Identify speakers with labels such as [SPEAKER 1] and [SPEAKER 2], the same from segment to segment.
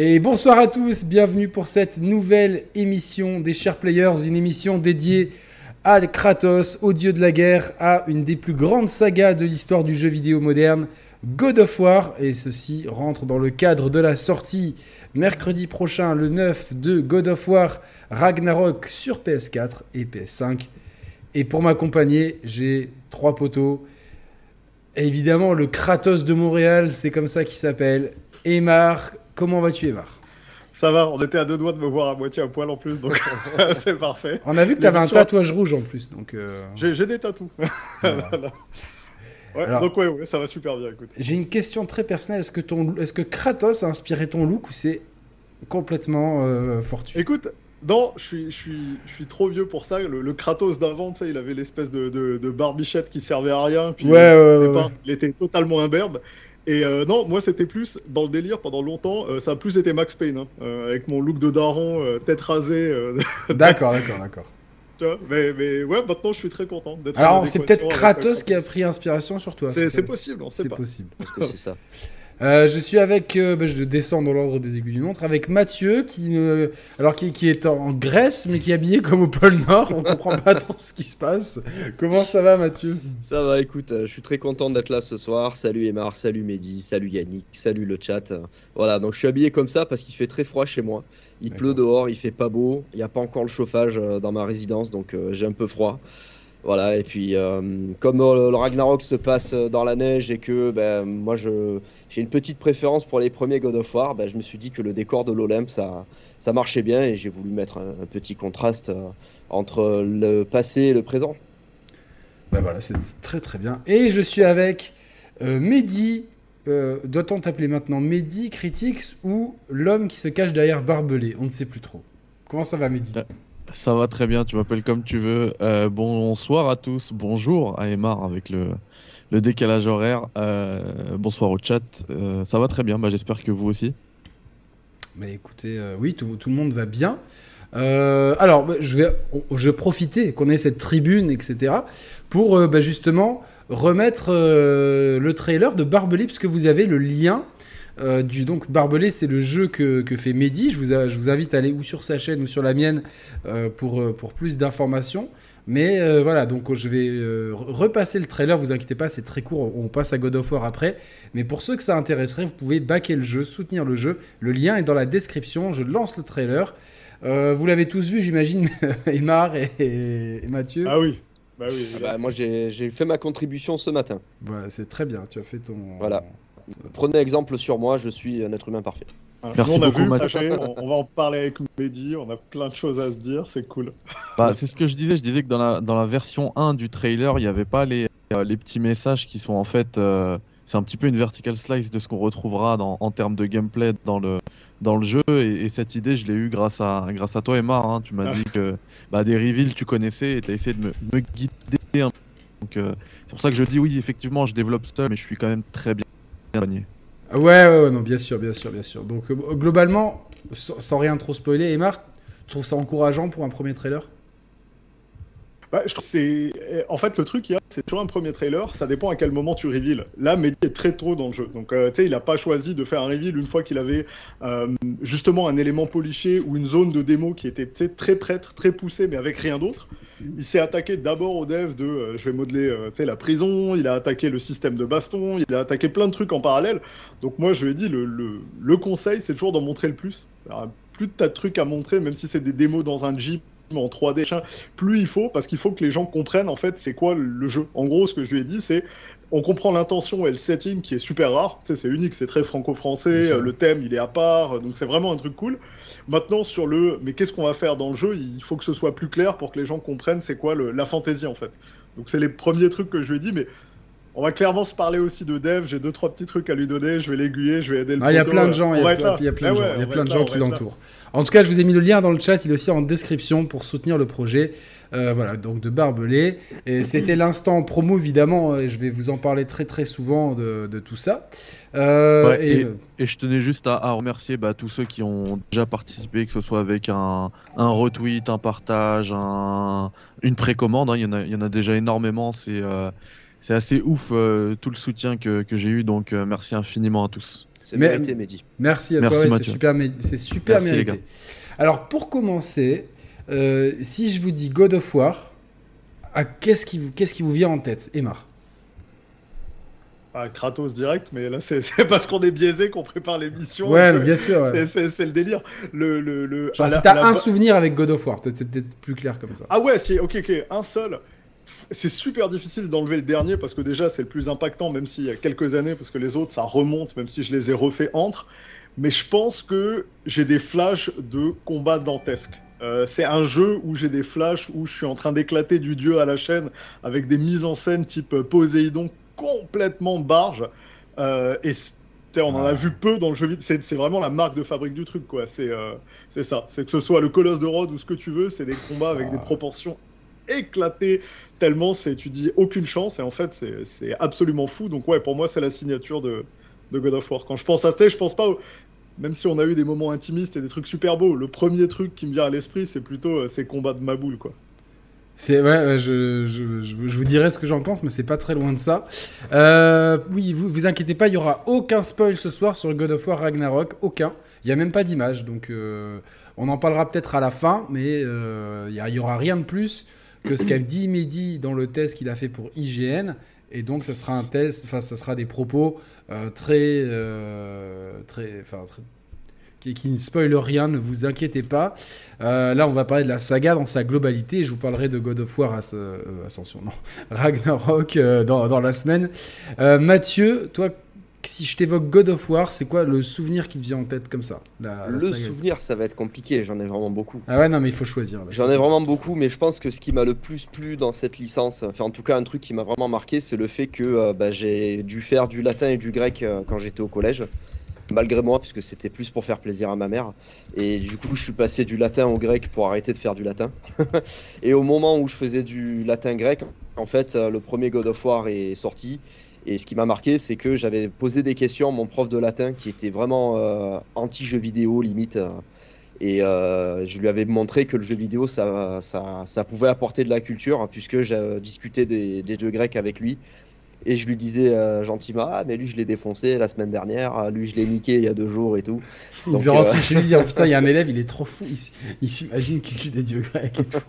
[SPEAKER 1] Et bonsoir à tous, bienvenue pour cette nouvelle émission des Chers Players, une émission dédiée à Kratos, au dieu de la guerre, à une des plus grandes sagas de l'histoire du jeu vidéo moderne, God of War. Et ceci rentre dans le cadre de la sortie mercredi prochain, le 9, de God of War Ragnarok sur PS4 et PS5. Et pour m'accompagner, j'ai trois poteaux. évidemment, le Kratos de Montréal, c'est comme ça qu'il s'appelle. Comment vas-tu, Emar
[SPEAKER 2] ça va, on était à deux doigts de me voir à moitié à poil en plus, donc c'est parfait.
[SPEAKER 1] On a vu que tu avais un tatouage rouge en plus, donc. Euh,
[SPEAKER 2] j'ai des tatous. donc ouais, ça va super bien.
[SPEAKER 1] J'ai une question très personnelle. Est-ce que ton, est-ce que Kratos a inspiré ton look ou c'est complètement euh, fortuit?
[SPEAKER 2] Écoute, non, je suis, je, suis, je suis trop vieux pour ça. Le, Kratos d'avant, il avait l'espèce de, de, barbichette qui servait à rien. Puis,
[SPEAKER 1] ouais, ouais, ouais,
[SPEAKER 2] il était totalement imberbe. Et euh, non, moi c'était plus dans le délire pendant longtemps. Euh, ça a plus été Max Payne, hein, euh, avec mon look de daron, tête rasée.
[SPEAKER 1] d'accord, d'accord, d'accord.
[SPEAKER 2] Mais, mais, ouais, maintenant je suis très content
[SPEAKER 1] d'être. Alors c'est peut-être Kratos qui a pris inspiration sur toi.
[SPEAKER 2] C'est possible, on sait pas.
[SPEAKER 1] C'est possible.
[SPEAKER 3] c'est ça.
[SPEAKER 1] Euh, je suis avec, euh, bah, je descends dans l'ordre des aiguilles du montre, avec Mathieu, qui, alors qui, est en Grèce, mais qui est habillé comme au pôle Nord. On comprend pas trop ce qui se passe. Comment ça va, Mathieu?
[SPEAKER 3] Ça va, écoute, euh, je suis très content d'être là ce soir. Salut Emar, salut Mehdi, salut Yannick, salut le chat. Voilà, donc je suis habillé comme ça parce qu'il fait très froid chez moi. Il pleut dehors, il fait pas beau, il n'y a pas encore le chauffage dans ma résidence, donc j'ai un peu froid. Voilà, et puis comme le Ragnarok se passe dans la neige et que ben, moi je j'ai une petite préférence pour les premiers God of War. Ben, je me suis dit que le décor de l'Olympe, ça, ça marchait bien et j'ai voulu mettre un, petit contraste euh, entre le passé et le présent.
[SPEAKER 1] Ben voilà, c'est très très bien. Et je suis avec euh, Mehdi. Euh, doit-on t'appeler maintenant Mehdi Critics ou l'homme qui se cache derrière Barbelé? On ne sait plus trop. Comment ça va, Mehdi?
[SPEAKER 4] Ça va très bien, tu m'appelles comme tu veux. bonsoir à tous, bonjour à Emar avec le, décalage horaire. Euh, bonsoir au chat. Euh, ça va très bien, bah, j'espère que vous aussi.
[SPEAKER 1] Mais écoutez, euh, oui, tout, le monde va bien. alors, bah, je, vais, je profiter qu'on ait cette tribune, etc., pour bah, justement remettre le trailer de Barbelé, puisque vous avez le lien. Du, donc Barbelé, c'est le jeu que, fait Mehdi. Je vous, je vous, invite à aller ou sur sa chaîne ou sur la mienne pour, pour plus d'informations. Mais euh, voilà, donc je vais euh, repasser le trailer, vous inquiétez pas, c'est très court, on passe à God of War après. Mais pour ceux que ça intéresserait, vous pouvez backer le jeu, soutenir le jeu. Le lien est dans la description, je lance le trailer. Euh, vous l'avez tous vu, j'imagine, Emar et, Mathieu.
[SPEAKER 2] Ah oui. Bah oui,
[SPEAKER 3] ah bah, moi j'ai fait ma contribution ce matin.
[SPEAKER 1] c'est très bien, tu as fait ton...
[SPEAKER 3] Voilà. Prenez exemple sur moi, je suis un être humain parfait.
[SPEAKER 2] Merci on beaucoup, on, va en parler avec Mehdi, on a plein de choses à se dire, c'est cool.
[SPEAKER 4] Bah, c'est ce que je disais, je disais que dans la, dans la version 1 du trailer, il n'y avait pas les, euh, les petits messages qui sont en fait... Euh, c'est un petit peu une vertical slice de ce qu'on retrouvera dans, en termes de gameplay dans le, dans le jeu. Et, cette idée, je l'ai eu grâce à, grâce à toi, Emma. Hein. Tu m'as dit que bah, des reveals, tu connaissais et tu as essayé de me, me guider. Donc, euh, c'est pour ça que je dis oui, effectivement, je développe seul, mais je suis quand même très bien
[SPEAKER 1] Ouais, ouais, ouais, non, bien sûr, bien sûr, bien sûr. Donc, euh, globalement, sans, rien trop spoiler, Emar, tu trouves ça encourageant pour un premier trailer?
[SPEAKER 2] Bah, c'est en fait le truc c'est toujours un premier trailer, ça dépend à quel moment tu reveal. Là, Mehdi est très tôt dans le jeu, donc euh, tu sais, il a pas choisi de faire un reveal une fois qu'il avait euh, justement un élément poliché ou une zone de démo qui était très prêtre, très poussée, mais avec rien d'autre. Il s'est attaqué d'abord au dev de euh, je vais modeler la prison, il a attaqué le système de baston, il a attaqué plein de trucs en parallèle. Donc moi, je lui ai dit le, conseil, c'est toujours d'en montrer le plus. Plus de tas de trucs à montrer, même si c'est des démos dans un Jeep en 3D, plus il faut, parce qu'il faut que les gens comprennent en fait c'est quoi le jeu. En gros, ce que je lui ai dit, c'est on comprend l'intention et le setting qui est super rare, c'est unique, c'est très franco-français, le thème il est à part, donc c'est vraiment un truc cool. Maintenant sur le, mais qu'est-ce qu'on va faire dans le jeu, il faut que ce soit plus clair pour que les gens comprennent c'est quoi la fantaisie en fait. Donc c'est les premiers trucs que je lui ai dit, mais on va clairement se parler aussi de dev. J'ai deux trois petits trucs à lui donner. Je vais l'aiguiller, je vais aider le.
[SPEAKER 1] Ah, il y a plein de gens. Il y a plein, de gens. Il y a plein de gens qui l'entourent. En tout cas, je vous ai mis le lien dans le chat. Il est aussi en description pour soutenir le projet. Euh, voilà, donc de Barbelé. Et c'était l'instant promo, évidemment. Et je vais vous en parler très très souvent de, tout ça.
[SPEAKER 4] Euh, et, je tenais juste à, remercier bah, tous ceux qui ont déjà participé, que ce soit avec un, retweet, un partage, une précommande. Hein. il, y en a, il y en a déjà énormément. C'est. Euh, c'est assez ouf tout le soutien que, que j'ai eu, donc merci infiniment à tous.
[SPEAKER 3] C'est
[SPEAKER 1] Mais-
[SPEAKER 3] mérité, Mehdi.
[SPEAKER 1] Merci à
[SPEAKER 4] Merci,
[SPEAKER 1] toi, ouais, c'est super, mé- c'est super
[SPEAKER 4] Merci, les
[SPEAKER 1] mérité. Alors pour commencer, euh, si je vous dis God of War, à qu'est-ce qui vous qu'est-ce qui vous vient en tête, Emar
[SPEAKER 2] Ah, Kratos direct, mais là c'est c'est parce qu'on est biaisé qu'on prépare l'émission.
[SPEAKER 1] Ouais, bien sûr. ouais.
[SPEAKER 2] c'est- le délire. Le, le, le,
[SPEAKER 1] Genre
[SPEAKER 2] à
[SPEAKER 1] si t'as
[SPEAKER 2] la
[SPEAKER 1] un souvenir avec God of War, peut-être c'est peut-être plus clair comme ça.
[SPEAKER 2] Ah ouais, si, ok, ok, un seul. C'est super difficile d'enlever le dernier parce que déjà c'est le plus impactant, même s'il y a quelques années, parce que les autres ça remonte, même si je les ai refait entre. Mais je pense que j'ai des flashs de combat dantesques. Euh, c'est un jeu où j'ai des flashs où je suis en train d'éclater du dieu à la chaîne avec des mises en scène type Poséidon complètement barge. Euh, et on en a vu peu dans le jeu vidéo. C'est vraiment la marque de fabrique du truc, quoi. C'est euh, c'est ça. C'est que ce soit le Colosse de Rhodes ou ce que tu veux, c'est des combats avec des proportions éclatées tellement c'est tu dis aucune chance et en fait c'est- absolument fou. Donc ouais, pour moi c'est la signature de, de God of War. Quand je pense à ça, je pense pas au- même si on a eu des moments intimistes et des trucs super beaux, le premier truc qui me vient à l'esprit, c'est plutôt euh, ces combats de Maboule, quoi.
[SPEAKER 1] C'est ouais, je, je, je, vous dirai ce que j'en pense, mais c'est pas très loin de ça. Euh, oui, vous vous inquiétez pas, il y aura aucun spoil ce soir sur God of War Ragnarok, aucun. Il y a même pas d'image, donc euh, on en parlera peut-être à la fin, mais il y, a- il y aura rien de plus que ce qu'a dit Mehdi dans le test qu'il a fait pour IGN. Et donc, ça sera un test, enfin, ça sera des propos euh, très, euh, très, enfin, qui, ne spoilent rien, ne vous inquiétez pas. Euh, là, on va parler de la saga dans sa globalité. Je vous parlerai de God of War As- euh, Ascension, non, Ragnarok dans, dans la semaine. Mathieu, toi, si je t'évoque God of War, c'est quoi le souvenir qui te vient en tête comme ça la- la
[SPEAKER 3] Le
[SPEAKER 1] saga
[SPEAKER 3] souvenir, ça va être compliqué, j'en ai vraiment beaucoup.
[SPEAKER 1] Ah ouais, non, mais il faut choisir.
[SPEAKER 3] J'en ai vraiment beaucoup, mais je pense que ce qui m'a le plus plu dans cette licence, enfin en tout cas un truc qui m'a vraiment marqué, c'est le fait que euh, bah, j'ai dû faire du latin et du grec euh, quand j'étais au collège, malgré moi, puisque c'était plus pour faire plaisir à ma mère. Et du coup, je suis passé du latin au grec pour arrêter de faire du latin. et au moment où je faisais du latin grec, en fait, euh, le premier God of War est sorti. Et ce qui m'a marqué, c'est que j'avais posé des questions à mon prof de latin qui était vraiment euh, anti-jeu vidéo, limite. euh, et euh, je lui avais montré que le jeu vidéo, ça, ça, ça pouvait apporter de la culture, hein, puisque j'ai discuté des, des jeux grecs avec lui. Et je lui disais euh, gentiment Ah, mais lui, je l'ai défoncé la semaine dernière, lui, je l'ai niqué il y a deux jours et tout.
[SPEAKER 1] Il
[SPEAKER 3] Donc,
[SPEAKER 1] veut rentrer chez lui et dire Putain, il y a un élève, il est trop fou. Il, il s'imagine qu'il tue des dieux grecs et tout.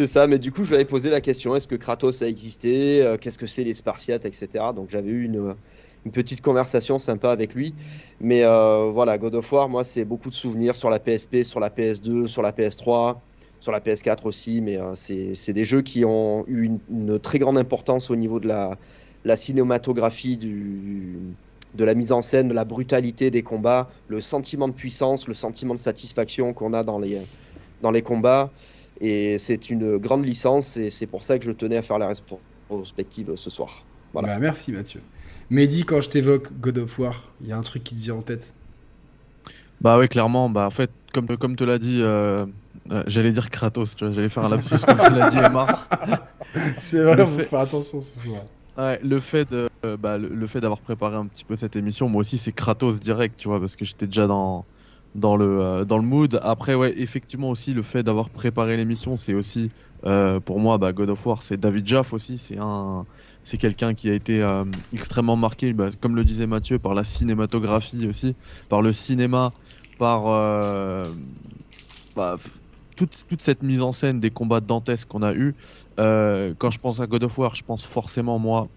[SPEAKER 3] C'est ça, mais du coup, je lui avais posé la question est-ce que Kratos a existé Euh, Qu'est-ce que c'est les Spartiates, etc. Donc j'avais eu une, une petite conversation sympa avec lui. Mais euh, voilà, God of War, moi, c'est beaucoup de souvenirs sur la PSP, sur la PS2, sur la PS3, sur la PS4 aussi. Mais euh, c'est des jeux qui ont eu une, très grande importance au niveau de la, cinématographie, de la mise en scène, de la brutalité des combats, le sentiment de puissance, le sentiment de satisfaction qu'on a dans les combats. Et c'est une grande licence et c'est pour ça que je tenais à faire la rétrospective ce soir. Voilà.
[SPEAKER 1] Bah, merci Mathieu. Mehdi, quand je t'évoque God of War, il y a un truc qui te vient en tête?
[SPEAKER 4] Bah ouais, clairement, bah en fait, comme, comme te l'a dit, euh, euh, j'allais dire Kratos, tu vois, j'allais faire un lapsus comme te l'a dit Emma.
[SPEAKER 1] C'est vrai, faut
[SPEAKER 4] fait-
[SPEAKER 1] faire attention ce soir.
[SPEAKER 4] Ouais, le fait de, euh, bah, le, le fait d'avoir préparé un petit peu cette émission, moi aussi c'est Kratos direct, tu vois, parce que j'étais déjà dans dans le euh, dans le mood. Après, ouais, effectivement aussi le fait d'avoir préparé l'émission, c'est aussi euh, pour moi, bah, God of War, c'est David Jaff aussi, c'est un c'est quelqu'un qui a été euh, extrêmement marqué, bah, comme le disait Mathieu, par la cinématographie aussi, par le cinéma, par bah, toute, toute cette mise en scène des combats dantesques qu'on a eu. Quand je pense à God of War, je pense forcément moi.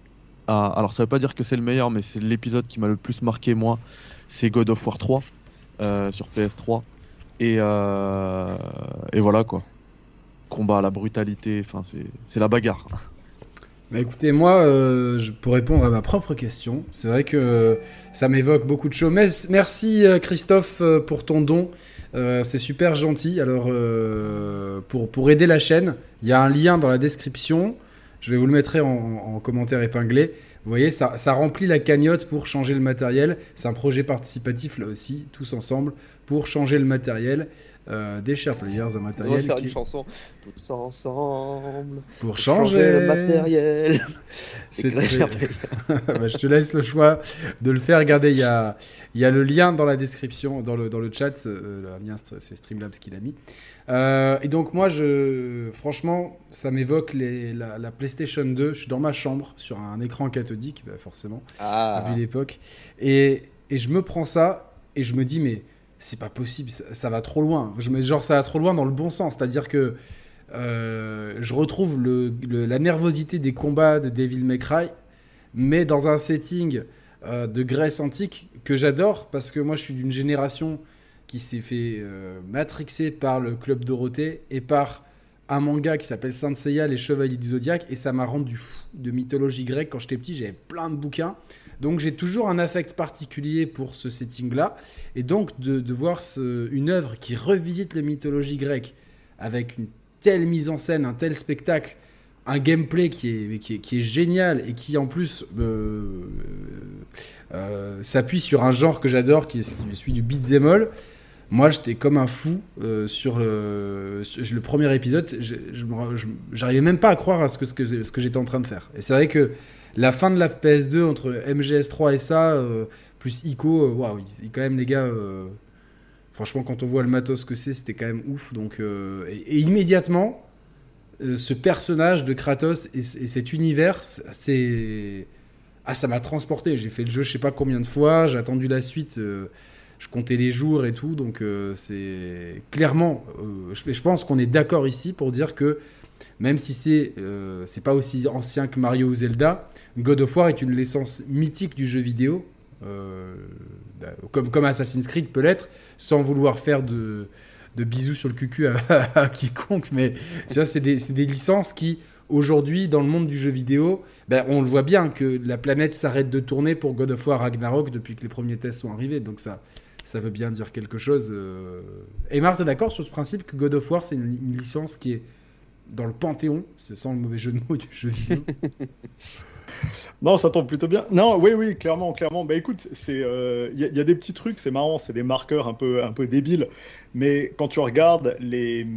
[SPEAKER 4] Alors ça veut pas dire que c'est le meilleur, mais c'est l'épisode qui m'a le plus marqué moi. C'est God of War 3 euh, sur PS3. Et, euh, et voilà quoi. Combat la brutalité, c'est la bagarre.
[SPEAKER 1] Bah écoutez, moi, euh, pour répondre à ma propre question, c'est vrai que euh, ça m'évoque beaucoup de choses. Merci euh, Christophe euh, pour ton don. Euh, c'est super gentil. Alors, euh, pour, pour aider la chaîne, il y a un lien dans la description. Je vais vous le mettre en commentaire épinglé. Vous voyez, ça, remplit la cagnotte pour changer le matériel. C'est un projet participatif là aussi, tous ensemble, pour changer le matériel. Euh, des chers players, un
[SPEAKER 3] On va
[SPEAKER 1] matériel
[SPEAKER 3] faire
[SPEAKER 1] qui-
[SPEAKER 3] une chanson tous ensemble.
[SPEAKER 1] pour
[SPEAKER 3] Changer,
[SPEAKER 1] changer
[SPEAKER 3] le matériel.
[SPEAKER 1] C'est
[SPEAKER 3] Très.
[SPEAKER 1] Bah, je te laisse le choix de le faire. Regardez, il y a, y a le lien dans la description, dans le, dans le chat. euh, le lien, c'est Streamlabs qui l'a mis. Euh, et donc, moi, je, franchement, ça m'évoque la, la PlayStation 2. Je suis dans ma chambre sur un écran cathodique, bah, forcément,
[SPEAKER 3] Ah,
[SPEAKER 1] vu l'époque. Et, et je me prends ça et je me dis, mais c'est pas possible, ça, va trop loin. Je me, genre, ça va trop loin dans le bon sens. C'est-à-dire que euh, je retrouve la nervosité des combats de Devil May Cry, mais dans un setting euh, de Grèce antique que j'adore parce que moi je suis d'une génération qui s'est fait euh, matrixer par le Club Dorothée et par un manga qui s'appelle Saint Seiya, les Chevaliers du Zodiaque, et ça m'a rendu fou de mythologie grecque. Quand j'étais petit, j'avais plein de bouquins. Donc j'ai toujours un affect particulier pour ce setting-là. Et donc de, voir une œuvre qui revisite la mythologie grecque avec une telle mise en scène, un tel spectacle, un gameplay qui est, génial et qui en plus euh, euh, s'appuie sur un genre que j'adore, qui est celui du beat'em all. Moi, j'étais comme un fou euh, sur, le, premier épisode. Je n'arrivais même pas à croire à ce que j'étais en train de faire. Et c'est vrai que la fin de la PS2 entre MGS3 et ça, euh, plus ICO, euh, waouh, quand même les gars. franchement, quand on voit le matos que c'est, c'était quand même ouf. Donc, et, immédiatement, ce personnage de Kratos et, et cet univers, c'est. Ah, ça m'a transporté. J'ai fait le jeu je sais pas combien de fois, j'ai attendu la suite je comptais les jours et tout. Donc euh, c'est clairement, euh, je, pense qu'on est d'accord ici pour dire que même si c'est euh, pas aussi ancien que Mario ou Zelda, God of War est une licence mythique du jeu vidéo, bah, comme, comme Assassin's Creed peut l'être, sans vouloir faire de, de bisous sur le cucu à, quiconque, mais c'est des, des licences qui aujourd'hui, dans le monde du jeu vidéo, ben, on le voit bien que la planète s'arrête de tourner pour God of War Ragnarok depuis que les premiers tests sont arrivés. Donc ça, ça veut bien dire quelque chose. Euh. Et Marc, es d'accord sur ce principe que God of War, c'est une, licence qui est dans le panthéon, c'est sans le mauvais jeu de mots du jeu vidéo
[SPEAKER 2] Non, ça tombe plutôt bien. Non, oui, oui, clairement, clairement. Bah écoute, c'est, il euh, y, y, a des petits trucs, c'est marrant, c'est des marqueurs un peu, un peu débiles, mais quand tu regardes les,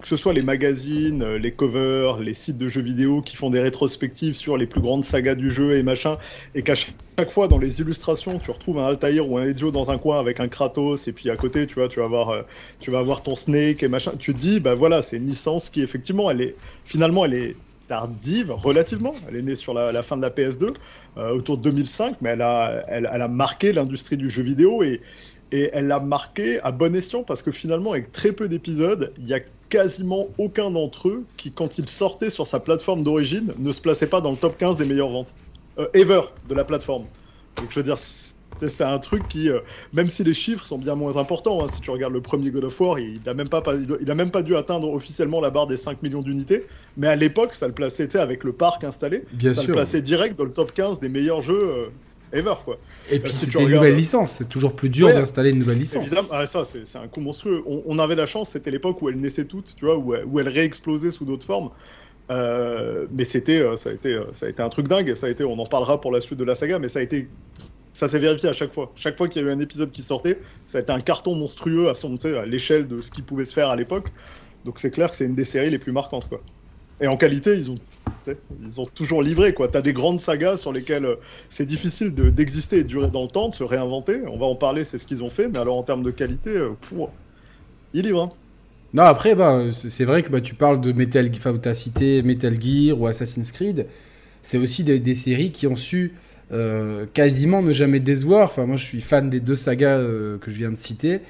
[SPEAKER 2] que ce soit les magazines, euh, les covers, les sites de jeux vidéo qui font des rétrospectives sur les plus grandes sagas du jeu et machin, et qu'à chaque fois dans les illustrations, tu retrouves un Altair ou un Ezio dans un coin avec un Kratos, et puis à côté, tu vois, tu vas avoir, euh, tu vas avoir ton Snake et machin. Tu te dis, bah voilà, c'est une licence qui effectivement, elle est finalement, elle est tardive relativement. Elle est née sur la, fin de la PS2, euh, autour de 2005, mais elle a, elle, a marqué l'industrie du jeu vidéo et et elle l'a marqué à bon escient parce que finalement, avec très peu d'épisodes, il y a quasiment aucun d'entre eux qui, quand il sortait sur sa plateforme d'origine, ne se plaçait pas dans le top 15 des meilleures ventes. Euh, ever de la plateforme. Donc je veux dire, c'est un truc qui, euh, même si les chiffres sont bien moins importants, hein, si tu regardes le premier God of War, il n'a même, pas, il a même pas dû atteindre officiellement la barre des 5 millions d'unités, mais à l'époque, ça le plaçait, avec le parc installé, ça le plaçait direct dans le top 15 des meilleurs jeux euh, ever quoi.
[SPEAKER 1] Et puis c'est une nouvelle licence, c'est toujours plus dur d'installer une nouvelle licence.
[SPEAKER 2] Évidemment, ah, ça c'est un coup monstrueux. On, avait la chance, c'était l'époque où elle naissait toutes, tu vois, où, où elle réexplosait sous d'autres formes. Euh, mais c'était, euh, ça a été, euh, ça a été un truc dingue. Ça a été, on en parlera pour la suite de la saga, mais ça a été, ça s'est vérifié à chaque fois. Chaque fois qu'il y a eu un épisode qui sortait, ça a été un carton monstrueux à son, à l'échelle de ce qui pouvait se faire à l'époque. Donc c'est clair que c'est une des séries les plus marquantes, quoi. Et en qualité, ils ont, ils ont toujours livré. Tu as des grandes sagas sur lesquelles euh, c'est difficile d'exister et de durer dans le temps, de se réinventer. On va en parler, c'est ce qu'ils ont fait. Mais alors en termes de qualité, euh, ils livrent. Hein.
[SPEAKER 1] Non, après, bah, c'est vrai que bah, tu parles de Metal Gear, tu as cité Metal Gear ou Assassin's Creed. C'est aussi des, séries qui ont su euh, quasiment ne jamais décevoir. Enfin, moi, je suis fan des deux sagas que je viens de citer.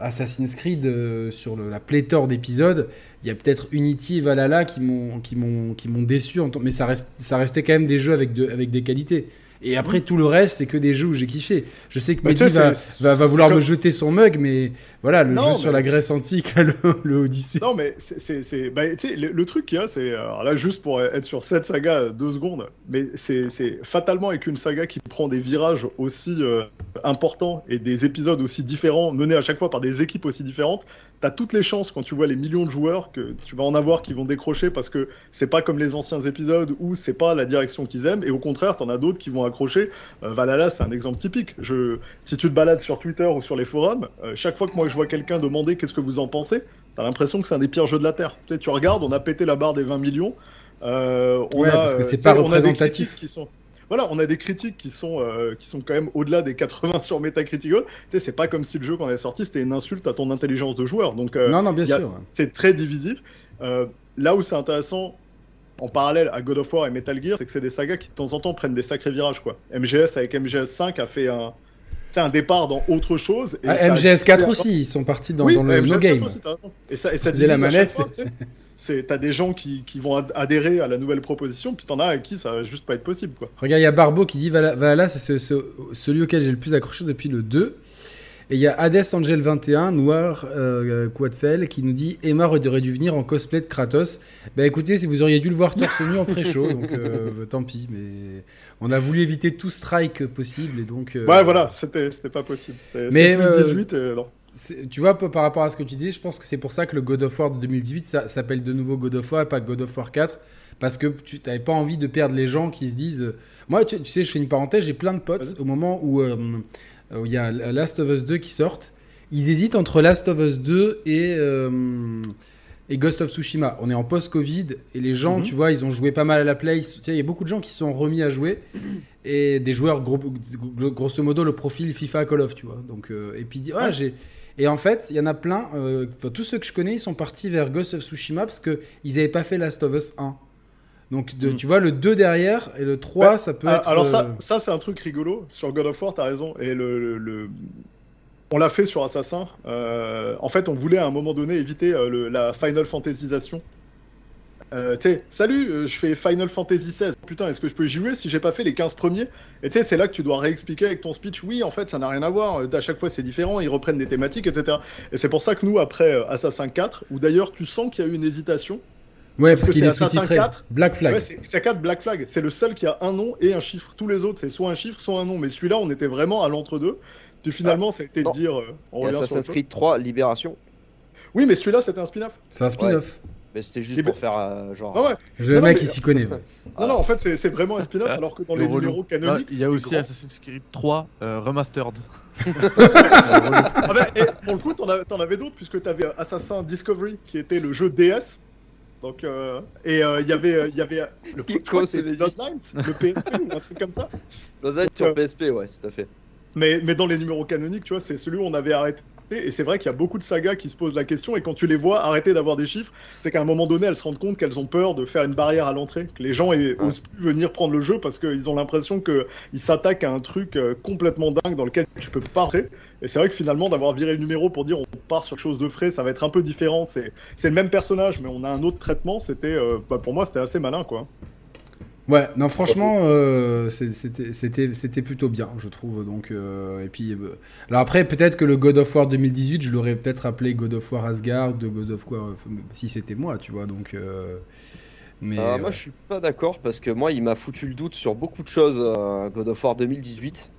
[SPEAKER 1] Assassin's Creed, euh, sur la pléthore d'épisodes, il y a peut-être Unity et Valhalla qui m'ont qui m'ont qui m'ont déçu, mais ça reste ça restait quand même des jeux avec de, avec des qualités. Et après, tout le reste, c'est que des jeux où j'ai kiffé. Je sais que bah, Mehdi va, va, va, vouloir me jeter son mug, mais voilà, le jeu sur la Grèce antique, le, le Odyssée.
[SPEAKER 2] Non, mais c'est. Bah, le, le, truc qu'il y a, c'est. Alors là, juste pour être sur cette saga, deux secondes, mais c'est fatalement avec une saga qui prend des virages aussi euh, importants et des épisodes aussi différents, menés à chaque fois par des équipes aussi différentes, t'as toutes les chances quand tu vois les millions de joueurs que tu vas en avoir qui vont décrocher parce que c'est pas comme les anciens épisodes où c'est pas la direction qu'ils aiment et au contraire t'en as d'autres qui vont accrocher. Euh, Valhalla c'est un exemple typique. Je, si tu te balades sur Twitter ou sur les forums, euh, chaque fois que moi je vois quelqu'un demander qu'est-ce que vous en pensez, t'as l'impression que c'est un des pires jeux de la terre. Tu, sais, tu regardes, on a pété la barre des 20 millions.
[SPEAKER 1] Euh, on ouais, a, parce que c'est pas représentatif.
[SPEAKER 2] Qui sont voilà, on a des critiques qui sont, euh, qui sont quand même au-delà des 80 sur Metacritic. Tu sais, c'est pas comme si le jeu qu'on est sorti, c'était une insulte à ton intelligence de joueur. Donc,
[SPEAKER 1] euh, non, non, bien sûr.
[SPEAKER 2] C'est très divisif. Euh, là où c'est intéressant, en parallèle à God of War et Metal Gear, c'est que c'est des sagas qui de temps en temps prennent des sacrés virages. Quoi. MGS avec MGS 5 a fait un, c'est un départ dans autre chose. et
[SPEAKER 1] Ah, MGS4
[SPEAKER 2] divisé
[SPEAKER 1] aussi, ils sont partis dans,
[SPEAKER 2] oui,
[SPEAKER 1] dans le
[SPEAKER 2] MGS4
[SPEAKER 1] no game.
[SPEAKER 2] aussi. Et ça, et ça
[SPEAKER 1] la manette.
[SPEAKER 2] fois. C'est, t'as des gens qui, qui vont ad- adhérer à la nouvelle proposition, puis t'en as à qui ça va juste pas être possible, quoi.
[SPEAKER 1] Regarde, il y a Barbeau qui dit Valhalla, c'est ce- ce- celui auquel j'ai le plus accroché depuis le 2. Et il y a Hades Angel 21, Noir euh, Quadfell, qui nous dit Emma aurait dû venir en cosplay de Kratos. Bah écoutez, si vous auriez dû le voir torse nu en pré-show, donc euh, tant pis. Mais on a voulu éviter tout strike possible, et donc. euh,
[SPEAKER 2] Ouais, voilà, c'était, pas possible. C'était, plus
[SPEAKER 1] euh,
[SPEAKER 2] 18, et non.
[SPEAKER 1] Tu vois, par rapport à ce que tu dis, je pense que c'est pour ça que le God of War de 2018 ça s'appelle de nouveau God of War et pas God of War 4. Parce que tu n'avais pas envie de perdre les gens qui se disent. euh, Moi, tu, tu sais, je fais une parenthèse, j'ai plein de potes au moment où euh, où il y a Last of Us 2 qui sortent. Ils hésitent entre Last of Us 2 et, euh, et Ghost of Tsushima. On est en post-Covid et les gens,
[SPEAKER 2] Mhm.
[SPEAKER 1] tu vois, ils ont joué pas mal à la Play. Il y a beaucoup de gens qui se sont remis à jouer et des joueurs, gros- gros- grosso modo, le profil FIFA Call of, tu vois. Donc, euh, et puis, Ouais. j'ai. Et en fait, il y en a plein. euh, tous ceux que je connais, ils sont partis vers Ghost of Tsushima parce qu'ils n'avaient pas fait Last of Us 1. Donc, de-
[SPEAKER 2] Mm.
[SPEAKER 1] tu vois, le 2 derrière et le 3,
[SPEAKER 2] Ouais.
[SPEAKER 1] ça peut
[SPEAKER 2] Ah,
[SPEAKER 1] être.
[SPEAKER 2] Alors
[SPEAKER 1] euh,
[SPEAKER 2] ça, ça c'est un truc rigolo sur God of War, t'as raison. Et le, le- le- on l'a fait sur Assassin. Euh, en fait, on voulait à un moment donné éviter euh, le- la Final Fantasysation. Euh, tu sais, salut, euh, je fais Final Fantasy XVI. Putain, est-ce que je peux jouer si j'ai pas fait les 15 premiers Et tu sais, c'est là que tu dois réexpliquer avec ton speech. Oui, en fait, ça n'a rien à voir. Euh, À chaque fois, c'est différent. Ils reprennent des thématiques, etc. Et c'est pour ça que nous, après euh, Assassin 4, où d'ailleurs tu sens qu'il y a eu une hésitation,
[SPEAKER 1] Ouais,
[SPEAKER 2] parce
[SPEAKER 1] parce
[SPEAKER 2] que
[SPEAKER 1] qu'il
[SPEAKER 2] c'est
[SPEAKER 1] est
[SPEAKER 2] Assassin
[SPEAKER 1] sous-titré.
[SPEAKER 2] 4.
[SPEAKER 1] Black Flag.
[SPEAKER 2] Ouais, c'est c'est 4 Black Flag. C'est le seul qui a un nom et un chiffre. Tous les autres, c'est soit un chiffre, soit un nom. Mais celui-là, on était vraiment à l'entre-deux. Puis finalement, ça a été de dire. euh, on
[SPEAKER 3] Et Assassin's. Creed 3, Libération.
[SPEAKER 2] Oui, mais celui-là, c'était un spin-off.
[SPEAKER 1] C'est un spin-off.
[SPEAKER 3] Mais c'était juste pour faire euh, genre.
[SPEAKER 2] Ah ouais.
[SPEAKER 1] Je Le
[SPEAKER 2] Non,
[SPEAKER 1] mec,
[SPEAKER 2] mais-
[SPEAKER 1] il s'y connaît. ouais.
[SPEAKER 2] Non, non, en fait, c'est c'est vraiment un spin-off.
[SPEAKER 4] Ah,
[SPEAKER 2] alors que dans
[SPEAKER 4] le
[SPEAKER 2] les
[SPEAKER 4] relou.
[SPEAKER 2] numéros canoniques.
[SPEAKER 4] Il y a aussi
[SPEAKER 2] grand.
[SPEAKER 4] Assassin's Creed 3 euh, Remastered.
[SPEAKER 2] Ah bah, et pour le coup, t'en avais, t'en avais d'autres, puisque t'avais Assassin Discovery, qui était le jeu DS. Donc, euh, et euh, il y avait, euh, il y avait euh, le
[SPEAKER 3] Pico,
[SPEAKER 2] c'est
[SPEAKER 3] les-
[SPEAKER 2] Bloodlines, le PSP ou un truc comme ça.
[SPEAKER 3] Ça doit être
[SPEAKER 2] Donc,
[SPEAKER 3] sur PSP, ouais, tout à fait.
[SPEAKER 2] Mais, mais dans les numéros canoniques, tu vois, c'est celui où on avait arrêté. Et c'est vrai qu'il y a beaucoup de sagas qui se posent la question. Et quand tu les vois arrêter d'avoir des chiffres, c'est qu'à un moment donné, elles se rendent compte qu'elles ont peur de faire une barrière à l'entrée. Que les gens osent plus venir prendre le jeu parce qu'ils ont l'impression qu'ils s'attaquent à un truc euh, complètement dingue dans lequel tu peux pas rentrer. Et c'est vrai que finalement, d'avoir viré le numéro pour dire on part sur quelque chose de frais, ça va être un peu différent. C'est c'est le même personnage, mais on a un autre traitement. C'était, euh, bah, pour moi, c'était assez malin, quoi.
[SPEAKER 1] Ouais, non, franchement, euh, c'était plutôt bien, je trouve. Donc, euh, et puis, euh, alors après, peut-être que le God of War 2018, je l'aurais peut-être appelé God of War Asgard, de God of War, si c'était moi, tu vois. Donc, mais ouais.
[SPEAKER 3] Moi, je suis pas d'accord parce que moi, il m'a foutu le doute sur beaucoup de choses, God of War 2018.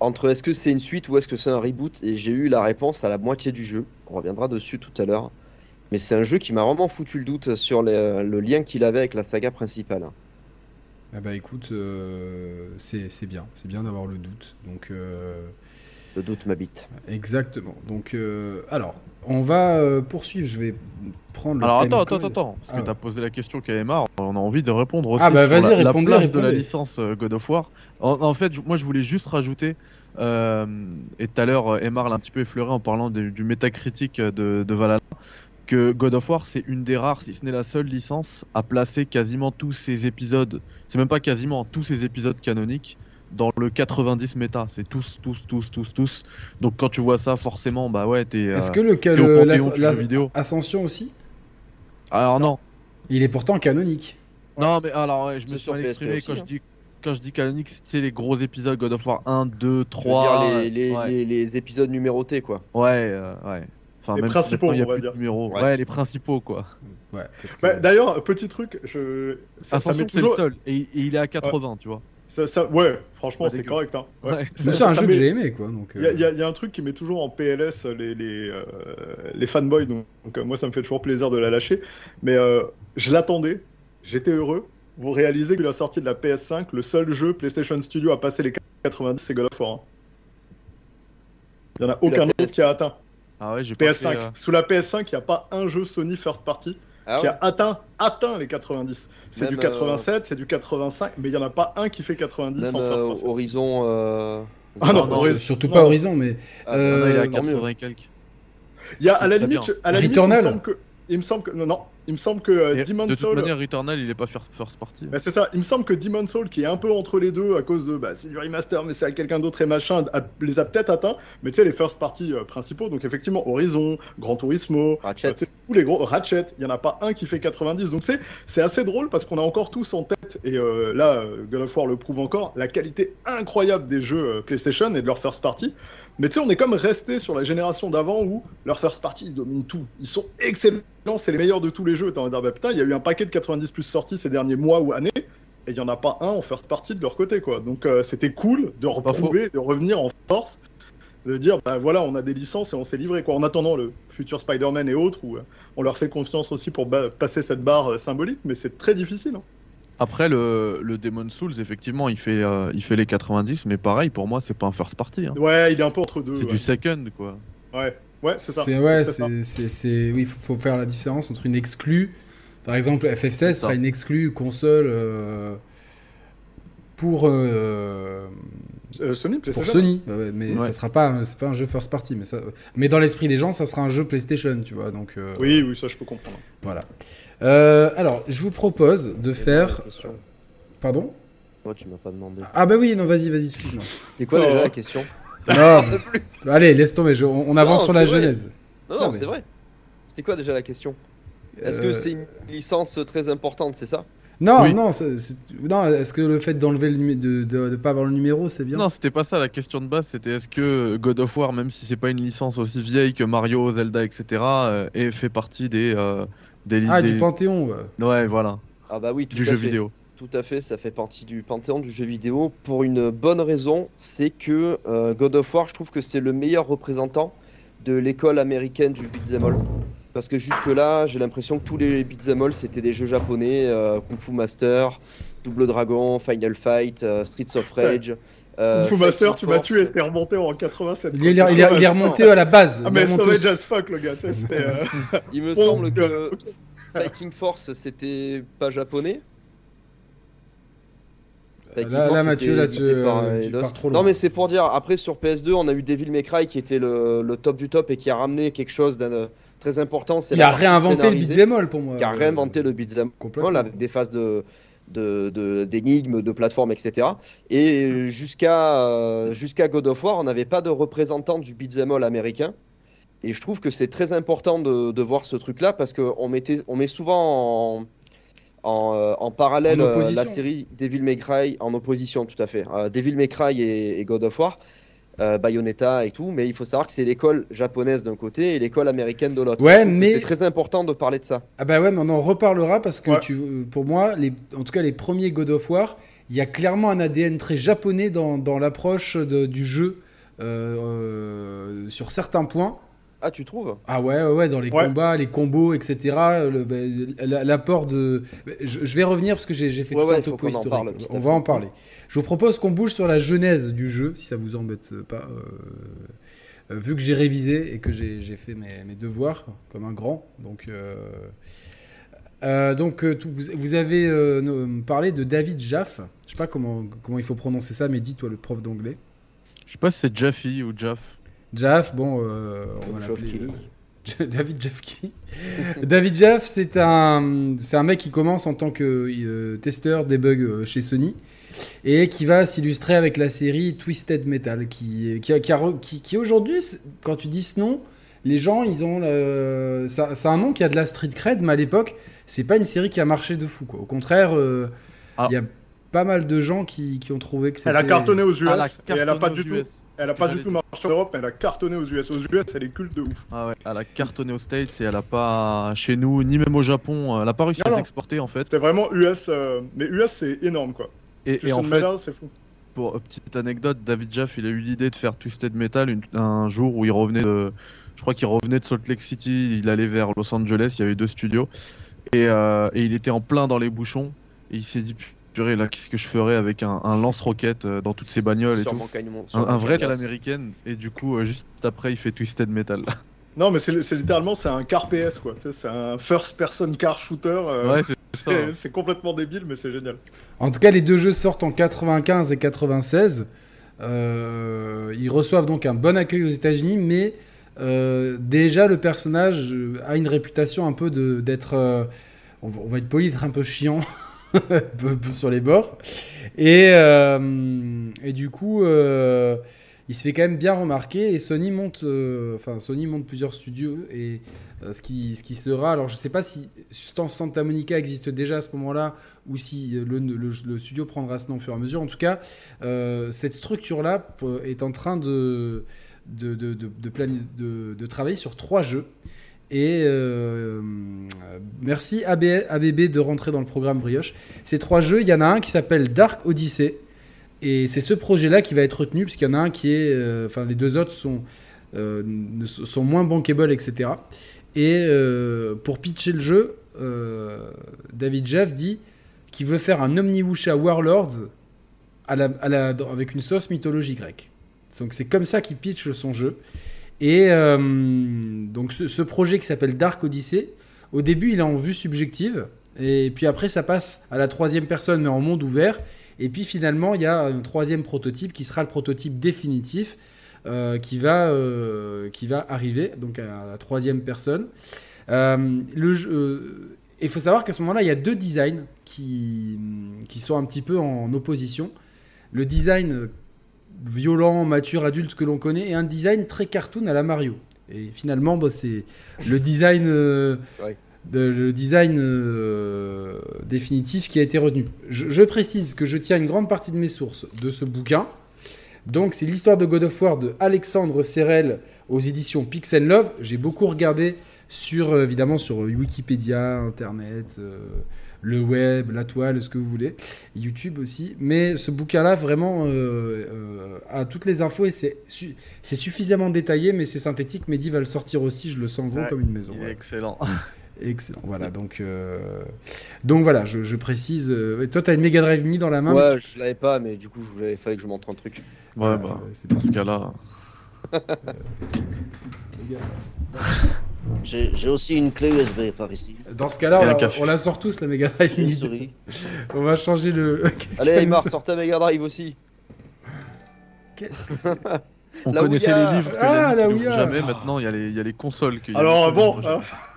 [SPEAKER 3] Entre est-ce que c'est une suite ou est-ce que c'est un reboot Et j'ai eu la réponse à la moitié du jeu. On reviendra dessus tout à l'heure. Mais c'est un jeu qui m'a vraiment foutu le doute sur les- le lien qu'il avait avec la saga principale.
[SPEAKER 1] Ah bah écoute, euh, c'est c'est bien, c'est bien d'avoir le doute. Donc, euh,
[SPEAKER 3] Le doute m'habite.
[SPEAKER 1] exactement. Donc, euh, alors, on va poursuivre. Je vais prendre le
[SPEAKER 4] Alors attends, attends,
[SPEAKER 1] code.
[SPEAKER 4] attends, parce
[SPEAKER 1] Ah
[SPEAKER 4] que
[SPEAKER 1] ouais.
[SPEAKER 4] t'as posé la question KMR, on a envie de répondre aussi
[SPEAKER 1] Ah bah vas-y,
[SPEAKER 4] la, la de la licence God of War. En, en fait, moi je voulais juste rajouter, euh, et tout à l'heure Emar l'a un petit peu effleuré en parlant de- du métacritique de, de Valhalla, que God of War c'est une des rares, si ce n'est la seule licence, à placer quasiment tous ses épisodes, c'est même pas quasiment, tous ses épisodes canoniques dans le 90 méta, c'est tous, tous, tous, tous, tous. Donc quand tu vois ça, forcément, bah ouais, t'es... euh,
[SPEAKER 1] Est-ce que le,
[SPEAKER 4] t'es au
[SPEAKER 1] le-
[SPEAKER 4] panthéon jeu vidéo.
[SPEAKER 1] Ascension aussi?
[SPEAKER 4] Alors non,
[SPEAKER 1] Il est pourtant canonique.
[SPEAKER 4] Non, mais alors, ouais, je me suis mal exprimé
[SPEAKER 3] aussi,
[SPEAKER 4] quand,
[SPEAKER 3] hein.
[SPEAKER 4] je dis, quand je dis canonique, c'est les gros épisodes God of War 1, 2,
[SPEAKER 3] Je veux
[SPEAKER 4] 3.
[SPEAKER 3] dire les, les,
[SPEAKER 4] ouais.
[SPEAKER 3] les- les épisodes numérotés, quoi.
[SPEAKER 4] Ouais, euh, ouais. Enfin,
[SPEAKER 2] Les
[SPEAKER 4] même si
[SPEAKER 2] principaux,
[SPEAKER 4] a
[SPEAKER 2] on va
[SPEAKER 4] plus de
[SPEAKER 2] dire.
[SPEAKER 4] numéros.
[SPEAKER 3] Ouais.
[SPEAKER 4] Ouais. les principaux, quoi.
[SPEAKER 1] Ouais, que-
[SPEAKER 2] Bah, D'ailleurs, petit truc, je... ça, ça
[SPEAKER 4] Ascension,
[SPEAKER 2] met
[SPEAKER 4] c'est le
[SPEAKER 2] toujours.
[SPEAKER 4] seul. Et, et il est à 80, tu vois.
[SPEAKER 2] Ça, ça- Ouais, franchement, c'est correct. Hein. Ouais. Ça-
[SPEAKER 1] c'est un
[SPEAKER 2] ça
[SPEAKER 1] jeu que
[SPEAKER 2] met-
[SPEAKER 1] j'ai aimé, quoi. Donc,
[SPEAKER 2] Il y, a-
[SPEAKER 1] euh,
[SPEAKER 2] il y a- il y a un truc qui met toujours en PLS les, les, euh, les fanboys, donc, donc, euh, moi ça me fait toujours plaisir de la lâcher. Mais euh, je l'attendais, j'étais heureux. Vous réalisez que la sortie de la PS5, le seul jeu PlayStation Studio à passer les 90, c'est God of War. hein. Il n'y en a aucun autre
[SPEAKER 3] PS5.
[SPEAKER 2] qui a atteint.
[SPEAKER 4] Ah ouais, j'ai pas
[SPEAKER 2] PS5.
[SPEAKER 4] fait, euh,
[SPEAKER 2] Sous la PS5, il n'y a pas un jeu Sony First Party
[SPEAKER 3] Ah
[SPEAKER 2] qui
[SPEAKER 3] ouais
[SPEAKER 2] a atteint, atteint les 90. C'est
[SPEAKER 3] Même,
[SPEAKER 2] du
[SPEAKER 3] euh,
[SPEAKER 2] 87, c'est du 85, mais il n'y en a pas un qui fait 90
[SPEAKER 3] Même
[SPEAKER 2] en First
[SPEAKER 3] euh,
[SPEAKER 2] Party.
[SPEAKER 3] Horizon. euh,
[SPEAKER 2] Ah non. Horizon-
[SPEAKER 1] surtout
[SPEAKER 2] non.
[SPEAKER 1] pas Horizon, mais
[SPEAKER 3] Ah,
[SPEAKER 1] Euh,
[SPEAKER 4] il
[SPEAKER 3] tant mieux.
[SPEAKER 4] 80 et quelques.
[SPEAKER 2] Il y a à la limite, je- à la limite, il
[SPEAKER 1] Returnal.
[SPEAKER 2] me semble que, il me semble que non, non, il me semble que euh,
[SPEAKER 4] Et
[SPEAKER 2] Demon's
[SPEAKER 4] de toute
[SPEAKER 2] Soul.
[SPEAKER 4] manière, Returnal, il est pas first, first party.
[SPEAKER 2] Bah, c'est ça, il me semble que Demon's Soul, qui est un peu entre les deux à cause de. Bah, c'est du remaster, mais c'est à quelqu'un d'autre et machin, a- les a peut-être atteints. Mais tu sais, les first party euh, principaux, donc effectivement, Horizon, Gran Turismo,
[SPEAKER 3] Ratchet.
[SPEAKER 2] euh, tous les gros. Ratchet, il y en a pas un qui fait 90. Donc tu sais, c'est assez drôle parce qu'on a encore tous en tête, et euh, là, God of War le prouve encore, la qualité incroyable des jeux euh, PlayStation et de leur first party. Mais tu sais, on est comme resté sur la génération d'avant où leur first party, ils dominent tout. Ils sont excellents, c'est les meilleurs de tous les jeux. T'as envie de dire, bah, putain, il y a eu un paquet de 90 plus sortis ces derniers mois ou années, et il n'y en a pas un en first party de leur côté, quoi. Donc euh, c'était cool de reprouver, de revenir en force, de dire, bah voilà, on a des licences et on s'est livré, quoi. En attendant le futur Spider-Man et autres, où euh, on leur fait confiance aussi pour ba- passer cette barre euh, symbolique, mais c'est très difficile. hein.
[SPEAKER 4] Après, le, le Demon Souls, effectivement, il fait, euh, il fait les 90, mais pareil, pour moi, c'est pas un first party. hein.
[SPEAKER 2] Ouais, il est un peu entre deux.
[SPEAKER 4] C'est
[SPEAKER 2] ouais.
[SPEAKER 4] du second, quoi.
[SPEAKER 2] Ouais, ouais, c'est ça.
[SPEAKER 1] C'est ouais,
[SPEAKER 2] c'est
[SPEAKER 1] oui, faut, faut faire la différence entre une exclue. Par exemple, FF16
[SPEAKER 4] ça.
[SPEAKER 1] sera une exclue console euh, pour euh,
[SPEAKER 2] Euh, Sony,
[SPEAKER 1] pour
[SPEAKER 2] PlayStation.
[SPEAKER 1] Sony, Ouais, ouais, mais
[SPEAKER 4] Ouais.
[SPEAKER 1] ça sera pas un- c'est pas un jeu first party, mais ça mais dans l'esprit des gens, ça sera un jeu PlayStation, tu vois. Donc euh,
[SPEAKER 2] Oui, oui, ça je peux comprendre.
[SPEAKER 1] voilà. Euh, alors, je vous propose de faire pardon?
[SPEAKER 3] Moi, tu m'as pas demandé.
[SPEAKER 1] Ah bah oui, non, vas-y, vas-y, excuse-moi.
[SPEAKER 3] C'était quoi
[SPEAKER 2] Oh.
[SPEAKER 3] déjà la question?
[SPEAKER 1] Non, allez, laisse tomber, je- on, on avance
[SPEAKER 3] Non,
[SPEAKER 1] sur la
[SPEAKER 3] vrai.
[SPEAKER 1] genèse.
[SPEAKER 3] Non,
[SPEAKER 1] Non,
[SPEAKER 3] non,
[SPEAKER 1] mais-
[SPEAKER 3] c'est vrai. C'était quoi déjà la question? Est-ce
[SPEAKER 1] Euh,
[SPEAKER 3] que c'est une licence très importante, c'est ça?
[SPEAKER 1] Non,
[SPEAKER 4] Oui.
[SPEAKER 1] non, c'est- c'est- non, est-ce que le fait d'enlever le numé- de, de, de pas avoir le numéro, c'est bien?
[SPEAKER 4] Non, c'était pas ça la question de base, c'était est-ce que God of War, même si c'est pas une licence aussi vieille que Mario, Zelda, etc., euh, et fait partie des. euh, des,
[SPEAKER 1] Ah,
[SPEAKER 4] des-
[SPEAKER 1] du Panthéon, ouais.
[SPEAKER 4] Ouais, voilà,
[SPEAKER 3] Ah bah oui, tout
[SPEAKER 4] du
[SPEAKER 3] à
[SPEAKER 4] jeu
[SPEAKER 3] fait.
[SPEAKER 4] vidéo.
[SPEAKER 3] Tout à fait, ça fait partie du panthéon du jeu vidéo pour une bonne raison, c'est que euh, God of War, je trouve que c'est le meilleur représentant de l'école américaine du beat'em all. Parce que jusque-là, j'ai l'impression que tous les beat'em all, c'était des jeux japonais, euh, Kung Fu Master, Double Dragon, Final Fight, euh, Streets of Rage. euh,
[SPEAKER 2] Kung Fu Master, tu m'as tué, t'es remonté en 87.
[SPEAKER 1] Il est, il est- il est- il est remonté à la base.
[SPEAKER 2] Ah,
[SPEAKER 1] Il
[SPEAKER 2] mais
[SPEAKER 1] est remonté au-
[SPEAKER 2] Sauvage as fuck, le gars, tu sais, c'était. euh,
[SPEAKER 3] Il me semble que. Fighting Force, c'était pas japonais. Fighting
[SPEAKER 1] Là,
[SPEAKER 3] Force,
[SPEAKER 1] là, Mathieu, là, tu,
[SPEAKER 3] par,
[SPEAKER 1] euh, tu
[SPEAKER 3] Eidos.
[SPEAKER 1] pars trop loin.
[SPEAKER 3] Non, mais c'est pour dire, après sur PS2, on a eu Devil May Cry qui était le, le top du top et qui a ramené quelque chose euh, très important. c'est
[SPEAKER 1] Il a réinventé le beat'em all pour moi.
[SPEAKER 3] Qui a réinventé le beat'em
[SPEAKER 1] Complètement.
[SPEAKER 3] all avec des phases de d'énigmes, de, plateformes, etc. Et jusqu'à jusqu'à God of War, on n'avait pas de représentant du beat'em all américain. Et je trouve que c'est très important de, de voir ce truc-là parce qu'on on met souvent en, en, euh, en parallèle
[SPEAKER 1] En
[SPEAKER 3] euh, la série Devil May Cry en opposition, tout à fait. Euh, Devil May Cry et, et God of War, euh, Bayonetta et tout, mais il faut savoir que c'est l'école japonaise d'un côté et l'école américaine de l'autre.
[SPEAKER 1] Ouais, mais-
[SPEAKER 3] c'est très important de parler de ça.
[SPEAKER 1] Ah bah ouais, mais on en reparlera parce que
[SPEAKER 2] Ouais.
[SPEAKER 1] tu, pour moi, les, en tout cas les premiers God of War, il y a clairement un ADN très japonais dans, dans l'approche du jeu euh, euh, sur certains points.
[SPEAKER 3] Ah, tu trouves?
[SPEAKER 1] Ah ouais, ouais, ouais, dans les
[SPEAKER 2] Ouais.
[SPEAKER 1] combats, les combos, etc. le- bah, la- L'apport de... Je, je vais revenir parce que j'ai j'ai fait
[SPEAKER 3] Ouais,
[SPEAKER 1] tout
[SPEAKER 3] ouais,
[SPEAKER 1] un topo
[SPEAKER 3] qu'on en
[SPEAKER 1] historique.
[SPEAKER 3] parle,
[SPEAKER 1] on va en parler. Je vous propose qu'on bouge sur la genèse du jeu, si ça vous embête pas. euh, vu que j'ai révisé et que j'ai j'ai fait mes, mes devoirs comme un grand. Donc, euh, euh, donc tout- vous, vous avez euh, parlé de David Jaff. Je sais pas comment, comment il faut prononcer ça, mais dis-toi le prof d'anglais.
[SPEAKER 4] Je sais pas si c'est Jaffe ou Jaff.
[SPEAKER 1] Jaff, bon, euh, on va euh, David Jeff Key. David Jeff, c'est un, c'est un mec qui commence en tant que euh, testeur debug euh, chez Sony et qui va s'illustrer avec la série Twisted Metal, qui, qui, qui, qui- qui aujourd'hui, quand tu dis ce nom, les gens, ils ont, le- ça- c'est un nom qui a de la street cred, mais à l'époque, c'est pas une série qui a marché de fou. Quoi. Au contraire, euh, il
[SPEAKER 4] Ah.
[SPEAKER 1] y a pas mal de gens qui, qui ont trouvé que c'était.
[SPEAKER 2] Elle a cartonné aux US
[SPEAKER 4] Ah, la
[SPEAKER 2] et elle a pas du
[SPEAKER 4] aux
[SPEAKER 2] tout. Elle a
[SPEAKER 4] C'est
[SPEAKER 2] pas du tout marché en Europe, mais elle a cartonné aux US. Aux US, elle est culte de ouf.
[SPEAKER 4] Ah ouais, elle a cartonné aux States et elle a pas chez nous, ni même au Japon. Elle a pas réussi
[SPEAKER 2] Non,
[SPEAKER 4] à s'exporter en fait.
[SPEAKER 2] C'était vraiment US, euh, mais US c'est énorme quoi.
[SPEAKER 4] Et, et en fait,
[SPEAKER 2] c'est fou.
[SPEAKER 4] pour euh, petite anecdote, David Jaff, il a eu l'idée de faire Twisted Metal une- un jour où il revenait de, je crois qu'il revenait de Salt Lake City, il allait vers Los Angeles, il y avait deux studios et, euh, et il était en plein dans les bouchons et il s'est dit purée là qu'est-ce que je ferais avec un, un lance-roquette euh, dans toutes ces bagnoles et tout. Un, vrai à l'américaine et du coup euh, juste après il fait Twisted Metal.
[SPEAKER 2] Non, mais c'est littéralement c'est un car PS quoi. C'est un first person car shooter. euh,
[SPEAKER 4] ouais, c'est
[SPEAKER 2] complètement débile, mais c'est génial.
[SPEAKER 1] En tout cas, les deux jeux sortent en 95 et 96. Euh, ils reçoivent donc un bon accueil aux États-Unis, mais euh, déjà le personnage a une réputation un peu de d'être, euh, on, va, on va être poli, d'être un peu chiant sur les bords. Et, euh, et du coup, euh, il se fait quand même bien remarquer. Et Sony monte, euh, Sony monte plusieurs studios et ce qui ce qui sera. Alors je sais pas si Santa Monica existe déjà à ce moment-là ou si le, le- studio prendra ce nom au fur et à mesure. En tout cas, cette structure-là est en train de de, de, de- de travailler sur trois jeux. Et euh, euh, merci AB, ABB de rentrer dans le programme Brioche. Ces trois jeux, il y en a un qui s'appelle Dark Odyssey. Et c'est ce projet-là qui va être retenu, parce qu'il y en a un qui est. euh, Enfin, les deux autres sont, sont moins bankable, etc. Et pour pitcher le jeu, David Jeff dit qu'il veut faire un Omniwusha Warlords à la, avec une sauce mythologie grecque. Donc c'est comme ça qu'il pitch son jeu. Et euh, donc ce, projet qui s'appelle Dark Odyssey, au début il est en vue subjective, et puis après ça passe à la troisième personne mais en monde ouvert. Et puis finalement il y a un troisième prototype qui sera le prototype définitif euh, qui, va, euh, qui va arriver, donc à la troisième personne. Il faut savoir qu'à ce moment-là il y a deux designs qui, qui sont un petit peu en opposition. Le design violent, mature, adulte que l'on connaît, et un design très cartoon à la Mario. Et finalement, bah, c'est le design, euh,
[SPEAKER 3] Ouais.
[SPEAKER 1] de- le design euh, définitif qui a été retenu. Je, je précise que je tiens une grande partie de mes sources de ce bouquin. Donc, c'est l'histoire de God of War de Alexandre Serrel aux éditions Pixel Love. J'ai beaucoup regardé sur, euh, évidemment, sur Wikipédia, Internet, euh, le web, la toile, ce que vous voulez. YouTube aussi. Mais ce bouquin-là, vraiment, euh, euh, a toutes les infos et c'est su- c'est suffisamment détaillé, mais c'est synthétique. Mehdi va le sortir aussi, je le sens gros
[SPEAKER 4] Ouais,
[SPEAKER 1] comme une maison.
[SPEAKER 4] Il est excellent.
[SPEAKER 1] Excellent. Voilà, donc, euh, donc voilà, je, je précise. euh, et toi, tu as une Mega Drive Mini dans la main. mais
[SPEAKER 3] Ouais, je l'avais pas, mais du coup, je voulais, fallait que je montre un truc.
[SPEAKER 1] tu-
[SPEAKER 4] Ouais,
[SPEAKER 1] voilà,
[SPEAKER 4] bah,
[SPEAKER 1] c'est-
[SPEAKER 4] dans ce cas-là.
[SPEAKER 5] j'ai aussi une clé USB par ici.
[SPEAKER 1] Dans ce cas-là, on, la-
[SPEAKER 4] café.
[SPEAKER 1] on la sort tous, la Mega Drive
[SPEAKER 5] Une
[SPEAKER 1] Mini.
[SPEAKER 5] souris.
[SPEAKER 1] On va changer le.
[SPEAKER 3] Allez, Aymar, sors ta Mega Drive aussi.
[SPEAKER 1] Qu'est-ce que c'est
[SPEAKER 4] On
[SPEAKER 3] La
[SPEAKER 4] connaissait
[SPEAKER 3] Ouya.
[SPEAKER 4] les livres que
[SPEAKER 1] Ah, la Ouya.
[SPEAKER 4] jamais. Maintenant, il y, a les- il y a les consoles. y a
[SPEAKER 2] Alors
[SPEAKER 4] les
[SPEAKER 2] bon,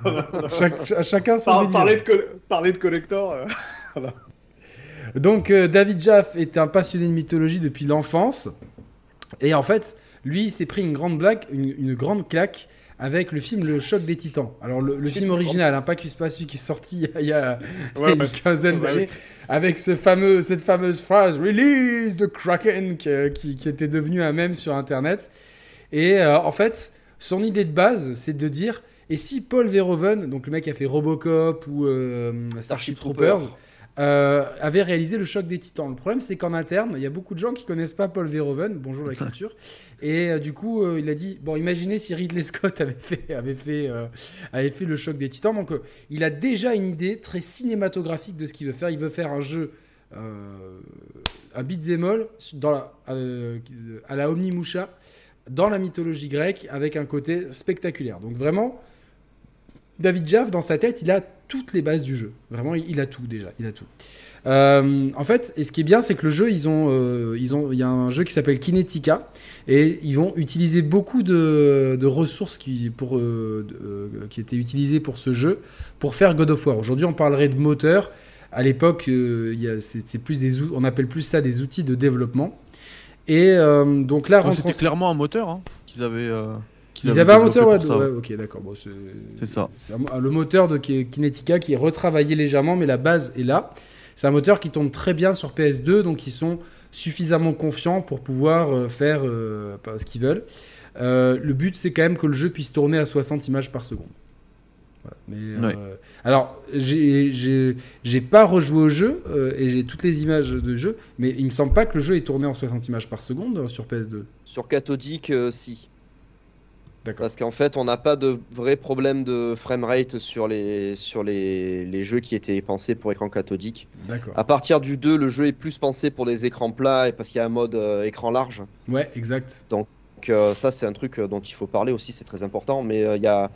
[SPEAKER 2] euh,
[SPEAKER 1] chacun son
[SPEAKER 2] par- parler, de parler de collector. euh,
[SPEAKER 1] Donc euh, David Jaff est un passionné de mythologie depuis l'enfance. Et en fait, lui, il s'est pris une grande blague, une, une grande claque avec le film Le Choc des Titans. Alors le, le film original, hein, pas, pas celui qui est sorti il y a,
[SPEAKER 2] Ouais,
[SPEAKER 1] une
[SPEAKER 2] ouais.
[SPEAKER 1] quinzaine
[SPEAKER 2] Ouais,
[SPEAKER 1] d'années, avec ce fameux, cette fameuse phrase Release the Kraken qui, qui était devenu un mème sur Internet. Et euh, en fait, son idée de base, c'est de dire et si Paul Verhoeven, donc le mec qui a fait Robocop ou euh, Starship
[SPEAKER 3] Starship
[SPEAKER 1] Troopers,
[SPEAKER 3] Troopers.
[SPEAKER 1] Euh, avait réalisé le choc des titans. Le problème, c'est qu'en interne, il y a beaucoup de gens qui connaissent pas Paul Verhoeven, bonjour la culture, et euh, du coup, euh, il a dit bon, imaginez si Ridley Scott avait fait, avait fait, euh, avait fait le choc des titans. Donc, il a déjà une idée très cinématographique de ce qu'il veut faire. Il veut faire un jeu, un beat'em all dans la, à la Omnimusha, dans la mythologie grecque, avec un côté spectaculaire. Donc, vraiment. David Jaff, dans sa tête, il a toutes les bases du jeu. Vraiment, il, a tout déjà. Il a tout. Euh, en fait, et ce qui est bien, c'est que le jeu, ils ont, euh, ils ont, il y a un jeu qui s'appelle Kinetica, et ils vont utiliser beaucoup de, de ressources qui, pour, euh, de- qui étaient utilisées pour ce jeu pour faire God of War. Aujourd'hui, on parlerait de moteur. À l'époque, c'est plus des, on appelle plus ça des outils de développement. Et donc là,
[SPEAKER 4] C'était clairement un moteur hein, qu'ils avaient. Qu'ils
[SPEAKER 1] ils avaient un moteur, ouais,
[SPEAKER 4] pour ça.
[SPEAKER 1] ouais, ok, d'accord. Bon, c'est
[SPEAKER 4] ça.
[SPEAKER 1] c'est le moteur de Ki- Kinetica qui est retravaillé légèrement, mais la base est là. C'est un moteur qui tourne très bien sur PS2, donc ils sont suffisamment confiants pour pouvoir euh, faire euh, ce qu'ils veulent. Euh, le but, c'est quand même que le jeu puisse tourner à 60 images par seconde. Voilà. Mais,
[SPEAKER 4] Ouais.
[SPEAKER 1] euh, alors, j'ai- pas rejoué au jeu euh, et j'ai toutes les images de jeu, mais il me semble pas que le jeu est tourné en 60 images par seconde sur PS2.
[SPEAKER 3] Sur cathodique, euh, si. Parce qu'en fait, on n'a pas de vrai problème de framerate sur les, sur les, les jeux qui étaient pensés pour écran cathodique.
[SPEAKER 1] D'accord.
[SPEAKER 3] À partir du 2, le jeu est plus pensé pour des écrans plats et parce qu'il y a un mode euh, écran large.
[SPEAKER 1] Ouais, exact.
[SPEAKER 3] Donc euh, ça, c'est un truc euh, dont il faut parler aussi, c'est très important. Mais euh, il y, a,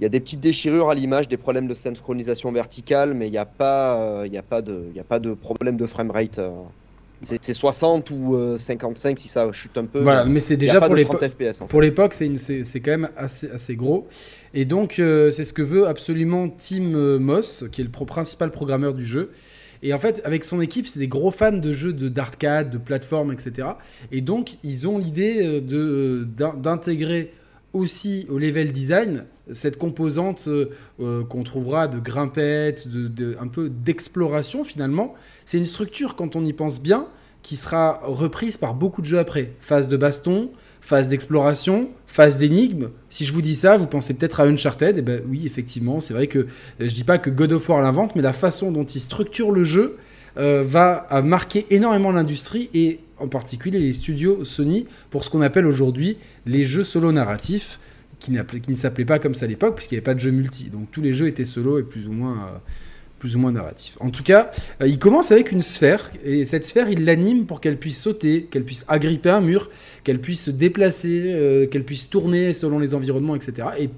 [SPEAKER 3] y a des petites déchirures à l'image, des problèmes de synchronisation verticale, mais il n'y a, pas, y a, pas de- y a pas de problème de framerate. euh. C'est c'est 60 ou euh, 55 si ça chute un peu.
[SPEAKER 1] Voilà, mais c'est déjà pour
[SPEAKER 3] de
[SPEAKER 1] les
[SPEAKER 3] 30 FPS. En fait.
[SPEAKER 1] Pour l'époque, c'est quand même assez, assez gros. Et donc, euh, c'est ce que veut absolument Tim euh, Moss, qui est le pro- principal programmeur du jeu. Et en fait, avec son équipe, c'est des gros fans de jeux de d'arcade, de plateforme, etc. Et donc, ils ont l'idée euh, de d'in- d'intégrer aussi au level design cette composante euh, euh, qu'on trouvera de grimpette, de, un peu d'exploration finalement. C'est une structure, quand on y pense bien, qui sera reprise par beaucoup de jeux après. Phase de baston, phase d'exploration, phase d'énigmes. Si je vous dis ça, vous pensez peut-être à Uncharted. Et ben oui, effectivement, c'est vrai que je dis pas que God of War l'invente, mais la façon dont il structure le jeu euh, va marquer énormément l'industrie et en particulier les studios Sony pour ce qu'on appelle aujourd'hui les jeux solo narratifs qui, ne s'appelaient pas comme ça à l'époque puisqu'il n'y avait pas de jeu multi. Donc tous les jeux étaient solo et plus ou moins, euh, narratifs. En tout cas, euh, il commence avec une sphère et cette sphère, il l'anime pour qu'elle puisse sauter, qu'elle puisse agripper un mur, qu'elle puisse se déplacer, euh, qu'elle puisse tourner selon les environnements, etc. Et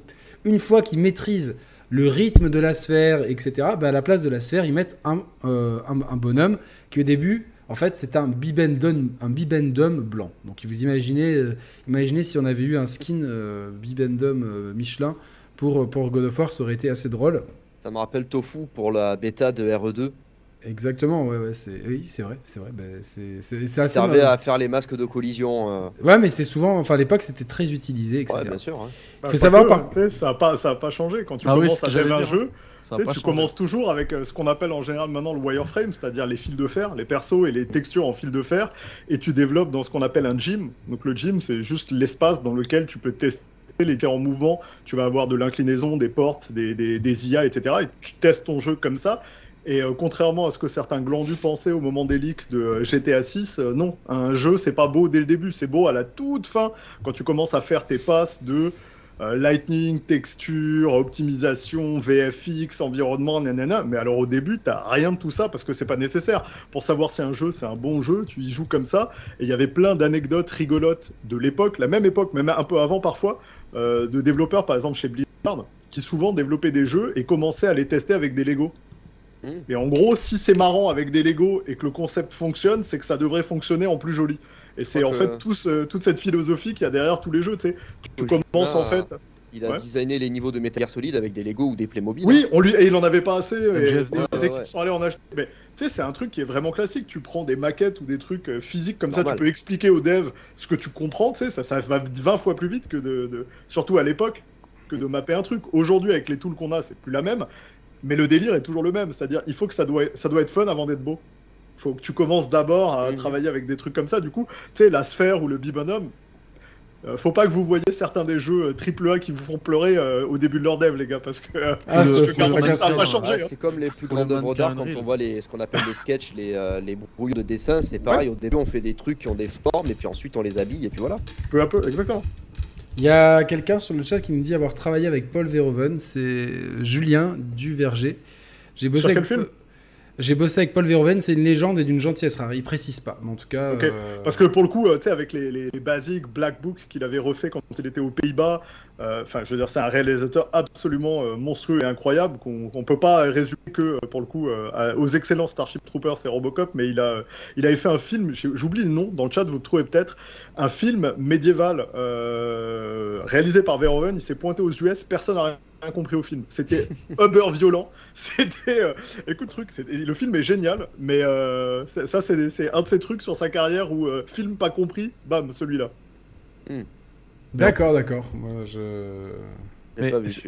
[SPEAKER 1] une fois qu'ils maîtrisent le rythme de la sphère, etc., bah, à la place de la sphère, ils mettent un, euh, bonhomme qui au début, en fait, c'est un bibendum, un bibendum blanc. Donc vous imaginez, euh, imaginez si on avait eu un skin euh, bibendum euh, Michelin pour, pour God of War, ça aurait été assez drôle.
[SPEAKER 3] Ça me rappelle Tofu pour la bêta de RE2.
[SPEAKER 1] Exactement, ouais, ouais, c'est, oui, c'est vrai, c'est vrai. bah, c'est, c'est, c'est
[SPEAKER 3] Ça
[SPEAKER 1] assez
[SPEAKER 3] servait
[SPEAKER 1] marrant.
[SPEAKER 3] à faire les masques de collision. euh.
[SPEAKER 1] Ouais, mais c'est souvent, enfin à l'époque, c'était très utilisé, etc.
[SPEAKER 3] Ouais, bien sûr. hein.
[SPEAKER 2] Bah,
[SPEAKER 1] Faut savoir
[SPEAKER 2] que,
[SPEAKER 1] par-
[SPEAKER 2] ça n'a pas, ça a pas changé. Quand tu
[SPEAKER 4] Ah oui,
[SPEAKER 2] commences
[SPEAKER 4] c'est
[SPEAKER 2] à dev un jeu,
[SPEAKER 4] Ça
[SPEAKER 2] tu sais, tu commences toujours avec euh, ce qu'on appelle en général maintenant le wireframe, c'est-à-dire les fils de fer, les persos et les textures en fil de fer, et tu développes dans ce qu'on appelle un gym. Donc le gym, c'est juste l'espace dans lequel tu peux tester les différents mouvements. Tu vas avoir de l'inclinaison, des portes, des, des, des IA, etc. Et tu testes ton jeu comme ça. Et euh, contrairement à ce que certains glandus pensaient au moment des leaks de euh, GTA 6, euh, non, un jeu c'est pas beau dès le début, c'est beau à la toute fin quand tu commences à faire tes passes de euh, lightning, texture, optimisation, VFX, environnement, nanana. Mais alors au début, t'as rien de tout ça parce que c'est pas nécessaire. Pour savoir si un jeu c'est un bon jeu, tu y joues comme ça. Et il y avait plein d'anecdotes rigolotes de l'époque, la même époque, même un peu avant parfois, euh, de développeurs par exemple chez Blizzard, qui souvent développaient des jeux et commençaient à les tester avec des Lego.
[SPEAKER 3] Mm.
[SPEAKER 2] Et en gros, si c'est marrant avec des Lego et que le concept fonctionne, c'est que ça devrait fonctionner en plus joli. Et c'est en
[SPEAKER 3] que-
[SPEAKER 2] fait tout ce- toute cette philosophie qu'il y a derrière tous les jeux. Tu sais, tu
[SPEAKER 3] Kojima
[SPEAKER 2] commences en
[SPEAKER 3] a-
[SPEAKER 2] fait.
[SPEAKER 3] Il a
[SPEAKER 2] Ouais.
[SPEAKER 3] designé les niveaux de Metal Gear Solid avec des Lego ou des Playmobil.
[SPEAKER 2] Oui, on lui et il en avait pas assez. Et les
[SPEAKER 3] ouais,
[SPEAKER 2] équipes
[SPEAKER 3] ouais.
[SPEAKER 2] sont allées en acheter. Mais tu sais, c'est un truc qui est vraiment classique. Tu prends des maquettes ou des trucs euh, physiques comme ça, tu peux expliquer aux devs ce que tu comprends. Tu sais, ça, ça va 20 fois plus vite que de, de- surtout à l'époque, que de mapper un truc. Aujourd'hui, avec les tools qu'on a, c'est plus la même. Mais le délire est toujours le même. C'est-à-dire, il faut que ça doit, ça doit être fun avant d'être beau. Faut que tu commences d'abord à
[SPEAKER 3] Mhm.
[SPEAKER 2] travailler avec des trucs comme ça. Du coup, tu sais, la sphère ou le bibonhomme. euh, faut pas que vous voyez certains des jeux euh, AAA qui vous font pleurer euh, au début de leur dev, les gars, parce que euh,
[SPEAKER 1] Ah,
[SPEAKER 4] Le-
[SPEAKER 1] ça, ça, ça
[SPEAKER 2] a pas changé. Hein.
[SPEAKER 3] c'est comme les plus grandes œuvres d'art quand on voit les, ce qu'on appelle les sketchs, les, euh, les brouillons de dessin. C'est pareil, au début on fait des trucs qui ont des formes et puis ensuite on les habille et puis voilà.
[SPEAKER 2] peu à peu, exactement.
[SPEAKER 1] Il y a quelqu'un sur le chat qui nous dit avoir travaillé avec Paul Verhoeven, c'est Julien Duverger. J'ai bossé
[SPEAKER 2] Sur
[SPEAKER 1] avec
[SPEAKER 2] quel film?
[SPEAKER 1] J'ai bossé avec Paul Verhoeven, c'est une légende et d'une gentillesse rare. Il précise pas, mais en tout cas. Euh,
[SPEAKER 2] Parce que pour le coup, euh, tu sais, avec les, les, les basiques Black Book qu'il avait refait quand il était aux Pays-Bas, euh, enfin, je veux dire, c'est un réalisateur absolument monstrueux et incroyable qu'on qu'on peut pas résumer que, pour le coup, aux excellents Starship Troopers et Robocop, mais il, a, il avait fait un film, j'oublie le nom, dans le chat, vous le trouvez peut-être, un film médiéval réalisé par Verhoeven, il s'est pointé aux US, personne n'a rien rien compris au film. C'était uber violent. C'était, euh, écoute, truc, le film est génial, mais euh, ça, c'est c'est un de ces trucs sur sa carrière où euh, film pas compris, bam, celui-là.
[SPEAKER 1] D'accord, d'accord. Moi, je.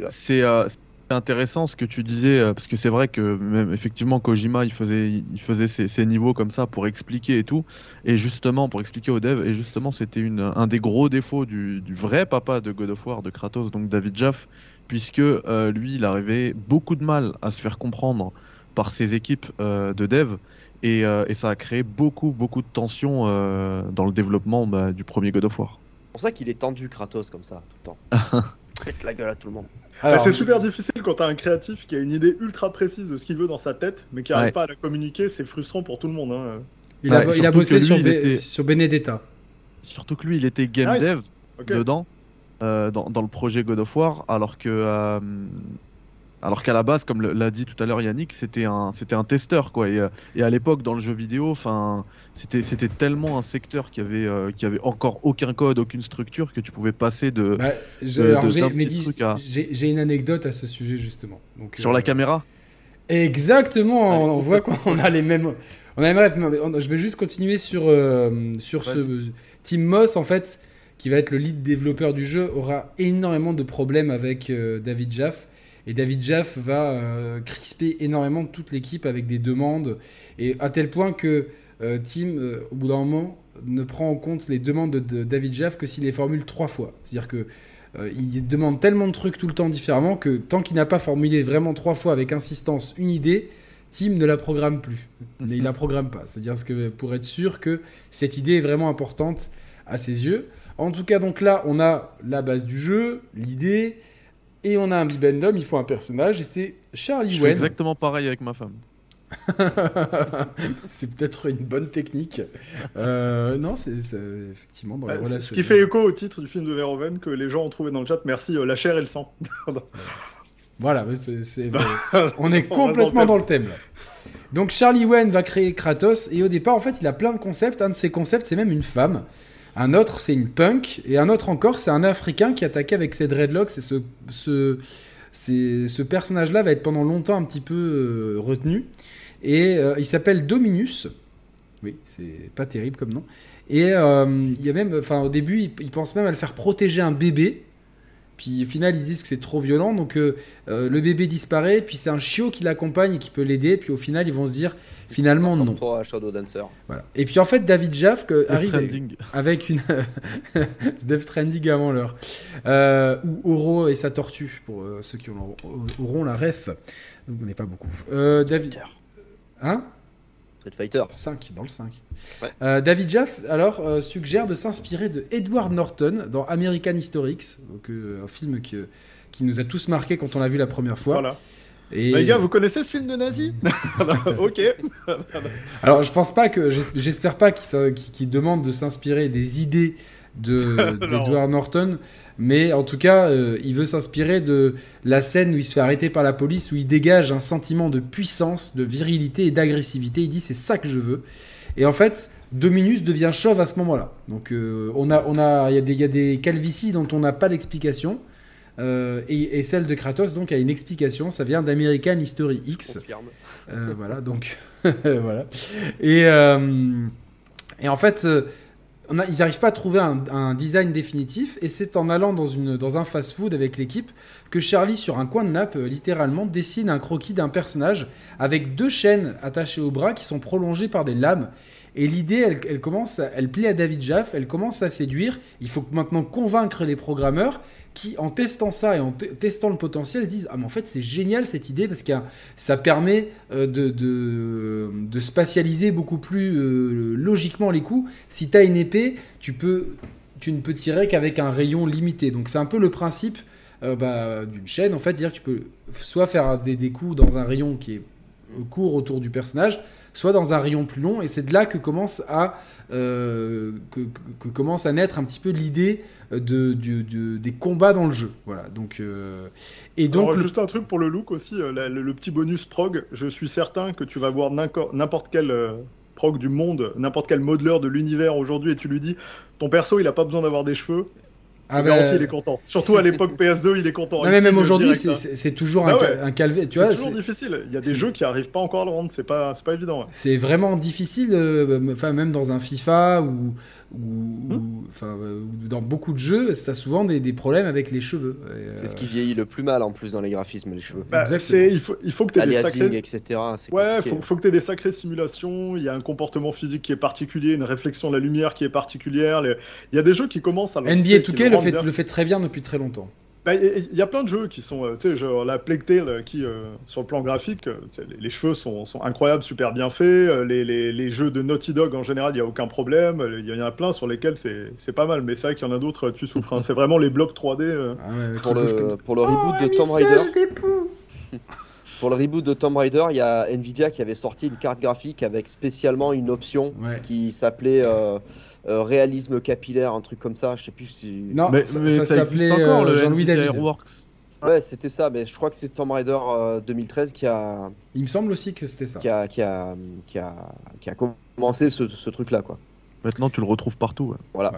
[SPEAKER 4] C'est- intéressant ce que tu disais euh, parce que c'est vrai que même effectivement Kojima il faisait il faisait ses, ses niveaux comme ça pour expliquer et tout et justement pour expliquer aux devs et justement c'était une un des gros défauts du, du vrai papa de God of War de Kratos donc David Jaff puisque euh, lui il arrivait beaucoup de mal à se faire comprendre par ses équipes euh, de dev et, euh, et ça a créé beaucoup beaucoup de tensions euh, dans le développement bah, du premier God of War.
[SPEAKER 3] C'est pour ça qu'il est tendu Kratos comme ça tout le temps. Pète la gueule à tout le monde.
[SPEAKER 2] Bah,
[SPEAKER 1] Alors,
[SPEAKER 2] c'est super difficile quand t'as un créatif qui a une idée ultra précise de ce qu'il veut dans sa tête, mais qui n'arrive
[SPEAKER 4] Ouais.
[SPEAKER 2] pas à la communiquer, c'est frustrant pour tout le monde. Hein.
[SPEAKER 1] Il a, il bossé
[SPEAKER 4] que lui,
[SPEAKER 1] sur,
[SPEAKER 4] il
[SPEAKER 1] Be-
[SPEAKER 4] était-
[SPEAKER 1] sur Benedetta.
[SPEAKER 4] Surtout que lui il était game dev dedans, euh, dans, dans le projet God of War, alors que, euh, Alors qu'à la base, comme l'a dit tout à l'heure Yannick, c'était un, c'était un testeur quoi. Et, euh, et à l'époque, dans le jeu vidéo, enfin, c'était, c'était tellement un secteur qui avait, euh, qui avait encore aucun code, aucune structure que tu pouvais passer de
[SPEAKER 1] Bah, j'ai-
[SPEAKER 4] à-
[SPEAKER 1] une anecdote à ce sujet justement. Donc,
[SPEAKER 4] sur
[SPEAKER 1] euh,
[SPEAKER 4] la caméra?
[SPEAKER 1] Exactement, on voit qu'on a les mêmes. On a les mêmes rêves. On- Je vais juste continuer sur, euh, sur ce. Tim Moss, en fait, qui va être le lead développeur du jeu, aura énormément de problèmes avec euh, David Jaff. Et David Jaff va euh, crisper énormément toute l'équipe avec des demandes. Et à tel point que euh, Tim, euh, au bout d'un moment, ne prend en compte les demandes de, David Jaff que s'il les formule trois fois. C'est-à-dire que il demande tellement de trucs tout le temps différemment que tant qu'il n'a pas formulé vraiment trois fois avec insistance une idée, Tim ne la programme plus. Mais il la programme pas. C'est-à-dire ce que pour être sûr que cette idée est vraiment importante à ses yeux. En tout cas, donc là, on a la base du jeu, l'idée, et on a un bibendum, il faut un personnage, et c'est Charlie
[SPEAKER 4] Je fais
[SPEAKER 1] Wen.
[SPEAKER 4] exactement pareil avec ma femme.
[SPEAKER 1] c'est peut-être une bonne technique. Euh, non, c'est effectivement dans les
[SPEAKER 2] Bah, c'est
[SPEAKER 1] relations.
[SPEAKER 2] ce qui fait écho au titre du film de Verhoeven que les gens ont trouvé dans le chat. Merci, euh, la chair et le sang.
[SPEAKER 1] Voilà, c'est- on est complètement dans le thème. là. Donc Charlie Wen va créer Kratos et au départ en fait il a plein de concepts. Un de ses concepts c'est même une femme. Un autre c'est une punk et un autre encore c'est un Africain qui attaquait avec ses dreadlocks et ce, ce, ce personnage-là va être pendant longtemps un petit peu euh, retenu. Et euh, il s'appelle Dominus. Oui, c'est pas terrible comme nom. Et euh, il y a même, enfin au début il, il pense même à le faire protéger un bébé. Puis au final, ils disent que c'est trop violent, donc le bébé disparaît, puis c'est un chiot qui l'accompagne et qui peut l'aider, puis au final, ils vont se dire finalement non.
[SPEAKER 3] À Shadow Dancer.
[SPEAKER 1] Voilà. Et puis en fait, David Jaff que,
[SPEAKER 4] Death
[SPEAKER 1] arrive avec une Death Stranding avant l'heure, euh, ou Oro et sa tortue pour euh, ceux qui ont- auront la ref. Vous n'en pas beaucoup. Euh, David, hein
[SPEAKER 3] Street Fighter.
[SPEAKER 1] 5 dans le 5.
[SPEAKER 3] Ouais.
[SPEAKER 1] Euh, David Jaff alors euh, suggère de s'inspirer de Edward Norton dans American Historics, donc euh, un film qui, qui nous a tous marqué quand on l'a vu la première fois.
[SPEAKER 2] Voilà.
[SPEAKER 1] Et
[SPEAKER 2] Les gars, vous connaissez ce film de nazi Ok.
[SPEAKER 1] alors je pense pas que j'es- j'espère pas qu'il qu'il demande de s'inspirer des idées de d'Edward Norton, mais en tout cas euh, il veut s'inspirer de la scène où il se fait arrêter par la police où il dégage un sentiment de puissance, de virilité et d'agressivité. Il dit c'est ça que je veux. Et en fait, Dominus devient chauve à ce moment-là. Donc euh, on a, on a, il y, a des- il y a des calvities dont on n'a pas d'explication. Euh, et, et celle de Kratos donc a une explication. Ça vient d'American History X. Euh, voilà, donc voilà. Et, euh, et en fait, on a- ils n'arrivent pas à trouver un, un design définitif. Et c'est en allant dans, une, dans un fast-food avec l'équipe que Charlie, sur un coin de nappe, littéralement, dessine un croquis d'un personnage avec deux chaînes attachées au bras qui sont prolongées par des lames. Et l'idée, elle, commence, elle plaît à David Jaff, elle commence à séduire. Il faut maintenant convaincre les programmeurs qui, en testant ça et en te- testant le potentiel, disent Ah, mais en fait, c'est génial cette idée parce que ça permet euh, de, spatialiser beaucoup plus euh, logiquement les coups. Si tu as une épée, tu, peux, tu ne peux tirer qu'avec un rayon limité. Donc, c'est un peu le principe euh, bah, d'une chaîne, en fait, dire que tu peux soit faire des, coups dans un rayon qui est court autour du personnage, soit dans un rayon plus long, et c'est de là que commence à, euh, que, commence à naître un petit peu l'idée euh, de, du- des combats dans le jeu. Voilà. Donc, euh, et donc,
[SPEAKER 2] Alors,
[SPEAKER 1] le-
[SPEAKER 2] juste un truc pour le look aussi, le, le petit bonus prog. Je suis certain que tu vas voir n'importe quel prog du monde, n'importe quel modeleur de l'univers aujourd'hui, et tu lui dis ton perso, il a pas besoin d'avoir des cheveux.
[SPEAKER 1] Ah, bah,
[SPEAKER 2] garantis, il est content. Surtout à l'époque PS2, il est content.
[SPEAKER 1] non, mais même aujourd'hui, c'est-
[SPEAKER 2] hein.
[SPEAKER 1] c'est toujours
[SPEAKER 2] Bah
[SPEAKER 1] un,
[SPEAKER 2] ouais.
[SPEAKER 1] ca- un calvé. Tu
[SPEAKER 2] C'est toujours difficile. Il y a des jeux qui arrivent pas encore à le rendre. C'est pas, pas évident. ouais.
[SPEAKER 1] c'est vraiment difficile, euh, enfin même dans un FIFA ou, ou- ou- enfin, euh, ou dans beaucoup de jeux, ça a souvent des, des problèmes avec les cheveux. Euh,
[SPEAKER 3] C'est ce qui vieillit le plus mal en plus dans les graphismes, les cheveux.
[SPEAKER 2] Bah, il faut, il faut que tu aies des sacrés.
[SPEAKER 3] etc.
[SPEAKER 2] Ouais, faut, faut que tu des sacrées simulations. Il y a un comportement physique qui est particulier, une réflexion de la lumière qui est particulière. les- Il y a des jeux qui commencent à.
[SPEAKER 1] NBA
[SPEAKER 2] qui
[SPEAKER 1] 2K le
[SPEAKER 2] rendent
[SPEAKER 1] fait,
[SPEAKER 2] bien.
[SPEAKER 1] le fait très bien depuis très longtemps.
[SPEAKER 2] Bah, Il y, y a plein de jeux qui sont, euh, tu sais, genre la Plague Tale, euh, qui, euh, sur le plan graphique, les, les cheveux sont, sont incroyables, super bien faits. Les, les- les jeux de Naughty Dog, en général, il n'y a aucun problème. Il y en a plein sur lesquels c'est c'est pas mal, mais c'est vrai qu'il y en a d'autres, tu souffres. hein. C'est vraiment les blocs 3D. euh.
[SPEAKER 1] Ah ouais,
[SPEAKER 3] Pour le,
[SPEAKER 1] comme-
[SPEAKER 3] pour le reboot
[SPEAKER 1] Oh,
[SPEAKER 3] de Tomb Raider, pour le reboot de Tomb Raider, il y a Nvidia qui avait sorti une carte graphique avec spécialement une option
[SPEAKER 1] Ouais.
[SPEAKER 3] qui s'appelait euh, euh, réalisme capillaire, un truc comme ça. Je sais plus si.
[SPEAKER 1] Non,
[SPEAKER 4] mais
[SPEAKER 1] ça,
[SPEAKER 4] mais
[SPEAKER 1] ça
[SPEAKER 4] ça, existe
[SPEAKER 1] s'appelait
[SPEAKER 4] encore
[SPEAKER 1] euh,
[SPEAKER 4] le
[SPEAKER 1] Jean-Louis
[SPEAKER 4] Nvidia
[SPEAKER 1] David.
[SPEAKER 4] Airworks.
[SPEAKER 3] Ouais, c'était ça, mais je crois que c'est Tomb Raider euh, 2013 qui a,
[SPEAKER 1] Il me semble aussi que c'était ça.
[SPEAKER 3] qui a, qui a, qui a, qui a commencé ce, ce truc-là, quoi.
[SPEAKER 4] Maintenant, tu le retrouves partout. ouais.
[SPEAKER 3] Voilà.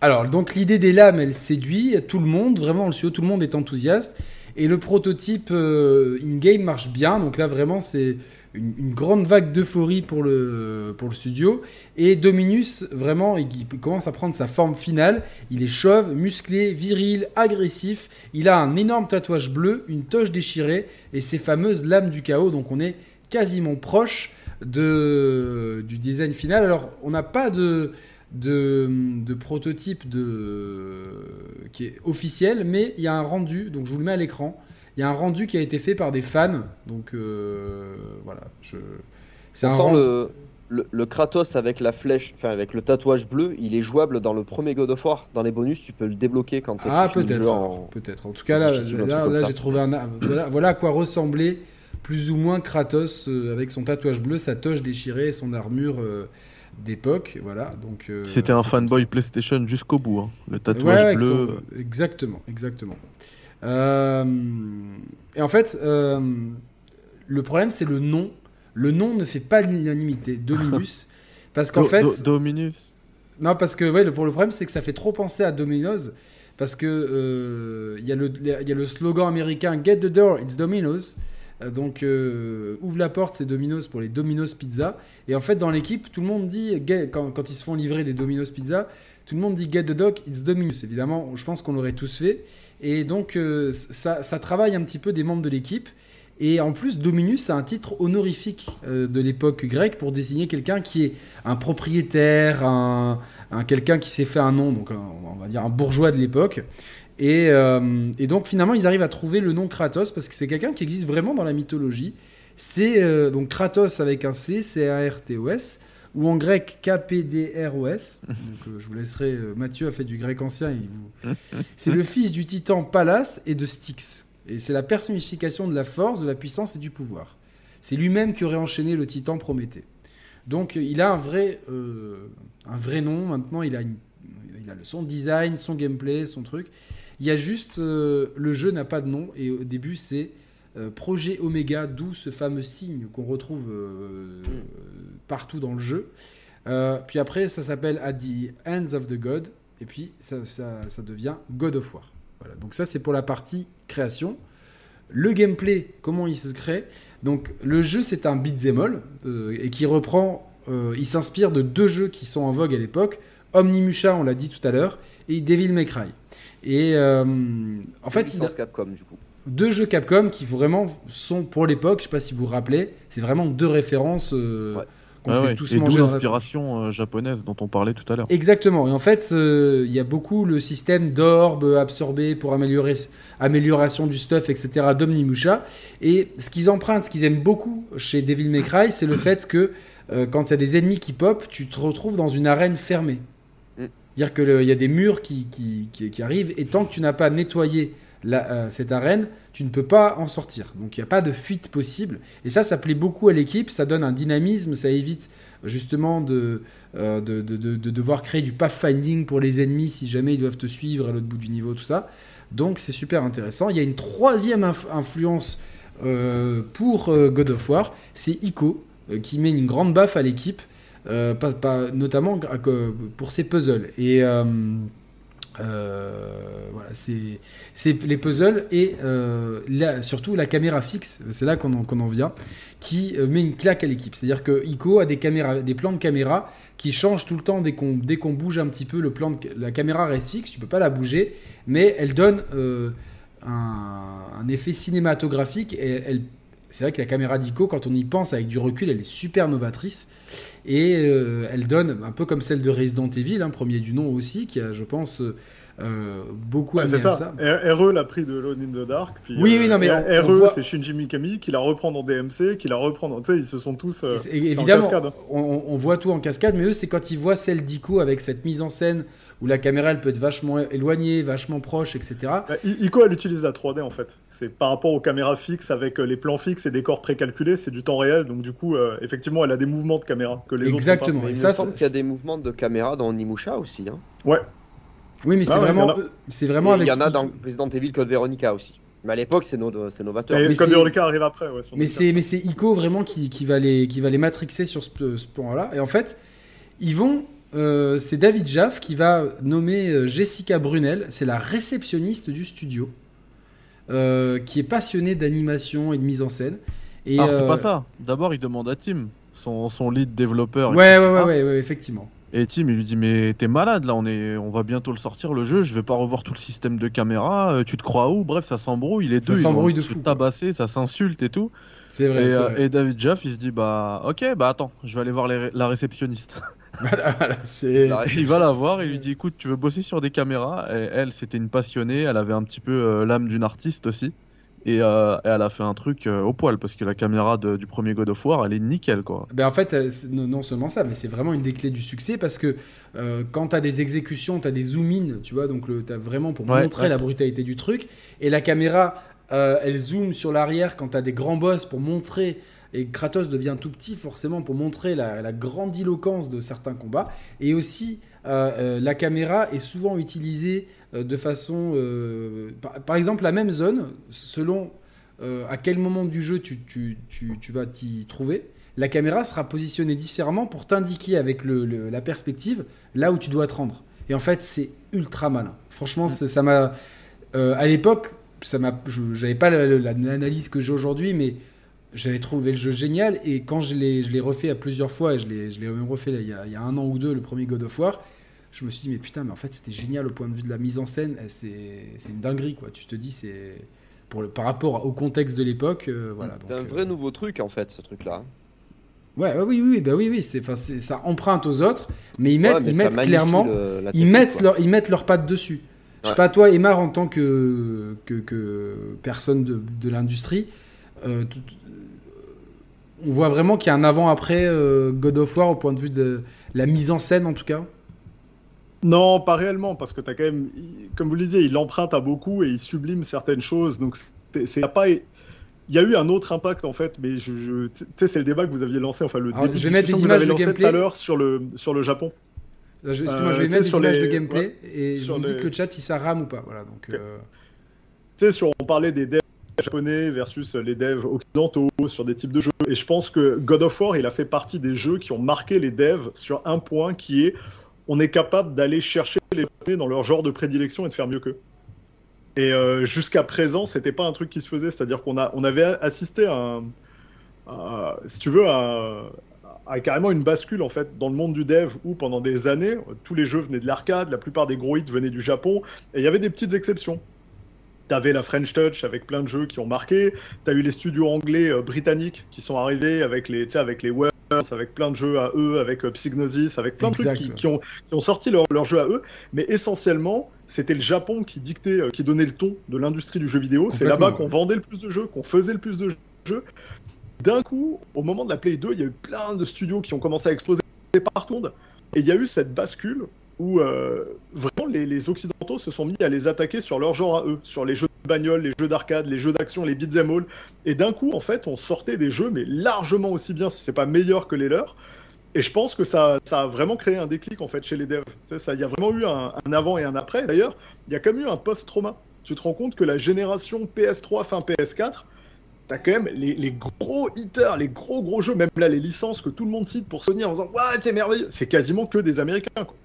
[SPEAKER 1] Alors, donc l'idée des lames, elle séduit tout le monde, vraiment, le studio, tout le monde est enthousiaste. Et le prototype euh, in-game marche bien. Donc là, vraiment, c'est une, grande vague d'euphorie pour le, studio. Et Dominus, vraiment, il, commence à prendre sa forme finale. Il est chauve, musclé, viril, agressif. Il a un énorme tatouage bleu, une toche déchirée et ses fameuses lames du chaos. Donc on est quasiment proche du design final. Alors, on n'a pas de, prototype qui est officiel, mais il y a un rendu, donc je vous le mets à l'écran. Il y a un rendu qui a été fait par des fans, donc euh, voilà. Je... C'est un rendu.
[SPEAKER 3] le, le, le Kratos avec la flèche, enfin avec le tatouage bleu, il est jouable dans le premier God of War. Dans les bonus, tu peux le débloquer quand
[SPEAKER 1] Ah,
[SPEAKER 3] tu le
[SPEAKER 1] peut-être.
[SPEAKER 3] en...
[SPEAKER 1] Peut-être. En tout cas, là, j'ai trouvé un. Voilà, voilà à quoi ressemblait plus ou moins Kratos euh, avec son tatouage bleu, sa toche déchirée et son armure euh, d'époque. Voilà. Donc. euh,
[SPEAKER 4] C'était un fanboy. PlayStation jusqu'au bout. hein. Le
[SPEAKER 1] Ouais,
[SPEAKER 4] tatouage bleu.
[SPEAKER 1] son- Exactement, exactement. Euh, Et en fait, euh, le problème, c'est le nom. Le nom ne fait pas l'unanimité. Dominus. parce qu'en
[SPEAKER 4] Do-
[SPEAKER 1] fait.
[SPEAKER 4] Do- Dominus.
[SPEAKER 1] Non, parce que ouais, le, pour le problème, c'est que ça fait trop penser à Domino's. Parce que euh, il y, a le- il y a le slogan américain Get the door, it's Domino's. Donc, ouvre la porte, c'est Domino's pour les Domino's Pizza. Et en fait, dans l'équipe, tout le monde dit, get- quand, quand ils se font livrer des Domino's Pizza, tout le monde dit Get the dog, it's Dominus. Évidemment, je pense qu'on l'aurait tous fait. Et donc, euh, ça, travaille un petit peu des membres de l'équipe. Et en plus, Dominus, c'est un titre honorifique euh, de l'époque grecque pour désigner quelqu'un qui est un propriétaire, un, un- quelqu'un qui s'est fait un nom, donc on va dire un bourgeois de l'époque. Et, euh, et donc finalement, ils arrivent à trouver le nom Kratos parce que c'est quelqu'un qui existe vraiment dans la mythologie. C'est donc Kratos avec un C, C-A-R-T-O-S, ou en grec K-P-D-R-O-S. Donc euh, je vous laisserai, euh, Mathieu a fait du grec ancien. il vous... C'est le fils du titan Pallas et de Styx. Et c'est la personnification de la force, de la puissance et du pouvoir. C'est lui-même qui aurait enchaîné le titan Prométhée. Donc il a un vrai, euh, un vrai nom. Maintenant, il a, une- il a son design, son gameplay, son truc. Il y a juste euh, le jeu n'a pas de nom et au début c'est euh, Projet Omega, d'où ce fameux signe qu'on retrouve euh, euh, partout dans le jeu. Euh, puis après, ça s'appelle At the Hands of the God et puis ça, ça- ça devient God of War. Voilà. Donc ça c'est pour la partie création. Le gameplay, comment il se crée Donc le jeu c'est un beat'em all et qui reprend, il s'inspire de deux jeux qui sont en vogue à l'époque, Omnimusha, on l'a dit tout à l'heure, et Devil May Cry. Et euh, en fait, il a
[SPEAKER 3] Capcom, du coup.
[SPEAKER 1] Deux jeux Capcom qui vraiment sont pour l'époque, je sais pas si vous vous rappelez, c'est vraiment deux références euh,
[SPEAKER 3] Ouais.
[SPEAKER 1] qu'on
[SPEAKER 4] Ah
[SPEAKER 1] s'est
[SPEAKER 4] ouais.
[SPEAKER 1] tous la
[SPEAKER 4] l'inspiration euh, japonaise dont on parlait tout à l'heure.
[SPEAKER 1] Exactement. Et en fait, euh, il y a beaucoup le système d'orbes absorbés pour améliorer amélioration du stuff, etc. d'Omnimusha. Et ce qu'ils empruntent, ce qu'ils aiment beaucoup chez Devil May Cry, c'est le fait que euh, quand il y a des ennemis qui pop, tu te retrouves dans une arène fermée.
[SPEAKER 3] Mm.
[SPEAKER 1] C'est-à-dire qu'il y a des murs qui, qui, qui- qui arrivent et tant que tu n'as pas nettoyé euh, cette arène, tu ne peux pas en sortir. Donc il n'y a pas de fuite possible. Et ça, ça plaît beaucoup à l'équipe, ça donne un dynamisme, ça évite justement de, euh, de, de- de- de devoir créer du pathfinding pour les ennemis si jamais ils doivent te suivre à l'autre bout du niveau, tout ça. Donc c'est super intéressant. Il y a une troisième inf- influence euh, pour God of War, c'est Ico qui met une grande baffe à l'équipe, pas- pas- notamment pour ses puzzles. Et euh, voilà, c'est les puzzles et euh, surtout la caméra fixe, c'est là qu'on en, vient, qui euh, met une claque à l'équipe. C'est-à-dire que Ico a des, caméras, des plans de caméra qui changent tout le temps dès qu'on bouge un petit peu. Le plan de, la caméra reste fixe, tu peux pas la bouger, mais elle donne un, un effet cinématographique et elle c'est vrai que la caméra d'Ico, quand on y pense avec du recul, elle est super novatrice. Et euh, elle donne, un peu comme celle de Resident Evil, hein, premier du nom aussi, qui a, je pense, euh, beaucoup
[SPEAKER 2] Ouais,
[SPEAKER 1] amené
[SPEAKER 2] c'est
[SPEAKER 1] à
[SPEAKER 2] ça. RE l'a pris de Alone in the Dark. Puis,
[SPEAKER 1] Oui, oui, non, mais on-
[SPEAKER 2] RE,
[SPEAKER 1] voit-
[SPEAKER 2] c'est Shinji Mikami qui la reprend dans DMC, qui la reprend dans. Tu sais, ils se sont tous. euh, en
[SPEAKER 1] évidemment,
[SPEAKER 2] cascade. hein.
[SPEAKER 1] on, on- on voit tout en cascade, mais eux, c'est quand ils voient celle d'Ico avec cette mise en scène où la caméra, elle peut être vachement éloignée, vachement proche, etc.
[SPEAKER 2] Euh, Ico, elle utilise la 3D en fait. C'est par rapport aux caméras fixes avec euh, les plans fixes et décors précalculés, c'est du temps réel. Donc, du coup, euh, effectivement, elle a des mouvements de caméra que les
[SPEAKER 1] Exactement.
[SPEAKER 2] autres.
[SPEAKER 1] Et
[SPEAKER 3] il
[SPEAKER 1] ça,
[SPEAKER 3] me semble
[SPEAKER 1] c'est-
[SPEAKER 3] qu'il y a des mouvements de caméra dans Onimusha aussi. Hein.
[SPEAKER 2] Ouais.
[SPEAKER 1] Oui, mais c'est
[SPEAKER 2] Ah ouais,
[SPEAKER 1] vraiment,
[SPEAKER 2] il y en a.
[SPEAKER 1] eux- c'est vraiment
[SPEAKER 3] Et
[SPEAKER 1] avec
[SPEAKER 3] il y en a dans Resident Evil Code Veronica aussi. Mais à l'époque, c'est no- c'est novateur.
[SPEAKER 2] Et
[SPEAKER 1] Mais
[SPEAKER 2] Code Veronica arrive après. Ouais,
[SPEAKER 1] Mais c'est mais c'est Ico vraiment qui, qui va les qui va les matrixer sur ce, ce point-là. Et en fait, ils vont. Euh, c'est David Jaff qui va nommer euh, Jessica Brunel. C'est la réceptionniste du studio, euh, qui est passionnée d'animation et de mise en scène. Et
[SPEAKER 4] Alors, c'est pas ça. D'abord, il demande à Tim, son, son lead développeur.
[SPEAKER 1] Ouais, ouais, ouais, ouais, ouais, effectivement.
[SPEAKER 4] Et Tim, il lui dit Mais t'es malade là, on, est... on va bientôt le sortir le jeu, je vais pas revoir tout le système de caméra, tu te crois où? Bref, ça s'embrouille, les
[SPEAKER 1] Ça
[SPEAKER 4] deux
[SPEAKER 1] s'embrouille de
[SPEAKER 4] se
[SPEAKER 1] fou, quoi.
[SPEAKER 4] ça s'insulte et tout.
[SPEAKER 1] C'est vrai.
[SPEAKER 4] Et,
[SPEAKER 1] c'est vrai.
[SPEAKER 4] et David Jaff, il se dit Bah, ok, bah attends, je vais aller voir les- la réceptionniste.
[SPEAKER 1] Voilà, voilà,
[SPEAKER 4] il va la voir et lui dit Écoute, tu veux bosser sur des caméras? Et elle, c'était une passionnée, elle avait un petit peu euh, l'âme d'une artiste aussi. Et, euh, et elle a fait un truc euh, au poil parce que la caméra de- du premier God of War, elle est nickel quoi.
[SPEAKER 1] Ben en fait, non seulement ça, mais c'est vraiment une des clés du succès parce que euh, quand tu as des exécutions, tu as des zoom-in, tu vois, donc tu as vraiment pour
[SPEAKER 4] Ouais,
[SPEAKER 1] montrer
[SPEAKER 4] ouais.
[SPEAKER 1] la brutalité du truc. Et la caméra, elle zoome sur l'arrière quand tu as des grands boss pour montrer. Et Kratos devient tout petit forcément pour montrer la, la grandiloquence de certains combats. Et aussi, euh, euh, la caméra est souvent utilisée euh, de façon... par, par exemple, la même zone, selon à quel moment du jeu tu, tu- tu- tu vas t'y trouver, la caméra sera positionnée différemment pour t'indiquer avec le- le- la perspective là où tu dois te rendre. Et en fait, c'est ultra malin. Franchement, ça m'a... euh, à l'époque, ça m'a, je- j'avais pas la- la- l'analyse que j'ai aujourd'hui, mais j'avais trouvé le jeu génial. Et quand je l'ai, je l'ai refait à plusieurs fois, et je l'ai, je l'ai même refait là, il, y a, il y a un an ou deux, le premier God of War, je me suis dit, mais putain, mais en fait, c'était génial au point de vue de la mise en scène. C'est, c'est une dinguerie, quoi. Tu te dis, c'est... Pour le, par rapport au contexte de l'époque, euh, voilà.
[SPEAKER 3] C'est un
[SPEAKER 1] donc,
[SPEAKER 3] vrai
[SPEAKER 1] euh,
[SPEAKER 3] nouveau truc en fait, ce truc-là.
[SPEAKER 1] Ouais, ouais, oui, oui, bah oui, oui, c'est, c'est, ça emprunte aux autres, mais ils
[SPEAKER 3] Ouais,
[SPEAKER 1] mettent,
[SPEAKER 3] mais
[SPEAKER 1] ils mettent clairement,
[SPEAKER 3] le- la
[SPEAKER 1] ils mettent,
[SPEAKER 3] quoi.
[SPEAKER 1] leur, ils mettent leurs pattes dessus. Je sais pas, toi, Emar, en tant que, que, que personne de, de l'industrie, euh, on voit vraiment qu'il y a un avant-après euh, God of War au point de vue de la mise en scène, en tout cas?
[SPEAKER 2] Non, pas réellement, parce que t'as quand même, comme vous le disiez, il emprunte à beaucoup et il sublime certaines choses. Donc, c'est pas. Il y a eu un autre impact en fait, mais je, je- tu sais, c'est le débat que vous aviez lancé, enfin le
[SPEAKER 1] Alors,
[SPEAKER 2] début
[SPEAKER 1] je
[SPEAKER 2] de
[SPEAKER 1] vais des
[SPEAKER 2] que vous avez
[SPEAKER 1] de
[SPEAKER 2] lancé tout à l'heure sur le sur le Japon.
[SPEAKER 1] Là, je, excuse-moi,
[SPEAKER 2] Euh,
[SPEAKER 1] je vais
[SPEAKER 2] tu
[SPEAKER 1] mettre des
[SPEAKER 2] sur
[SPEAKER 1] images
[SPEAKER 2] les-
[SPEAKER 1] de gameplay
[SPEAKER 2] ouais,
[SPEAKER 1] et je me
[SPEAKER 2] les-
[SPEAKER 1] dites le chat si ça rame ou pas. Voilà, donc. Euh,
[SPEAKER 2] Tu sais, sur, on parlait des devs japonais versus les devs occidentaux sur des types de jeux. Et je pense que God of War, il a fait partie des jeux qui ont marqué les devs sur un point qui est on est capable d'aller chercher les japonais dans leur genre de prédilection et de faire mieux qu'eux. Et euh, jusqu'à présent, c'était pas un truc qui se faisait. C'est-à-dire qu'on on avait assisté à, un- si tu veux, à, à carrément une bascule en fait dans le monde du dev où pendant des années, tous les jeux venaient de l'arcade, la plupart des gros hits venaient du Japon, et il y avait des petites exceptions. T'avais la French Touch avec plein de jeux qui ont marqué. T'as eu les studios anglais euh, britanniques qui sont arrivés avec les, avec les Worms, avec plein de jeux à eux, avec euh, Psygnosis, avec plein de trucs qui, ont, qui ont sorti leurs jeux à eux. Mais essentiellement, c'était le Japon qui dictait, euh, qui donnait le ton de l'industrie du jeu vidéo. C'est là-bas qu'on vendait le plus de jeux, qu'on faisait le plus de jeux. D'un coup, au moment de la Play 2, il y a eu plein de studios qui ont commencé à exploser partout. Et il y a eu cette bascule où euh, vraiment les, Occidentaux se sont mis à les attaquer sur leur genre à eux, sur les jeux de bagnole, les jeux d'arcade, les jeux d'action, les beat'em all. Et d'un coup, en fait, on sortait des jeux, mais largement aussi bien, si c'est pas meilleur que les leurs. Et je pense que ça, a vraiment créé un déclic en fait chez les devs. Il y a vraiment eu un, avant et un après. D'ailleurs, il y a quand même eu un post-trauma. Tu te rends compte que la génération PS3 fin PS4, t'as quand même les, les gros hitters, les gros gros jeux, même là les licences que tout le monde cite pour Sony en disant ouais c'est merveilleux, c'est quasiment que des Américains. quoi.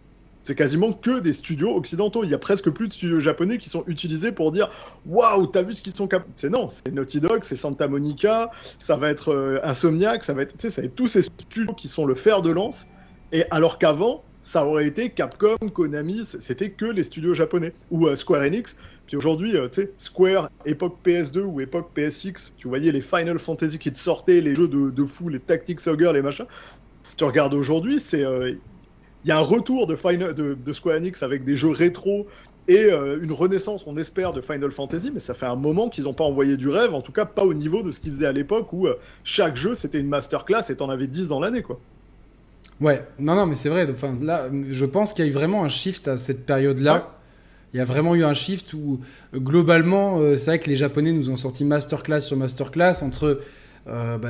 [SPEAKER 2] C'est quasiment que des studios occidentaux. Il y a presque plus de studios japonais qui sont utilisés pour dire waouh, t'as vu ce qu'ils sont capables. C'est non, c'est Naughty Dog, c'est Santa Monica, ça va être euh, Insomniac, ça va être, ça va tous ces studios qui sont le fer de lance. Et alors qu'avant, ça aurait été Capcom, Konami, c'était que les studios japonais ou euh, Square Enix. Puis aujourd'hui, euh, tu sais, Square, époque PS2 ou époque PSX, tu voyais les Final Fantasy qui te sortaient, les jeux de, de fou, les Tactics Ogre, les machins. Tu regardes aujourd'hui, c'est il y a un retour de, Final, de, de Square Enix avec des jeux rétro et euh, une renaissance, on espère, de Final Fantasy, mais ça fait un moment qu'ils n'ont pas envoyé du rêve, en tout cas pas au niveau de ce qu'ils faisaient à l'époque où euh, chaque jeu c'était une masterclass et t'en avais 10 dans l'année, quoi.
[SPEAKER 1] Ouais, non, non, mais c'est vrai. Enfin, là, je pense qu'il y a eu vraiment un shift à cette période-là. Il y a vraiment eu un shift où, globalement, euh, c'est vrai que les Japonais nous ont sorti masterclass sur masterclass entre euh, bah,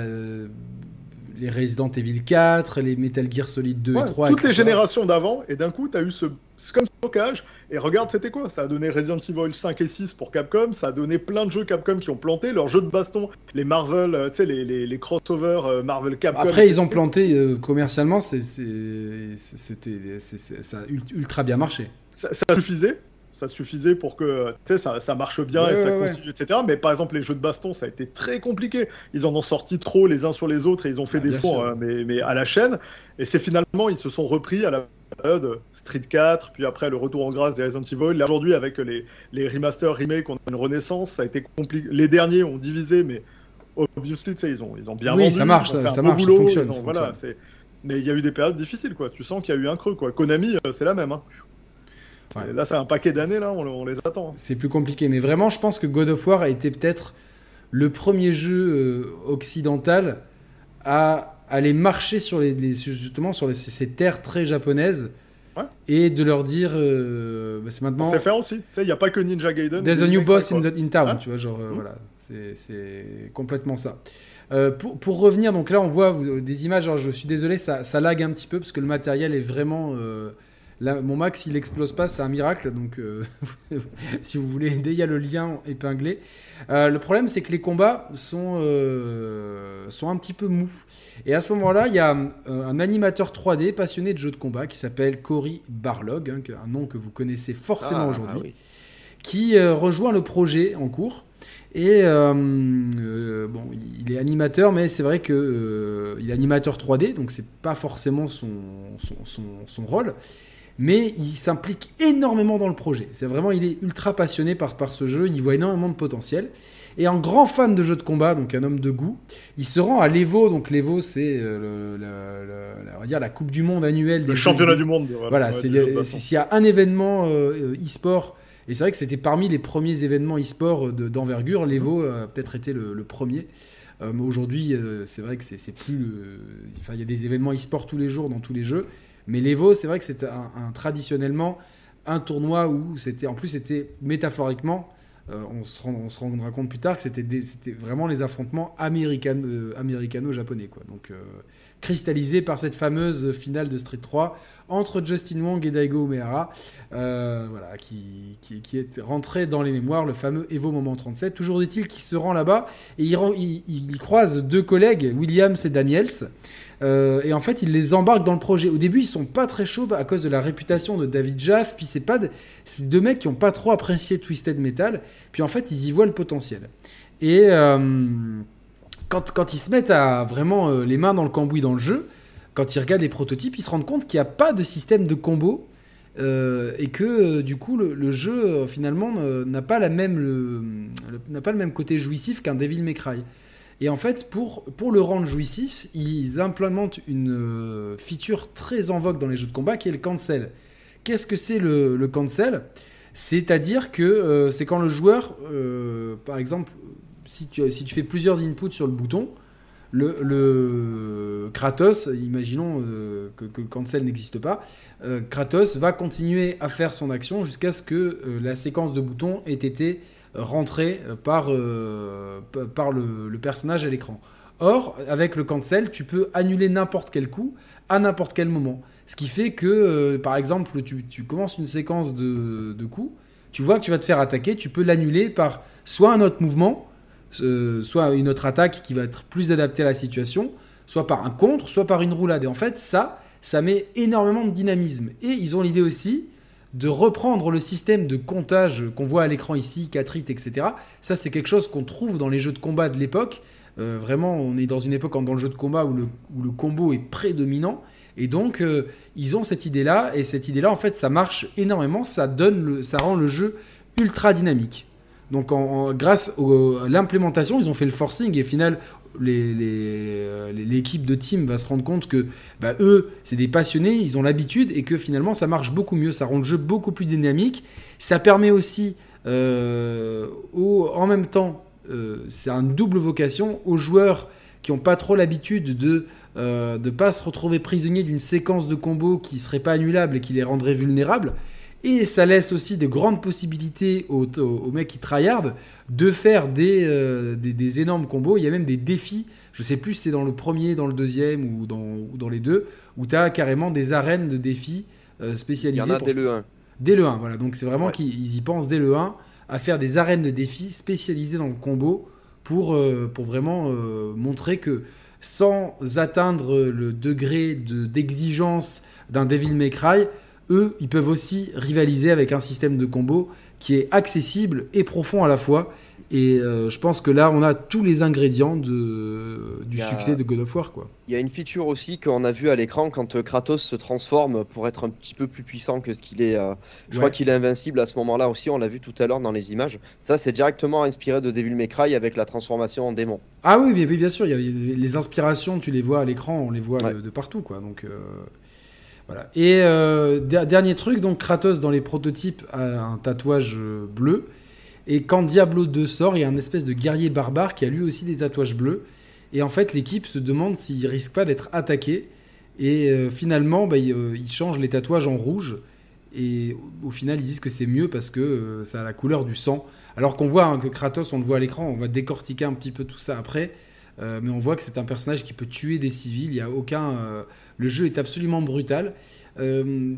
[SPEAKER 1] les Resident Evil 4, les Metal Gear Solid 2
[SPEAKER 2] Ouais,
[SPEAKER 1] et 3.
[SPEAKER 2] toutes les générations d'avant, et d'un coup, tu as eu ce. Comme stockage, et regarde, c'était quoi? Ça a donné Resident Evil 5 et 6 pour Capcom, ça a donné plein de jeux Capcom qui ont planté, leurs jeux de baston, les Marvel, euh, tu sais, les, les, les crossovers euh, Marvel Capcom.
[SPEAKER 1] Après, ils ont planté euh, commercialement, c'était ça a ult- ultra bien marché.
[SPEAKER 2] ça, ça suffisait. Ça suffisait pour que ça, ça marche bien
[SPEAKER 1] Ouais,
[SPEAKER 2] et ça
[SPEAKER 1] ouais, ouais.
[SPEAKER 2] continue, etc. Mais par exemple, les jeux de baston, ça a été très compliqué. Ils en ont sorti trop les uns sur les autres et ils ont fait
[SPEAKER 1] Ah,
[SPEAKER 2] des fonds, euh, mais, mais à la chaîne. Et c'est finalement, ils se sont repris à la période Street 4, puis après le retour en grâce des Resident Evil. Là, aujourd'hui, avec les, les remasters, remakes, on a une renaissance. Ça a été compliqué. Les derniers ont divisé, mais obviously, ils ont, ils ont bien
[SPEAKER 1] Oui,
[SPEAKER 2] vendu.
[SPEAKER 1] ça marche, ça- marche, ça
[SPEAKER 2] boulot,
[SPEAKER 1] fonctionne,
[SPEAKER 2] ils ont-
[SPEAKER 1] ça
[SPEAKER 2] voilà,
[SPEAKER 1] fonctionne.
[SPEAKER 2] c'est- mais il y a eu des périodes difficiles, quoi. Tu sens qu'il y a eu un creux, quoi. Konami, euh, c'est la même. hein. C'est-
[SPEAKER 1] Ouais.
[SPEAKER 2] Là, c'est un paquet d'années, là, on, on les attend.
[SPEAKER 1] C'est plus compliqué, mais vraiment, je pense que God of War a été peut-être le premier jeu euh, occidental à aller marcher sur les, les- justement sur les- ces terres très japonaises
[SPEAKER 2] Ouais.
[SPEAKER 1] et de leur dire euh, bah, c'est
[SPEAKER 2] On
[SPEAKER 1] maintenant
[SPEAKER 2] sait faire aussi. Il n'y a pas que Ninja Gaiden.
[SPEAKER 1] There's a new boss in, the- in town,
[SPEAKER 2] Hein
[SPEAKER 1] tu vois, genre, euh,
[SPEAKER 2] Mhm.
[SPEAKER 1] voilà, c'est c'est complètement ça. Euh, pour, pour revenir, donc là, on voit vous- des images, alors je suis désolé, ça, ça lag un petit peu parce que le matériel est vraiment. euh, là, mon Mac, s'il explose pas, c'est un miracle, donc euh, si vous voulez aider, il y a le lien épinglé. Euh, le problème, c'est que les combats sont, euh, sont un petit peu mous. Et à ce moment-là, il y a un animateur 3D passionné de jeux de combat qui s'appelle Cory Barlog, hein, un nom que vous connaissez forcément
[SPEAKER 3] Ah,
[SPEAKER 1] aujourd'hui
[SPEAKER 3] oui.
[SPEAKER 1] qui rejoint le projet en cours. Et euh, euh, bon, il est animateur, mais c'est vrai que euh, il est animateur 3D, donc c'est pas forcément son, son, son, son rôle. Mais il s'implique énormément dans le projet. C'est vraiment, il est ultra passionné par, par ce jeu. Il voit énormément de potentiel. Et un grand fan de jeux de combat, donc un homme de goût, il se rend à l'Evo. Donc l'Evo, c'est euh, le- le- le- la- on va dire la Coupe du Monde annuelle des
[SPEAKER 2] Le championnat du monde.
[SPEAKER 1] Voilà, c'est s'il y a un événement euh, euh, e-sport, et c'est vrai que c'était parmi les premiers événements e-sport de- d'envergure, l'Evo a peut-être été le, premier. Euh, mais aujourd'hui, euh, c'est vrai que c'est plus. Enfin, il y a des événements e-sport tous les jours dans tous les jeux, mais l'Evo, c'est vrai que c'était traditionnellement un tournoi où c'était. En plus, c'était métaphoriquement. euh, on, se rendra compte plus tard que c'était vraiment les affrontements euh, américano-japonais. quoi. Donc, euh, cristallisé par cette fameuse finale de Street 3 entre Justin Wong et Daigo Umehara, voilà, qui, est rentré dans les mémoires, le fameux Evo Moment 37. Toujours est-il qu'il se rend là-bas et il, il- croise deux collègues, Williams et Daniels. Euh, et en fait, il les embarque dans le projet. Au début, ils sont pas très chauds à cause de la réputation de David Jaff. Puis c'est pas, de- c'est deux mecs qui ont pas trop apprécié Twisted Metal. Puis en fait, ils y voient le potentiel. Et euh, quand, quand ils se mettent à vraiment euh, les mains dans le cambouis dans le jeu, quand ils regardent les prototypes, ils se rendent compte qu'il n'y a pas de système de combo et que du coup le, jeu finalement n'a pas le- n'a pas le même côté jouissif qu'un Devil May Cry. Et en fait, pour, pour le rendre jouissif, ils implémentent une euh, feature très en vogue dans les jeux de combat qui est le cancel. Qu'est-ce que c'est le, cancel? C'est-à-dire que euh, c'est quand le joueur, euh, par exemple, si tu, si tu fais plusieurs inputs sur le bouton, le, Kratos, imaginons que, que le cancel n'existe pas, Kratos va continuer à faire son action jusqu'à ce que la séquence de boutons ait été rentrée par, euh, par le, le personnage à l'écran. Or, avec le cancel, tu peux annuler n'importe quel coup à n'importe quel moment. Ce qui fait que, euh, par exemple, tu, tu commences une séquence de, de coups, tu vois que tu vas te faire attaquer, tu peux l'annuler par soit un autre mouvement, euh, soit une autre attaque qui va être plus adaptée à la situation, soit par un contre, soit par une roulade. Et en fait, ça, ça met énormément de dynamisme. Et ils ont l'idée aussi de reprendre le système de comptage qu'on voit à l'écran ici, 4 hits, etc. Ça, c'est quelque chose qu'on trouve dans les jeux de combat de l'époque. Euh, vraiment, on est dans une époque dans le jeu de combat où le, où le combo est prédominant. Et donc, euh, ils ont cette idée-là. Et cette idée-là, en fait, ça marche énormément. Ça, donne le, ça rend le jeu ultra dynamique. Donc, en- grâce à l'implémentation, ils ont fait le forcing et final, euh, l'équipe de team va se rendre compte que bah, eux, c'est des passionnés, ils ont l'habitude et que finalement, ça marche beaucoup mieux. Ça rend le jeu beaucoup plus dynamique. Ça permet aussi, euh, en même temps, euh, c'est une double vocation aux joueurs qui n'ont pas trop l'habitude de ne pas se retrouver prisonniers d'une séquence de combos qui serait pas annulable et qui les rendrait vulnérables. Et ça laisse aussi de grandes possibilités aux, aux, mecs qui tryhard de faire des, euh, des, des énormes combos. Il y a même des défis. Je sais plus si c'est dans le premier, dans le deuxième ou dans, ou dans les deux, où tu as carrément des arènes de défis euh,
[SPEAKER 3] Il y
[SPEAKER 1] spécialisées.
[SPEAKER 3] en a
[SPEAKER 1] pour-
[SPEAKER 3] dès le 1.
[SPEAKER 1] Dès le 1, voilà. Donc c'est vraiment
[SPEAKER 3] Ouais.
[SPEAKER 1] qu'ils y pensent dès le 1 à faire des arènes de défis spécialisées dans le combo pour, euh, pour vraiment montrer que sans atteindre le degré de- d'exigence d'un Devil May Cry, eux, ils peuvent aussi rivaliser avec un système de combo qui est accessible et profond à la fois. Et euh, je pense que là, on a tous les ingrédients de, du
[SPEAKER 3] a-
[SPEAKER 1] succès de God of War. Quoi.
[SPEAKER 3] Il y a une feature aussi qu'on a vu à l'écran quand euh, Kratos se transforme pour être un petit peu plus puissant que ce qu'il est. euh, Je
[SPEAKER 1] Ouais.
[SPEAKER 3] crois qu'il est invincible à ce moment-là aussi, on l'a vu tout à l'heure dans les images. Ça, c'est directement inspiré de Devil May Cry avec la transformation en démon.
[SPEAKER 1] Ah oui, bien, bien sûr, il y a les inspirations, tu les vois à l'écran, on les voit
[SPEAKER 3] Ouais.
[SPEAKER 1] de, de partout, quoi. Donc euh, Et euh, der- dernier truc, donc Kratos dans les prototypes a un tatouage euh, bleu. Et quand Diablo 2 sort, il y a un espèce de guerrier barbare qui a lui aussi des tatouages bleus. Et en fait, l'équipe se demande s'il risque pas d'être attaqué. Et euh, finalement, bah, il, euh, il change les tatouages en rouge. Et au final, ils disent que c'est mieux parce que ça a la couleur du sang. Alors qu'on voit hein, que Kratos, on le voit à l'écran, on va décortiquer un petit peu tout ça après. Euh, mais on voit que c'est un personnage qui peut tuer des civils. Il y a aucun. euh, le jeu est absolument brutal. Euh,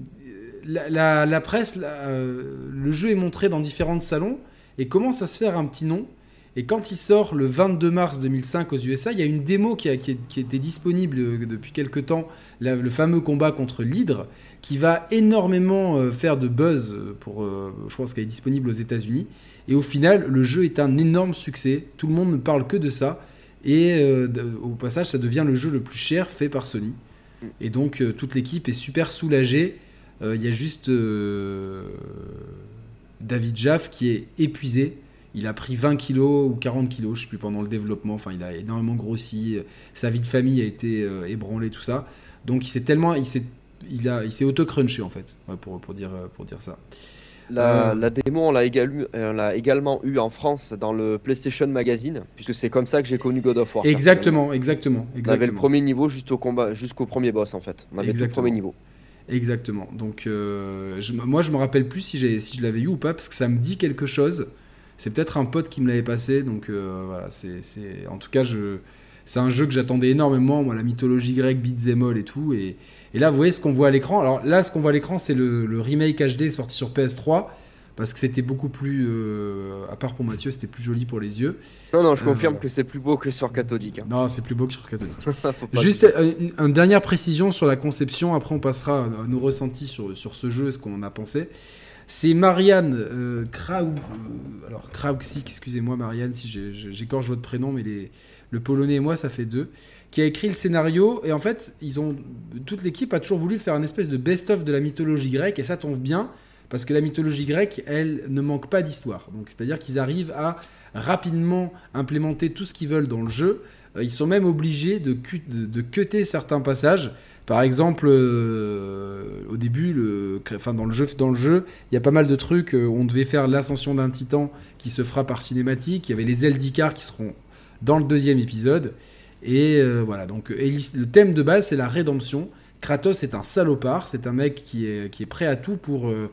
[SPEAKER 1] la, presse, le jeu est montré dans différents salons et commence à se faire un petit nom? Et quand il sort le 22 mars 2005 aux USA, il y a une démo qui, était disponible depuis quelques temps, le fameux combat contre l'Hydre, qui va énormément faire de buzz pour, je pense qu'elle est disponible aux États-Unis. Et au final, le jeu est un énorme succès. Tout le monde ne parle que de ça. Et euh, au passage, ça devient le jeu le plus cher fait par Sony. Et donc, euh, toute l'équipe est super soulagée. Euh, Il y a juste David Jaff qui est épuisé. Il a pris 20 kilos ou 40 kilos, je sais plus, pendant le développement. Enfin, il a énormément grossi. Sa vie de famille a été ébranlée, tout ça. Donc, il s'est tellement. Il s'est, il a, il s'est auto-crunché, en fait, ouais, pour, pour, dire, pour dire ça.
[SPEAKER 3] La,
[SPEAKER 1] Euh.
[SPEAKER 3] la démo, on l'a égalu- euh, on l'a également eu en France dans le PlayStation Magazine, puisque c'est comme ça que j'ai connu God of War.
[SPEAKER 1] Exactement, exactement.
[SPEAKER 3] On avait le
[SPEAKER 1] exactement.
[SPEAKER 3] premier niveau juste au combat, jusqu'au premier boss en fait. On avait le
[SPEAKER 1] Exactement.
[SPEAKER 3] premier niveau.
[SPEAKER 1] Exactement. Donc, euh, je- moi, je me rappelle plus si, j'ai, si je l'avais eu ou pas, parce que ça me dit quelque chose. C'est peut-être un pote qui me l'avait passé. Donc, euh, voilà. C'est, c'est- En tout cas, je... c'est un jeu que j'attendais énormément. Moi, la mythologie grecque, beat'em all et tout. Et, et là, vous voyez ce qu'on voit à l'écran. Alors là, ce qu'on voit à l'écran, c'est le, le remake HD sorti sur PS3. Parce que c'était beaucoup plus. euh, à part pour Mathieu, c'était plus joli pour les yeux.
[SPEAKER 3] Non, non, je
[SPEAKER 1] Euh,
[SPEAKER 3] confirme que c'est plus beau que sur cathodique. hein.
[SPEAKER 1] Non, c'est plus beau que sur
[SPEAKER 3] pas
[SPEAKER 1] Juste euh, une, une dernière précision sur la conception, après on passera à nos ressentis sur, sur ce jeu, ce qu'on en a pensé. C'est Marianne euh, Krau... alors Krauksik, excusez-moi Marianne si j'écorche votre prénom, mais les- le polonais et moi ça fait deux, qui a écrit le scénario. Et en fait, ils ont toute l'équipe a toujours voulu faire une espèce de best-of de la mythologie grecque, et ça tombe bien. Parce que la mythologie grecque, elle ne manque pas d'histoire. Donc, c'est-à-dire qu'ils arrivent à rapidement implémenter tout ce qu'ils veulent dans le jeu. Euh, ils sont même obligés de, cut- de, cutter certains passages. Par exemple, euh, au début, le, enfin dans le jeu, dans le jeu, il y a pas mal de trucs. euh, on devait faire l'ascension d'un titan qui se fera par cinématique. Il y avait les ailes d'Icar qui seront dans le deuxième épisode. Et euh, voilà. Donc, le thème de base, c'est la rédemption. Kratos est un salopard. C'est un mec qui est, prêt à tout pour, euh,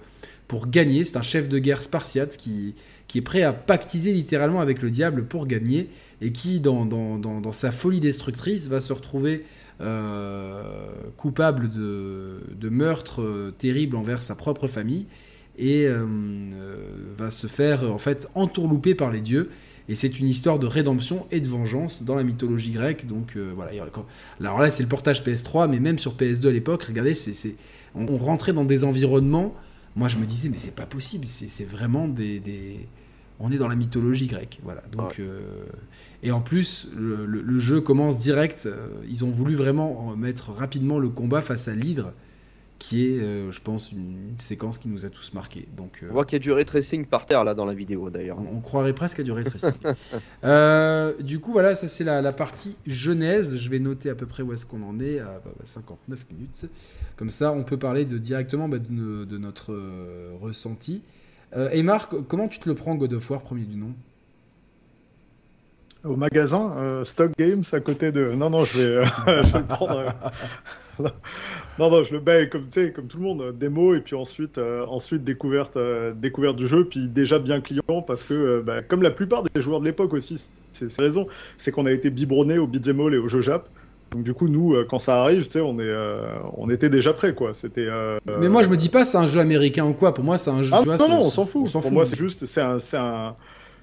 [SPEAKER 1] pour gagner. C'est un chef de guerre spartiate qui, qui est prêt à pactiser littéralement avec le diable pour gagner et qui, dans, dans, sa folie destructrice, va se retrouver euh, coupable de, de meurtre terrible envers sa propre famille et va se faire en fait entourlouper par les dieux. Et c'est une histoire de rédemption et de vengeance dans la mythologie grecque. Donc euh, voilà. quand- Alors là, c'est le portage PS3, mais même sur PS2 à l'époque, regardez, c'est, on, on rentrait dans des environnements. Moi, je me disais, mais c'est pas possible. C'est, vraiment des, des- On est dans la mythologie grecque. Voilà. Donc, euh, Et en plus, le, le- le jeu commence direct. euh, Ils ont voulu vraiment mettre rapidement le combat face à l'hydre, qui est, euh, je pense, une, une séquence qui nous a tous marqués. Donc, euh,
[SPEAKER 3] On voit qu'il y a du ray tracing par terre là dans la vidéo d'ailleurs.
[SPEAKER 1] on, on croirait presque à du ray tracing. Euh, du coup, voilà, ça c'est la, la partie genèse. Je vais noter à peu près où est-ce qu'on en est, à bah, bah, 59 minutes. Comme ça, on peut parler de, directement bah, de, no- de notre euh, ressenti. Euh, et Marc, comment tu te le prends, God of War, premier du nom?
[SPEAKER 2] Au magasin, euh, Stock Games à côté de. Non, non, je vais, euh, je vais le prendre. non, non, je le bats comme, comme tout le monde, euh, démo et puis ensuite, euh, ensuite découverte, euh, découverte du jeu, puis déjà bien client parce que, euh, bah, comme la plupart des joueurs de l'époque aussi, c'est raison, c'est qu'on a été biberonné au beat'em et au jeu Jap. Donc du coup, nous, quand ça arrive, tu sais, on, est, on était déjà prêts, quoi. C'était.
[SPEAKER 1] Mais moi, je me dis pas c'est un jeu américain ou quoi. Pour moi, c'est un jeu.
[SPEAKER 2] Ah,
[SPEAKER 1] tu vois,
[SPEAKER 2] non, non, on s'en fout.
[SPEAKER 1] On
[SPEAKER 2] Pour
[SPEAKER 1] fout.
[SPEAKER 2] moi, c'est juste, c'est un, c'est un,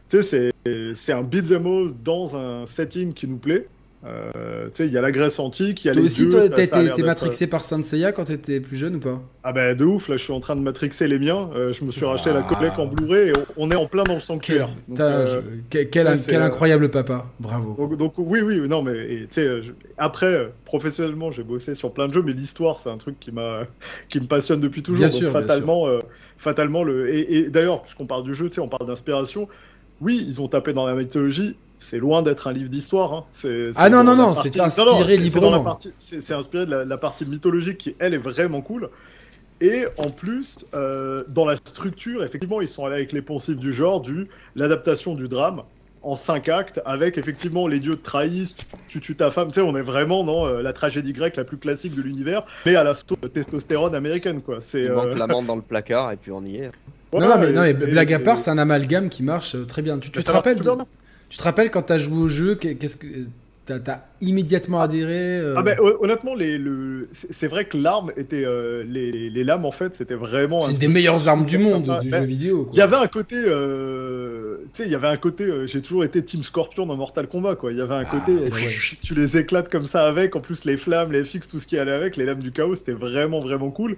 [SPEAKER 2] tu sais, c'est, c'est un beat'em all dans un setting qui nous plaît. Euh, tu sais, il y a la Grèce antique, il y a
[SPEAKER 1] Toi
[SPEAKER 2] les
[SPEAKER 1] aussi,
[SPEAKER 2] dieux,
[SPEAKER 1] toi, t'es matrixé par Saint Seiya quand t'étais plus jeune ou pas?
[SPEAKER 2] Ah bah de ouf, là je suis en train de matrixer les miens. Euh, je me suis racheté la collecte en Blu-ray et on, on est en plein dans le sanctuaire. Donc, euh,
[SPEAKER 1] quel, quel-
[SPEAKER 2] ouais, c'est,
[SPEAKER 1] quel incroyable papa. Bravo.
[SPEAKER 2] donc, donc, oui, oui, non mais tu sais, après professionnellement j'ai bossé sur plein de jeux, mais l'histoire c'est un truc qui m'a, qui me passionne depuis toujours.
[SPEAKER 1] Bien
[SPEAKER 2] donc
[SPEAKER 1] sûr, bien
[SPEAKER 2] fatalement, euh, fatalement le et, et d'ailleurs puisqu'on parle du jeu, tu sais, on parle d'inspiration. Oui, ils ont tapé dans la mythologie. C'est loin d'être un livre d'histoire. hein. C'est-
[SPEAKER 1] Ah non, non, non, c'est inspiré librement.
[SPEAKER 2] C'est inspiré de la, la partie mythologique qui, elle, est vraiment cool. Et en plus, euh, dans la structure, effectivement, ils sont allés avec les poncifs du genre, du l'adaptation du drame en cinq actes, avec effectivement les dieux te trahissent, tu tues ta femme. Tu sais, on est vraiment dans euh, la tragédie grecque la plus classique de l'univers, mais à la sauce de testostérone américaine, quoi. C'est euh,
[SPEAKER 3] l'amende dans le placard et puis on y est.
[SPEAKER 1] non, mais,
[SPEAKER 2] et-
[SPEAKER 1] non, mais
[SPEAKER 2] et-
[SPEAKER 1] blague à part, c'est un amalgame qui marche euh, très bien. Tu, te rappelles
[SPEAKER 2] bien.
[SPEAKER 1] Tu te rappelles quand t'as joué au jeu, qu'est- qu'est-ce que t'as t'as immédiatement adhéré euh,
[SPEAKER 2] Ah ben hon- honnêtement, les, le... c'est vrai que l'arme était euh, les, les lames en fait, c'était vraiment.
[SPEAKER 1] c'est des meilleures armes du monde
[SPEAKER 2] sympa.
[SPEAKER 1] du
[SPEAKER 2] Ben,
[SPEAKER 1] jeu vidéo.
[SPEAKER 2] Il y avait un côté, euh, tu sais, il y avait un côté. J'ai toujours été Team Scorpion dans Mortal Kombat, quoi. Il y avait un côté,
[SPEAKER 1] Ah, ouais.
[SPEAKER 2] tu les éclates comme ça avec. En plus, les flammes, les FX, tout ce qui allait avec, les lames du chaos, c'était vraiment, vraiment cool.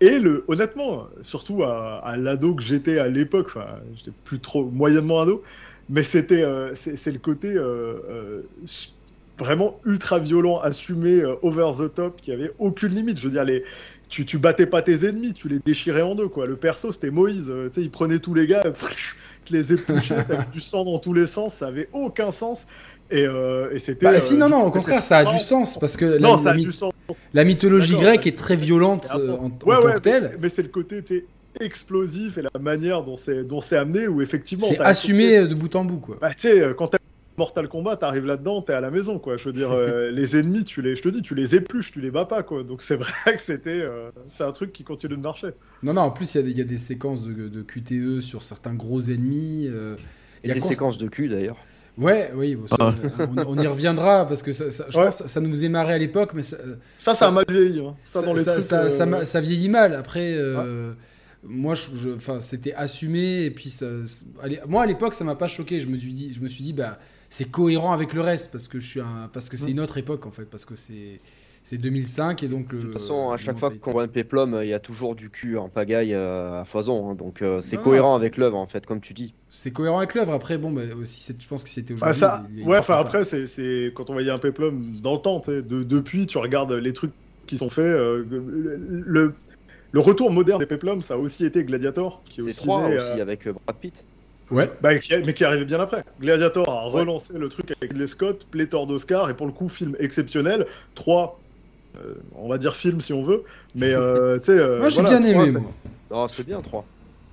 [SPEAKER 2] Et le, honnêtement, surtout à, à l'ado que j'étais à l'époque, enfin, j'étais plus trop moyennement ado, mais c'était, euh, c'est le côté euh, euh, vraiment ultra violent, assumé, over the top, qui avait aucune limite. Je veux dire, les, tu, tu battais pas tes ennemis, tu les déchirais en deux, quoi. Le perso, c'était Moïse, tu sais, il prenait tous les gars, te les épluchait, t'avais du sang dans tous les sens, ça avait aucun sens. Et, euh, et c'était.
[SPEAKER 1] Bah, si, non, non, au contraire, ça a du sens parce que la,
[SPEAKER 2] Non,
[SPEAKER 1] mythologie grecque est très violente en,
[SPEAKER 2] Ouais,
[SPEAKER 1] tant que telle.
[SPEAKER 2] mais, mais c'est le côté, tu explosif et la manière dont c'est dont c'est amené, où effectivement.
[SPEAKER 1] C'est assumé euh, de bout en bout, quoi.
[SPEAKER 2] Bah, tu sais, euh, quand t'as Mortal Kombat, t'arrives là-dedans, t'es à la maison, quoi. Je veux dire, euh, les ennemis, tu les, je te dis, tu les épluches, tu les bats pas, quoi. Donc c'est vrai que c'était, euh, c'est un truc qui continue de marcher.
[SPEAKER 1] Non, non, en plus, il y a des- il y, a des séquences de, de QTE sur certains gros ennemis. euh, il
[SPEAKER 3] Et
[SPEAKER 1] y a
[SPEAKER 3] des
[SPEAKER 1] const-
[SPEAKER 3] séquences de cul d'ailleurs.
[SPEAKER 1] Ouais, oui, bon, ça,
[SPEAKER 4] Ah.
[SPEAKER 1] on, on y reviendra parce que ça, ça- je
[SPEAKER 2] Ouais.
[SPEAKER 1] pense ça nous faisait marrer à l'époque, mais ça,
[SPEAKER 2] Ça, ça a mal vieilli. Hein. Ça,
[SPEAKER 1] ça,
[SPEAKER 2] dans les
[SPEAKER 1] ça-
[SPEAKER 2] trucs.
[SPEAKER 1] ça-
[SPEAKER 2] euh,
[SPEAKER 1] ça m'a- ça vieillit mal. Après, euh, moi, je, enfin, c'était assumé et puis ça, allez, moi à l'époque, ça m'a pas choqué. Je me suis dit, je me suis dit, bah, c'est cohérent avec le reste parce que je suis un, parce que c'est une autre époque en fait, parce que c'est, c'est 2005 et donc le.
[SPEAKER 3] De toute façon, à chaque fois qu'on voit un péplum, il y a toujours du cul en pagaille euh, à foison. hein. donc euh, c'est cohérent avec l'œuvre en fait, comme tu dis.
[SPEAKER 1] c'est cohérent avec l'œuvre. Après, bon, bah, aussi, c'est- je pense que c'était
[SPEAKER 2] bah,
[SPEAKER 1] aujourd'hui.
[SPEAKER 2] ça, ouais, enfin après, c'est, c'est quand on voyait un péplum dans le temps, de, depuis, tu regardes les trucs qui sont faits. euh, le, le, le retour moderne des péplums, ça a aussi été Gladiator, qui est
[SPEAKER 3] C'est
[SPEAKER 2] aussi,
[SPEAKER 3] trois
[SPEAKER 2] né,
[SPEAKER 3] aussi
[SPEAKER 2] euh,
[SPEAKER 3] avec euh, Brad Pitt.
[SPEAKER 1] Ouais.
[SPEAKER 2] Bah, qui- mais qui arrivait bien après. Gladiator a relancé le truc avec Ridley Scott, pléthore d'Oscars, et pour le coup, film exceptionnel. Trois, euh, on va dire film si on veut, mais euh, tu sais. euh,
[SPEAKER 1] Moi, j'ai
[SPEAKER 2] voilà,
[SPEAKER 1] bien
[SPEAKER 2] trois,
[SPEAKER 1] aimé,
[SPEAKER 2] c'est-
[SPEAKER 1] moi.
[SPEAKER 3] Non, c'est bien trois.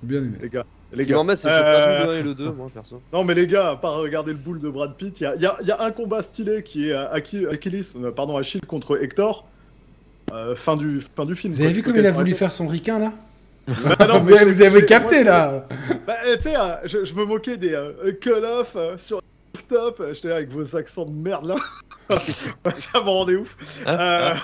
[SPEAKER 1] Bien aimé.
[SPEAKER 2] Les gars, les
[SPEAKER 3] qui
[SPEAKER 2] gars.
[SPEAKER 3] c'est
[SPEAKER 2] Euh,
[SPEAKER 3] le 1 et le 2, moi perso.
[SPEAKER 2] Non, mais les gars, à part regarder le boule de Brad Pitt, il y a, y a- il y a un combat stylé qui est Achille, Achilles, pardon, Achille contre Hector. Euh, fin, du, fin du film.
[SPEAKER 1] Vous
[SPEAKER 2] quoi.
[SPEAKER 1] avez vu comme il a voulu faire son ricain là
[SPEAKER 2] Bah non,
[SPEAKER 1] vous,
[SPEAKER 2] mais
[SPEAKER 1] avez- vous capté
[SPEAKER 2] moi,
[SPEAKER 1] là
[SPEAKER 2] Bah, tu sais, euh, je, je me moquais des euh, Call of euh, sur top. J'étais là avec vos accents de merde là. ça me rendait ouf. Euh,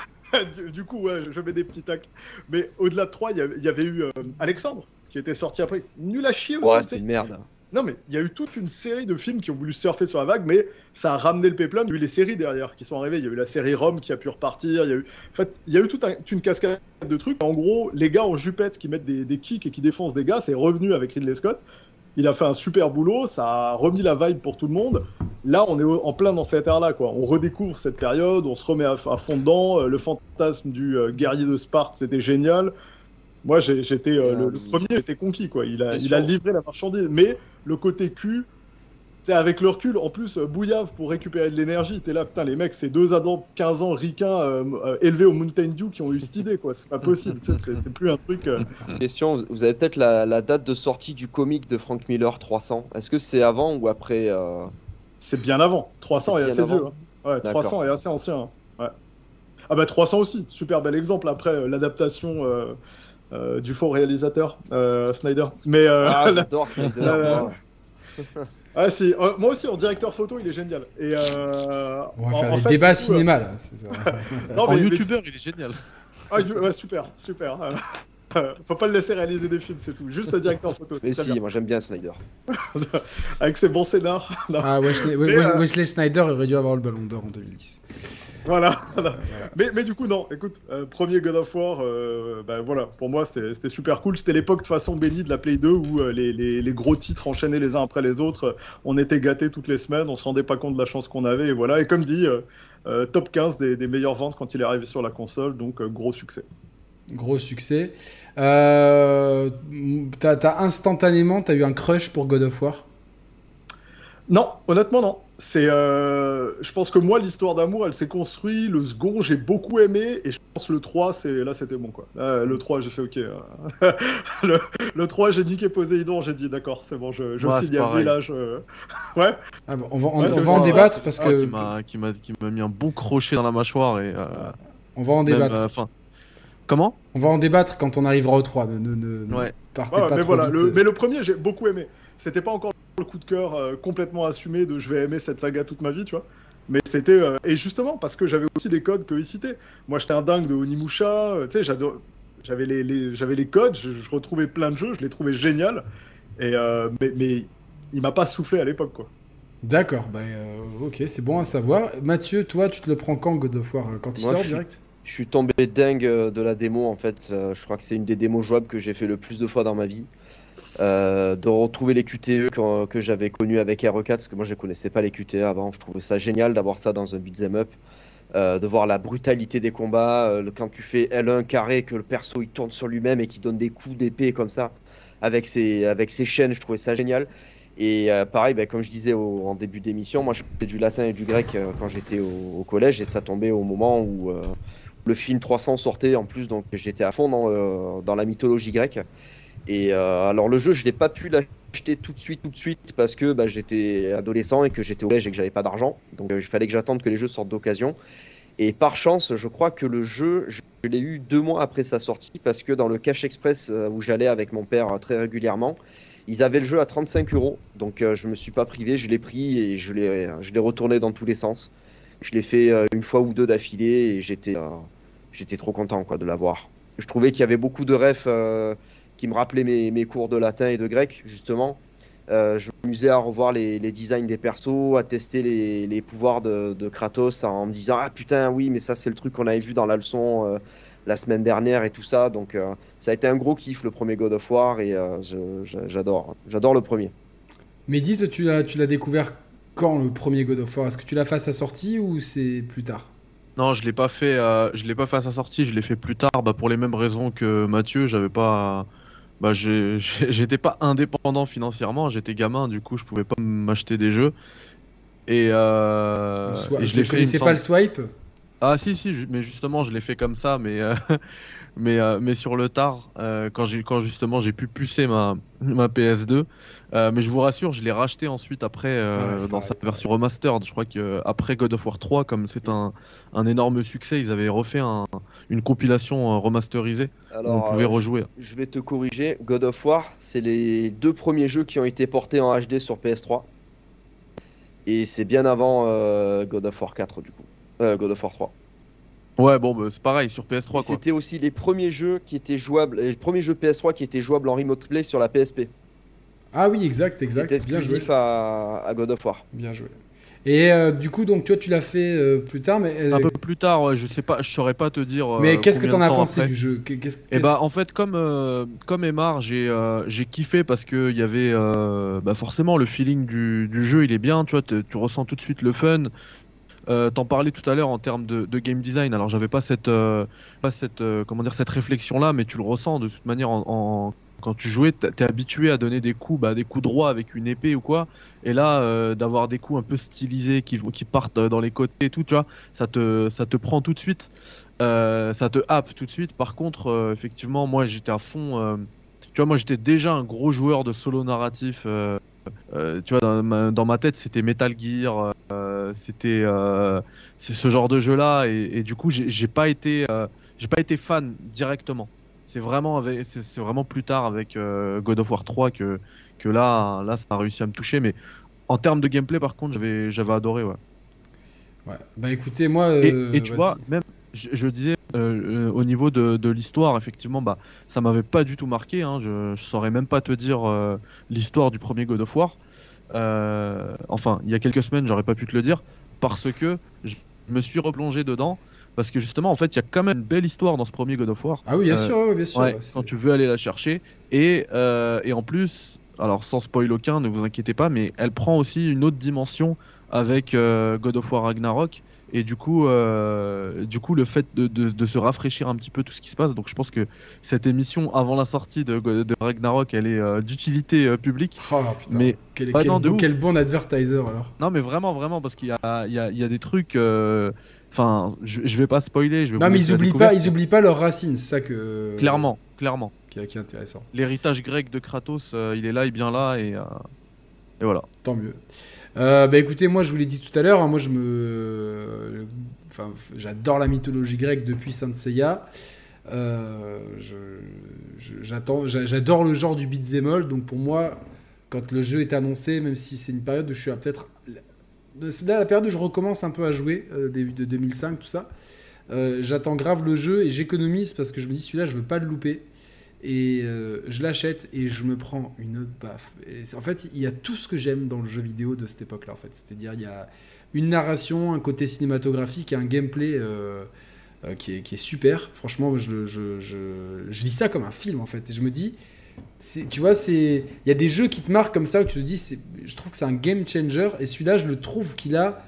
[SPEAKER 2] du, du coup, ouais, je, je mets des petits tacles. Mais au-delà de 3, il y avait- il y, avait eu euh, Alexandre qui était sorti après. Nul à chier aussi.
[SPEAKER 3] Ouais, c'est une merde.
[SPEAKER 2] Non, mais il y a eu toute une série de films qui ont voulu surfer sur la vague, mais ça a ramené le péplum. Il y a eu les séries derrière qui sont arrivées. Il y a eu la série Rome qui a pu repartir. Il y a eu, en fait, il y a eu toute un- une cascade de trucs. En gros, les gars en jupette qui mettent des, kicks et qui défoncent des gars, c'est revenu avec Ridley Scott. Il a fait un super boulot. Ça a remis la vibe pour tout le monde. Là, on est en plein dans cette ère-là. On redécouvre cette période. On se remet à, à fond dedans. Euh, Le fantasme du euh, guerrier de Sparte, c'était génial. Moi, j'étais euh, le, le premier, j'étais conquis, quoi. Il a, il livré la marchandise. Mais le côté cul, c'est avec le recul, en plus, euh, bouillave pour récupérer de l'énergie. T'es là, putain, les mecs, c'est deux adultes de 15 ans ricains euh, euh, élevés au Mountain Dew qui ont eu cette idée, quoi. C'est pas possible, c'est plus un truc. euh,
[SPEAKER 3] Question, vous- avez peut-être la, la date de sortie du comic de Frank Miller 300. Est-ce que c'est avant ou après euh,
[SPEAKER 2] c'est bien avant. 300 est assez
[SPEAKER 3] avant.
[SPEAKER 2] vieux. hein. Ouais,
[SPEAKER 3] D'accord.
[SPEAKER 2] 300 est assez ancien. hein. Ouais. Ah bah 300 aussi, super bel exemple. Après, euh, l'adaptation euh, du faux réalisateur, euh, Snyder. Mais euh,
[SPEAKER 3] Ah, j'adore Snyder.
[SPEAKER 2] Ah si, euh, moi aussi en directeur photo il est génial. Et euh,
[SPEAKER 1] On va
[SPEAKER 2] en-
[SPEAKER 1] faire
[SPEAKER 2] en
[SPEAKER 1] des
[SPEAKER 2] fait,
[SPEAKER 1] débats
[SPEAKER 2] coup,
[SPEAKER 1] cinéma là. ça.
[SPEAKER 2] non,
[SPEAKER 4] en
[SPEAKER 2] mais- mais-
[SPEAKER 4] youtubeur, il est génial.
[SPEAKER 2] Ah, you- ouais, super, super. Euh, Faut pas le laisser réaliser des films, c'est tout. Juste directeur photo, c'est
[SPEAKER 3] Mais si,
[SPEAKER 2] bien.
[SPEAKER 3] moi j'aime bien Snyder.
[SPEAKER 2] Avec ses bons scénars.
[SPEAKER 1] Ah,
[SPEAKER 2] euh,
[SPEAKER 1] Wesley Snyder aurait dû avoir le ballon d'or en 2010.
[SPEAKER 2] Voilà. voilà. Mais, mais du coup, non, écoute, euh, premier God of War, euh, bah, voilà, pour moi c'était super cool. C'était l'époque de façon bénie de la Play 2 où euh, les, les- les gros titres enchaînés les uns après les autres, euh, on était gâtés toutes les semaines, on se rendait pas compte de la chance qu'on avait, et voilà. Et comme dit, euh, euh, top 15 des, des meilleures ventes quand il est arrivé sur la console, donc euh, gros succès.
[SPEAKER 1] Gros succès. Euh, t'as, t'as instantanément, t'as eu un crush pour God of War?
[SPEAKER 2] Non, honnêtement, non. C'est, euh, je pense que moi, l'histoire d'amour, elle s'est construite. Le second, j'ai beaucoup aimé. Et je pense le 3, c'est, là, c'était bon, quoi. Là, le 3, j'ai fait OK. euh. le, le 3, j'ai niqué Poséidon. J'ai dit, d'accord, c'est bon, je, je
[SPEAKER 4] Ouais,
[SPEAKER 2] signe à village. euh. Ouais.
[SPEAKER 1] Ah bon, on va, on,
[SPEAKER 2] Ouais,
[SPEAKER 1] on va en débattre parce
[SPEAKER 4] Ah,
[SPEAKER 1] que
[SPEAKER 4] qui m'a qui m'a qui m'a mis un bon crochet dans la mâchoire et euh,
[SPEAKER 1] on va en
[SPEAKER 4] même,
[SPEAKER 1] débattre.
[SPEAKER 4] euh, enfin comment?
[SPEAKER 1] On va en débattre quand on arrivera au 3. Ne, ne, ne- ne
[SPEAKER 4] Ouais.
[SPEAKER 1] partez
[SPEAKER 2] Ouais,
[SPEAKER 1] pas
[SPEAKER 2] mais
[SPEAKER 1] trop
[SPEAKER 2] voilà,
[SPEAKER 1] vite.
[SPEAKER 2] le, mais le premier, j'ai beaucoup aimé. C'était pas encore le coup de cœur euh, complètement assumé de je vais aimer cette saga toute ma vie, tu vois. Mais c'était. euh, et justement, parce que j'avais aussi les codes qu'ils citaient. Moi, j'étais un dingue de Onimusha. euh, tu sais, j'adore. J'avais les, les- j'avais les codes, je, je retrouvais plein de jeux, je les trouvais génial. Et euh, mais, mais il m'a pas soufflé à l'époque, quoi.
[SPEAKER 1] D'accord, bah, euh, ok, c'est bon à savoir. Mathieu, toi, tu te le prends quand God of War Quand il
[SPEAKER 3] Moi,
[SPEAKER 1] sort
[SPEAKER 3] je
[SPEAKER 1] direct?
[SPEAKER 3] Je suis tombé dingue de la démo en fait. Euh, je crois que c'est une des démos jouables que j'ai fait le plus de fois dans ma vie. Euh, de retrouver les QTE que j'avais connus avec RE4, parce que moi je connaissais pas les QTE avant. Je trouvais ça génial d'avoir ça dans un beat'em up. Euh, de voir la brutalité des combats. euh, quand tu fais L1 carré, que le perso il tourne sur lui-même et qui donne des coups d'épée comme ça avec ses, avec ses chaînes, je trouvais ça génial. Et pareil, bah, comme je disais au- en début d'émission, moi je faisais du latin et du grec quand j'étais au, collège et ça tombait au moment où le film 300 sortait en plus, donc j'étais à fond dans la mythologie grecque. Et euh, alors le jeu, je l'ai pas pu l'acheter tout de suite, tout de suite parce que bah, j'étais adolescent et que j'étais au collège et que j'avais pas d'argent, donc euh, il fallait que j'attende que les jeux sortent d'occasion. Et par chance, je crois que le jeu, je l'ai eu deux mois après sa sortie parce que dans le Cash Express euh, où j'allais avec mon père très régulièrement, ils avaient le jeu à 35 euros. Donc je me suis pas privé, je l'ai pris et je l'ai, je l'ai retourné dans tous les sens. Je l'ai fait une fois ou deux d'affilée et j'étais, j'étais trop content de l'avoir. Je trouvais qu'il y avait beaucoup de refs qui me rappelaient mes, mes cours de latin et de grec justement. Euh, je m'amusais à revoir les, les designs des persos, à tester les, les pouvoirs de, de Kratos en me disant ah putain oui mais ça c'est le truc qu'on avait vu dans la leçon euh, la semaine dernière et tout ça donc euh, ça a été un gros kiff le premier God of War et euh, j'adore j'adore le premier.
[SPEAKER 1] Mehdi, toi, tu l'as, tu l'as découvert quand le premier God of War? Est-ce que tu l'as fait à sa sortie ou c'est plus tard?
[SPEAKER 4] Non, je l'ai pas fait. euh, je l'ai pas fait à sa sortie. Je l'ai fait plus tard, bah, pour les mêmes raisons que Mathieu. J'avais pas. Bah, j'étais pas indépendant financièrement. J'étais gamin, du coup, je pouvais pas m'acheter des jeux. Et, euh, et je me
[SPEAKER 1] connaissais pas le swipe?
[SPEAKER 4] Ah si si, mais justement, je l'ai fait comme ça, mais euh, mais euh, mais sur le tard, euh, quand j'ai quand justement j'ai pu pucer ma ma PS2. Euh, mais je vous rassure, je l'ai racheté ensuite après euh,
[SPEAKER 1] Ouais,
[SPEAKER 4] dans sa version remastered. Je crois que euh, après God of War 3, comme c'est un, un énorme succès, ils avaient refait un- une compilation remasterisée où on
[SPEAKER 3] Alors
[SPEAKER 4] pouvait
[SPEAKER 3] euh,
[SPEAKER 4] rejouer.
[SPEAKER 3] je vais te corriger, God of War c'est les deux premiers jeux qui ont été portés en HD sur PS3 et c'est bien avant euh, God of War 4 du coup. Euh, God of War 3.
[SPEAKER 4] Ouais, bon, bah, c'est pareil sur PS3
[SPEAKER 3] Et
[SPEAKER 4] quoi.
[SPEAKER 3] C'était aussi les premiers jeux qui étaient jouables, les premiers jeux PS3 qui étaient jouables en remote play sur la PSP.
[SPEAKER 1] Ah oui, exact, exact.
[SPEAKER 3] C'était
[SPEAKER 1] Bien joué.
[SPEAKER 3] à, à God of War.
[SPEAKER 1] Bien joué. Et euh, du coup, donc toi, tu l'as fait euh, plus tard, mais, euh,
[SPEAKER 4] Un peu plus tard, ouais, je sais pas, je saurais pas te dire. euh,
[SPEAKER 1] mais qu'est-ce que t'en as pensé
[SPEAKER 4] après.
[SPEAKER 1] du jeu?
[SPEAKER 4] Et
[SPEAKER 1] qu'est-ce-
[SPEAKER 4] bah en fait comme euh, comme Emar j'ai euh, j'ai kiffé parce que il y avait euh, bah forcément le feeling du, du jeu il est bien tu vois tu ressens tout de suite le fun euh, t'en parlais tout à l'heure en termes de, game design alors j'avais pas cette euh, pas cette euh, comment dire cette réflexion là mais tu le ressens de toute manière en, quand tu jouais t'es habitué à donner des coups bah, des coups droits avec une épée ou quoi et là d'avoir des coups un peu stylisés qui qui partent dans les côtés et tout tu vois ça te ça te prend tout de suite ça te happe tout de suite. Par contre, effectivement, moi j'étais à fond. tu vois, moi j'étais déjà un gros joueur de solo narratif. Euh, tu vois, dans ma, dans ma tête, c'était Metal Gear, euh, c'était euh, c'est ce genre de jeu-là, et, et du coup, j'ai pas été, j'ai pas été fan directement. C'est vraiment avec, c'est c'est vraiment plus tard avec God of War 3 que que là, là, ça a réussi à me toucher. Mais en termes de gameplay, par contre, j'avais j'avais adoré, ouais.
[SPEAKER 1] Ouais. Bah écoutez, moi.
[SPEAKER 4] Et, et tu vois, même, je, je disais, euh, euh, au niveau de, de l'histoire, effectivement, bah, ça m'avait pas du tout marqué. Hein, je, je saurais même pas te dire euh, l'histoire du premier God of War. Euh, enfin, il y a quelques semaines, j'aurais pas pu te le dire, parce que je me suis replongé dedans. Parce que justement, en fait, il y a quand même une belle histoire dans ce premier God of War.
[SPEAKER 1] Ah oui, bien sûr, bien sûr.
[SPEAKER 4] Ouais, quand tu veux aller la chercher. Et, et en plus, alors sans spoil aucun, ne vous inquiétez pas, mais elle prend aussi une autre dimension avec God of War Ragnarok. Et du coup, euh, du coup le fait de, de- de se rafraîchir un petit peu tout ce qui se passe. Donc je pense que cette émission, avant la sortie de, Ragnarok, elle est euh, d'utilité euh, publique.
[SPEAKER 1] Oh putain.
[SPEAKER 4] Mais
[SPEAKER 1] quel,
[SPEAKER 4] bah
[SPEAKER 1] quel
[SPEAKER 4] non,
[SPEAKER 1] bon,
[SPEAKER 4] ouf.
[SPEAKER 1] quel bon advertiser alors.
[SPEAKER 4] non, mais vraiment, vraiment, parce qu'il y a, il y, a, il y a des trucs. Enfin, je, je vais pas spoiler. Je vais
[SPEAKER 1] Non, mais ils oublient pas, ils oublient pas leurs racines, c'est ça que.
[SPEAKER 4] Clairement, clairement.
[SPEAKER 1] Qui, est- qui est intéressant.
[SPEAKER 4] L'héritage grec de Kratos, il est là, il est bien là, et, et voilà.
[SPEAKER 1] Tant mieux. Euh, bah écoutez, moi je vous l'ai dit tout à l'heure, hein, moi je me. Enfin, j'adore la mythologie grecque depuis Saint Seiya. Euh, j'adore le genre du beat'em all, donc pour moi, quand le jeu est annoncé, même si c'est une période où je suis à peut-être. C'est là la période où je recommence un peu à jouer, euh, début de 2005, tout ça. Euh, j'attends grave le jeu et j'économise parce que je me dis celui-là, je veux pas le louper. Et euh, je l'achète et je me prends une baffe. Et en fait, il y a tout ce que j'aime dans le jeu vidéo de cette époque-là. En fait, c'est-à-dire il y a une narration, un côté cinématographique et un gameplay euh, euh, qui, est, qui est super. Franchement, je, je, je, je vis ça comme un film en fait. Et je me dis, tu vois, c'est il y a des jeux qui te marquent comme ça où tu te dis, je trouve que c'est un game changer. Et celui-là, je le trouve qu'il a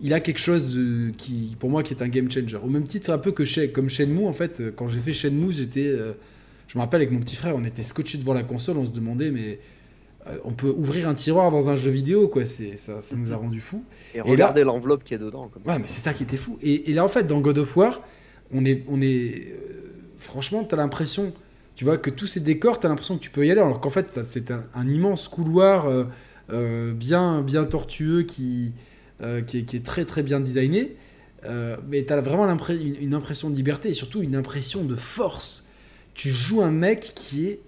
[SPEAKER 1] il a quelque chose qui, pour moi, qui est un game changer. Au même titre, un peu que comme Shenmue, en fait, quand j'ai fait Shenmue, j'étais, je me rappelle avec mon petit frère, on était scotché devant la console, on se demandait, mais euh, on peut ouvrir un tiroir dans un jeu vidéo, quoi. C'est, ça, ça nous a rendu fous.
[SPEAKER 3] Et
[SPEAKER 1] là-
[SPEAKER 3] regardez l'enveloppe qui est dedans. Comme ça.
[SPEAKER 1] Ouais, mais c'est ça qui était fou. Et, et là, en fait, dans God of War, on est, on est, euh, franchement, t'as l'impression, tu vois, que tous ces décors, t'as l'impression que tu peux y aller, alors qu'en fait, c'est un, un immense couloir euh, euh, bien, bien tortueux qui, qui, est, qui est très, très bien designé. Mais t'as vraiment une impression de liberté et surtout une impression de force. Tu joues un mec qui est,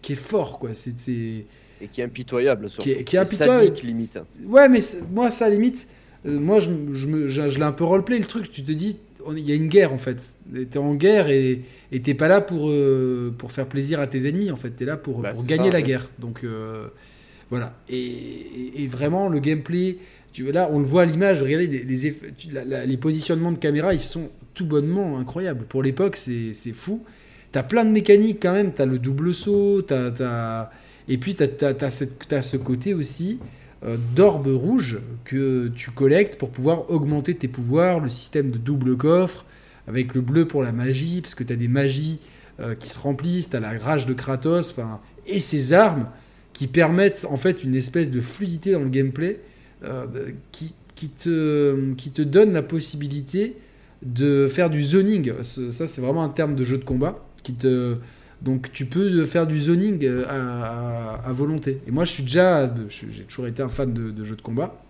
[SPEAKER 1] qui est fort, quoi. C'est,
[SPEAKER 3] Et qui est impitoyable, surtout.
[SPEAKER 1] qui est, qui est impitoyable.
[SPEAKER 3] sadique, limite.
[SPEAKER 1] Ouais, mais moi, ça, limite, euh, moi, je, je, je, je l'ai un peu roleplay le truc. Tu te dis, il y a une guerre en fait. T'es en guerre et t'es pas là pour, euh, pour faire plaisir à tes ennemis en fait. T'es là pour,
[SPEAKER 3] Bah,
[SPEAKER 1] pour gagner
[SPEAKER 3] ça,
[SPEAKER 1] la
[SPEAKER 3] ouais.
[SPEAKER 1] guerre. Donc euh, voilà. Et, et- et vraiment, le gameplay, tu vois, là, on le voit à l'image. Regardez, les, les, eff- tu- la- la- les positionnements de caméra, ils sont tout bonnement incroyables. Pour l'époque, c'est c'est fou. T'as plein de mécaniques quand même. T'as le double saut. T'as, t'as- Et puis, t'as as, ce côté aussi euh, d'orbes rouges que tu collectes pour pouvoir augmenter tes pouvoirs, le système de double coffre, avec le bleu pour la magie, parce que tu as des magies euh, qui se remplissent, tu as la rage de Kratos, et ces armes qui permettent en fait une espèce de fluidité dans le gameplay euh, qui, qui, te, qui te donne la possibilité de faire du zoning. Ça, c'est vraiment un terme de jeu de combat Donc tu peux faire du zoning euh, à, volonté. Et moi je suis déjà, j'ai toujours été un fan de, jeux de combat.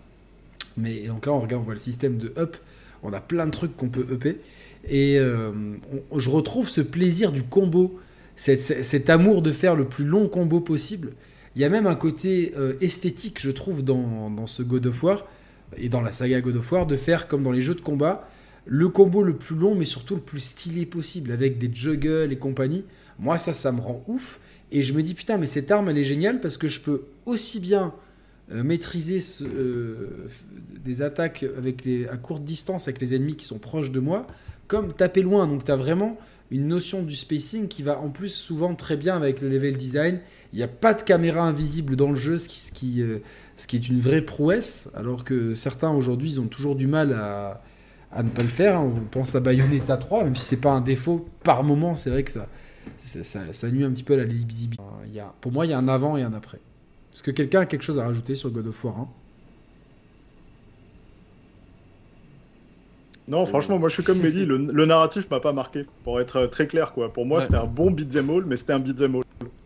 [SPEAKER 1] Mais donc là on regarde, on voit le système de up. On a plein de trucs qu'on peut upper. Et euh, je retrouve ce plaisir du combo, cet, cet- cet amour de faire le plus long combo possible. Il y a même un côté euh, esthétique, je trouve, dans, dans ce God of War et dans la saga God of War, de faire comme dans les jeux de combat, le combo le plus long, mais surtout le plus stylé possible, avec des juggles et compagnie. Moi, ça, ça me rend ouf. Et je me dis, putain, mais cette arme, elle est géniale parce que je peux aussi bien euh, maîtriser ce- euh, des attaques avec à courte distance avec les ennemis qui sont proches de moi, comme taper loin. Donc, tu as vraiment une notion du spacing qui va en plus souvent très bien avec le level design. Il n'y a pas de caméra invisible dans le jeu, ce qui, ce qui, euh, ce qui est une vraie prouesse, alors que certains aujourd'hui, ils ont toujours du mal à, à ne pas le faire. hein. On pense à Bayonetta 3, même si c'est pas un défaut par moment, c'est vrai que ça, ça, ça- ça nuit un petit peu à la lisibilité. Il y a, pour moi, il y a un avant et un après. Est-ce que quelqu'un a quelque chose à rajouter sur God of War hein
[SPEAKER 2] Non, franchement, moi je suis comme Mehdi, le, le narratif m'a pas marqué, pour être euh, très clair quoi. Pour moi,
[SPEAKER 4] Ouais.
[SPEAKER 2] c'était un bon beat'em all, mais c'était un beat'em all.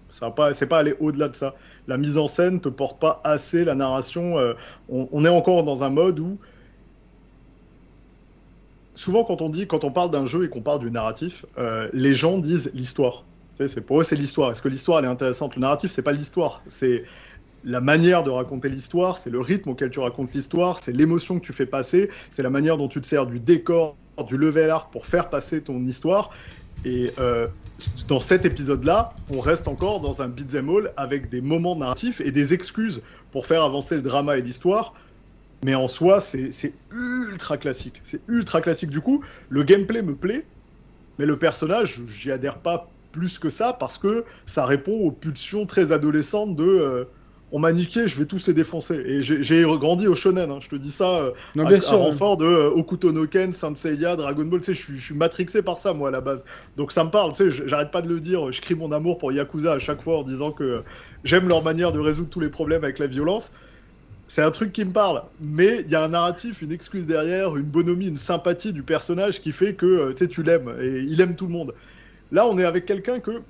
[SPEAKER 2] Ça pas, c'est pas allé au-delà de ça. La mise en scène te porte pas assez la narration. euh, on, on est encore dans un mode où souvent quand on dit, quand on parle d'un jeu et qu'on parle du narratif, euh, les gens disent l'histoire. Pour eux c'est l'histoire. Est-ce que l'histoire est intéressante? Le narratif c'est pas l'histoire, c'est la manière de raconter l'histoire, c'est le rythme auquel tu racontes l'histoire, c'est l'émotion que tu fais passer, c'est la manière dont tu te sers du décor, du level art pour faire passer ton histoire. Et euh, dans cet épisode-là, on reste encore dans un beat'em all avec des moments narratifs et des excuses pour faire avancer le drama et l'histoire. Mais en soi, c'est ultra classique. C'est ultra classique. Du coup, le gameplay me plaît, mais le personnage, j'y adhère pas plus que ça parce que ça répond aux pulsions très adolescentes de euh, on m'a niqué, je vais tous les défoncer. Et j'ai grandi au shonen, hein, je te dis ça, euh,
[SPEAKER 1] Non, bien
[SPEAKER 2] à
[SPEAKER 1] sûr. hein.
[SPEAKER 2] renfort de euh, Okuto no Ken, Saint Seiya, Dragon Ball, tu sais, je suis- matrixé par ça, moi, à la base. Donc ça me parle, tu sais, j'arrête pas de le dire, je crie mon amour pour Yakuza à chaque fois en disant que euh, j'aime leur manière de résoudre tous les problèmes avec la violence. C'est un truc qui me parle, mais il y a un narratif, une excuse derrière, une bonhomie, une sympathie du personnage qui fait que euh, tu l'aimes et il aime tout le monde. Là, on est avec quelqu'un que,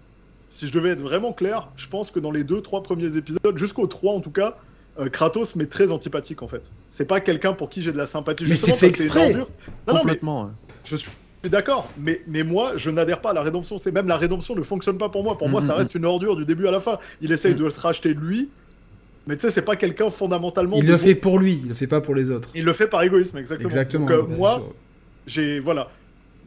[SPEAKER 2] si je devais être vraiment clair, je pense que dans les deux, trois premiers épisodes, jusqu'au 3 en tout cas, euh, Kratos m'est très antipathique en fait. C'est pas quelqu'un pour qui j'ai de la sympathie.
[SPEAKER 1] Mais c'est fait exprès.
[SPEAKER 2] une ordure. Non, non, mais
[SPEAKER 4] Complètement.
[SPEAKER 2] je suis d'accord, mais, mais moi, je n'adhère pas à la rédemption. C'est même la rédemption ne fonctionne pas pour moi. Pour moi,
[SPEAKER 4] Mhm,
[SPEAKER 2] ça reste une ordure du début à la fin. Il essaye de se racheter lui, mais tu sais, c'est pas quelqu'un fondamentalement.
[SPEAKER 1] Il le
[SPEAKER 2] bon.
[SPEAKER 1] fait pour lui, il le fait pas pour les autres.
[SPEAKER 2] Il le fait par égoïsme, exactement.
[SPEAKER 1] Exactement.
[SPEAKER 2] Donc, euh, moi, j'ai voilà.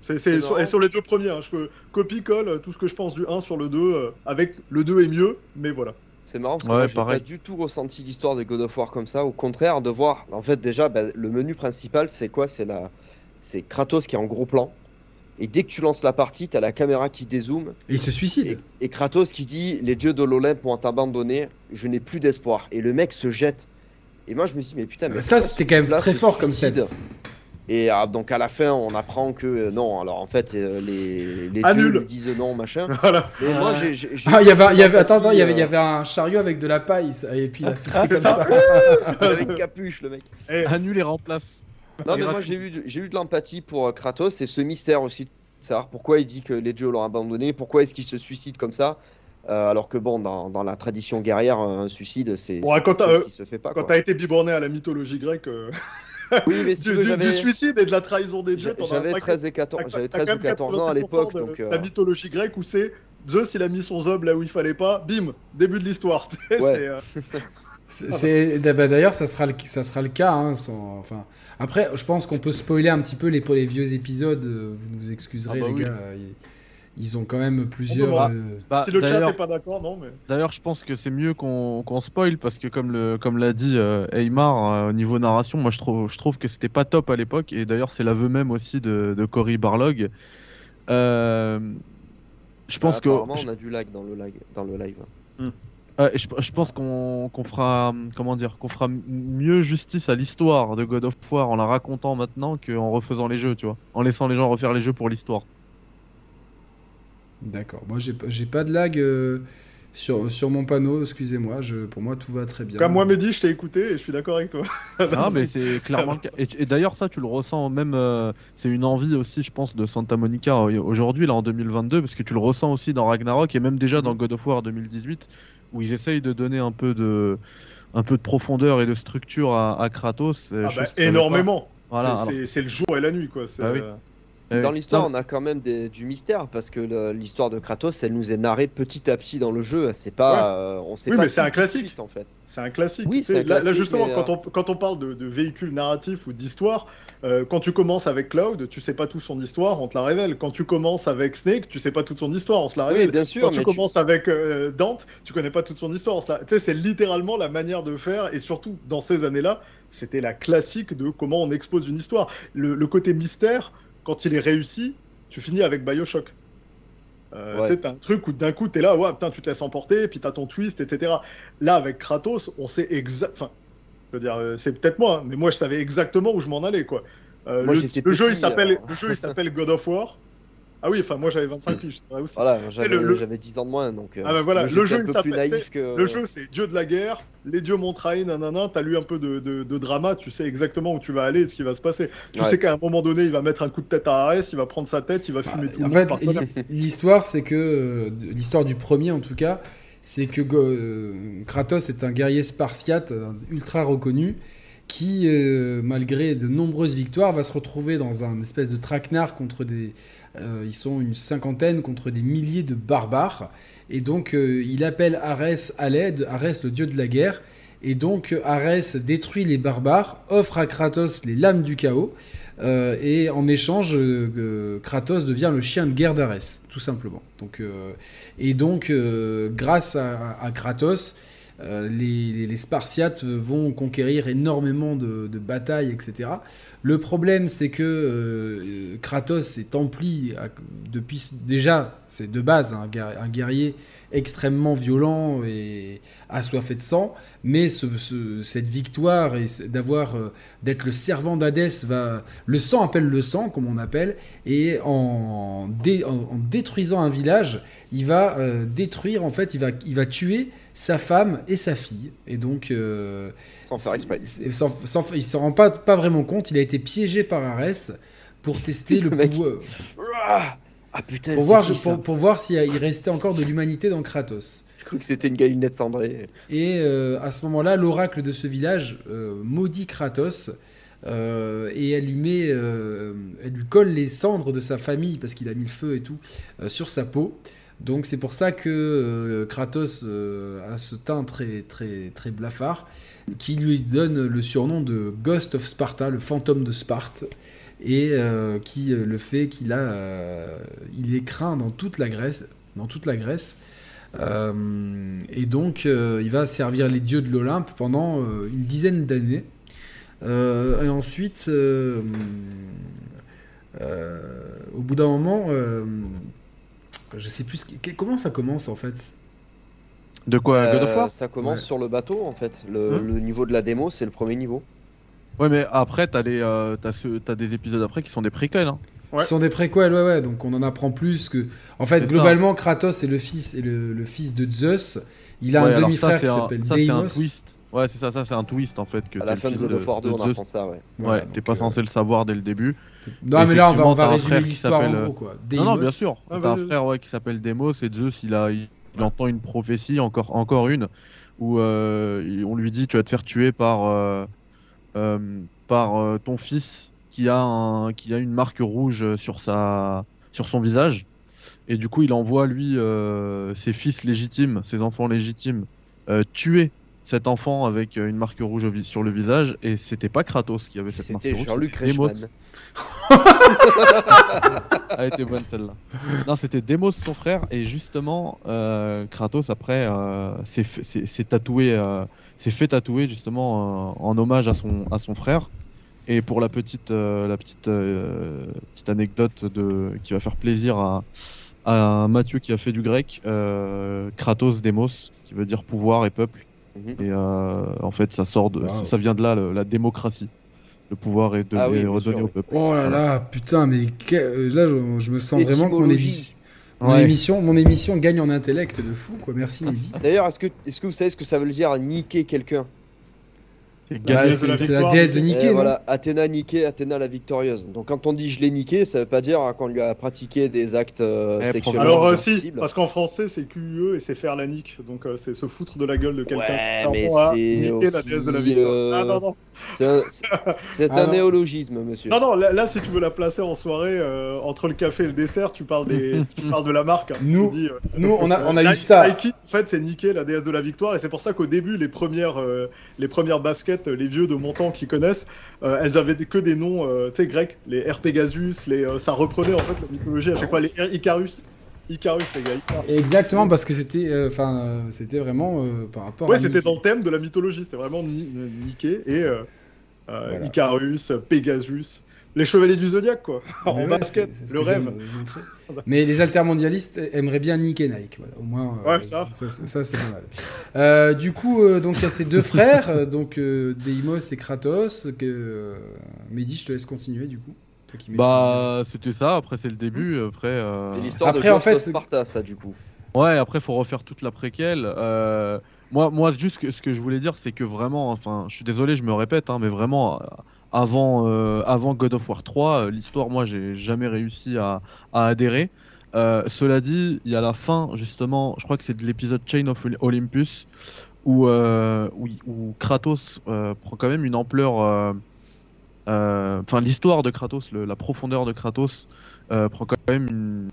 [SPEAKER 2] C'est c'est
[SPEAKER 3] C'est
[SPEAKER 2] sur, sur les deux premiers, hein, je peux copie-colle tout ce que je pense du 1 sur le 2, euh, avec le 2 est mieux, mais voilà.
[SPEAKER 3] C'est marrant parce que
[SPEAKER 4] Ouais,
[SPEAKER 3] moi, j'ai
[SPEAKER 4] pareil.
[SPEAKER 3] pas du tout ressenti l'histoire de God of War comme ça. Au contraire, de voir, en fait, déjà, bah, le menu principal, c'est quoi? C'est la, c'est Kratos qui est en gros plan. Et dès que tu lances la partie, t'as la caméra qui dézoome
[SPEAKER 1] Et il se
[SPEAKER 3] et,
[SPEAKER 1] suicide.
[SPEAKER 3] et Kratos qui dit les dieux de l'Olympe m'ont abandonné, je n'ai plus d'espoir. Et le mec se jette. Et moi, je me dis mais putain, mais
[SPEAKER 1] Ça, c'était quand même très fort comme
[SPEAKER 3] suicide Et ah, donc à la fin, on apprend que euh, non. Alors en fait, euh, les, les dieux lui disent non, machin.
[SPEAKER 2] Voilà.
[SPEAKER 3] Mais moi,
[SPEAKER 4] Ouais.
[SPEAKER 3] j'ai.
[SPEAKER 1] Ah, il y avait, il y avait, attends, attends, il y avait, il y
[SPEAKER 3] euh,
[SPEAKER 1] avait un chariot avec de la paille, et puis là, c'est
[SPEAKER 2] c'est
[SPEAKER 1] comme
[SPEAKER 2] ça.
[SPEAKER 1] ça.
[SPEAKER 3] avec une capuche, le mec.
[SPEAKER 2] Eh,
[SPEAKER 4] Annule et remplace.
[SPEAKER 3] Non, mais moi j'ai eu, j'ai eu de l'empathie pour euh, Kratos et ce mystère aussi de savoir pourquoi il dit que les dieux l'ont abandonné, pourquoi est-ce qu'il se suicide comme ça, euh, alors que bon, dans, dans la tradition guerrière, un suicide c'est
[SPEAKER 2] Bon,
[SPEAKER 3] quelque
[SPEAKER 2] t'as,
[SPEAKER 3] chose
[SPEAKER 2] euh,
[SPEAKER 3] qui se fait pas.
[SPEAKER 2] quand t'as été biborné à la mythologie grecque, euh,
[SPEAKER 3] Oui, mais si
[SPEAKER 2] du,
[SPEAKER 3] veux,
[SPEAKER 2] du-
[SPEAKER 3] j'avais-
[SPEAKER 2] du suicide et de la trahison des dieux,
[SPEAKER 3] j'avais
[SPEAKER 2] un paquet.
[SPEAKER 3] 13 et 14,
[SPEAKER 2] T'as-
[SPEAKER 3] j'avais
[SPEAKER 2] t'as
[SPEAKER 3] 13
[SPEAKER 2] quand
[SPEAKER 3] ou
[SPEAKER 2] même
[SPEAKER 3] 14 ans à
[SPEAKER 2] 80%
[SPEAKER 3] l'époque, donc euh,
[SPEAKER 2] La mythologie grecque où c'est Zeus, il a mis son zob là où il fallait pas, bim, début de l'histoire.
[SPEAKER 3] Ouais.
[SPEAKER 2] c'est,
[SPEAKER 1] bah, D'ailleurs, ça sera le, ça sera le cas. hein, sans- enfin, après, je pense qu'on peut spoiler un petit peu les, vieux épisodes. euh, Vous nous excuserez,
[SPEAKER 4] Ah bah
[SPEAKER 1] les
[SPEAKER 4] oui.
[SPEAKER 1] gars. Ils, ils ont quand même plusieurs. euh,
[SPEAKER 4] Bah,
[SPEAKER 2] si le chat
[SPEAKER 4] d'ailleurs-
[SPEAKER 2] est pas d'accord, non, mais.
[SPEAKER 4] D'ailleurs, je pense que c'est mieux qu'on qu'on spoil parce que comme le comme l'a dit euh, Aymar euh, au niveau narration, moi je trouve je trouve que c'était pas top à l'époque et d'ailleurs c'est l'aveu même aussi de, de Cory Barlog. Euh, je pense que
[SPEAKER 3] apparemment, on a du lag dans le lag, dans le live.
[SPEAKER 4] Ouais, je, je pense qu'on qu'on fera comment dire qu'on fera mieux justice à l'histoire de God of War en la racontant maintenant qu'en refaisant les jeux, tu vois, en laissant les gens refaire les jeux pour l'histoire.
[SPEAKER 1] D'accord. Moi, j'ai pas- j'ai pas de lag euh, sur, sur mon panneau. Excusez-moi. Pour moi, tout va très bien.
[SPEAKER 2] Comme moi, Mehdi, je t'ai écouté et je suis d'accord avec toi.
[SPEAKER 4] Ah, mais c'est clairement le cas. Et, et d'ailleurs, ça, tu le ressens même. euh, c'est une envie aussi, je pense, de Santa Monica euh, aujourd'hui, là, en 2022, parce que tu le ressens aussi dans Ragnarok et même déjà dans God of War 2018, où ils essayent de donner un peu de, un peu de profondeur et de structure à, à Kratos. euh,
[SPEAKER 2] Ah bah, énormément.
[SPEAKER 4] Voilà.
[SPEAKER 2] C'est-
[SPEAKER 4] alors-
[SPEAKER 2] le jour et la nuit, quoi.
[SPEAKER 4] Ah oui.
[SPEAKER 2] Euh,
[SPEAKER 4] euh,
[SPEAKER 3] Dans l'histoire, on a quand même des- du mystère parce que l'histoire de Kratos, elle nous est narrée petit à petit dans le jeu. C'est pas, euh, on sait
[SPEAKER 2] Oui,
[SPEAKER 3] pas
[SPEAKER 2] mais c'est
[SPEAKER 3] tout
[SPEAKER 2] un
[SPEAKER 3] tout
[SPEAKER 2] classique.
[SPEAKER 3] suite, en fait.
[SPEAKER 2] C'est un classique.
[SPEAKER 3] Oui, c'est
[SPEAKER 2] là, là, justement,
[SPEAKER 3] mais,
[SPEAKER 2] quand, on, quand on parle de, de véhicules narratifs ou d'histoire, euh, quand tu commences avec Cloud, tu sais pas toute son histoire, on te la révèle. Quand tu commences avec Snake, tu sais pas toute son histoire, on se la
[SPEAKER 3] Oui,
[SPEAKER 2] révèle.
[SPEAKER 3] bien sûr.
[SPEAKER 2] quand tu commences avec euh, Dante, tu connais pas toute son histoire. on se la- Tu sais, c'est littéralement la manière de faire, et surtout dans ces années-là, c'était la classique de comment on expose une histoire. Le, le côté mystère, quand il est réussi, tu finis avec Bioshock. Euh,
[SPEAKER 3] Ouais.
[SPEAKER 2] Tu sais, t'as un truc où d'un coup, t'es là, ouais, putain, tu te laisses emporter, puis t'as ton twist, etc. Là, avec Kratos, on sait exact. Enfin, je veux dire, euh, c'est peut-être moi, hein, mais moi, je savais exactement où je m'en allais, quoi. Euh,
[SPEAKER 3] Moi,
[SPEAKER 2] le, jeu, il
[SPEAKER 3] petit,
[SPEAKER 2] s'appelle,
[SPEAKER 3] alors.
[SPEAKER 2] le jeu, il s'appelle God of War. Ah oui, enfin, moi, j'avais 25 piges, c'est vrai aussi.
[SPEAKER 3] Voilà, j'avais
[SPEAKER 2] le- le-
[SPEAKER 3] j'avais 10 ans de moins, donc. euh,
[SPEAKER 2] Ah bah voilà, le jeu,
[SPEAKER 3] un
[SPEAKER 2] il
[SPEAKER 3] peu plus
[SPEAKER 2] s'appelle-
[SPEAKER 3] naïf que.
[SPEAKER 2] Le jeu, c'est Dieu de la guerre, les dieux m'ont trahi, nanana, t'as lu un peu de, de, de drama, tu sais exactement où tu vas aller et ce qui va se passer. Tu
[SPEAKER 3] Ouais.
[SPEAKER 2] sais qu'à un moment donné, il va mettre un coup de tête à Ares, il va prendre sa tête, il va fumer tout le
[SPEAKER 1] En
[SPEAKER 2] monde
[SPEAKER 1] l'histoire, c'est que euh, l'histoire du premier, en tout cas, c'est que Go- euh, Kratos est un guerrier spartiate ultra reconnu qui, euh, malgré de nombreuses victoires, va se retrouver dans un espèce de traquenard contre des... euh, ils sont une cinquantaine contre des milliers de barbares. Et donc, euh, il appelle Arès à l'aide, Arès le dieu de la guerre. Et donc, Arès détruit les barbares, offre à Kratos les lames du chaos. euh, et en échange, Kratos devient le chien de guerre d'Arès, tout simplement. Et donc, grâce à, Kratos, les, Spartiates vont conquérir énormément de batailles, etc. Le problème, c'est que euh, Kratos est empli depuis déjà, c'est de base guer- un guerrier extrêmement violent et assoiffé de sang, mais ce- ce- cette victoire et d'avoir euh, d'être le servant d'Hadès va le sang appelle le sang comme on appelle et en, dé- en- en détruisant un village, il va euh, détruire en fait, il va il va tuer sa femme et sa fille et donc euh,
[SPEAKER 3] Sans faire exprès.
[SPEAKER 1] c'est- c'est- sans- sans- il s'en rend pas, pas vraiment compte. Il a été piégé par Arès pour tester le
[SPEAKER 3] Le mec. Ah, putain,
[SPEAKER 1] Pour voir,
[SPEAKER 3] qui,
[SPEAKER 1] pour, voir s'il restait encore de l'humanité dans Kratos.
[SPEAKER 3] Je crois que c'était une galinette cendrée.
[SPEAKER 1] Et euh, à ce moment-là, l'oracle de ce village euh, maudit Kratos. euh, et elle lui met, elle lui colle les cendres de sa famille parce qu'il a mis le feu et tout sur sa peau. Donc c'est pour ça que Kratos a ce teint très très très blafard, qui lui donne le surnom de Ghost of Sparta, le fantôme de Sparte, et euh, qui euh, le fait qu'il a, euh, il est craint dans toute la Grèce, dans toute la Grèce. Euh, et donc, euh, il va servir les dieux de l'Olympe pendant euh, une dizaine d'années. Euh, et ensuite, euh, euh, au bout d'un moment, euh, je sais plus comment ça commence en fait?
[SPEAKER 4] De quoi? God of War?
[SPEAKER 3] Ça commence
[SPEAKER 1] Ouais.
[SPEAKER 3] sur le bateau en fait. Le,
[SPEAKER 4] Hein?
[SPEAKER 3] le niveau de la démo, c'est le premier niveau.
[SPEAKER 4] Ouais, mais après, t'as les, euh, t'as ce- t'as des épisodes après qui sont des préquels. Hein.
[SPEAKER 2] Ouais.
[SPEAKER 1] Ce sont des préquels, ouais, ouais. Donc on en apprend plus que. En fait,
[SPEAKER 4] C'est ça.
[SPEAKER 1] globalement, Kratos est le fils, est le, le fils de Zeus. Il a
[SPEAKER 4] Ouais,
[SPEAKER 1] un demi-frère
[SPEAKER 4] ça,
[SPEAKER 1] qui
[SPEAKER 4] c'est un-
[SPEAKER 1] s'appelle
[SPEAKER 4] Ça, c'est un twist. Ouais, c'est ça, ça c'est un twist en fait. Que
[SPEAKER 3] À la fin de God of War 2,
[SPEAKER 4] de
[SPEAKER 3] on
[SPEAKER 4] Zeus.
[SPEAKER 3] apprend ça, ouais.
[SPEAKER 4] Ouais, t'es pas
[SPEAKER 1] euh,
[SPEAKER 4] censé le savoir dès le début.
[SPEAKER 1] Non, mais là, on va, on va résumer
[SPEAKER 4] frère qui
[SPEAKER 1] l'histoire en
[SPEAKER 4] s'appelle,
[SPEAKER 1] gros, quoi.
[SPEAKER 4] Non, non, bien sûr.
[SPEAKER 2] Ah,
[SPEAKER 4] T'as un frère ouais, qui s'appelle Demos et Zeus, il, a, il, il entend une prophétie, encore, encore une, où euh, on lui dit tu vas te faire tuer par, euh, euh, par euh, ton fils qui a, un, qui a une marque rouge sur, sa, sur son visage. Et du coup, il envoie lui euh, ses fils légitimes, ses enfants légitimes, euh, tuer cet enfant avec euh, une marque rouge sur le visage. Et c'était pas Kratos qui avait cette marque rouge.
[SPEAKER 3] Jean-Luc
[SPEAKER 4] c'était.
[SPEAKER 3] Reichmann.
[SPEAKER 4] Elle était bonne celle-là. Non, c'était Demos son frère et justement euh, Kratos après euh, s'est tatoué, euh, s'est fait tatouer justement euh, en hommage à son à son frère. Et pour la petite euh, la petite euh, petite anecdote de qui va faire plaisir à à Mathieu qui a fait du grec, euh, Kratos Demos qui veut dire pouvoir et peuple.
[SPEAKER 3] Mhm.
[SPEAKER 4] Et euh, en fait ça sort de
[SPEAKER 1] Wow.
[SPEAKER 4] ça vient de là le- la démocratie. Le pouvoir est, de,
[SPEAKER 3] Ah oui,
[SPEAKER 4] est
[SPEAKER 3] sûr,
[SPEAKER 4] au
[SPEAKER 3] oui.
[SPEAKER 4] peuple.
[SPEAKER 1] Oh là là, putain, mais que- là, je, je me sens vraiment
[SPEAKER 3] Étymologie.
[SPEAKER 1] édition- mon
[SPEAKER 4] Ouais.
[SPEAKER 1] émission, mon émission gagne en intellect de fou, quoi. Merci, Mehdi.
[SPEAKER 3] D'ailleurs, est-ce que, est que vous savez ce que ça veut dire niquer quelqu'un?
[SPEAKER 4] C'est
[SPEAKER 2] la
[SPEAKER 1] déesse de
[SPEAKER 3] voilà, Athéna niquée, Athéna la victorieuse. Donc quand on dit je l'ai niqué, ça veut pas dire hein, qu'on lui a pratiqué des actes euh,
[SPEAKER 4] Eh,
[SPEAKER 3] sexuels.
[SPEAKER 2] Alors euh, si, parce qu'en français c'est QE et c'est faire la nique, donc euh, c'est se foutre de la gueule de quelqu'un.
[SPEAKER 3] Ouais, mais c'est
[SPEAKER 2] niquer la
[SPEAKER 3] aussi,
[SPEAKER 2] déesse de la victoire.
[SPEAKER 3] euh,
[SPEAKER 2] Ah non non,
[SPEAKER 3] C'est un, néologisme, monsieur.
[SPEAKER 2] non non, là, là, si tu veux la placer en soirée euh, entre le café et le dessert, tu parles des, tu parles de la marque. hein.
[SPEAKER 1] Nous-
[SPEAKER 2] dis, euh,
[SPEAKER 1] Nous, on a, on a eu
[SPEAKER 2] Nike-
[SPEAKER 1] ça.
[SPEAKER 2] Nike, en fait, c'est niquer la déesse de la victoire, et c'est pour ça qu'au début, les premières, euh, les premières baskets, euh, les vieux de mon temps qui connaissent, euh, elles avaient que des noms, euh, tu sais, grecs, les Air Pegasus, les, ça reprenait en fait la mythologie à chaque fois, les Air Icarus, Icarus les gars. Icarus.
[SPEAKER 1] Exactement, parce que c'était, enfin, c'était vraiment par rapport.
[SPEAKER 2] Ouais,
[SPEAKER 1] à
[SPEAKER 2] c'était dans le thème de la mythologie, c'était vraiment ni- niqué et
[SPEAKER 1] Voilà.
[SPEAKER 2] Icarus, Pegasus, les chevaliers du zodiaque quoi, en
[SPEAKER 1] Ouais,
[SPEAKER 2] basket, le rêve.
[SPEAKER 1] Mais les altermondialistes aimeraient bien niquer Nike, voilà. Au moins, euh,
[SPEAKER 2] Ouais, ça.
[SPEAKER 1] ça, ça, c'est pas mal. Euh, du coup, euh, donc il y a ces deux frères, donc euh, Deimos et Kratos. Que euh, Mehdi, je te laisse continuer du coup.
[SPEAKER 4] Bah, c'était ça. Après, c'est le début. Après, euh,
[SPEAKER 3] C'est l'histoire
[SPEAKER 1] Après,
[SPEAKER 3] de
[SPEAKER 1] en fait,
[SPEAKER 3] Sparta, ça, du coup.
[SPEAKER 4] ouais. Après, faut refaire toute la préquelle. Euh, moi, moi, juste que- ce que je voulais dire, c'est que vraiment, enfin, je suis désolé, je me répète, hein, mais vraiment, euh, avant, euh, avant God of War 3, euh, l'histoire, moi, j'ai jamais réussi à, adhérer. Euh, cela dit, il y a la fin, justement, je crois que c'est de l'épisode Chain of Olympus, où, Kratos prend quand même une ampleur. Enfin, l'histoire de Kratos, la profondeur de Kratos prend quand même une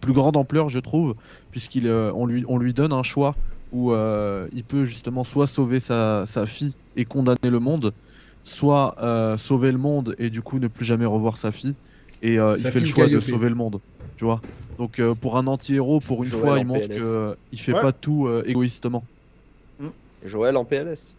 [SPEAKER 4] plus grande ampleur, je trouve, puisqu'il on lui, on lui donne un choix où il peut justement soit sauver sa, sa fille et condamner le monde, soit euh, sauver le monde et du coup ne plus jamais revoir sa fille. Et euh, il fait le choix de sauver le monde, tu vois. Donc euh, pour un anti-héros, pour une
[SPEAKER 3] Joël
[SPEAKER 4] fois,
[SPEAKER 3] en
[SPEAKER 4] il montre
[SPEAKER 3] PLS.
[SPEAKER 4] que euh, il fait
[SPEAKER 2] Ouais.
[SPEAKER 4] pas tout euh, égoïstement.
[SPEAKER 3] Joël en PLS.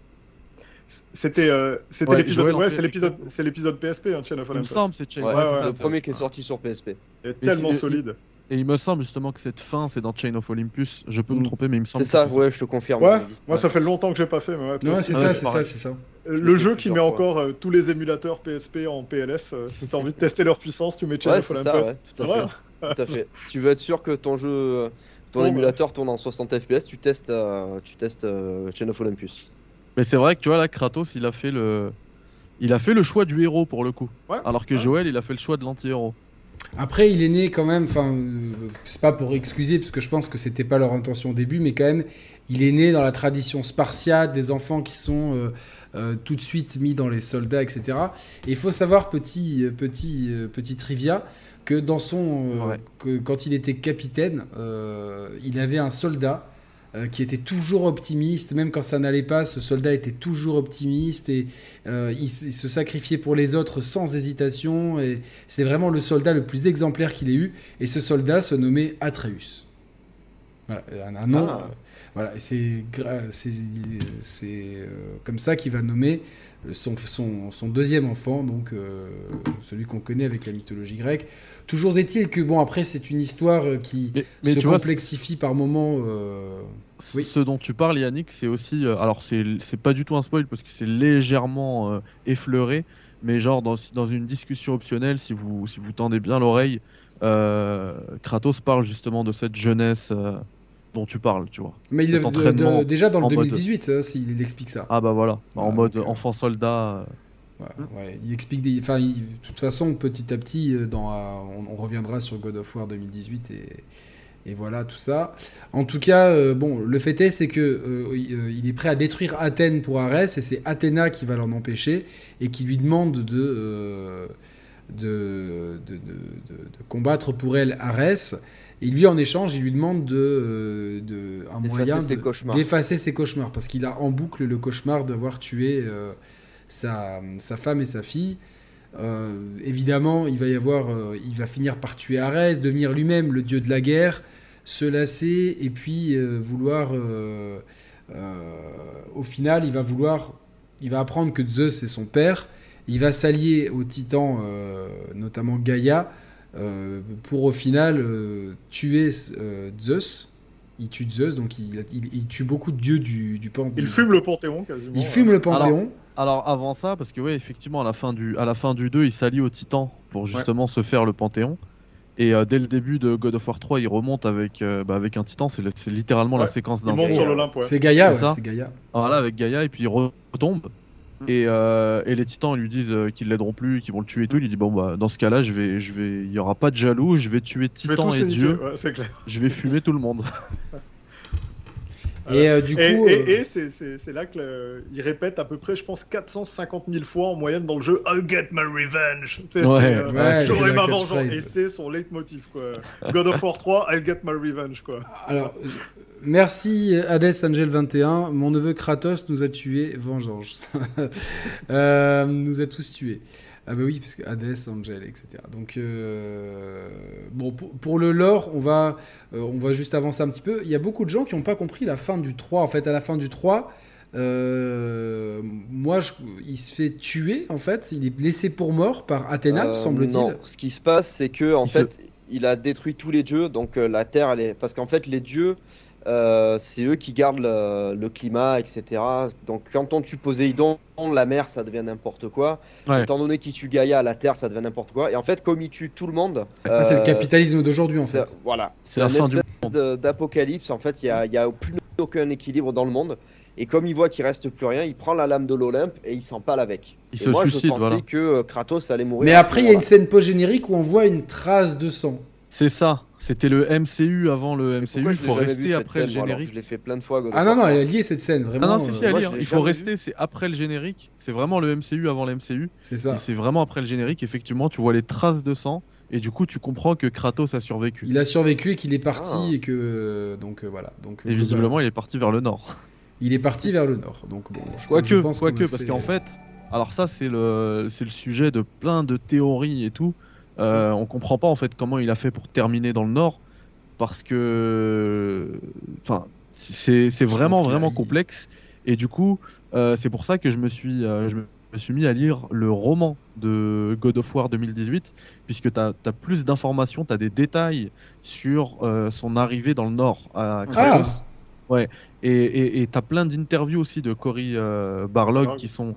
[SPEAKER 2] C'était euh, c'était
[SPEAKER 4] Ouais,
[SPEAKER 2] l'épisode ouais, c'est l'épisode c'est l'épisode PSP hein, Chain of
[SPEAKER 4] Il me
[SPEAKER 2] Olympus.
[SPEAKER 4] semble, c'est Chain.
[SPEAKER 3] Ouais,
[SPEAKER 4] ouais,
[SPEAKER 2] ouais,
[SPEAKER 4] c'est
[SPEAKER 3] c'est
[SPEAKER 4] ça,
[SPEAKER 3] le premier qui est sorti sur PSP.
[SPEAKER 2] Il est tellement solide.
[SPEAKER 4] Et il me semble justement que cette fin, c'est dans Chain of Olympus. Je peux me
[SPEAKER 1] Mm.
[SPEAKER 4] tromper, mais il me semble.
[SPEAKER 3] C'est ça,
[SPEAKER 4] que
[SPEAKER 3] ouais, je te confirme.
[SPEAKER 2] Ouais, moi ça fait longtemps que j'ai pas fait mais ouais,
[SPEAKER 1] c'est ça, c'est ça, c'est ça.
[SPEAKER 2] Le jeu qui met
[SPEAKER 3] fois.
[SPEAKER 2] encore euh, tous les émulateurs PSP en PLS. euh, si t'as envie de tester leur puissance, tu mets Chain
[SPEAKER 3] Ouais,
[SPEAKER 2] of Olympus.
[SPEAKER 3] ouais,
[SPEAKER 2] C'est
[SPEAKER 3] à
[SPEAKER 2] vrai.
[SPEAKER 3] Tout à fait. Si tu veux être sûr que ton jeu, euh, ton
[SPEAKER 2] Bon,
[SPEAKER 3] émulateur tourne en 60 FPS, tu testes, euh, tu testes euh, Chain of Olympus.
[SPEAKER 4] Mais c'est vrai que tu vois là, Kratos, il a fait le, il a fait le choix du héros pour le coup.
[SPEAKER 2] Ouais,
[SPEAKER 4] Alors que
[SPEAKER 2] ouais.
[SPEAKER 4] Joël, il a fait le choix de l'anti-héros.
[SPEAKER 1] Après, il est né quand même, enfin, c'est pas pour excuser, parce que je pense que c'était pas leur intention au début, mais quand même, il est né dans la tradition spartiate, des enfants qui sont euh, euh, tout de suite mis dans les soldats, etc. Et il faut savoir, petit, euh, petit, euh, petit trivia, que dans son,
[SPEAKER 4] Ouais.
[SPEAKER 1] que quand il était capitaine, il avait un soldat qui était toujours optimiste, même quand ça n'allait pas, ce soldat était toujours optimiste et euh, il, se sacrifiait pour les autres sans hésitation. Et c'est vraiment le soldat le plus exemplaire qu'il ait eu. Et ce soldat se nommait Atreus. Voilà, un, un nom.
[SPEAKER 3] Ah.
[SPEAKER 1] Voilà, c'est euh, comme ça qu'il va nommer son, son, son deuxième enfant, donc euh, celui qu'on connaît avec la mythologie grecque. Toujours est-il que, bon, après, c'est une histoire euh, qui
[SPEAKER 4] Mais, mais
[SPEAKER 1] se
[SPEAKER 4] tu vois,
[SPEAKER 1] complexifie par moments. euh, oui.
[SPEAKER 4] ce dont tu parles, Yannick, c'est aussi, euh, alors c'est, c'est pas du tout un spoil parce que c'est légèrement effleuré, mais genre dans, dans une discussion optionnelle, si vous, si vous tendez bien l'oreille, Kratos parle justement de cette jeunesse dont tu parles, tu vois.
[SPEAKER 1] Mais il de- déjà dans le
[SPEAKER 4] en mode-
[SPEAKER 1] 2018, hein, s'il il explique ça.
[SPEAKER 4] Ah bah voilà, en
[SPEAKER 1] Ah,
[SPEAKER 4] mode enfant soldat. euh,
[SPEAKER 1] Ouais, ouais, il explique des. Enfin, il- de toute façon, petit à petit, euh, dans, euh, on, on reviendra sur God of War 2018 et, et voilà tout ça. En tout cas, euh, bon, le fait est, c'est que euh, il, est prêt à détruire Athènes pour Arès et c'est Athéna qui va l'en empêcher et qui lui demande de. euh, de, de, de- de- de combattre pour elle Arès. Et lui, en échange, il lui demande de, euh, de un moyen de- d'effacer ses cauchemars parce qu'il a en boucle le cauchemar d'avoir tué euh, sa, sa femme et sa fille. Euh, évidemment, il va y avoir, euh, il va finir par tuer Arès, devenir lui-même le dieu de la guerre, se lasser et puis vouloir, au final, il va vouloir, il va apprendre que Zeus est son père. Il va s'allier aux titans, notamment Gaïa, euh, pour au final euh, tuer euh, Zeus. Il tue Zeus, donc il, il- il tue beaucoup de dieux du, du pan-
[SPEAKER 2] Il fume le Panthéon quasiment.
[SPEAKER 1] il fume le Panthéon.
[SPEAKER 4] Alors avant ça, parce que ouais, effectivement, à la fin du, à la fin du 2, il s'allie aux Titans pour justement se faire le Panthéon. Et euh, dès le début de God of War 3, il remonte avec, euh, bah, avec un Titan. C'est le- c'est littéralement la séquence
[SPEAKER 2] Il
[SPEAKER 4] d'un
[SPEAKER 2] monte
[SPEAKER 4] jeu.
[SPEAKER 2] sur l'Olympe, ouais.
[SPEAKER 1] C'est Gaïa,
[SPEAKER 4] C'est
[SPEAKER 1] ouais,
[SPEAKER 4] ça
[SPEAKER 1] c'est Gaïa.
[SPEAKER 4] Voilà, avec Gaïa, et puis il retombe. Et, euh, et les Titans lui disent euh, qu'ils l'aideront plus, qu'ils vont le tuer et tout. Il lui dit bon bah dans ce cas-là, je vais, je vais, il y aura pas de jaloux, je vais tuer Titan et Dieu,
[SPEAKER 2] ouais, c'est clair.
[SPEAKER 4] je vais fumer tout le monde.
[SPEAKER 1] Et euh, du coup,
[SPEAKER 2] Et, et- et c'est- là qu'il répète à peu près, je pense, 450 000 fois en moyenne dans le jeu I'll get my revenge. Tu sais,
[SPEAKER 4] Ouais,
[SPEAKER 2] c'est, euh,
[SPEAKER 1] ouais,
[SPEAKER 2] J'aurai ma vengeance. Et c'est son leitmotiv, quoi. God of War 3, I'll get my revenge, quoi.
[SPEAKER 1] alors, merci Hades Angel 21. Mon neveu Kratos nous a tués. Vengeance. Euh, nous a tous tués. Ah bah oui, parce que Hades, Angel, etc. Donc, euh, bon, pour, pour le lore, on va, euh, on va juste avancer un petit peu. Il y a beaucoup de gens qui n'ont pas compris la fin du 3. En fait, à la fin du 3, euh, moi, je- il se fait tuer, en fait. Il est laissé pour mort par Athéna,
[SPEAKER 3] Euh,
[SPEAKER 1] semble-t-il.
[SPEAKER 3] Non, ce qui se passe, c'est que en
[SPEAKER 4] Il se-
[SPEAKER 3] fait, il a détruit tous les dieux, donc euh, la Terre, elle est... parce qu'en fait, les dieux, euh, c'est eux qui gardent le, le climat, etc. Donc, quand on tue Poséidon, la mer, ça devient n'importe quoi.
[SPEAKER 4] Ouais.
[SPEAKER 3] Étant donné qu'il tue Gaïa, la Terre, ça devient n'importe quoi. Et en fait, comme il tue tout le monde,
[SPEAKER 1] Ah, c'est le
[SPEAKER 3] euh,
[SPEAKER 1] capitalisme d'aujourd'hui, en fait.
[SPEAKER 3] Voilà,
[SPEAKER 4] C'est
[SPEAKER 3] un
[SPEAKER 4] fin du
[SPEAKER 3] espèce d'apocalypse. En fait, il n'y a, il y a plus aucun équilibre dans le monde. Et comme il voit qu'il reste plus rien, il prend la lame de l'Olympe et il s'empale avec.
[SPEAKER 4] Il
[SPEAKER 3] et
[SPEAKER 4] se
[SPEAKER 3] moi, je pensais
[SPEAKER 4] voilà.
[SPEAKER 3] que euh, Kratos allait mourir.
[SPEAKER 1] Mais après, il y a une scène post-générique où on voit une trace de sang.
[SPEAKER 4] C'est ça, C'était le MCU avant le MCU, il
[SPEAKER 3] je
[SPEAKER 4] faut rester après le
[SPEAKER 3] scène, que
[SPEAKER 4] générique.
[SPEAKER 3] Je l'ai fait plein de fois.
[SPEAKER 1] Ah non, non, elle est liée cette scène,
[SPEAKER 4] Non,
[SPEAKER 1] vraiment.
[SPEAKER 4] non, si, si,
[SPEAKER 1] euh,
[SPEAKER 4] elle est
[SPEAKER 3] je
[SPEAKER 4] Il faut rester, c'est après le générique. C'est vraiment le MCU avant le MCU.
[SPEAKER 1] C'est ça.
[SPEAKER 4] c'est vraiment après le générique, effectivement, tu vois les traces de sang. Et du coup, tu comprends que Kratos a survécu.
[SPEAKER 1] Il a survécu et qu'il est parti
[SPEAKER 3] Ah.
[SPEAKER 1] et que euh, donc euh, voilà. Donc
[SPEAKER 4] Et visiblement, il est parti vers le nord.
[SPEAKER 1] il est parti vers le nord. Donc bon, je, je
[SPEAKER 4] Quoique,
[SPEAKER 1] pense qu'on
[SPEAKER 4] quoique,
[SPEAKER 1] a
[SPEAKER 4] parce qu'en fait, alors ça, c'est le, c'est le sujet de plein de théories et tout. Euh, on comprend pas en fait comment il a fait pour terminer dans le nord, parce que, enfin, c'est vraiment vraiment complexe. Et du coup, euh, c'est pour ça que je me suis, euh, je me suis mis à lire le roman de God of War 2018, puisque tu as, plus d'informations, tu as des détails sur euh, son arrivée dans le nord à Kratos. Ouais, et tu as plein d'interviews aussi de Cory euh, Barlog
[SPEAKER 2] Barlog.
[SPEAKER 4] qui sont,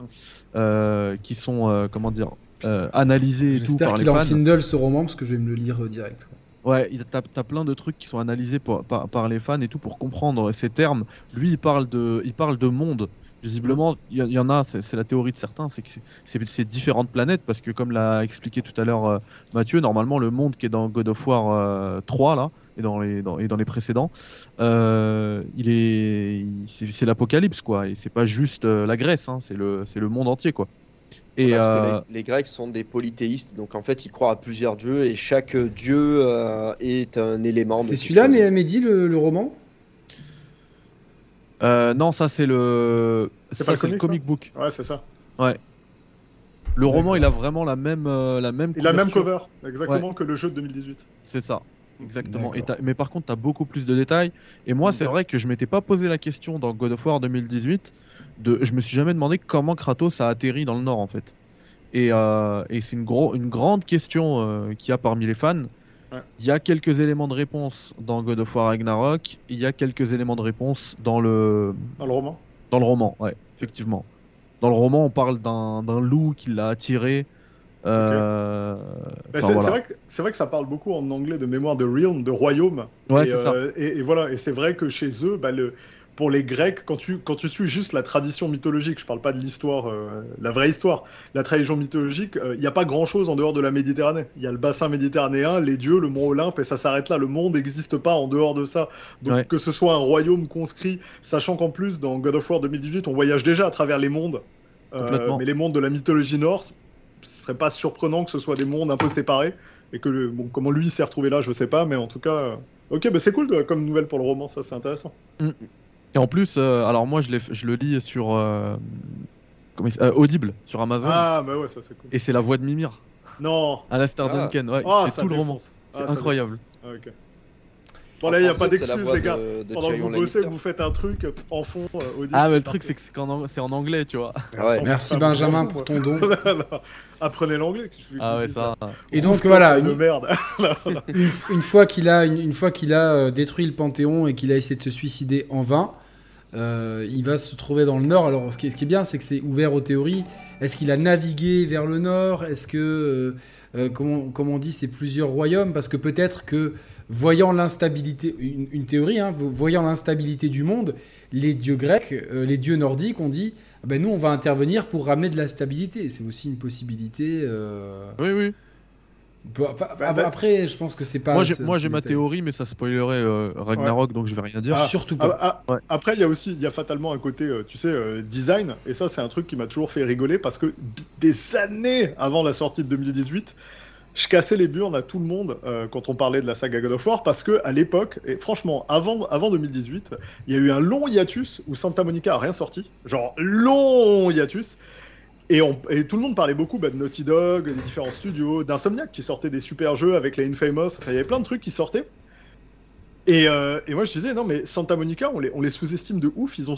[SPEAKER 4] euh, qui sont euh, comment dire, euh, analysées et tout
[SPEAKER 1] J'espère
[SPEAKER 4] par les
[SPEAKER 1] qu'il a en
[SPEAKER 4] fans.
[SPEAKER 1] Kindle ce roman parce que je vais me le lire euh, direct. quoi.
[SPEAKER 4] Ouais, t'as as plein de trucs qui sont analysés par, par, par les fans et tout pour comprendre ces termes. Lui, il parle de, il parle de monde. Visiblement, il y, y en a, c'est la théorie de certains, c'est que c'est- différentes planètes parce que comme l'a expliqué tout à l'heure euh, Mathieu, normalement le monde qui est dans God of War euh, 3 là et dans les dans, et dans les précédents, euh, il est c'est l'apocalypse quoi et c'est pas juste euh, la Grèce, hein, c'est le c'est le monde entier quoi. Et
[SPEAKER 3] Voilà, parce que
[SPEAKER 4] euh,
[SPEAKER 3] les, les Grecs sont des polythéistes, donc en fait ils croient à plusieurs dieux et chaque dieu euh, est un élément. de
[SPEAKER 1] C'est celui-là, mais Mehdi, le, le roman?
[SPEAKER 4] Euh, non, ça c'est le
[SPEAKER 2] C'est le comic,
[SPEAKER 4] comic book.
[SPEAKER 2] Ouais, c'est ça.
[SPEAKER 4] Le roman, il a vraiment la même, euh, la même
[SPEAKER 2] Il a la même cover, exactement que le jeu de 2018.
[SPEAKER 4] C'est ça, exactement. Et mais par contre, tu as beaucoup plus de détails. Et moi, c'est vrai que je m'étais pas posé la question dans God of War 2018. De, je me suis jamais demandé comment Kratos a atterri dans le Nord, en fait. Et, euh, et c'est une, gros, une grande question euh, qu'il y a parmi les fans.
[SPEAKER 2] Ouais.
[SPEAKER 4] Il y a quelques éléments de réponse dans God of War Ragnarok. Il y a quelques éléments de réponse dans le,
[SPEAKER 2] Dans le roman.
[SPEAKER 4] dans le roman, ouais, effectivement. Dans le roman, on parle d'un d'un loup qui l'a attiré. Euh,
[SPEAKER 2] Bah,
[SPEAKER 4] enfin,
[SPEAKER 2] c'est
[SPEAKER 4] voilà.
[SPEAKER 2] vrai, que- c'est vrai que ça parle beaucoup en anglais de mémoire de realm, de royaume.
[SPEAKER 4] Ouais,
[SPEAKER 2] et,
[SPEAKER 4] c'est ça.
[SPEAKER 2] euh, et, et voilà, et c'est vrai que chez eux, bah, le, pour les Grecs, quand tu, quand tu suis juste la tradition mythologique, je parle pas de l'histoire, euh, la vraie histoire, la tradition mythologique, euh, il n'y a pas grand chose en dehors de la Méditerranée. Il y a le bassin méditerranéen, les dieux, le mont Olympe, et ça s'arrête là. Le monde n'existe pas en dehors de ça. Donc
[SPEAKER 4] Ouais.
[SPEAKER 2] que ce soit un royaume conscrit, sachant qu'en plus, dans God of War 2018, on voyage déjà à travers les mondes, euh, mais les mondes de la mythologie norse, ce serait pas surprenant que ce soit des mondes un peu séparés. Et que bon, comment lui s'est retrouvé là, je sais pas, mais en tout cas, euh, ok, bah c'est cool comme nouvelle pour le roman, ça c'est intéressant.
[SPEAKER 4] Et en plus, euh, alors moi je, le lis sur euh, comment il s- euh, Audible sur Amazon
[SPEAKER 2] Ah, bah ouais, ça c'est cool.
[SPEAKER 4] et c'est la voix de Mimir,
[SPEAKER 2] Non,
[SPEAKER 4] Alastair
[SPEAKER 3] Ah.
[SPEAKER 4] Duncan. Ouais,
[SPEAKER 2] ah,
[SPEAKER 4] c'est tout le roman.
[SPEAKER 2] défonce.
[SPEAKER 4] C'est
[SPEAKER 2] Ah,
[SPEAKER 4] incroyable.
[SPEAKER 2] défonce. Ah, ok. Bon, là, il n'y a pas
[SPEAKER 3] voix
[SPEAKER 2] les gars.
[SPEAKER 3] de- de
[SPEAKER 2] Pendant que vous bossez, que
[SPEAKER 3] Lannister.
[SPEAKER 2] vous faites un truc en fond, euh, audible,
[SPEAKER 4] Ah mais le truc c'est que c'est en anglais, tu vois.
[SPEAKER 3] Ah ouais.
[SPEAKER 1] Merci Benjamin pour ton don.
[SPEAKER 2] Apprenez l'anglais. que je vous
[SPEAKER 4] Ah ouais ça.
[SPEAKER 1] Et donc voilà, une,
[SPEAKER 2] merde.
[SPEAKER 1] une, une fois qu'il a, une, une fois qu'il a détruit le Panthéon et qu'il a essayé de se suicider en vain, euh, il va se trouver dans le nord. Alors ce qui est, bien, c'est que c'est ouvert aux théories. Est-ce qu'il a navigué vers le nord? Est-ce que, euh, euh, comme, on, dit, c'est plusieurs royaumes? Parce que peut-être que, voyant l'instabilité, une, théorie, hein, vo- voyant l'instabilité du monde, les dieux grecs, euh, les dieux nordiques ont dit, ah ben nous on va intervenir pour ramener de la stabilité. C'est aussi une possibilité.
[SPEAKER 4] Oui oui.
[SPEAKER 1] Peu- enfin,
[SPEAKER 2] Bah, bah-
[SPEAKER 1] après, je pense que c'est pas.
[SPEAKER 4] moi j'ai moi ma théorie mais ça spoilerait euh, Ragnarok donc je vais rien dire.
[SPEAKER 2] Ah,
[SPEAKER 1] Surtout
[SPEAKER 2] Ah,
[SPEAKER 1] pas.
[SPEAKER 2] ah,
[SPEAKER 4] Ouais.
[SPEAKER 2] Après, il y a aussi, il y a fatalement un côté, euh, tu sais, euh, design, et ça, c'est un truc qui m'a toujours fait rigoler parce que des années avant la sortie de 2018, je cassais les burnes à tout le monde euh, quand on parlait de la saga God of War parce que à l'époque, et franchement, avant, avant 2018, il y a eu un long hiatus où Santa Monica a rien sorti, genre long hiatus. Et, tout le monde parlait beaucoup bah, de Naughty Dog, des différents studios, d'Insomniac qui sortaient des super jeux avec les Infamous. Il y avait plein de trucs qui sortaient. Et, euh, et moi je disais, non mais Santa Monica, on les, sous-estime de ouf. Ils ont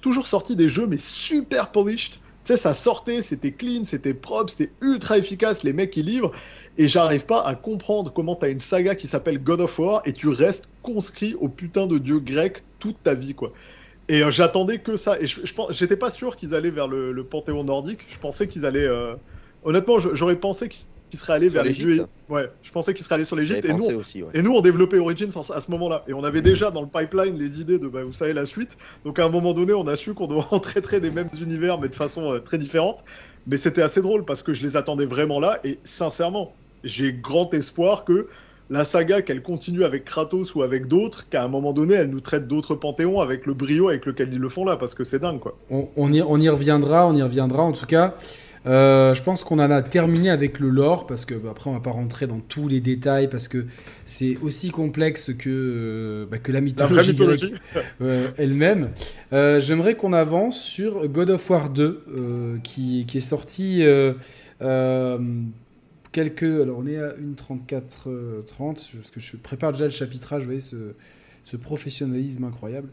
[SPEAKER 2] toujours sorti des jeux, mais super polished. Tu sais, ça sortait, c'était clean, c'était propre, c'était ultra efficace, les mecs qui livrent. Et j'arrive pas à comprendre comment t'as une saga qui s'appelle God of War et tu restes conscrit au putain de dieu grec toute ta vie, quoi. Et euh, j'attendais que ça. Et je, je j'étais pas sûr qu'ils allaient vers le, le panthéon nordique. Je pensais qu'ils allaient. euh, Honnêtement, j'aurais pensé qu'ils seraient allés
[SPEAKER 3] Sur
[SPEAKER 2] vers les dieux. Ouais, je pensais qu'ils seraient allés sur l'Égypte. Et nous,
[SPEAKER 3] aussi, ouais.
[SPEAKER 2] et nous, on développait Origins en- à ce moment-là. Et on avait déjà dans le pipeline les idées de, bah, vous savez, la suite. Donc à un moment donné, on a su qu'on doit rentrer très des mêmes univers, mais de façon euh, très différente. Mais c'était assez drôle parce que je les attendais vraiment là. Et sincèrement, j'ai grand espoir que la saga qu'elle continue avec Kratos ou avec d'autres, qu'à un moment donné, elle nous traite d'autres panthéons avec le brio avec lequel ils le font là, parce que c'est dingue, quoi.
[SPEAKER 1] On, on y, on y reviendra, on y reviendra en tout cas. Euh, je pense qu'on en a terminé avec le lore parce que bah, après on va pas rentrer dans tous les détails parce que c'est aussi complexe que, euh, bah, que la mythologie, euh, elle-même. J'aimerais qu'on avance sur God of War 2 euh, qui, qui est sorti euh, quelques. Alors on est à 1.34 euh, 30 parce que je prépare déjà le chapitrage, vous voyez ce, ce professionnalisme incroyable.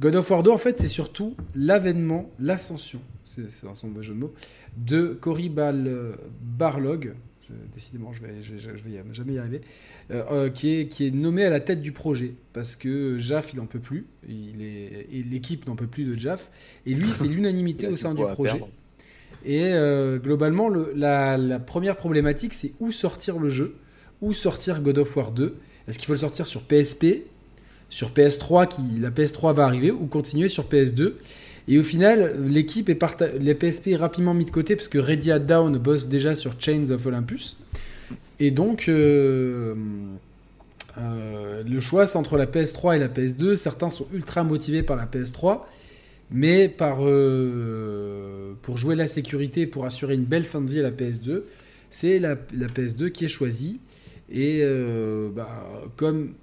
[SPEAKER 1] God of War 2 en fait c'est surtout l'avènement, l'ascension, c'est un son de jeu de mots, de Cory Bal euh, Barlog. Je- décidément, je vais, je, je- je vais y- jamais y arriver. euh, euh, qui, est, qui est nommé à la tête du projet parce que Jaff il n'en peut plus, il est, et l'équipe n'en peut plus de Jaff, et lui il fait l'unanimité au sein du projet. Et euh, globalement, le- la, première problématique, c'est où sortir le jeu, où sortir God of War 2. Est-ce qu'il faut le sortir sur PSP, sur PS3, qui la PS3 va arriver, ou continuer sur PS2 Et au final, l'équipe est les PSP est rapidement mis de côté parce que Ready at Down bosse déjà sur Chains of Olympus. Et donc, euh, euh, le choix c'est entre la PS3 et la PS2. Certains sont ultra motivés par la PS3. Mais euh, pour jouer la sécurité, pour assurer une belle fin de vie à la PS2, c'est la, la PS2 qui est choisie. Et euh, bah, comme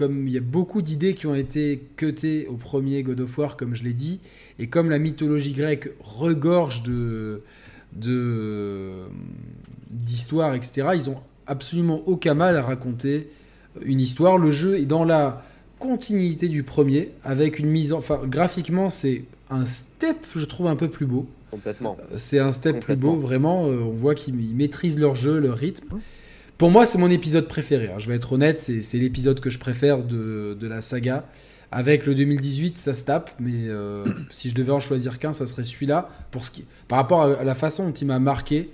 [SPEAKER 1] il y a beaucoup d'idées qui ont été cutées au premier God of War, comme je l'ai dit, et comme la mythologie grecque regorge d'histoires, etc., ils ont absolument aucun mal à raconter une histoire. Le jeu est dans la continuité du premier, avec une mise en... Enfin, graphiquement, c'est un step, je trouve, un peu plus beau.
[SPEAKER 3] Complètement.
[SPEAKER 1] C'est un step plus beau, vraiment. euh, on voit qu'ils ils maîtrisent leur jeu, leur rythme. Pour moi, c'est mon épisode préféré. hein, je vais être honnête, c'est l'épisode que je préfère de, de la saga. Avec le 2018, ça se tape, mais euh, si je devais en choisir qu'un, ça serait celui-là. Pour ce qui, par rapport à, à la façon dont il m'a marqué,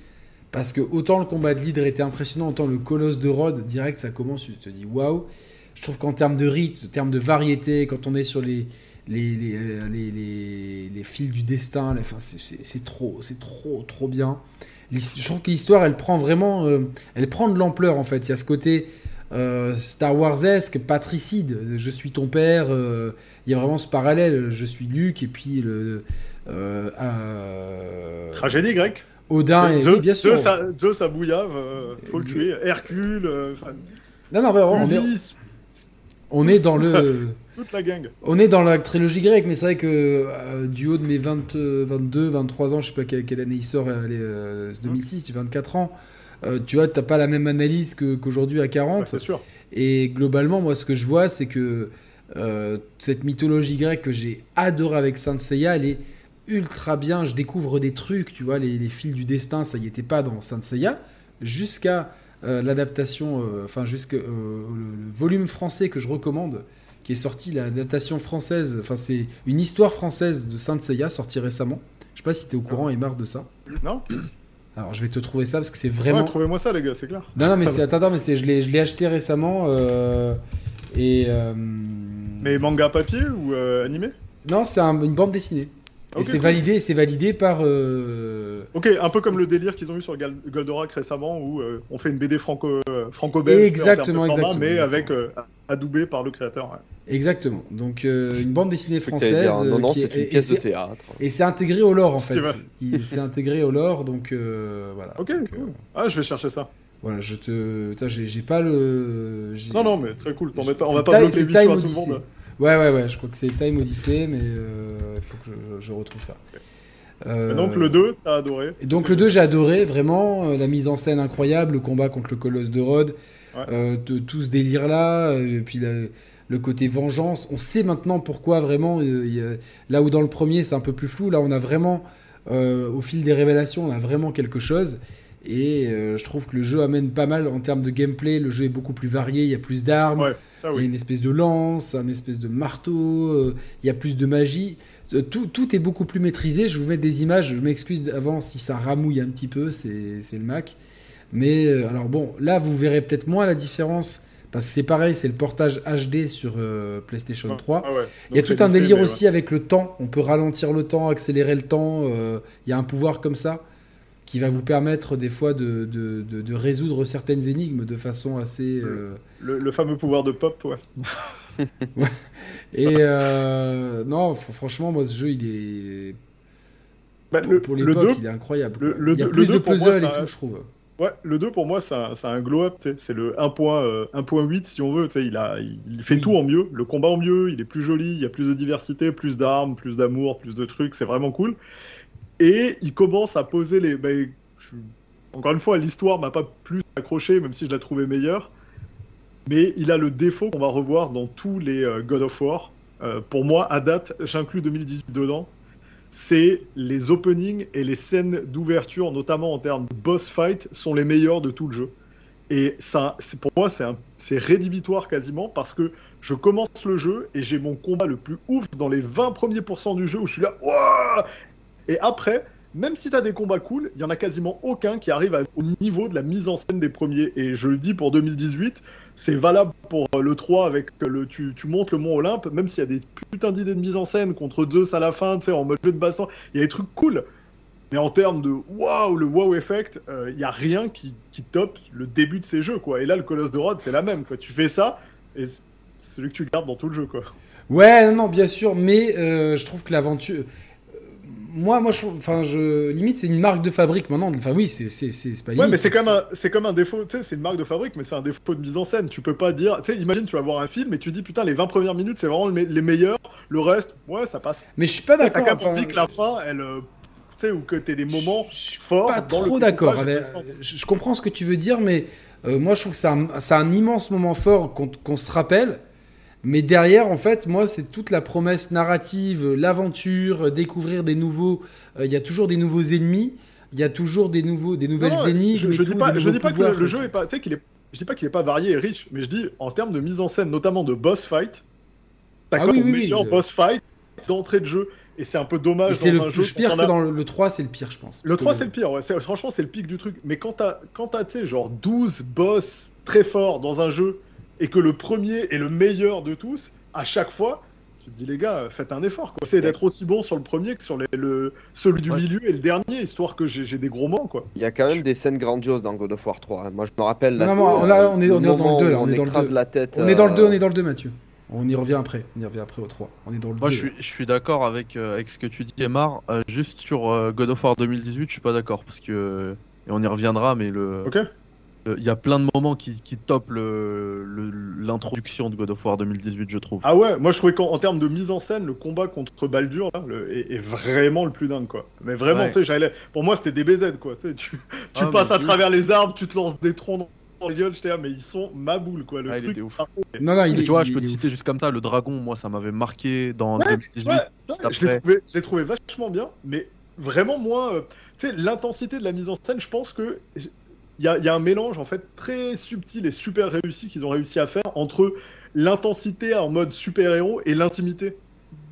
[SPEAKER 1] parce que autant le combat de l'hydre était impressionnant, autant le colosse de Rhodes, direct, ça commence, tu te dis waouh. Je trouve qu'en termes de rythme, en termes de variété, quand on est sur les, les, les, euh, les, fils du destin, enfin, c'est- trop, c'est trop, trop bien. Je trouve que l'histoire, elle prend vraiment, euh, elle prend de l'ampleur en fait. Il y a ce côté euh, Star Wars-esque, patricide. Je suis ton père. euh, il y a vraiment ce parallèle. Je suis Luke et puis le
[SPEAKER 2] Tragédie grecque.
[SPEAKER 1] Odin et
[SPEAKER 2] Zeus,
[SPEAKER 1] oui, bien sûr.
[SPEAKER 2] Zeus Zeus Bouillave, faut le tuer. Hercule,
[SPEAKER 1] Non, non, vraiment, on est, on est dans le.
[SPEAKER 2] toute la gang.
[SPEAKER 1] On est dans la trilogie grecque, mais c'est vrai que euh, du haut de mes 20, euh, 22, 23 ans, je sais pas quelle, quelle année il sort, elle est, euh, c'est 2006, j'ai 24 ans, euh, tu vois, t'as pas la même analyse que- qu'aujourd'hui à 40.
[SPEAKER 2] Ouais, c'est sûr.
[SPEAKER 1] Et globalement, moi, ce que je vois, c'est que euh, cette mythologie grecque que j'ai adorée avec Saint Seiya, elle est ultra bien. Je découvre des trucs, tu vois, les, les fils du destin, ça y était pas dans Saint Seiya, jusqu'à euh, l'adaptation, euh, enfin, jusqu'au le, le volume français que je recommande, qui est sorti, l'adaptation française, enfin, c'est une histoire française de Saint Seiya, sortie récemment. Je sais pas si tu es au courant et marre de ça.
[SPEAKER 2] Non
[SPEAKER 1] Alors, je vais te trouver ça parce que c'est
[SPEAKER 2] Vraiment. trouvez-moi ça, les gars, c'est clair.
[SPEAKER 1] Non, non, mais c'est attends, attends, mais c'est je l'ai je l'ai acheté récemment euh, et euh,
[SPEAKER 2] Mais manga papier ou euh, animé?
[SPEAKER 1] Non, c'est un- une bande dessinée. Et c'est
[SPEAKER 2] cool.
[SPEAKER 1] validé, c'est validé par euh,
[SPEAKER 2] Ok, un peu comme le délire qu'ils ont eu sur Gal- Goldorak récemment, où euh, on fait une BD franco, euh, franco-belge
[SPEAKER 1] Exactement,
[SPEAKER 2] en termes de format,
[SPEAKER 1] exactement,
[SPEAKER 2] mais avec euh, adoubé par le créateur. ouais.
[SPEAKER 1] exactement. Donc euh, une bande dessinée française
[SPEAKER 3] non, non,
[SPEAKER 1] qui
[SPEAKER 3] c'est
[SPEAKER 1] est-
[SPEAKER 3] une pièce
[SPEAKER 1] et
[SPEAKER 3] de
[SPEAKER 1] c'est-
[SPEAKER 3] théâtre.
[SPEAKER 1] et c'est intégré au lore en fait. Il- C'est intégré au lore, donc euh, voilà.
[SPEAKER 2] Ok,
[SPEAKER 1] Donc,
[SPEAKER 2] cool.
[SPEAKER 1] euh,
[SPEAKER 2] Ah, je vais chercher ça.
[SPEAKER 1] voilà, je te, j'ai pas le.
[SPEAKER 2] Non, non, mais très cool. t'embête pas. On va pas bloquer les
[SPEAKER 1] Time
[SPEAKER 2] tout le monde.
[SPEAKER 1] Ouais, ouais, ouais. Je crois que c'est Time Odyssey, mais euh, il faut que je, je retrouve ça. Euh,
[SPEAKER 2] donc le 2, t'as adoré.
[SPEAKER 1] Donc le 2 j'ai adoré vraiment euh, la mise en scène incroyable, le combat contre le colosse de Rhodes,
[SPEAKER 2] Ouais.
[SPEAKER 1] euh, tout ce délire là, et puis la- le côté vengeance. On sait maintenant pourquoi vraiment. il y a- là où dans le premier c'est un peu plus flou, là on a vraiment au fil des révélations on a vraiment quelque chose. Et euh, je trouve que le jeu amène pas mal en termes de gameplay. Le jeu est beaucoup plus varié, il y a plus d'armes.
[SPEAKER 2] Ouais,
[SPEAKER 1] Il y a une espèce de lance, un espèce de marteau, euh, il y a plus de magie. Euh, Tout, tout est beaucoup plus maîtrisé. Je vous mettre des images. Je m'excuse avant si ça ramouille un petit peu, c'est le Mac. Mais euh, alors bon, là vous verrez peut-être moins la différence parce que c'est pareil, c'est le portage HD sur euh, PlayStation 3.
[SPEAKER 2] Ah ouais.
[SPEAKER 1] Il y a tout un délire aussi avec le temps. On peut ralentir le temps, accélérer le temps. euh, Il y a un pouvoir comme ça qui va vous permettre des fois de, de, de- de résoudre certaines énigmes de façon assez. euh,
[SPEAKER 2] Le, le fameux pouvoir de pop, ouais.
[SPEAKER 1] Et euh, non, fr- franchement, moi ce jeu il est.
[SPEAKER 2] Bah,
[SPEAKER 1] Pour,
[SPEAKER 2] le,
[SPEAKER 1] pour
[SPEAKER 2] le
[SPEAKER 1] l'époque,
[SPEAKER 2] 2,
[SPEAKER 1] il est incroyable.
[SPEAKER 2] le- le
[SPEAKER 1] il y a plus
[SPEAKER 2] le
[SPEAKER 1] de puzzles et tout, je trouve.
[SPEAKER 2] ouais, le 2 pour moi, c'est un, un glow-up, c'est le 1.8 euh, 1.8 si on veut. Il, a, il, il fait
[SPEAKER 1] Oui.
[SPEAKER 2] tout en mieux, le combat en mieux, il est plus joli, il y a plus de diversité, plus d'armes, plus d'amour, plus de trucs, c'est vraiment cool. Et il commence à poser les. Encore une fois, l'histoire m'a pas plus accroché, même si je la trouvais meilleure. Mais il a le défaut qu'on va revoir dans tous les euh, God of War. Euh, pour moi, à date, j'inclus 2018 dedans. C'est les openings et les scènes d'ouverture, notamment en termes de boss fight, sont les meilleurs de tout le jeu. Et ça, pour moi, c'est rédhibitoire quasiment parce que je commence le jeu et j'ai mon combat le plus ouf dans les 20 premiers pourcents du jeu où je suis là. Et après, même si tu as des combats cool, il y en a quasiment aucun qui arrive au niveau de la mise en scène des premiers. Et je le dis pour 2018, c'est valable pour euh, le 3 avec euh, le tu, montes le mont Olympe, même s'il y a des putains d'idées de mise en scène contre Zeus à la fin, tu sais, en mode jeu de baston, il y a des trucs cool. Mais en termes de waouh, le wow effect, euh, il y a rien qui, top le début de ces jeux, quoi. Et là, le Colosse de Rhodes, c'est la même, quoi. Tu fais ça, et c'est celui que tu gardes dans tout le jeu, quoi.
[SPEAKER 1] Ouais, non, non, bien sûr, mais euh, je trouve que l'aventure. Moi, moi, je, enfin, je limite, c'est une marque de fabrique maintenant. Enfin, oui, c'est, c'est, c'est, c'est pas
[SPEAKER 2] Ouais,
[SPEAKER 1] limite,
[SPEAKER 2] mais c'est comme un, c'est comme un défaut, tu sais, c'est une marque de fabrique, mais c'est un défaut de mise en scène. Tu peux pas dire, tu sais, imagine, tu vas voir un film et tu dis, putain, les 20 premières minutes, c'est vraiment le me- les meilleurs, le reste, ouais, ça passe.
[SPEAKER 1] Mais je suis pas
[SPEAKER 2] T'as
[SPEAKER 1] d'accord.
[SPEAKER 2] qu'à
[SPEAKER 1] enfin,
[SPEAKER 2] que la fin, elle, euh, tu sais, ou que t'aies des moments
[SPEAKER 1] je suis
[SPEAKER 2] forts.
[SPEAKER 1] pas
[SPEAKER 2] dans
[SPEAKER 1] trop d'accord. Je, je comprends ce que tu veux dire, mais euh, moi, je trouve que c'est un, un immense moment fort qu'on, qu'on se rappelle. Mais derrière, en fait, moi, c'est toute la promesse narrative, l'aventure, découvrir des nouveaux. euh, Il y a toujours des nouveaux ennemis. Il y a toujours des nouveaux, des nouvelles
[SPEAKER 2] Non,
[SPEAKER 1] énigmes.
[SPEAKER 2] Je, je dis pas,
[SPEAKER 1] des
[SPEAKER 2] je
[SPEAKER 1] nouveaux
[SPEAKER 2] dis pas que le, jeu est pas, tu sais, qu'il est, je dis pas qu'il est pas varié et riche, mais je dis en termes de mise en scène, notamment de boss fight, t'as
[SPEAKER 1] Ah oui, oui,
[SPEAKER 2] meilleur
[SPEAKER 1] oui,
[SPEAKER 2] boss fight d'entrée de jeu, et c'est un peu dommage dans
[SPEAKER 1] le
[SPEAKER 2] un jeu.
[SPEAKER 1] pire, c'est
[SPEAKER 2] a-
[SPEAKER 1] dans le, le 3, c'est le pire, je pense.
[SPEAKER 2] Le
[SPEAKER 1] Parce
[SPEAKER 2] 3,
[SPEAKER 1] que-
[SPEAKER 2] c'est le pire, ouais. Franchement, c'est le pic du truc. Mais quand t'as, quand t'as, tu sais, genre 12 boss très forts dans un jeu, et que le premier est le meilleur de tous, à chaque fois, tu te dis, les gars, faites un effort, quoi. Essayez d'être aussi bon sur le premier que sur les- le, celui du
[SPEAKER 4] Ouais.
[SPEAKER 2] milieu et le dernier, histoire que j'ai, j'ai des gros moments, quoi.
[SPEAKER 3] Il y a quand même des scènes grandioses dans God of War 3. hein. Moi, je me rappelle.
[SPEAKER 1] Non, non, là, on est-
[SPEAKER 3] le
[SPEAKER 1] on est dans le
[SPEAKER 3] moment
[SPEAKER 1] deux, là,
[SPEAKER 3] où
[SPEAKER 1] on est dans le
[SPEAKER 3] écrase
[SPEAKER 1] deux.
[SPEAKER 3] la tête.
[SPEAKER 1] On est dans le 2,
[SPEAKER 3] euh,
[SPEAKER 1] on est dans le 2, Mathieu. On y revient après. On y revient après au 3. On est dans le 2.
[SPEAKER 4] Moi, je suis, je suis d'accord avec, euh, avec ce que tu dis, Emar. Euh, juste sur euh, God of War 2018, je suis pas d'accord parce que et on y reviendra, mais le,
[SPEAKER 2] Ok
[SPEAKER 4] le- il y a plein de moments qui, qui topent le- le- l'introduction de God of War 2018, je trouve.
[SPEAKER 2] Ah ouais, moi je trouvais qu'en en termes de mise en scène, le combat contre Baldur là, le- est, est vraiment le plus dingue quoi. Mais vraiment,
[SPEAKER 4] Ouais.
[SPEAKER 2] tu sais, j'allais, pour moi c'était des BZ quoi. Tu, sais, tu, tu
[SPEAKER 4] Ah,
[SPEAKER 2] passes à travers les arbres, tu te lances des troncs dans gueule, j'étais là, mais ils sont ma boule quoi. Le
[SPEAKER 4] Ah, il
[SPEAKER 2] truc.
[SPEAKER 4] était ouf.
[SPEAKER 1] Non, non, il
[SPEAKER 4] tu vois,
[SPEAKER 1] il
[SPEAKER 4] je peux te
[SPEAKER 1] ouf.
[SPEAKER 4] citer juste comme ça, le dragon, moi, ça m'avait marqué dans
[SPEAKER 2] Ouais,
[SPEAKER 4] 2018.
[SPEAKER 2] Ouais, je l'ai trouvé, vachement bien, mais vraiment moins. euh, tu sais, l'intensité de la mise en scène, je pense que il y a, il y a un mélange en fait très subtil et super réussi qu'ils ont réussi à faire entre l'intensité en mode super-héros et l'intimité.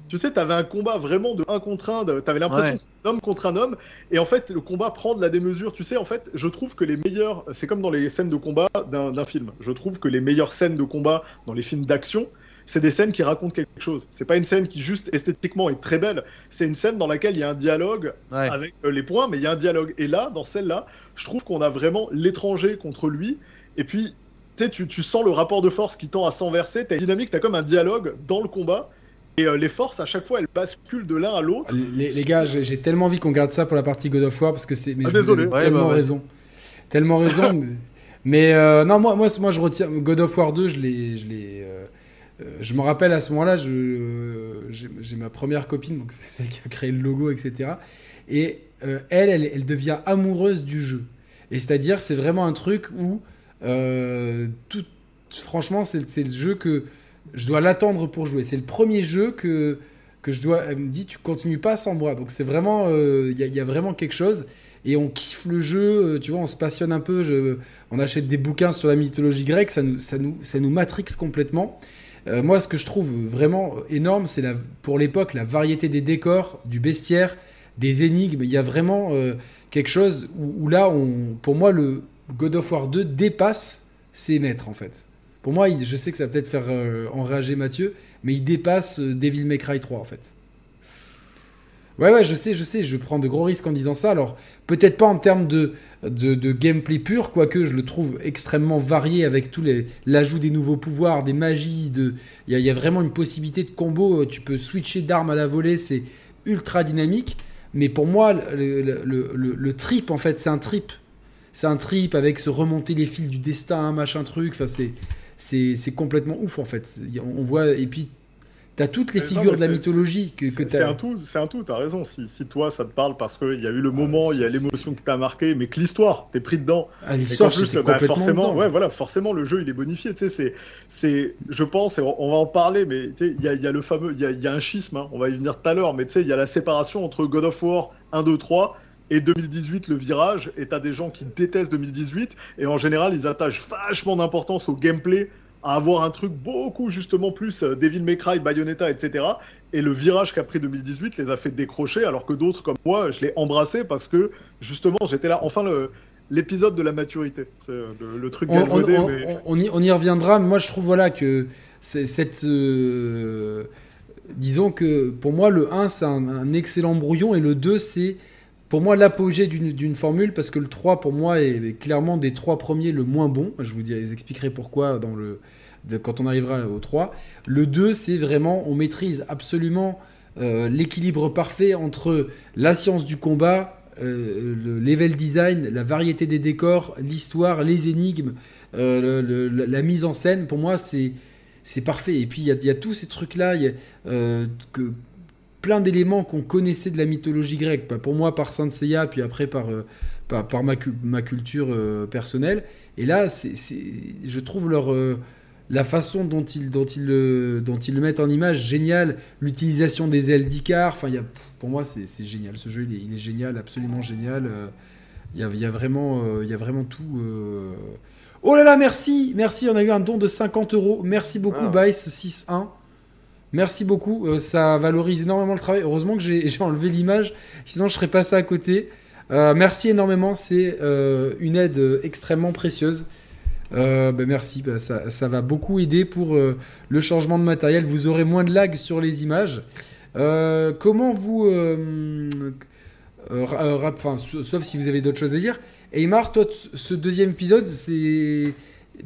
[SPEAKER 2] Tu sais, t'avais un combat vraiment de un contre un, de- t'avais l'impression
[SPEAKER 4] Ouais.
[SPEAKER 2] que c'est un homme contre un homme, et en fait, le combat prend de la démesure. Tu sais, en fait, je trouve que les meilleures, c'est comme dans les scènes de combat d'un film. Je trouve que les meilleures scènes de combat dans les films d'action, c'est des scènes qui racontent quelque chose. C'est pas une scène qui juste esthétiquement est très belle. C'est une scène dans laquelle il y a un dialogue
[SPEAKER 4] Ouais.
[SPEAKER 2] avec euh, les points, mais il y a un dialogue. Et là, dans celle-là, je trouve qu'on a vraiment l'étranger contre lui. Et puis, tu sais, tu, tu sens le rapport de force qui tend à s'enverser. T'as une dynamique, t'as comme un dialogue dans le combat. Et euh, les forces, à chaque fois, elles basculent de l'un à l'autre.
[SPEAKER 1] Les, les gars, j'ai tellement envie qu'on garde ça pour la partie God of War parce que c'est. mais
[SPEAKER 2] Ah, désolé.
[SPEAKER 4] Ouais,
[SPEAKER 1] tellement
[SPEAKER 4] bah,
[SPEAKER 1] raison. Tellement raison. mais mais, euh, non, moi, moi, moi, je retiens. God of War 2, je l'ai. Euh, je me rappelle à ce moment-là, euh, j'ai ma première copine, donc c'est celle qui a créé le logo, etc. Et euh, elle, elle, devient amoureuse du jeu. Et c'est-à-dire, c'est vraiment un truc où, franchement, c'est le jeu que je dois l'attendre pour jouer. C'est le premier jeu que, que je dois. Elle me dit, tu continues pas sans moi. Donc c'est vraiment. Il y, a- vraiment quelque chose. Et on kiffe le jeu, tu vois, on se passionne un peu. on achète des bouquins sur la mythologie grecque, ça nous, ça nous, ça nous matrix complètement. Euh, moi, ce que je trouve vraiment énorme, c'est pour l'époque la variété des décors, du bestiaire, des énigmes. Il y a vraiment euh, quelque chose où, là, pour moi, le God of War 2 dépasse ses maîtres en fait. Pour moi, je sais que ça va peut-être faire euh, enrager Mathieu, mais il dépasse Devil May Cry 3 en fait. Ouais, ouais, je sais, je sais, je prends de gros risques en disant ça. Alors, peut-être pas en termes de, de, gameplay pur, quoique je le trouve extrêmement varié avec tous les l'ajout des nouveaux pouvoirs, des magies. De... Il, y a, vraiment une possibilité de combo. Tu peux switcher d'armes à la volée, c'est ultra dynamique. Mais pour moi, le, le, trip, en fait, c'est un trip. C'est un trip avec se remonter les fils du destin, machin truc. Enfin, c'est, c'est complètement ouf, en fait. On voit, et puis, t'as toutes les
[SPEAKER 2] Mais
[SPEAKER 1] figures de la mythologie que, que
[SPEAKER 2] C'est c'est
[SPEAKER 1] t'as.
[SPEAKER 2] un tout, c'est un tout, t'as raison. Si, si toi ça te parle parce qu'il y a eu le moment, il y a l'émotion qui t'a marqué, mais que l'histoire, t'es pris dedans.
[SPEAKER 1] Ah, l'histoire,
[SPEAKER 2] le- bah, forcément,
[SPEAKER 1] dedans.
[SPEAKER 2] ouais, voilà, forcément, le jeu il est bonifié. Tu sais, c'est, je pense, et on va en parler, mais il y a, il y a le fameux, il y a, il y a un schisme, hein, on va y venir tout à l'heure, mais tu sais, il y a la séparation entre God of War 1, 2, 3 et 2018, le virage, et t'as des gens qui détestent 2018, et en général, ils attachent vachement d'importance au gameplay, à avoir un truc beaucoup justement plus euh, Devil May Cry, Bayonetta, etc. Et le virage qu'a pris 2018 les a fait décrocher, alors que d'autres comme moi, je l'ai embrassé parce que justement, j'étais là. Enfin, le, l'épisode de la maturité, c'est le, le truc
[SPEAKER 1] on, on-
[SPEAKER 2] galvaudé,
[SPEAKER 1] on-
[SPEAKER 2] mais
[SPEAKER 1] on- on y, on y reviendra. mais Moi, je trouve voilà que c'est- cette. euh, disons que pour moi, le 1, c'est un, un excellent brouillon et le 2, c'est pour moi l'apogée d'une formule parce que le 3, pour moi, est, clairement des trois premiers le moins bon. Je vous, dis, je vous expliquerai pourquoi dans le, quand on arrivera au 3. Le 2, c'est vraiment, on maîtrise absolument euh, l'équilibre parfait entre la science du combat, euh, le level design, la variété des décors, l'histoire, les énigmes, euh, la mise en scène. Pour moi, c'est c'est parfait. Et puis il y a, tous ces trucs-là, euh, que plein d'éléments qu'on connaissait de la mythologie grecque. Pour moi, par Saint Seiya, puis après par euh, par, par ma, ma culture euh, personnelle. Et là, c'est je trouve leur euh, la façon dont ils, dont, ils le, dont ils le mettent en image génial, l'utilisation des ailes d'Icar, enfin, pour moi c'est génial, ce jeu il est, il est génial, absolument génial, euh, il y, a, y, a vraiment, y a vraiment tout. Oh là là, merci, merci, on a eu un don de 50 euros, merci beaucoup
[SPEAKER 3] Ah.
[SPEAKER 1] Bice 6-1. Merci beaucoup, euh, ça valorise énormément le travail. Heureusement que j'ai enlevé l'image, sinon je serais passé à côté. Euh, merci énormément, c'est euh, une aide extrêmement précieuse. Ben merci, ben ça, va beaucoup aider pour le changement de matériel. Vous aurez moins de lag sur les images. Comment vous... sauf si vous avez d'autres choses à dire. Eymar, toi, ce deuxième épisode, c'est...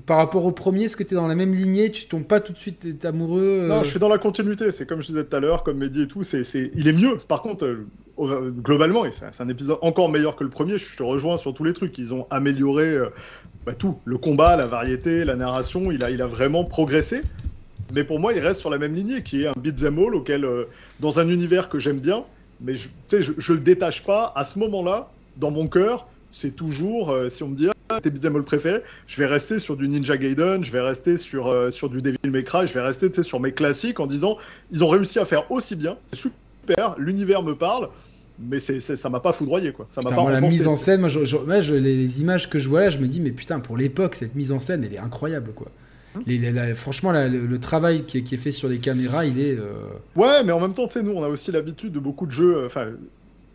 [SPEAKER 1] Par rapport au premier, est-ce que tu es dans la même lignée? Tu tombes pas tout de suite, t'es amoureux euh,
[SPEAKER 2] non, je suis dans la continuité. C'est comme je disais tout à l'heure, comme Mehdi et tout. C'est, il est mieux. Par contre, euh, globalement, c'est, un épisode encore meilleur que le premier. Je te rejoins sur tous les trucs. Ils ont amélioré euh, bah, tout, le combat, la variété, la narration. Il a, il a vraiment progressé. Mais pour moi, il reste sur la même lignée, qui est un beat'em all auquel, dans un univers que j'aime bien, mais je, je, je le détache pas. À ce moment-là, dans mon cœur, c'est toujours, si on me dit, tes beat'em all préférés, je vais rester sur du Ninja Gaiden, je vais rester sur, euh, sur du Devil May Cry, je vais rester sur mes classiques en disant, ils ont réussi à faire aussi bien, c'est super, l'univers me parle, mais c'est, c'est- ça m'a pas foudroyé, quoi. Ça m'a
[SPEAKER 1] Putain,
[SPEAKER 2] pas
[SPEAKER 1] moi, la mise en scène, moi, je- je- moi, je- les, les images que je vois là, je me dis, mais putain, pour l'époque, cette mise en scène, elle est incroyable, quoi.
[SPEAKER 2] Hein
[SPEAKER 1] Les- les- la- franchement, la- le, le travail qui est, qui est fait sur les caméras, il est. euh,
[SPEAKER 2] Ouais, mais en même temps, tu sais, nous, on a aussi l'habitude de beaucoup de jeux. euh, Enfin,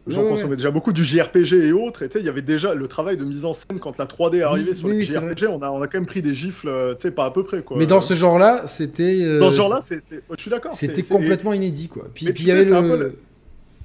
[SPEAKER 2] j'en
[SPEAKER 1] Ouais,
[SPEAKER 2] consommais déjà beaucoup du JRPG et autres. Et tu sais, il y avait déjà le travail de mise en scène quand la 3D est arrivée
[SPEAKER 1] Oui,
[SPEAKER 2] sur
[SPEAKER 1] oui,
[SPEAKER 2] les
[SPEAKER 1] oui, c'est
[SPEAKER 2] JRPG. On a, on a quand même pris des gifles, euh, tu sais, pas à peu près, quoi.
[SPEAKER 1] Mais dans ce genre-là, c'était. euh,
[SPEAKER 2] Dans ce genre-là, c'est, je suis d'accord.
[SPEAKER 1] C'était complètement inédit, quoi. Puis,
[SPEAKER 2] Mais
[SPEAKER 1] puis il y avait le.
[SPEAKER 2] peu le-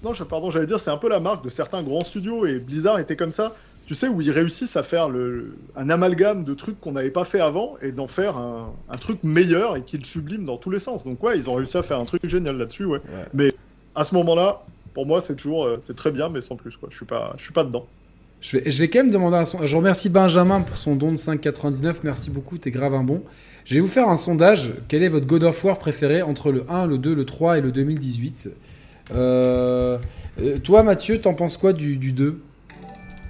[SPEAKER 2] Non, je, pardon, j'allais dire, c'est un peu la marque de certains grands studios et Blizzard était comme ça. Tu sais, où ils réussissent à faire le, un amalgame de trucs qu'on n'avait pas fait avant et d'en faire un, un truc meilleur et qu'ils subliment dans tous les sens. Donc, ouais, ils ont réussi à faire un truc génial là-dessus, ouais. Mais à ce moment-là, pour moi, c'est toujours, euh, c'est très bien, mais sans plus, quoi. Je suis pas, suis pas dedans.
[SPEAKER 1] Je vais, je vais quand même demander un son. Je remercie Benjamin pour son don de 5,99. Merci beaucoup, t'es grave un bon. Je vais vous faire un sondage. Quel est votre God of War préféré entre le 1, le 2, le 3 et le 2018 Euh, euh, Toi, Mathieu, t'en penses quoi du, du 2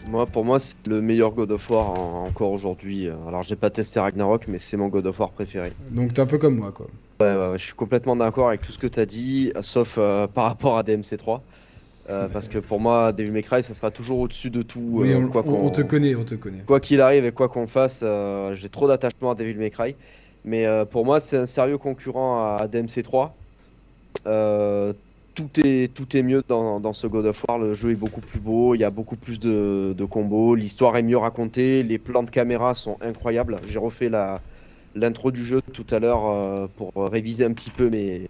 [SPEAKER 3] Moi, pour moi, c'est le meilleur God of War en- encore aujourd'hui. Alors, j'ai pas testé Ragnarok, mais c'est mon God of War préféré.
[SPEAKER 1] Donc, t'es un peu comme moi, quoi.
[SPEAKER 3] Ouais, ouais, ouais, je suis complètement d'accord avec tout ce que tu as dit, sauf euh, par rapport à DMC3. Euh, Parce que pour moi, Devil May Cry, ça sera toujours au-dessus de tout. Euh,
[SPEAKER 1] on,
[SPEAKER 3] quoi
[SPEAKER 1] on- on
[SPEAKER 3] qu'on-
[SPEAKER 1] te connaît, on te connaît.
[SPEAKER 3] Quoi qu'il arrive et quoi qu'on fasse, euh, j'ai trop d'attachement à Devil May Cry. Mais euh, pour moi, c'est un sérieux concurrent à DMC3. Euh, tout, est, tout est mieux dans, dans ce God of War. Le jeu est beaucoup plus beau, il y a beaucoup plus de, de combos, l'histoire est mieux racontée, les plans de caméra sont incroyables. J'ai refait la, l'intro du jeu tout à l'heure euh, pour réviser un petit peu mes,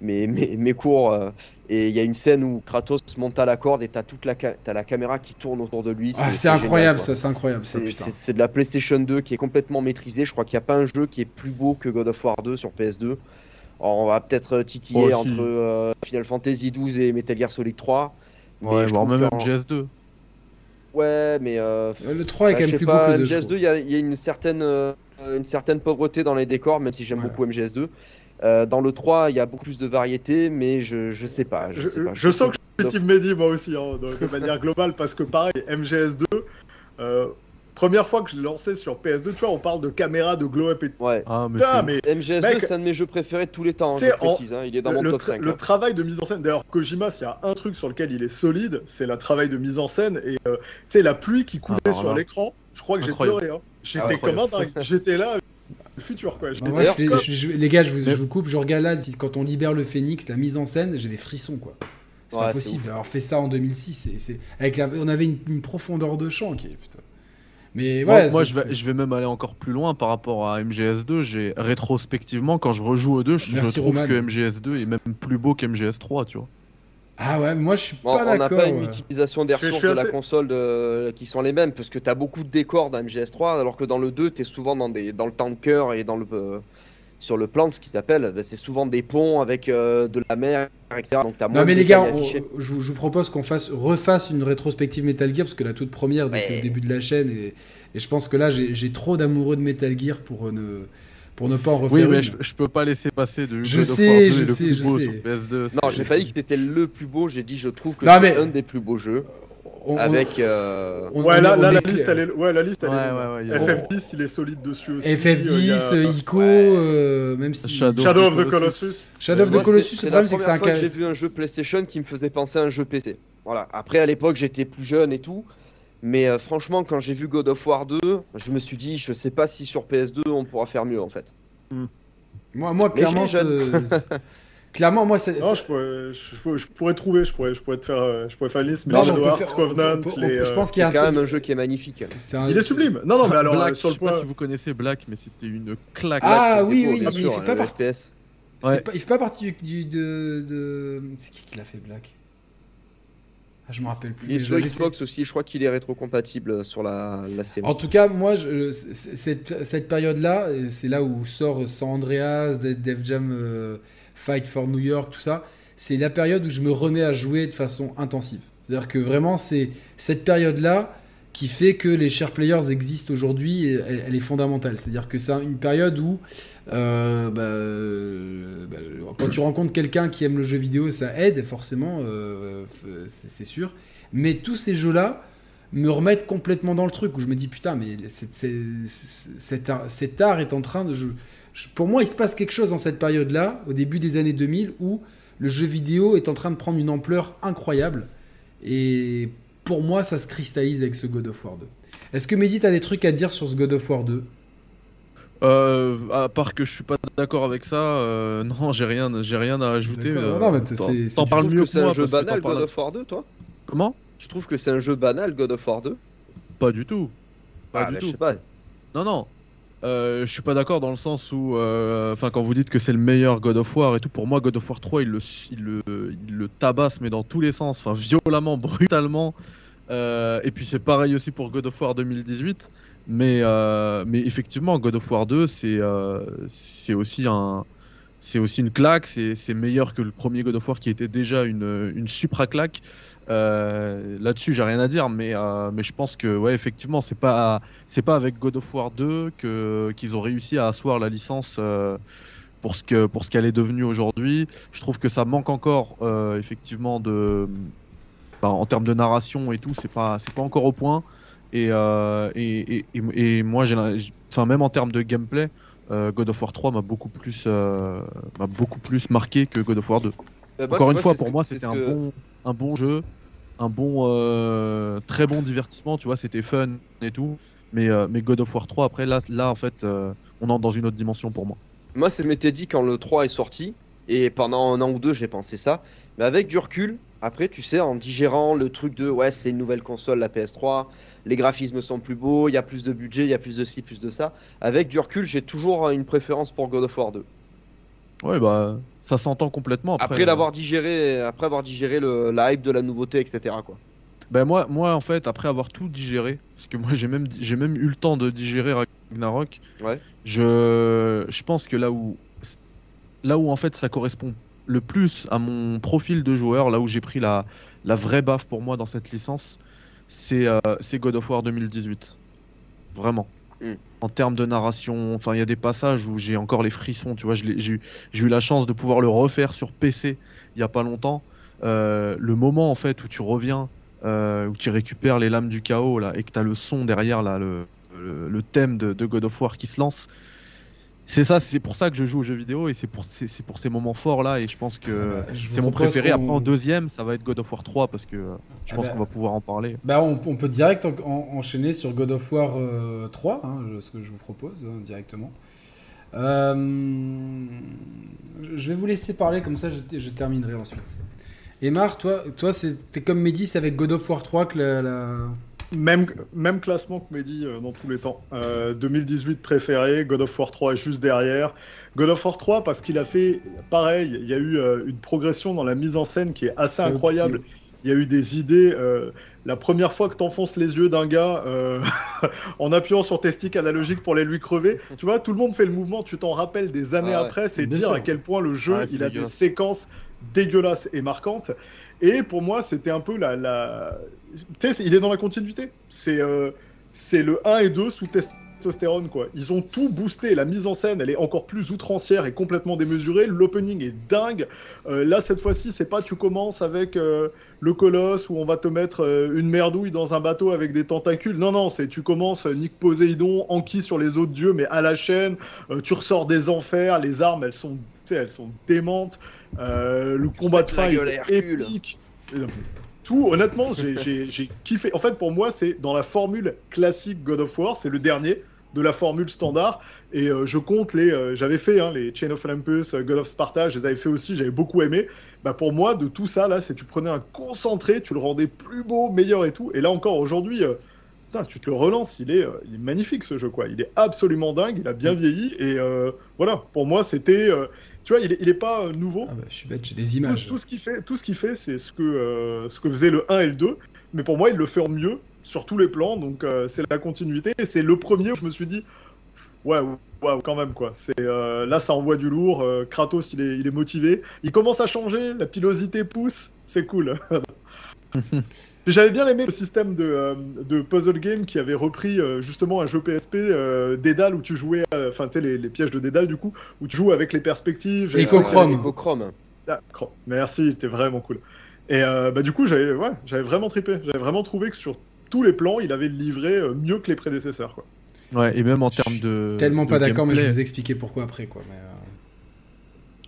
[SPEAKER 3] mes, mes, mes cours. euh, et il y a une scène où Kratos monte à la corde et t'as toute la, t'as la caméra qui tourne autour de lui.
[SPEAKER 1] Ah,
[SPEAKER 3] c'est- génial,
[SPEAKER 1] incroyable ça, c'est incroyable ça, putain.
[SPEAKER 3] C'est de la PlayStation 2 qui est complètement maîtrisée. Je crois qu'il n'y a pas un jeu qui est plus beau que God of War 2 sur PS2. Alors, on va peut-être euh, titiller
[SPEAKER 4] si.
[SPEAKER 3] entre euh, Final Fantasy 12 et Metal Gear Solid 3. mais
[SPEAKER 4] Ouais,
[SPEAKER 3] je
[SPEAKER 4] voire même
[SPEAKER 3] qu'en-
[SPEAKER 4] MGS2.
[SPEAKER 3] Ouais, mais euh,
[SPEAKER 1] Le 3 est
[SPEAKER 3] bah,
[SPEAKER 1] quand même plus beau que le 2. je
[SPEAKER 3] MGS2,
[SPEAKER 1] trouve.
[SPEAKER 3] il y, a- il y a une certaine, euh, une certaine pauvreté dans les décors, même si j'aime
[SPEAKER 1] Ouais.
[SPEAKER 3] beaucoup MGS2. Euh, dans le 3, il y a beaucoup plus de variété, mais je, je sais pas. Je,
[SPEAKER 2] Je,
[SPEAKER 3] sais pas.
[SPEAKER 2] je sens que je suis Team Mehdi, moi aussi, hein, de, de manière globale, parce que pareil, MGS2, euh, première fois que je l'ai lancé sur PS2, tu vois, on parle de caméra, de glow-up et tout.
[SPEAKER 3] Ouais.
[SPEAKER 4] Ah, mais
[SPEAKER 2] Putain,
[SPEAKER 4] c'est-
[SPEAKER 2] mais
[SPEAKER 3] MGS2,
[SPEAKER 2] Mec,
[SPEAKER 3] c'est un de mes jeux préférés de tous les temps, hein,
[SPEAKER 2] c'est
[SPEAKER 3] je
[SPEAKER 2] en-
[SPEAKER 3] précise. hein, il est dans mon
[SPEAKER 2] le
[SPEAKER 3] top
[SPEAKER 2] tra-
[SPEAKER 3] 5.
[SPEAKER 2] le
[SPEAKER 3] hein.
[SPEAKER 2] travail de mise en scène, d'ailleurs, Kojima, s'il y a un truc sur lequel il est solide, c'est le travail de mise en scène. Et euh, tu sais, la pluie qui coulait
[SPEAKER 4] Alors
[SPEAKER 2] sur l'écran, je crois que j'ai pleuré. Hein. J'étais
[SPEAKER 4] Ah,
[SPEAKER 2] comme un dingue. J'étais là, le futur, quoi. J'étais
[SPEAKER 1] moi,
[SPEAKER 3] D'ailleurs,
[SPEAKER 1] je-
[SPEAKER 2] comme-
[SPEAKER 1] je- je- les gars, je vous, je vous coupe, je regarde là, quand on libère le phénix, la mise en scène, j'ai des frissons quoi. C'est
[SPEAKER 3] Ouais,
[SPEAKER 1] pas possible d'avoir fait ça en 2006. c'est- c'est- avec la- on avait une, une profondeur de champ qui est putain. Mais
[SPEAKER 4] Moi,
[SPEAKER 1] ouais,
[SPEAKER 4] moi,
[SPEAKER 1] c'est-
[SPEAKER 4] je, vais,
[SPEAKER 1] c'est-
[SPEAKER 4] je vais même aller encore plus loin par rapport à MGS2. J'ai rétrospectivement, quand je rejoue au 2, je, trouve
[SPEAKER 1] Roman.
[SPEAKER 4] que MGS2 est même plus beau qu'MGS3, tu vois.
[SPEAKER 1] Ah ouais, moi je suis
[SPEAKER 3] Bon,
[SPEAKER 1] pas
[SPEAKER 3] on n'a
[SPEAKER 1] d'accord.
[SPEAKER 3] pas une utilisation des ressources de la console de- qui sont les mêmes, parce que tu as beaucoup de décors dans MGS3, alors que dans le 2, tu es souvent dans, des... dans le tanker et dans le... sur le plan, ce qu'ils appellent, ben, c'est souvent des ponts avec euh, de la mer, etc. Donc tu as moins
[SPEAKER 1] Non mais
[SPEAKER 3] de
[SPEAKER 1] les gars, on- je, vous, je vous propose qu'on fasse refasse une rétrospective Metal Gear parce que la toute première était
[SPEAKER 3] Ouais.
[SPEAKER 1] au début de la chaîne et, et je pense que là j'ai trop d'amoureux de Metal Gear pour euh, ne pour ne pas en refaire
[SPEAKER 4] Oui,
[SPEAKER 1] une.
[SPEAKER 4] mais je, je peux pas laisser passer de
[SPEAKER 1] Je sais,
[SPEAKER 4] War 2
[SPEAKER 1] je sais, je sais.
[SPEAKER 4] sur PS2.
[SPEAKER 3] Non, j'ai pas dit que c'était le plus beau, j'ai dit je trouve que c'est
[SPEAKER 1] mais-
[SPEAKER 3] un des plus beaux jeux,
[SPEAKER 1] On-
[SPEAKER 3] avec... euh,
[SPEAKER 1] on-
[SPEAKER 2] Ouais,
[SPEAKER 1] on-
[SPEAKER 2] là,
[SPEAKER 1] on
[SPEAKER 2] là,
[SPEAKER 1] est
[SPEAKER 2] la liste, elle est, ouais, la liste, elle
[SPEAKER 4] Ouais,
[SPEAKER 2] est.
[SPEAKER 4] ouais, ouais, il y a-
[SPEAKER 2] FF10, il est solide dessus aussi.
[SPEAKER 1] FF10,
[SPEAKER 2] il y a-
[SPEAKER 1] euh, Ico,
[SPEAKER 3] Ouais.
[SPEAKER 1] euh, même si
[SPEAKER 4] Shadow-
[SPEAKER 2] Shadow of the
[SPEAKER 4] Colossus.
[SPEAKER 1] Shadow of the Colossus,
[SPEAKER 3] c'est
[SPEAKER 1] le
[SPEAKER 3] la
[SPEAKER 1] problème c'est que c'est un
[SPEAKER 3] première fois
[SPEAKER 1] cas.
[SPEAKER 3] que j'ai vu un jeu PlayStation qui me faisait penser à un jeu PC. Voilà. Après, à l'époque, j'étais plus jeune et tout. Mais euh, franchement, quand j'ai vu God of War 2, je me suis dit, je sais pas si sur PS2 on pourra faire mieux en fait.
[SPEAKER 1] Moi, moi clairement, ce- clairement, moi, c'est.
[SPEAKER 2] Non, je pourrais, je, je pourrais- je pourrais trouver, je pourrais, je pourrais te faire, euh, je pourrais faire une liste, mais
[SPEAKER 1] Non,
[SPEAKER 2] les Covenant, les,
[SPEAKER 1] je
[SPEAKER 2] euh,
[SPEAKER 1] pense qu'il y a un
[SPEAKER 3] quand même un jeu qui est magnifique.
[SPEAKER 1] un-
[SPEAKER 2] Il est sublime. Non, non, mais alors,
[SPEAKER 4] Black,
[SPEAKER 2] euh, sur
[SPEAKER 4] je
[SPEAKER 2] le
[SPEAKER 4] sais pas
[SPEAKER 2] point.
[SPEAKER 4] si vous connaissez Black, mais c'était une claque.
[SPEAKER 1] Ah, oui,
[SPEAKER 3] beau,
[SPEAKER 1] oui,
[SPEAKER 3] bien
[SPEAKER 1] mais
[SPEAKER 3] sûr,
[SPEAKER 1] il fait pas partie-
[SPEAKER 4] Ouais.
[SPEAKER 1] pas- il fait pas partie du, du- de, de- C'est qui qui l'a fait Black? Ah, je me rappelle plus.
[SPEAKER 3] Il est
[SPEAKER 1] mais
[SPEAKER 3] sur Xbox aussi, je crois qu'il est rétrocompatible sur la, la série.
[SPEAKER 1] En tout cas, moi, je- cette, cette période-là, et c'est là où sort San Andreas, De- Def Jam, euh, Fight for New York, tout ça. C'est la période où je me remets à jouer de façon intensive. C'est-à-dire que vraiment, c'est cette période-là qui fait que les share players existent aujourd'hui, elle, est fondamentale. C'est-à-dire que c'est une période où, euh, bah, euh, bah, quand tu rencontres quelqu'un qui aime le jeu vidéo, ça aide forcément, euh, c'est sûr. Mais tous ces jeux-là me remettent complètement dans le truc, où je me dis putain, mais cet, art, est en train de... je- pour moi, il se passe quelque chose dans cette période-là, au début des années 2000, où le jeu vidéo est en train de prendre une ampleur incroyable. Et pour moi, ça se cristallise avec ce God of War 2. Est-ce que Mehdi, t'as des trucs à dire sur ce God of War 2
[SPEAKER 4] Euh, à part que je suis pas d'accord avec ça, euh, non, j'ai rien, j'ai rien à ajouter. Euh,
[SPEAKER 1] Non, mais
[SPEAKER 4] t'en- parles mieux
[SPEAKER 3] que c'est un jeu banal God of War 2, toi?
[SPEAKER 4] Comment?
[SPEAKER 3] Tu trouves que c'est un jeu banal God of War 2
[SPEAKER 4] Pas du tout. Pas
[SPEAKER 3] Ah,
[SPEAKER 4] du
[SPEAKER 3] bah,
[SPEAKER 4] tout.
[SPEAKER 3] Je sais pas.
[SPEAKER 4] Non, non. Euh, je suis pas d'accord dans le sens où, euh, enfin, quand vous dites que c'est le meilleur God of War et tout, pour moi, God of War 3, il le, il le, tabasse, mais dans tous les sens, enfin, violemment, brutalement. Euh, et puis c'est pareil aussi pour God of War 2018. Mais, euh, mais effectivement, God of War 2, c'est c'est aussi un. C'est aussi une claque, c'est meilleur que le premier God of War qui était déjà une, une supra claque. Euh, Là-dessus, j'ai rien à dire, mais, euh, mais je pense que ouais, effectivement, c'est pas avec God of War 2 que qu'ils ont réussi à asseoir la licence euh, pour ce qu'elle est devenue aujourd'hui. Je trouve que ça manque encore effectivement bah, en termes de narration et tout, c'est pas encore au point. Et moi même en termes de gameplay, God of War 3 m'a beaucoup plus euh, m'a beaucoup plus marqué que God of War 2.
[SPEAKER 3] Bah, moi,
[SPEAKER 4] Encore une
[SPEAKER 3] vois,
[SPEAKER 4] fois,
[SPEAKER 3] c'est
[SPEAKER 4] pour moi,
[SPEAKER 3] c'est
[SPEAKER 4] c'était un
[SPEAKER 3] que-
[SPEAKER 4] bon, un bon jeu, un bon, euh, très bon divertissement. Tu vois, c'était fun et tout. Mais, euh, mais God of War 3, après, là, là en fait, euh, on entre dans une autre dimension pour moi.
[SPEAKER 3] Moi, ça m'était dit quand le 3 est sorti, et pendant un an ou deux, j'ai pensé ça. Mais avec du recul, après, tu sais, en digérant le truc de ouais, c'est une nouvelle console, la PS3, les graphismes sont plus beaux, il y a plus de budget, il y a plus de ci, plus de ça. Avec du recul, j'ai toujours une préférence pour God of War 2.
[SPEAKER 4] Ouais, bah, ça s'entend complètement. Après,
[SPEAKER 3] Après,
[SPEAKER 4] euh,
[SPEAKER 3] l'avoir digéré, après avoir digéré le, la hype de la nouveauté, etc. Quoi.
[SPEAKER 4] Ben moi, moi, en fait, après avoir tout digéré, parce que moi j'ai même, j'ai même eu le temps de digérer Ragnarok,
[SPEAKER 3] Ouais.
[SPEAKER 4] je, je pense que là où, là où en fait ça correspond le plus à mon profil de joueur, là où j'ai pris la, la vraie baffe pour moi dans cette licence, c'est euh, c'est God of War 2018. Vraiment. En termes de narration, enfin, il y a des passages où j'ai encore les frissons, tu vois, j'ai eu- la chance de pouvoir le refaire sur PC il y a pas longtemps. Euh, le moment en fait où tu reviens, euh, où tu récupères les lames du chaos là, et que tu as le son derrière là, le, thème de God of War qui se lance. C'est ça, c'est pour ça que je joue aux jeux vidéo et c'est pour, c'est c'est pour ces moments forts là et je pense que
[SPEAKER 1] Ah bah, je
[SPEAKER 4] c'est mon préféré. Après en deuxième, ça va être God of War 3 parce que euh, je
[SPEAKER 1] Ah
[SPEAKER 4] pense
[SPEAKER 1] bah.
[SPEAKER 4] qu'on va pouvoir en parler.
[SPEAKER 1] Bah, on, on peut direct en- en- enchaîner sur God of War euh, 3, hein, je- ce que je vous propose hein, directement. Euh, je vais vous laisser parler, comme ça je, je terminerai ensuite. Emar, toi, toi c'est t'es comme Mehdi, c'est avec God of War 3 que la. la-
[SPEAKER 2] Même, même classement que Mehdi euh, dans tous les temps. Euh, 2018 préféré, God of War 3 est juste derrière. God of War 3 parce qu'il a fait pareil, il y a eu euh, une progression dans la mise en scène qui est assez incroyable. Il y a eu des idées. euh, la première fois que t'enfonces les yeux d'un gars euh, en appuyant sur tes sticks analogiques pour les lui crever, tu vois, tout le monde fait le mouvement. Tu t'en rappelles des années
[SPEAKER 3] Ah ouais.
[SPEAKER 2] après. C'est dire
[SPEAKER 1] sûr.
[SPEAKER 2] à quel point le jeu
[SPEAKER 4] Ouais,
[SPEAKER 2] il a des séquences dégueulasses et marquantes. Et pour moi, c'était un peu la. la... Tu sais, il est dans la continuité. C'est euh, le 1 et 2 sous testostérone, quoi. Ils ont tout boosté. La mise en scène, elle est encore plus outrancière et complètement démesurée. L'opening est dingue. Euh, là, cette fois-ci, c'est pas tu commences avec euh, le colosse où on va te mettre euh, une merdouille dans un bateau avec des tentacules. Non, non, c'est tu commences Nick Poséidon, Anki sur les autres dieux, mais à la chaîne. Tu ressors des enfers. Les armes, elles sont, sais, elles sont démentes. Euh, le combat de fin est épique. Euh, Tout, honnêtement, j'ai- kiffé. En fait, pour moi, c'est dans la formule classique God of War, c'est le dernier de la formule standard. Et euh, je compte les. euh, J'avais fait hein, les Chain of Olympus, God of Sparta, je les avais fait aussi, j'avais beaucoup aimé. Bah, pour moi, de tout ça, là, c'est tu prenais un concentré, tu le rendais plus beau, meilleur et tout. Et là encore, aujourd'hui. euh, Putain, tu te le relances, il est, euh, il est magnifique ce jeu, quoi. Il est absolument dingue, il a bien vieilli, et euh, voilà, pour moi, c'était. Tu vois, il est, il est pas euh, nouveau,
[SPEAKER 1] Ah bah, je suis bête, j'ai des images.
[SPEAKER 2] tout ce qu'il fait, tout ce qu'il fait, c'est ce que euh, ce que faisait le 1 et le 2. Mais pour moi, il le fait en mieux sur tous les plans. Donc euh, c'est la continuité. Et c'est le premier où je me suis dit, ouais, ouais, quand même quoi. C'est euh, là, ça envoie du lourd. euh, Kratos, il est, il est motivé. Il commence à changer. La pilosité pousse. C'est cool. J'avais bien aimé le système de, euh, de puzzle game qui avait repris euh, justement un jeu PSP euh, Dédale où tu jouais, euh, enfin tu sais les, les pièges de Dédale du coup, où tu joues avec les perspectives.
[SPEAKER 1] Echochrome.
[SPEAKER 3] Echochrome.
[SPEAKER 2] ah, Merci, t'es vraiment cool. Et euh, bah, du coup, j'avais ouais, j'avais vraiment trippé. J'avais vraiment trouvé que sur tous les plans, il avait livré mieux que les prédécesseurs. Quoi.
[SPEAKER 4] Ouais, et même en termes de.
[SPEAKER 1] Tellement
[SPEAKER 4] de
[SPEAKER 1] pas d'accord, mais je vais vous expliquer pourquoi après, quoi. Mais, euh,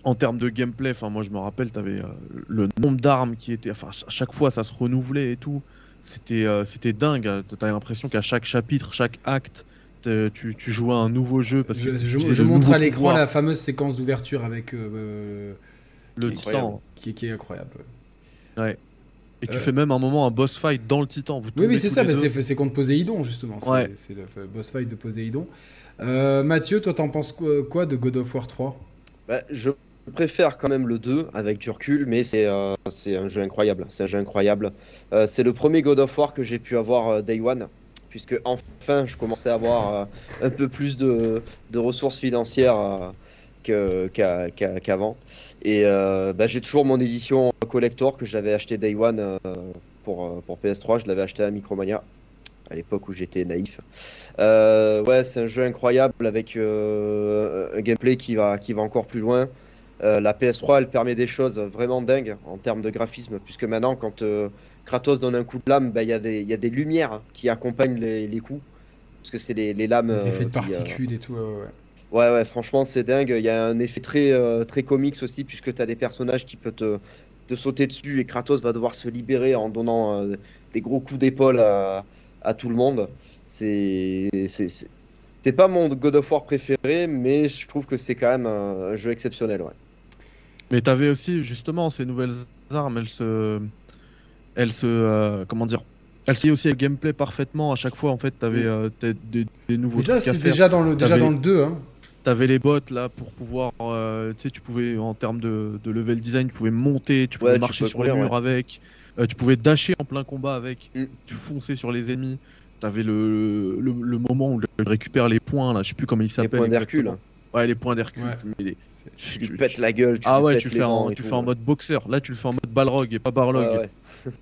[SPEAKER 4] en termes de gameplay, enfin moi je me rappelle, t'avais euh, le nombre d'armes qui étaient, enfin à chaque fois ça se renouvelait et tout. C'était euh, c'était dingue. hein. T'avais l'impression qu'à chaque chapitre, chaque acte, te- tu, tu jouais à un nouveau jeu parce
[SPEAKER 1] je
[SPEAKER 4] que
[SPEAKER 1] je- montre à l'écran la fameuse séquence d'ouverture avec euh,
[SPEAKER 4] le
[SPEAKER 1] qui est
[SPEAKER 4] titan.
[SPEAKER 1] qui, est- qui est incroyable. ouais.
[SPEAKER 4] Et tu
[SPEAKER 1] Euh.
[SPEAKER 4] fais même un moment un boss fight dans le titan. Vous
[SPEAKER 1] Oui, oui, c'est ça,
[SPEAKER 4] deux.
[SPEAKER 1] c'est c'est contre Poséidon, justement. C'est
[SPEAKER 4] Ouais.
[SPEAKER 1] c'est le boss fight de Poséidon. Euh, Mathieu, toi, t'en penses quoi, quoi de God of War 3
[SPEAKER 3] Bah, je préfère quand même le 2 avec du recul, mais c'est euh, un jeu incroyable. C'est un jeu incroyable. Euh, c'est le premier God of War que j'ai pu avoir euh, Day One, puisque enfin je commençais à avoir euh, un peu plus de, de ressources financières qu'avant. Et bah, j'ai toujours mon édition collector que j'avais acheté Day One pour, pour PS3. Je l'avais acheté à Micromania à l'époque où j'étais naïf. Ouais, c'est un jeu incroyable avec un gameplay qui va, qui va encore plus loin. Euh, la PS3, elle permet des choses vraiment dingues en termes de graphisme, puisque maintenant, quand euh, Kratos donne un coup de lame, bah, il y, a des- il y a des lumières qui accompagnent les, les coups, parce que c'est les, les lames.
[SPEAKER 1] Les effets de
[SPEAKER 3] qui, euh,
[SPEAKER 1] particules et tout. ouais, ouais, ouais.
[SPEAKER 3] Franchement, c'est dingue. Il y a un effet très, très comics aussi, puisque tu as des personnages qui peuvent te, te sauter dessus et Kratos va devoir se libérer en donnant des gros coups d'épaule à, à tout le monde. C'est c'est- pas mon God of War préféré, mais je trouve que c'est quand même un, un jeu exceptionnel. Ouais.
[SPEAKER 4] Mais t'avais aussi justement ces nouvelles armes, elles se, elles se, euh, comment dire, elles se aussi au gameplay parfaitement. À chaque fois, en fait, t'avais euh, des, des nouveaux
[SPEAKER 1] Mais ça, c'est déjà dans le, déjà dans le 2. Hein.
[SPEAKER 4] T'avais les bots là pour pouvoir, euh, tu sais, tu pouvais en termes de, de level design, tu pouvais monter, tu pouvais
[SPEAKER 3] Ouais, tu
[SPEAKER 4] marcher
[SPEAKER 3] peux
[SPEAKER 4] sur les murs avec, euh, tu pouvais dasher en plein combat avec,
[SPEAKER 3] Mm.
[SPEAKER 4] tu fonçais sur les ennemis. T'avais le, le, le moment où tu récupères les points là, je sais plus comment ils
[SPEAKER 3] Les
[SPEAKER 4] s'appellent.
[SPEAKER 3] points d'Hercule.
[SPEAKER 4] Ouais, les points d'Hercule.
[SPEAKER 1] Ouais.
[SPEAKER 4] tu
[SPEAKER 1] C'est-
[SPEAKER 3] Tu pètes la gueule, tu
[SPEAKER 4] ah ouais,
[SPEAKER 3] pètes
[SPEAKER 4] tu
[SPEAKER 3] les
[SPEAKER 4] fais, en, tu fais en mode boxeur. Là, tu le fais en mode balrog et pas barlog.
[SPEAKER 3] Ouais, ouais.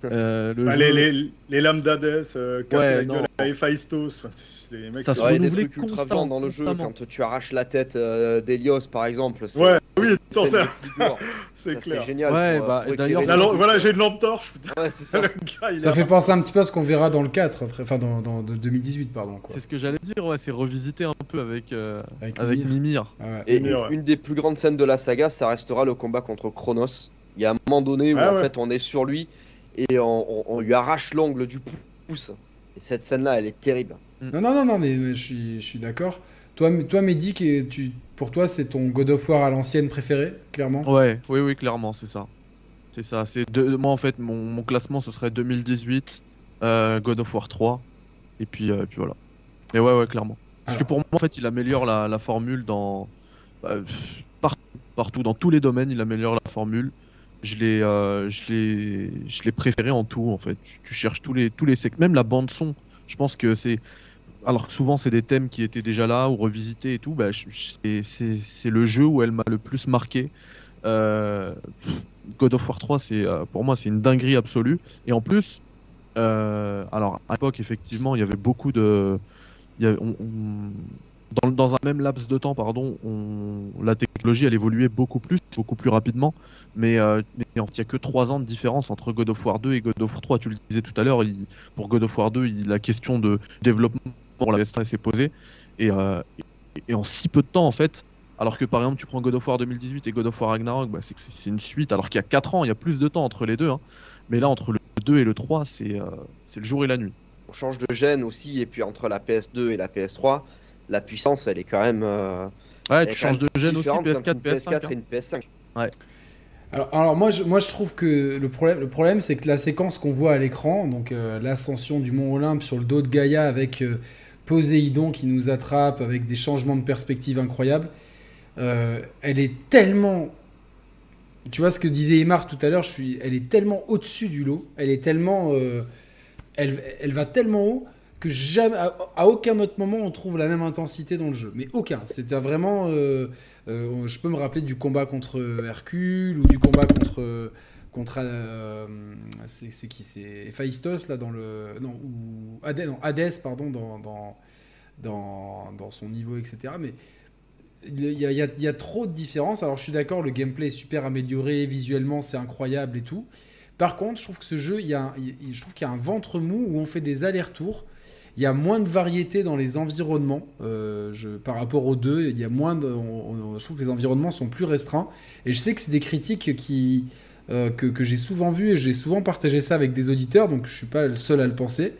[SPEAKER 4] Euh, le
[SPEAKER 2] Bah,
[SPEAKER 4] jeu-
[SPEAKER 2] les, les, les lames d'Hadès, euh, casser
[SPEAKER 4] Ouais,
[SPEAKER 2] la
[SPEAKER 4] non.
[SPEAKER 2] gueule à les mecs,
[SPEAKER 4] Ça se
[SPEAKER 3] Ouais, des
[SPEAKER 4] renouvelait
[SPEAKER 3] trucs ultra violents dans le jeu, quand tu arraches la tête euh, d'Elios par exemple.
[SPEAKER 2] Ouais, oui,
[SPEAKER 3] c'est dur.
[SPEAKER 2] c'est clair.
[SPEAKER 3] génial.
[SPEAKER 4] Ouais,
[SPEAKER 3] pour,
[SPEAKER 4] bah, d'ailleurs,
[SPEAKER 2] La voilà, j'ai une lampe torche, putain.
[SPEAKER 3] Ouais, c'est ça.
[SPEAKER 2] Le gars, il
[SPEAKER 1] Ça
[SPEAKER 2] a-
[SPEAKER 1] fait penser un petit peu à ce qu'on verra dans le 4, après- enfin dans, dans de 2018, pardon. Quoi.
[SPEAKER 4] C'est ce que j'allais dire, ouais, c'est revisiter un peu avec, euh,
[SPEAKER 1] Avec
[SPEAKER 4] avec
[SPEAKER 1] Mimir.
[SPEAKER 4] Mimir.
[SPEAKER 1] Ah ouais.
[SPEAKER 3] Et une,
[SPEAKER 2] ouais.
[SPEAKER 3] une des plus grandes scènes de la saga, ça restera le combat contre Chronos. Il y a un moment donné où
[SPEAKER 2] Ah
[SPEAKER 3] en fait on est sur lui et on, on- on lui arrache l'angle du pouce. Et cette scène-là, elle est terrible.
[SPEAKER 1] Non, non, non, non, mais, mais je suis, je suis d'accord. Toi, toi Mehdi, tu, pour toi, c'est ton God of War à l'ancienne préféré, clairement?
[SPEAKER 4] Ouais, oui, oui, clairement, c'est ça. C'est ça. C'est deux- Moi, en fait, mon, mon classement, ce serait 2018, euh, God of War 3, et puis, euh, et puis voilà. Mais ouais, ouais, clairement. Parce que pour moi, en fait, il améliore la, la formule dans bah, partout, dans tous les domaines, il améliore la formule. Je l'ai, euh, je l'ai, je préféré en tout, en fait. Tu, cherches tous les, tous les même la bande son. Je pense que c'est, alors que souvent c'est des thèmes qui étaient déjà là ou revisités et tout. Bah, c'est, le jeu où elle m'a le plus marqué. Euh, God of War 3, c'est euh, pour moi c'est une dinguerie absolue. Et en plus, alors à l'époque effectivement il y avait beaucoup de, dans, un même laps de temps pardon, on- la technologie elle évoluait beaucoup plus, beaucoup plus rapidement. Mais euh, il n'y a que 3 ans de différence entre God of War 2 et God of War 3. Tu le disais tout à l'heure, pour God of War 2, il- la question de développement pour la PS3 s'est posée. Et, euh, et- en si peu de temps en fait, alors que par exemple, tu prends God of War 2018 et God of War Ragnarok, bah, c'est une suite. Alors qu'il y a 4 ans, il y a plus de temps entre les deux. hein. Mais là, entre le 2 et le 3, c'est euh, c'est le jour et la nuit.
[SPEAKER 3] On change de gène aussi, et puis entre la PS2 et la PS3, la puissance, elle est quand même. euh,
[SPEAKER 4] Ouais, tu changes de gène aussi,
[SPEAKER 3] différente
[SPEAKER 4] PS4,
[SPEAKER 3] entre une
[SPEAKER 4] PS5.
[SPEAKER 3] PS4
[SPEAKER 4] hein.
[SPEAKER 3] et une PS5.
[SPEAKER 1] Alors, alors moi, je, moi, je trouve que le problème, le problème c'est que la séquence qu'on voit à l'écran, donc euh, l'ascension du mont Olympe sur le dos de Gaïa avec euh, Poséidon qui nous attrape, avec des changements de perspective incroyables, euh, elle est tellement... Tu vois ce que disait Emar tout à l'heure, suis, elle est tellement au-dessus du lot, elle est tellement... euh, elle, elle va tellement haut jamais, à, aucun autre moment on trouve la même intensité dans le jeu. Mais aucun. C'était vraiment... euh, euh, je peux me rappeler du combat contre Hercule ou du combat contre contre euh, c'est qui c'est Héphaïstos là dans le non ou Hadès, non, Hadès, pardon dans dans, dans son niveau etc. Mais il y a, il y a- trop de différences. Alors je suis d'accord, le gameplay est super amélioré, visuellement c'est incroyable et tout. Par contre, je trouve que ce jeu, il y a, je trouve qu'il y a un ventre mou où on fait des allers-retours. Il y a moins de variété dans les environnements euh, par rapport aux deux. Il y a moins je trouve que les environnements sont plus restreints. Et je sais que c'est des critiques euh, que, j'ai souvent vues et j'ai souvent partagé ça avec des auditeurs, donc je suis pas le seul à le penser.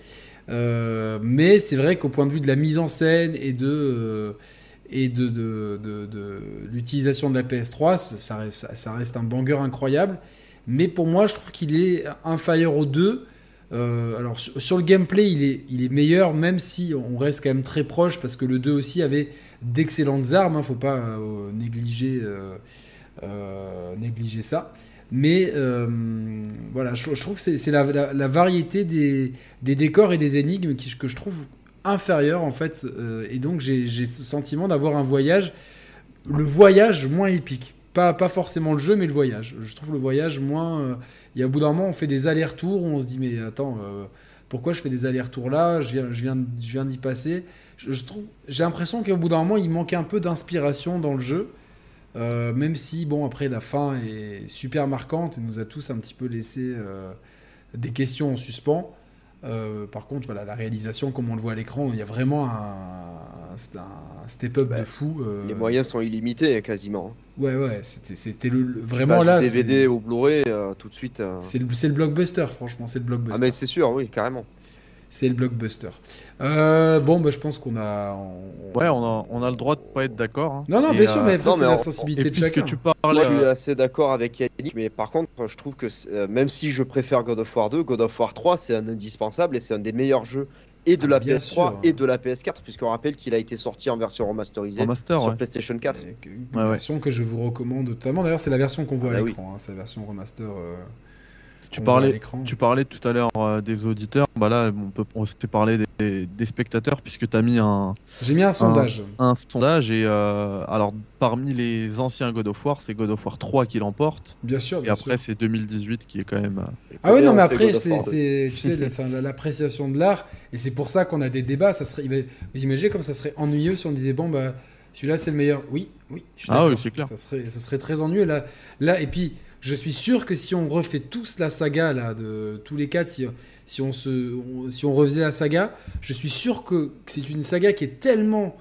[SPEAKER 1] Euh, mais c'est vrai qu'au point de vue de la mise en scène et de, l'utilisation de la PS3, ça, reste, ça reste un banger incroyable. Mais pour moi, je trouve qu'il est inférieur aux deux. Euh, alors sur, le gameplay, il est, il est meilleur, même si on reste quand même très proche, parce que le 2 aussi avait d'excellentes armes, hein, faut pas euh, négliger, euh, négliger ça. Mais voilà, je, trouve que c'est la, la- variété des, des décors et des énigmes qui, que je trouve inférieure en fait, et donc j'ai j'ai ce sentiment d'avoir un voyage, le voyage moins épique. Pas, pas forcément le jeu, mais le voyage. Je trouve le voyage moins. Il y au bout d'un moment, on fait des allers-retours où on se dit, mais attends, euh, pourquoi je fais des allers-retours là? Je viens, je viens, je viens d'y passer. J'ai l'impression qu'au bout d'un moment, il manquait un peu d'inspiration dans le jeu. Euh, même si, bon, après, la fin est super marquante et nous a tous un petit peu laissé euh, des questions en suspens. Euh, par contre, voilà, la réalisation, comme on le voit à l'écran, il y a vraiment un, step-up
[SPEAKER 3] Bah,
[SPEAKER 1] de fou. euh,
[SPEAKER 3] Les moyens sont illimités quasiment.
[SPEAKER 1] Ouais, ouais, c'était le, le- vraiment
[SPEAKER 3] passes
[SPEAKER 1] là.
[SPEAKER 3] DVD au Blu-ray euh, tout de suite.
[SPEAKER 1] C'est le, le blockbuster, franchement, c'est le
[SPEAKER 3] Ah
[SPEAKER 1] blockbuster.
[SPEAKER 3] mais c'est sûr, oui, carrément.
[SPEAKER 1] C'est le blockbuster. Euh, bon, bah, je pense qu'on a. on-
[SPEAKER 4] Ouais, on a, on a le droit de pas être d'accord. hein.
[SPEAKER 1] Non, non,
[SPEAKER 4] Et,
[SPEAKER 1] bien sûr,
[SPEAKER 4] euh,
[SPEAKER 1] mais après, c'est la
[SPEAKER 3] on-
[SPEAKER 1] sensibilité de chacun.
[SPEAKER 4] tu
[SPEAKER 3] Moi,
[SPEAKER 4] parles,
[SPEAKER 3] je suis
[SPEAKER 4] euh,
[SPEAKER 3] assez d'accord avec Yannick, mais par contre, je trouve que même si je préfère God of War 2, God of War 3, c'est un indispensable et c'est un des meilleurs jeux et de
[SPEAKER 1] Ah,
[SPEAKER 3] la
[SPEAKER 1] bien
[SPEAKER 3] PS3
[SPEAKER 1] sûr.
[SPEAKER 3] et de la PS4, puisqu'on rappelle qu'il a été sorti en version remasterisée
[SPEAKER 4] En master,
[SPEAKER 3] sur
[SPEAKER 4] ouais.
[SPEAKER 3] PlayStation 4.
[SPEAKER 1] Et que- Une
[SPEAKER 4] Ouais, ouais.
[SPEAKER 1] version que je vous recommande totalement. D'ailleurs, c'est la version qu'on voit
[SPEAKER 3] Ah
[SPEAKER 1] à
[SPEAKER 3] bah
[SPEAKER 1] l'écran. hein, C'est la version remaster. euh,
[SPEAKER 4] Tu parlais, tu parlais tout à l'heure euh, des auditeurs. Bah là, on peut on s'est parlé des, des spectateurs puisque tu as mis un,
[SPEAKER 1] J'ai mis un sondage.
[SPEAKER 4] un sondage et euh, alors parmi les anciens God of War, c'est God of War 3 qui l'emporte
[SPEAKER 1] Bien sûr.
[SPEAKER 4] et après c'est 2018 qui est quand même. euh,
[SPEAKER 1] Ah oui, non,
[SPEAKER 3] on
[SPEAKER 1] mais après, c'est,
[SPEAKER 3] War 2.
[SPEAKER 1] c'est- tu sais, l'appréciation de l'art, et c'est pour ça qu'on a des débats. Ça serait, vous imaginez comme ça serait ennuyeux si on disait bon bah celui-là c'est le meilleur. Oui, oui, je suis
[SPEAKER 4] Ah oui, c'est clair.
[SPEAKER 1] Ça serait, ça serait très ennuyeux là, là. Et puis, je suis sûr que si on refait tous la saga là de tous les quatre, si, si on se, on- si on refaisait la saga, je suis sûr que, que c'est une saga qui est tellement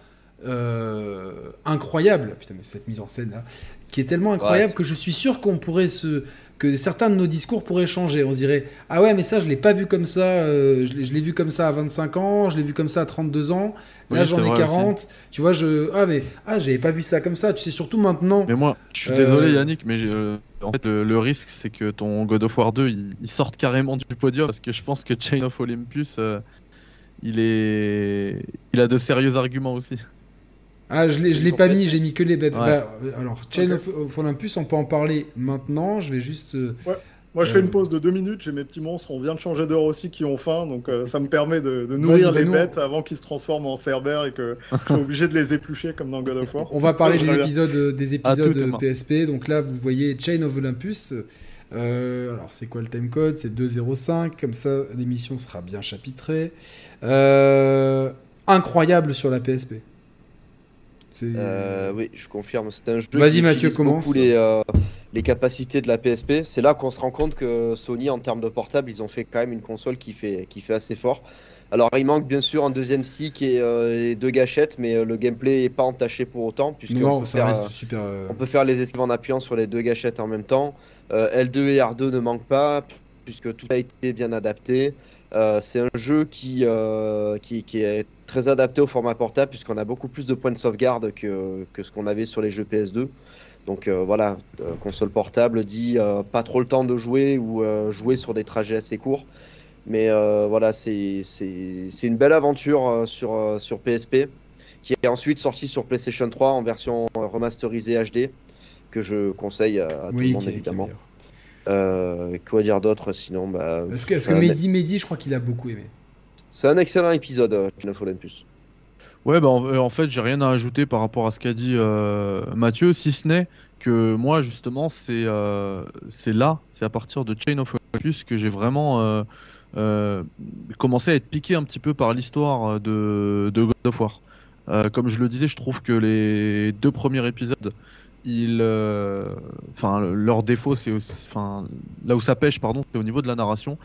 [SPEAKER 1] euh, incroyable. Putain, mais cette mise en scène là, qui est tellement incroyable que je suis sûr qu'on pourrait se que certains de nos discours pourraient changer. On se dirait Ah ouais, mais ça, je l'ai pas vu comme ça. euh, je l'ai- vu comme ça à 25 ans, je l'ai vu comme ça à 32 ans. Là,
[SPEAKER 4] Oui,
[SPEAKER 1] j'en ai
[SPEAKER 4] vrai
[SPEAKER 1] 40. Tu vois, je. Ah, mais. Ah, j'avais pas vu ça comme ça. Tu sais, surtout maintenant.
[SPEAKER 4] Mais moi, je suis
[SPEAKER 1] Euh,
[SPEAKER 4] désolé Yannick, mais euh, en fait le, le risque c'est que ton God of War 2 il, il sorte carrément du podium parce que je pense que Chain of Olympus euh, il est, il a de sérieux arguments aussi.
[SPEAKER 1] Ah, je l'ai, je l'ai pas mis, j'ai mis que les bêtes.
[SPEAKER 4] Ouais.
[SPEAKER 1] Bah, alors, Chain of, of Olympus, on peut en parler maintenant. Je vais juste. euh,
[SPEAKER 2] Moi, je fais
[SPEAKER 1] Euh.
[SPEAKER 2] une pause de deux minutes. J'ai mes petits monstres. On vient de changer d'heure aussi qui ont faim. Donc, euh, ça me permet de, de nourrir
[SPEAKER 1] bah,
[SPEAKER 2] les
[SPEAKER 1] nous-
[SPEAKER 2] bêtes avant qu'ils se transforment en cerbères et que je suis obligé de les éplucher comme dans God of War.
[SPEAKER 1] On va parler des épisodes, des épisodes. PSP. Donc là, vous voyez Chain of Olympus. Euh, alors, c'est quoi le timecode? C'est 205. Comme ça, l'émission sera bien chapitrée. Euh, incroyable sur la PSP.
[SPEAKER 3] Euh, oui, je confirme. C'est un jeu
[SPEAKER 1] Vas-y,
[SPEAKER 3] qui
[SPEAKER 1] Mathieu,
[SPEAKER 3] utilise
[SPEAKER 1] commence.
[SPEAKER 3] beaucoup les, euh, les capacités de la PSP. C'est là qu'on se rend compte que Sony, en termes de portable, ils ont fait quand même une console qui fait, qui fait assez fort. Alors, il manque bien sûr un deuxième stick et, euh, et deux gâchettes, mais euh, le gameplay n'est pas entaché pour autant, puisque
[SPEAKER 1] non,
[SPEAKER 3] on, peut
[SPEAKER 1] ça
[SPEAKER 3] faire,
[SPEAKER 1] reste super.
[SPEAKER 3] on peut faire les esquives en appuyant sur les deux gâchettes en même temps. Euh, L2 et R2 ne manquent pas, puisque tout a été bien adapté. Euh, c'est un jeu qui, euh, qui, qui est très adapté au format portable, puisqu'on a beaucoup plus de points de sauvegarde que, que ce qu'on avait sur les jeux PS2. Donc euh, voilà, console portable dit pas trop le temps de jouer ou jouer sur des trajets assez courts. Mais voilà, c'est une belle aventure sur, sur PSP qui est ensuite sortie sur PlayStation 3 en version remasterisée HD que je conseille à, tout le monde
[SPEAKER 1] est-
[SPEAKER 3] Euh, quoi dire d'autre sinon bah,
[SPEAKER 1] Est-ce que, est-ce que
[SPEAKER 3] euh,
[SPEAKER 1] Mehdi, Mehdi, je crois qu'il a beaucoup aimé.
[SPEAKER 3] C'est un excellent épisode, euh, Chain of Olympus.
[SPEAKER 4] Ouais, bah en, euh, en fait, j'ai rien à ajouter par rapport à ce qu'a dit euh, Mathieu, si ce n'est que moi, justement, c'est euh, c'est là, c'est à partir de Chain of Olympus que j'ai vraiment euh, euh, commencé à être piqué un petit peu par l'histoire de, de God of War. Euh, comme je le disais, je trouve que les deux premiers épisodes, ils, euh, enfin, leur défaut, c'est aussi, enfin, là où ça pêche, pardon, c'est au niveau de la narration.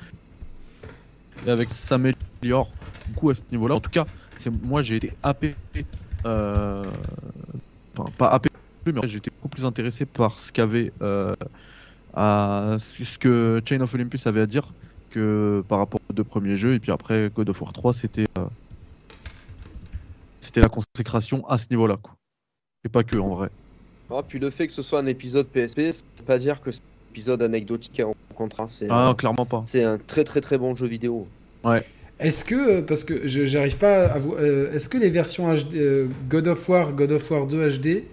[SPEAKER 4] Et avec s'améliore beaucoup à ce niveau-là. En tout cas, c'est moi j'ai été happé euh, enfin pas happé mais j'ai été beaucoup plus intéressé par ce qu'avait euh, à ce que Chain of Olympus avait à dire que par rapport aux deux premiers jeux et puis après God of War 3 c'était euh, c'était la consécration à ce niveau-là quoi et pas que en vrai
[SPEAKER 3] Ah, puis le fait que ce soit un épisode PSP, c'est pas dire que c'est un épisode anecdotique, hein, au contraire, c'est
[SPEAKER 4] ah clairement pas
[SPEAKER 3] c'est un très très très bon jeu vidéo.
[SPEAKER 1] Est-ce que, euh, parce que je j'arrive pas à vous. euh, Est-ce que les versions HD, euh, God of War, God of War 2 HD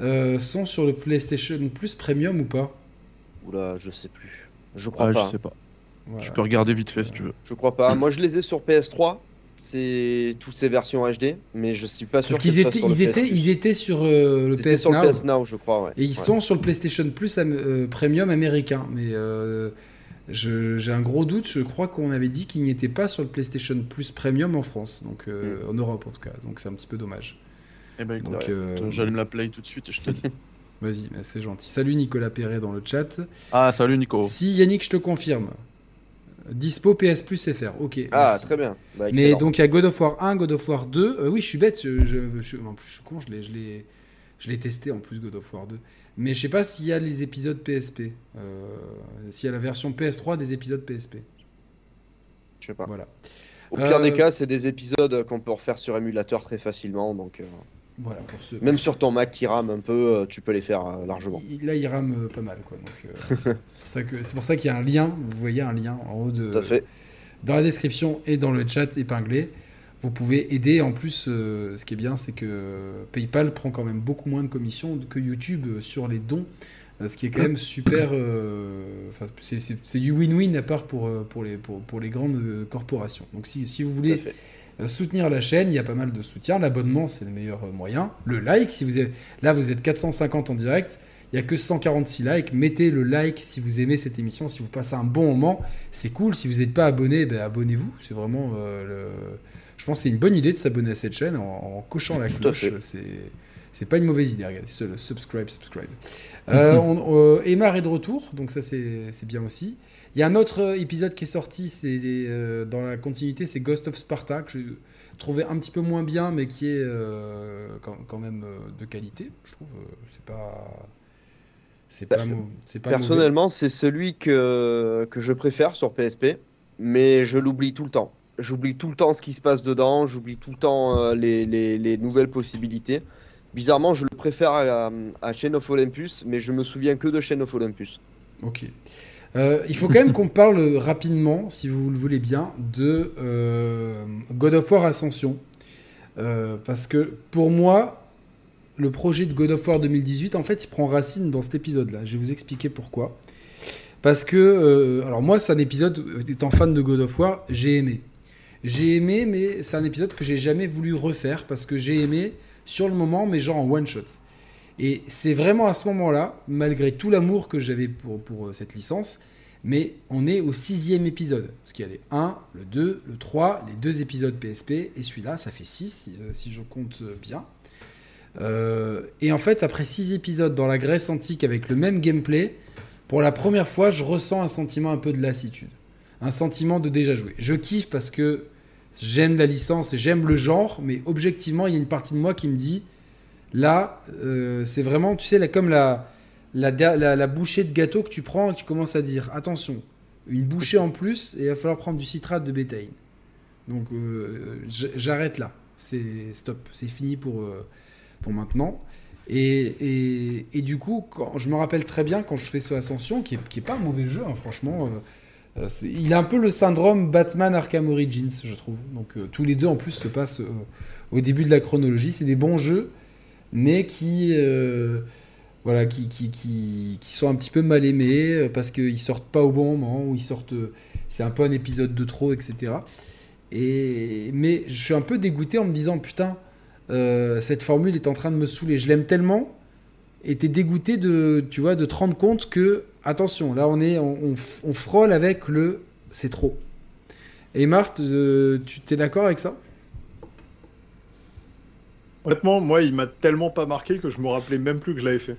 [SPEAKER 1] euh, sont sur le PlayStation Plus Premium ou pas?
[SPEAKER 3] Oula, je sais plus. Je crois
[SPEAKER 4] Ah,
[SPEAKER 3] pas.
[SPEAKER 4] je sais pas
[SPEAKER 1] Voilà.
[SPEAKER 4] tu peux regarder vite fait si tu veux
[SPEAKER 3] Je crois pas. Moi, je les ai sur PS3. C'est toutes ces versions HD, mais je suis pas sûr
[SPEAKER 1] Parce qu'ils étaient,
[SPEAKER 3] sur le
[SPEAKER 1] ils étaient,
[SPEAKER 3] PS
[SPEAKER 1] ils étaient sur euh, le PS
[SPEAKER 3] sur
[SPEAKER 1] Now.
[SPEAKER 3] le PS Now, je crois. Ouais.
[SPEAKER 1] Et ils
[SPEAKER 3] Ouais.
[SPEAKER 1] sont sur le PlayStation Plus am- euh, Premium américain. Mais euh, j'ai un gros doute. Je crois qu'on avait dit qu'il n'y était pas sur le PlayStation Plus Premium en France. Donc euh,
[SPEAKER 3] Mm.
[SPEAKER 1] en Europe en tout cas. Donc c'est un petit peu dommage.
[SPEAKER 4] eh ben écoute,
[SPEAKER 1] euh,
[SPEAKER 4] j'allume la play tout de suite et je te dis
[SPEAKER 1] vas-y, mais c'est gentil. Salut Nicolas Perret dans le chat.
[SPEAKER 4] ah salut Nico
[SPEAKER 1] Si Yannick, je te confirme. Dispo PS Plus FR. Ok.
[SPEAKER 3] Ah,
[SPEAKER 1] merci.
[SPEAKER 3] très bien. Bah,
[SPEAKER 1] Mais donc il y a God of War 1, God of War 2. Euh, oui, je suis bête. Je, je- je- en plus, je suis con. Je l'ai, je l'ai, je l'ai testé en plus God of War 2. Mais je sais pas s'il y a les épisodes PSP. Euh, s'il y a la version PS3 des épisodes PSP.
[SPEAKER 3] je sais pas.
[SPEAKER 1] Voilà.
[SPEAKER 3] Au pire
[SPEAKER 1] Euh,
[SPEAKER 3] des cas, c'est des épisodes qu'on peut refaire sur émulateur très facilement. Donc, euh,
[SPEAKER 1] Voilà pour
[SPEAKER 3] même sur ton Mac qui rame un peu, euh, tu peux les faire euh, largement.
[SPEAKER 1] Là, il rame euh, pas mal, quoi. Donc, euh, c'est pour ça qu'il y a un lien. Vous voyez un lien en haut de.
[SPEAKER 3] Tout à fait.
[SPEAKER 1] dans la description et dans le chat épinglé. vous pouvez aider. En plus, euh, ce qui est bien, c'est que PayPal prend quand même beaucoup moins de commissions que YouTube sur les dons. Ce qui est quand même super. euh, c'est- du win-win à part pour, pour, les, pour, pour les grandes corporations. Donc, si, si vous voulez soutenir la chaîne, il y a pas mal de soutien. L'abonnement, c'est le meilleur euh, moyen. Le like, si vous avez... là vous êtes 450 en direct, il n'y a que 146 likes. Mettez le like si vous aimez cette émission, si vous passez un bon moment. C'est cool. Si vous n'êtes pas abonné, ben, abonnez-vous. C'est vraiment euh, le... Je pense que c'est une bonne idée de s'abonner à cette chaîne en, en cochant la cloche. C'est... C'est pas une mauvaise idée, regardez, subscribe, subscribe. Euh, on- euh, Emar est de retour, donc ça c'est c'est bien aussi. Il y a un autre euh, épisode qui est sorti, c'est euh, dans la continuité, c'est Ghost of Sparta, que j'ai trouvé un petit peu moins bien, mais qui est euh, quand, quand même de qualité. Je trouve, c'est pas, c'est pas, pas.
[SPEAKER 3] Personnellement, c'est celui que, que je préfère sur PSP, mais je l'oublie tout le temps. J'oublie tout le temps ce qui se passe dedans, j'oublie tout le temps les, les- les nouvelles possibilités. Bizarrement, je le préfère à, à Chain of Olympus, mais je me souviens que de Chain of Olympus.
[SPEAKER 1] Ok. Euh, il faut quand même qu'on parle rapidement, si vous le voulez bien, de euh, God of War Ascension. Euh, parce que pour moi, le projet de God of War 2018, en fait, il prend racine dans cet épisode-là. Je vais vous expliquer pourquoi. Parce que, alors moi, c'est un épisode, étant fan de God of War, j'ai aimé. J'ai aimé, mais c'est un épisode que j'ai jamais voulu refaire parce que j'ai aimé sur le moment, mais genre en one shot. Et c'est vraiment à ce moment-là, malgré tout l'amour que j'avais pour, pour euh, cette licence, mais on est au sixième épisode. Parce qu'il y a les 1, le 2, le 3, les deux épisodes PSP, et celui-là, ça fait 6, si, euh, si je compte euh, bien. Et en fait, après 6 épisodes dans la Grèce antique avec le même gameplay, pour la première fois, je ressens un sentiment un peu de lassitude. Un sentiment de déjà joué. Je kiffe parce que j'aime la licence et j'aime le genre, mais objectivement, il y a une partie de moi qui me dit Là, euh, c'est vraiment, tu sais, là, comme la, la, bouchée de gâteau que tu prends et tu commences à dire attention, une bouchée en plus et il va falloir prendre du citrate de bétaïne. Donc euh, j'arrête là. C'est stop, c'est fini pour, euh, pour maintenant. Et, et, et du coup, quand, je me rappelle très bien quand je fais ce Ascension, qui est, qui est pas un mauvais jeu, hein, franchement. il a un peu le syndrome Batman Arkham Origins, je trouve. Donc tous les deux en plus se passent au début de la chronologie. C'est des bons jeux, mais qui, euh, voilà, qui, qui, qui, qui sont un petit peu mal aimés euh, parce qu'ils sortent pas au bon moment, ou ils sortent. c'est un peu un épisode de trop, etc. Et, mais je suis un peu dégoûté en me disant putain, euh, cette formule est en train de me saouler. Je l'aime tellement, et t'es dégoûté de, tu vois, de te rendre compte que attention, là on est, on, frôle avec le, c'est trop. Et Marthe, tu t'es d'accord avec ça?
[SPEAKER 2] Honnêtement, moi, il m'a tellement pas marqué que je me rappelais même plus que je l'avais fait.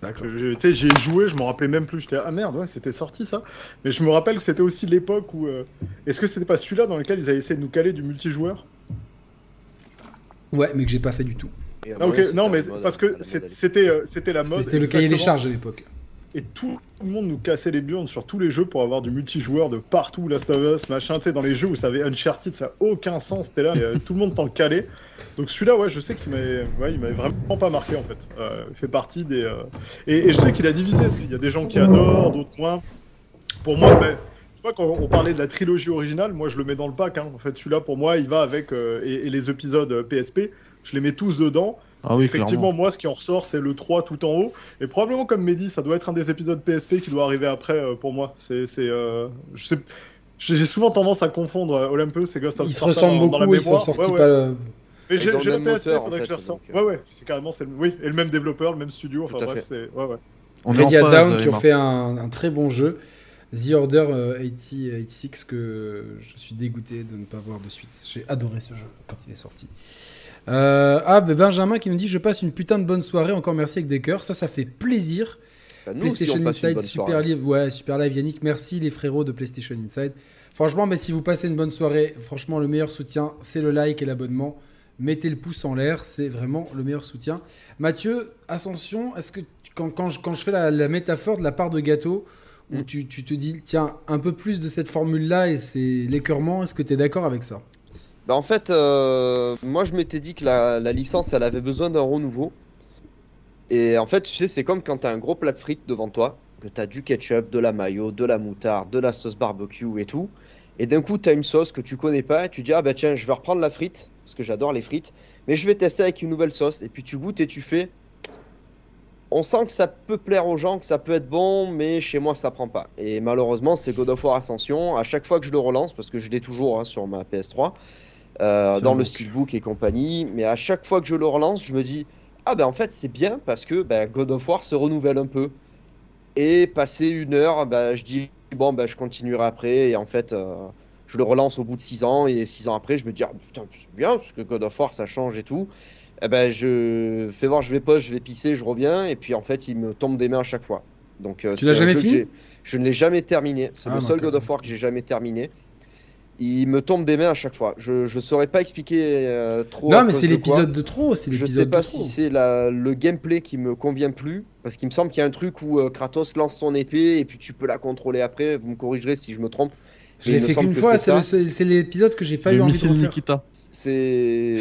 [SPEAKER 1] D'accord.
[SPEAKER 2] Tu sais, j'y ai joué, je me rappelais même plus. J'étais ah merde, ouais, c'était sorti ça. Mais je me rappelle que c'était aussi l'époque où. euh, Est-ce que c'était pas celui-là dans lequel ils avaient essayé de nous caler du multijoueur?
[SPEAKER 1] Ouais, mais que j'ai pas fait du tout.
[SPEAKER 3] Et à
[SPEAKER 2] Ah, Ok, non,
[SPEAKER 3] c'était
[SPEAKER 2] mais
[SPEAKER 3] la mode-
[SPEAKER 2] parce que c'est-
[SPEAKER 3] l'époque.
[SPEAKER 2] c'était euh, c'était la mode.
[SPEAKER 1] C'était le cahier des
[SPEAKER 2] exactement.
[SPEAKER 1] charges à l'époque.
[SPEAKER 2] Et tout le monde nous cassait les burnes sur tous les jeux pour avoir du multijoueur de partout, Last of Us, machin. Tu sais, dans les jeux où ça avait Uncharted, ça a aucun sens. C'était là, euh, tout le monde t'en calait. Donc celui-là, ouais, je sais qu'il m'avait ouais, vraiment pas marqué en fait. Euh, il fait partie des. euh, Et, je sais qu'il a divisé. parce qu'il y a des gens qui adorent, d'autres moins. Pour moi, ben, tu vois, quand on parlait de la trilogie originale, moi je le mets dans le pack. hein. En fait, celui-là, pour moi, il va avec. et, les épisodes PSP, je les mets tous dedans.
[SPEAKER 4] Ah oui,
[SPEAKER 2] Effectivement,
[SPEAKER 4] clairement.
[SPEAKER 2] moi, ce qui en ressort, c'est le 3 tout en haut. Et probablement, comme Mehdi, ça doit être un des épisodes PSP qui doit arriver après euh, pour moi. C'est, c'est, euh, je sais, j'ai souvent tendance à confondre euh, Olympus et Ghost of
[SPEAKER 1] Ils se ressemblent
[SPEAKER 2] dans- dans la
[SPEAKER 1] beaucoup, ils sont sortis
[SPEAKER 2] Ouais, ouais.
[SPEAKER 1] pas. le-
[SPEAKER 2] Mais j'ai,
[SPEAKER 3] le
[SPEAKER 2] le PSP,
[SPEAKER 3] moteur,
[SPEAKER 2] faudrait
[SPEAKER 3] en
[SPEAKER 2] que je les
[SPEAKER 3] fait,
[SPEAKER 2] ressorte.
[SPEAKER 3] donc,
[SPEAKER 2] Ouais,
[SPEAKER 3] euh.
[SPEAKER 2] ouais, c'est carrément, c'est le... oui, et le même développeur, le même studio. Enfin bref,
[SPEAKER 3] fait.
[SPEAKER 2] c'est, ouais, ouais.
[SPEAKER 4] On est en
[SPEAKER 1] Media
[SPEAKER 4] phase,
[SPEAKER 1] Down
[SPEAKER 4] euh,
[SPEAKER 1] qui ont fait un, un très bon jeu. The Order euh, 80, 86 que je suis dégoûté de ne pas voir de suite. J'ai adoré ce jeu quand il est sorti. Euh, ah, ben Benjamin qui nous dit Je passe une putain de bonne soirée, encore merci avec des cœurs. Ça, ça fait plaisir.
[SPEAKER 3] Bah, nous
[SPEAKER 1] PlayStation Inside, super live, ouais, super live Yannick. Merci les frérots de PlayStation Inside. Franchement, mais si vous passez une bonne soirée, franchement, le meilleur soutien, c'est le like et l'abonnement. Mettez le pouce en l'air, c'est vraiment le meilleur soutien. Mathieu, Ascension, est-ce que quand, quand je, quand je fais la, la métaphore de la part de gâteau, où
[SPEAKER 3] Mm.
[SPEAKER 1] tu, tu te dis, tiens, un peu plus de cette formule-là et c'est l'écœurement, est-ce que tu es d'accord avec ça?
[SPEAKER 3] Bah en fait, euh, moi je m'étais dit que la, licence elle avait besoin d'un renouveau. Et en fait, tu sais, c'est comme quand t'as un gros plat de frites devant toi, que t'as du ketchup, de la mayo, de la moutarde, de la sauce barbecue et tout. Et d'un coup, tu as une sauce que tu connais pas, et tu dis, ah bah tiens, je vais reprendre la frite, parce que j'adore les frites, mais je vais tester avec une nouvelle sauce. Et puis tu goûtes et tu fais. On sent que ça peut plaire aux gens, que ça peut être bon, mais chez moi ça prend pas. Et malheureusement, c'est God of War Ascension. À chaque fois que je le relance, parce que je l'ai toujours hein, sur ma PS3, euh, dans le steelbook et compagnie, mais à chaque fois que je le relance, je me dis ah ben en fait c'est bien parce que ben, God of War se renouvelle un peu. Et passé une heure, ben, je dis bon ben je continuerai après et en fait euh, je le relance au bout de 6 ans et 6 ans après je me dis ah, putain c'est bien parce que God of War ça change et tout. Eh ben je fais voir je vais pas, je vais pisser, je reviens et puis en fait il me tombe des mains à chaque fois. Donc euh,
[SPEAKER 1] Tu l'as jamais fini
[SPEAKER 3] Je ne l'ai jamais terminé. C'est
[SPEAKER 1] Ah,
[SPEAKER 3] le seul. God of War que j'ai jamais terminé. Il me tombe des mains à chaque fois. Je ne saurais pas expliquer euh, trop.
[SPEAKER 1] Non, mais c'est l'épisode de trop. C'est
[SPEAKER 3] Je sais
[SPEAKER 1] de
[SPEAKER 3] pas
[SPEAKER 1] trop.
[SPEAKER 3] si c'est la- le gameplay qui me convient plus, parce qu'il me semble qu'il y a un truc où euh, Kratos lance son épée et puis tu peux la contrôler après. Vous me corrigerez si je me trompe.
[SPEAKER 1] Je l'ai fait qu'une fois.
[SPEAKER 3] c'est
[SPEAKER 1] C'est le-
[SPEAKER 3] ça.
[SPEAKER 1] c'est c'est l'épisode que j'ai pas eu envie de.
[SPEAKER 4] Nikita.
[SPEAKER 3] C'est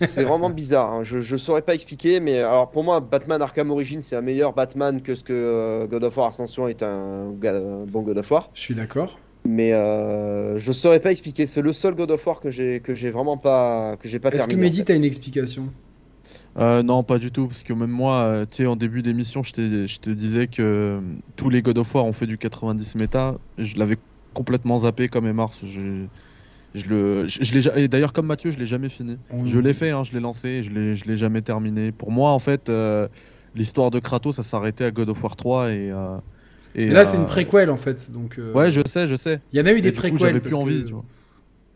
[SPEAKER 3] c'est vraiment bizarre. hein. Je, je saurais pas expliquer, mais alors pour moi, Batman Arkham Origins c'est un meilleur Batman que ce que euh, God of War Ascension est un bon God of War.
[SPEAKER 1] Je suis d'accord.
[SPEAKER 3] Mais euh, je saurais pas expliquer. C'est le seul God of War que j'ai que j'ai vraiment pas que j'ai pas
[SPEAKER 1] Est-ce que
[SPEAKER 3] terminé. en
[SPEAKER 1] Mehdi,
[SPEAKER 3] fait.
[SPEAKER 1] t'as une explication?
[SPEAKER 4] Euh, non, pas du tout, parce que même moi, euh, tu sais, en début d'émission, je t'ai- je te disais que euh, tous les God of War ont fait du 90 méta. Je l'avais complètement zappé comme Emars. Je, je le, je, je l'ai ja- et d'ailleurs, comme Mathieu, je l'ai jamais fini. Je l'ai fait, hein, je l'ai lancé, je l'ai, je l'ai jamais terminé. Pour moi, en fait, euh, l'histoire de Kratos, ça s'arrêtait à God of War 3 et. euh, et,
[SPEAKER 1] Et là, c'est
[SPEAKER 4] euh,
[SPEAKER 1] une préquelle en fait. Donc, euh,
[SPEAKER 4] Ouais, je sais, je sais.
[SPEAKER 1] il y en a eu des
[SPEAKER 4] Et du coup,
[SPEAKER 1] préquelles.
[SPEAKER 4] j'avais plus
[SPEAKER 1] parce
[SPEAKER 4] envie,
[SPEAKER 1] que
[SPEAKER 4] tu vois.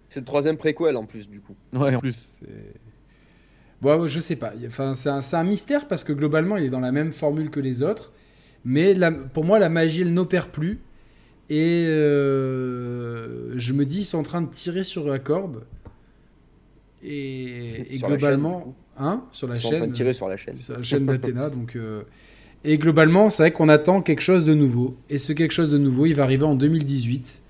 [SPEAKER 3] C'est le troisième préquel en plus du coup.
[SPEAKER 4] Ouais, en plus.
[SPEAKER 1] c'est- Bon, je sais pas. Enfin, c'est un, un mystère parce que globalement, il est dans la même formule que les autres. Mais la- pour moi, la magie, elle n'opère plus. Et euh, je me dis, ils sont en train de tirer sur la corde. Et, et
[SPEAKER 3] Sur la
[SPEAKER 1] globalement,
[SPEAKER 3] chaîne,
[SPEAKER 1] hein, sur la
[SPEAKER 3] Ils sont en
[SPEAKER 1] chaîne,
[SPEAKER 3] train de tirer sur la chaîne.
[SPEAKER 1] sur la chaîne d'Athéna. donc, euh, et globalement, c'est vrai qu'on attend quelque chose de nouveau. Et ce quelque chose de nouveau, il va arriver en 2018.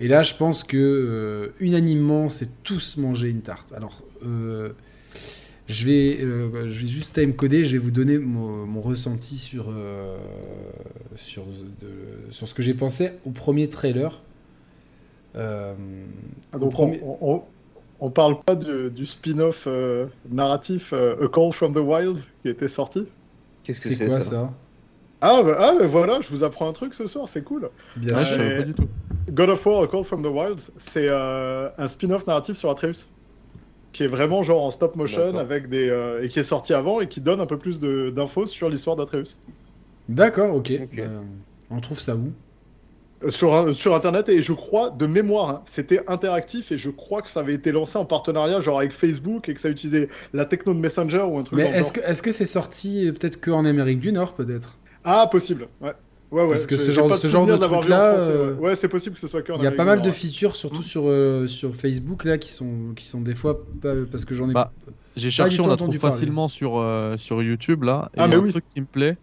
[SPEAKER 1] Et là, je pense que euh, unanimement, c'est tous manger une tarte. Alors, euh, je vais, euh, je vais juste timecoder. Je vais vous donner mon, mon ressenti sur sur de- sur ce que j'ai pensé au premier trailer.
[SPEAKER 2] Ah, donc
[SPEAKER 1] premier-
[SPEAKER 2] on, on, on parle pas du, du spin-off narratif A Call from the Wild qui était sorti?
[SPEAKER 3] Qu'est-ce que
[SPEAKER 1] c'est
[SPEAKER 3] c'est
[SPEAKER 1] quoi
[SPEAKER 3] ça,
[SPEAKER 1] ça
[SPEAKER 2] ah, bah, ah, bah, voilà, je vous apprends un truc ce soir, c'est cool.
[SPEAKER 1] Bien sûr.
[SPEAKER 4] pas du tout.
[SPEAKER 2] God of War A Call from the Wild, c'est euh, un spin-off narratif sur Atreus qui est vraiment genre en stop motion avec des euh, et qui est sorti avant et qui donne un peu plus de- d'infos sur l'histoire d'Atreus.
[SPEAKER 1] D'accord, ok.
[SPEAKER 3] Ok.
[SPEAKER 1] Bah, on trouve ça où?
[SPEAKER 2] Euh, Sur, sur internet et je crois de mémoire hein, c'était interactif et je crois que ça avait été lancé en partenariat genre avec Facebook et que ça utilisait la techno de Messenger ou un truc
[SPEAKER 1] Mais est-ce que est-ce que c'est sorti euh, peut-être qu'en Amérique du Nord, peut-être?
[SPEAKER 2] Ah possible ouais ouais ouais
[SPEAKER 1] Parce que
[SPEAKER 2] J'ai-
[SPEAKER 1] ce genre-
[SPEAKER 2] pas
[SPEAKER 1] ce genre de
[SPEAKER 2] d'avoir vu en
[SPEAKER 1] truc-là,
[SPEAKER 2] français,
[SPEAKER 1] euh,
[SPEAKER 2] ouais, Ouais, c'est possible que ce soit que
[SPEAKER 1] Il y a pas mal de features, surtout
[SPEAKER 2] Mm.
[SPEAKER 1] sur, euh, sur Facebook, là, qui sont, qui sont des fois. pas- parce que j'en ai.
[SPEAKER 4] Bah, J'ai cherché, on la
[SPEAKER 1] entendu
[SPEAKER 4] trouve
[SPEAKER 1] parler.
[SPEAKER 4] facilement sur, euh, sur YouTube là. Et
[SPEAKER 2] Ah, mais
[SPEAKER 4] un
[SPEAKER 2] oui.
[SPEAKER 4] truc qui me plaît,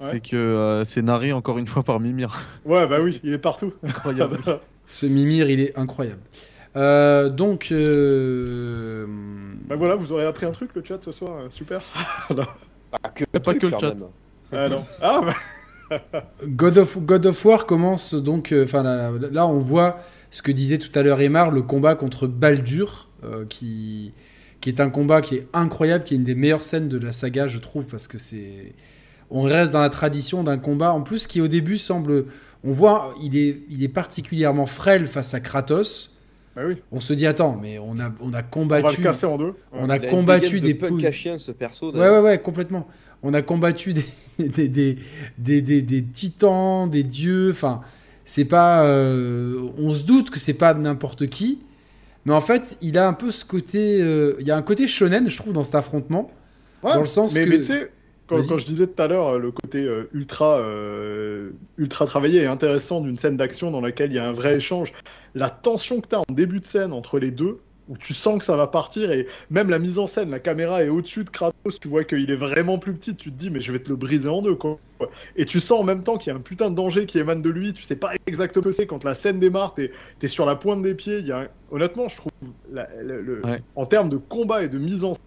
[SPEAKER 2] Ouais.
[SPEAKER 4] c'est que euh, c'est narré encore une fois par Mimir.
[SPEAKER 2] Ouais bah oui il est partout.
[SPEAKER 4] Incroyable.
[SPEAKER 1] Ce Mimir, il est incroyable. Euh, donc. euh,
[SPEAKER 2] bah voilà vous aurez appris un truc le chat ce soir super.
[SPEAKER 3] Pas que,
[SPEAKER 4] Pas que le chat.
[SPEAKER 3] même.
[SPEAKER 2] ah non ah bah,
[SPEAKER 1] God, of, God of War commence donc. euh, Enfin, là, là, là, on voit ce que disait tout à l'heure Emar, le combat contre Baldur, euh, qui, qui est un combat qui est incroyable, qui est une des meilleures scènes de la saga, je trouve, parce que c'est. On reste dans la tradition d'un combat, en plus, qui au début semble. On voit, il est, il est particulièrement frêle face à Kratos.
[SPEAKER 2] bah oui
[SPEAKER 1] On se dit, attends, mais on a, on a
[SPEAKER 2] on va
[SPEAKER 1] combattu.
[SPEAKER 2] le casser en deux.
[SPEAKER 1] On a combattu
[SPEAKER 3] de
[SPEAKER 1] des
[SPEAKER 3] punk
[SPEAKER 1] pouces.
[SPEAKER 3] à chien ce perso.
[SPEAKER 1] Ouais, ouais, ouais, complètement. On a combattu des, des, des, des, des- des titans, des dieux. Enfin, c'est pas. euh, on se doute que c'est pas n'importe qui. Mais en fait, il a un peu ce côté. euh, il y a un côté shonen, je trouve, dans cet affrontement.
[SPEAKER 2] Ouais,
[SPEAKER 1] Dans le sens
[SPEAKER 2] mais,
[SPEAKER 1] que-
[SPEAKER 2] mais tu sais, quand, je disais tout à l'heure euh, le côté euh, ultra, euh, ultra travaillé et intéressant d'une scène d'action dans laquelle il y a un vrai échange, la tension que tu as en début de scène entre les deux, où tu sens que ça va partir, et même la mise en scène, la caméra est au-dessus de Kratos, tu vois qu'il est vraiment plus petit, tu te dis, mais je vais te le briser en deux, quoi. Et tu sens en même temps qu'il y a un putain de danger qui émane de lui, tu sais pas exactement ce que c'est, quand la scène démarre, t'es es sur la pointe des pieds, il y a un- honnêtement, je trouve, la- la- le-
[SPEAKER 4] Ouais.
[SPEAKER 2] en termes de combat et de mise en scène,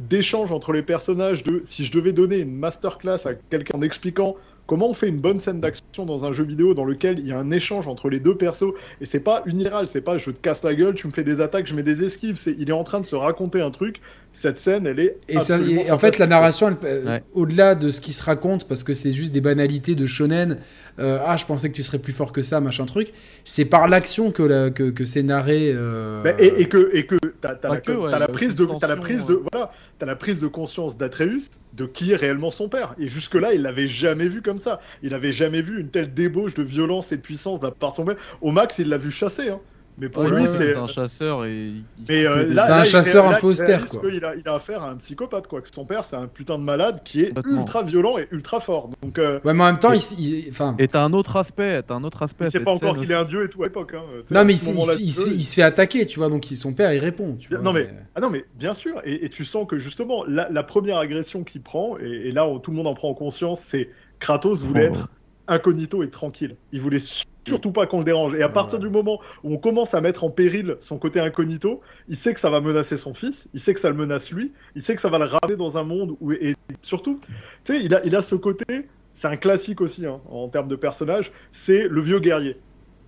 [SPEAKER 2] d'échange entre les personnages, de si je devais donner une masterclass à quelqu'un en expliquant Comment on fait une bonne scène d'action dans un jeu vidéo dans lequel il y a un échange entre les deux persos et c'est pas unilatéral, c'est pas je te casse la gueule, tu me fais des attaques, je mets des esquives, c'est il est en train de se raconter un truc. Cette scène, elle est
[SPEAKER 1] Et, ça- et en fait, la narration, elle- euh,
[SPEAKER 4] Ouais.
[SPEAKER 1] au-delà de ce qui se raconte, parce que c'est juste des banalités de shonen, euh, ah, je pensais que tu serais plus fort que ça, machin truc, c'est par l'action que, la- que, que c'est narré. euh,
[SPEAKER 2] Bah, et, et que et que t'as la,
[SPEAKER 4] ouais, a
[SPEAKER 2] prise de t'as la prise de
[SPEAKER 4] euh.
[SPEAKER 2] voilà t'as la prise de conscience d'Atreus de qui est réellement son père et jusque là il l'avait jamais vu comme ça il avait jamais vu une telle débauche de violence et de puissance de la part de son père au max il l'a vu chasser hein. Mais pour
[SPEAKER 4] Ouais,
[SPEAKER 2] lui c'est
[SPEAKER 4] un chasseur et.
[SPEAKER 2] mais euh, là,
[SPEAKER 1] C'est un
[SPEAKER 2] là,
[SPEAKER 1] chasseur un peu austère, quoi.
[SPEAKER 2] qu'il a, il a affaire à un psychopathe quoi que son père c'est un putain de malade qui est ultra violent et ultra fort donc euh,
[SPEAKER 1] Ouais, mais en même temps,
[SPEAKER 2] Et-
[SPEAKER 1] il s- il- enfin,
[SPEAKER 4] Et t'as un autre aspect, t'as un autre aspect. cette
[SPEAKER 2] pas encore qu'il est un dieu et tout à l'époque hein.
[SPEAKER 1] Non, mais il, se
[SPEAKER 2] jeu,
[SPEAKER 1] il se fait attaquer, tu vois, donc son père, il répond. Tu vois,
[SPEAKER 2] non mais, ah non mais bien sûr et, et tu sens que justement la, la première agression qu'il prend et, et là on- tout le monde en prend conscience c'est Kratos voulait
[SPEAKER 4] Oh.
[SPEAKER 2] être incognito et tranquille il voulait surtout pas qu'on le dérange et à partir du moment où on commence à mettre en péril son côté incognito il sait que ça va menacer son fils il sait que ça le menace lui il sait que ça va le ramener dans un monde où et surtout tu sais il a, il a ce côté c'est un classique aussi hein, en termes de personnage c'est le vieux guerrier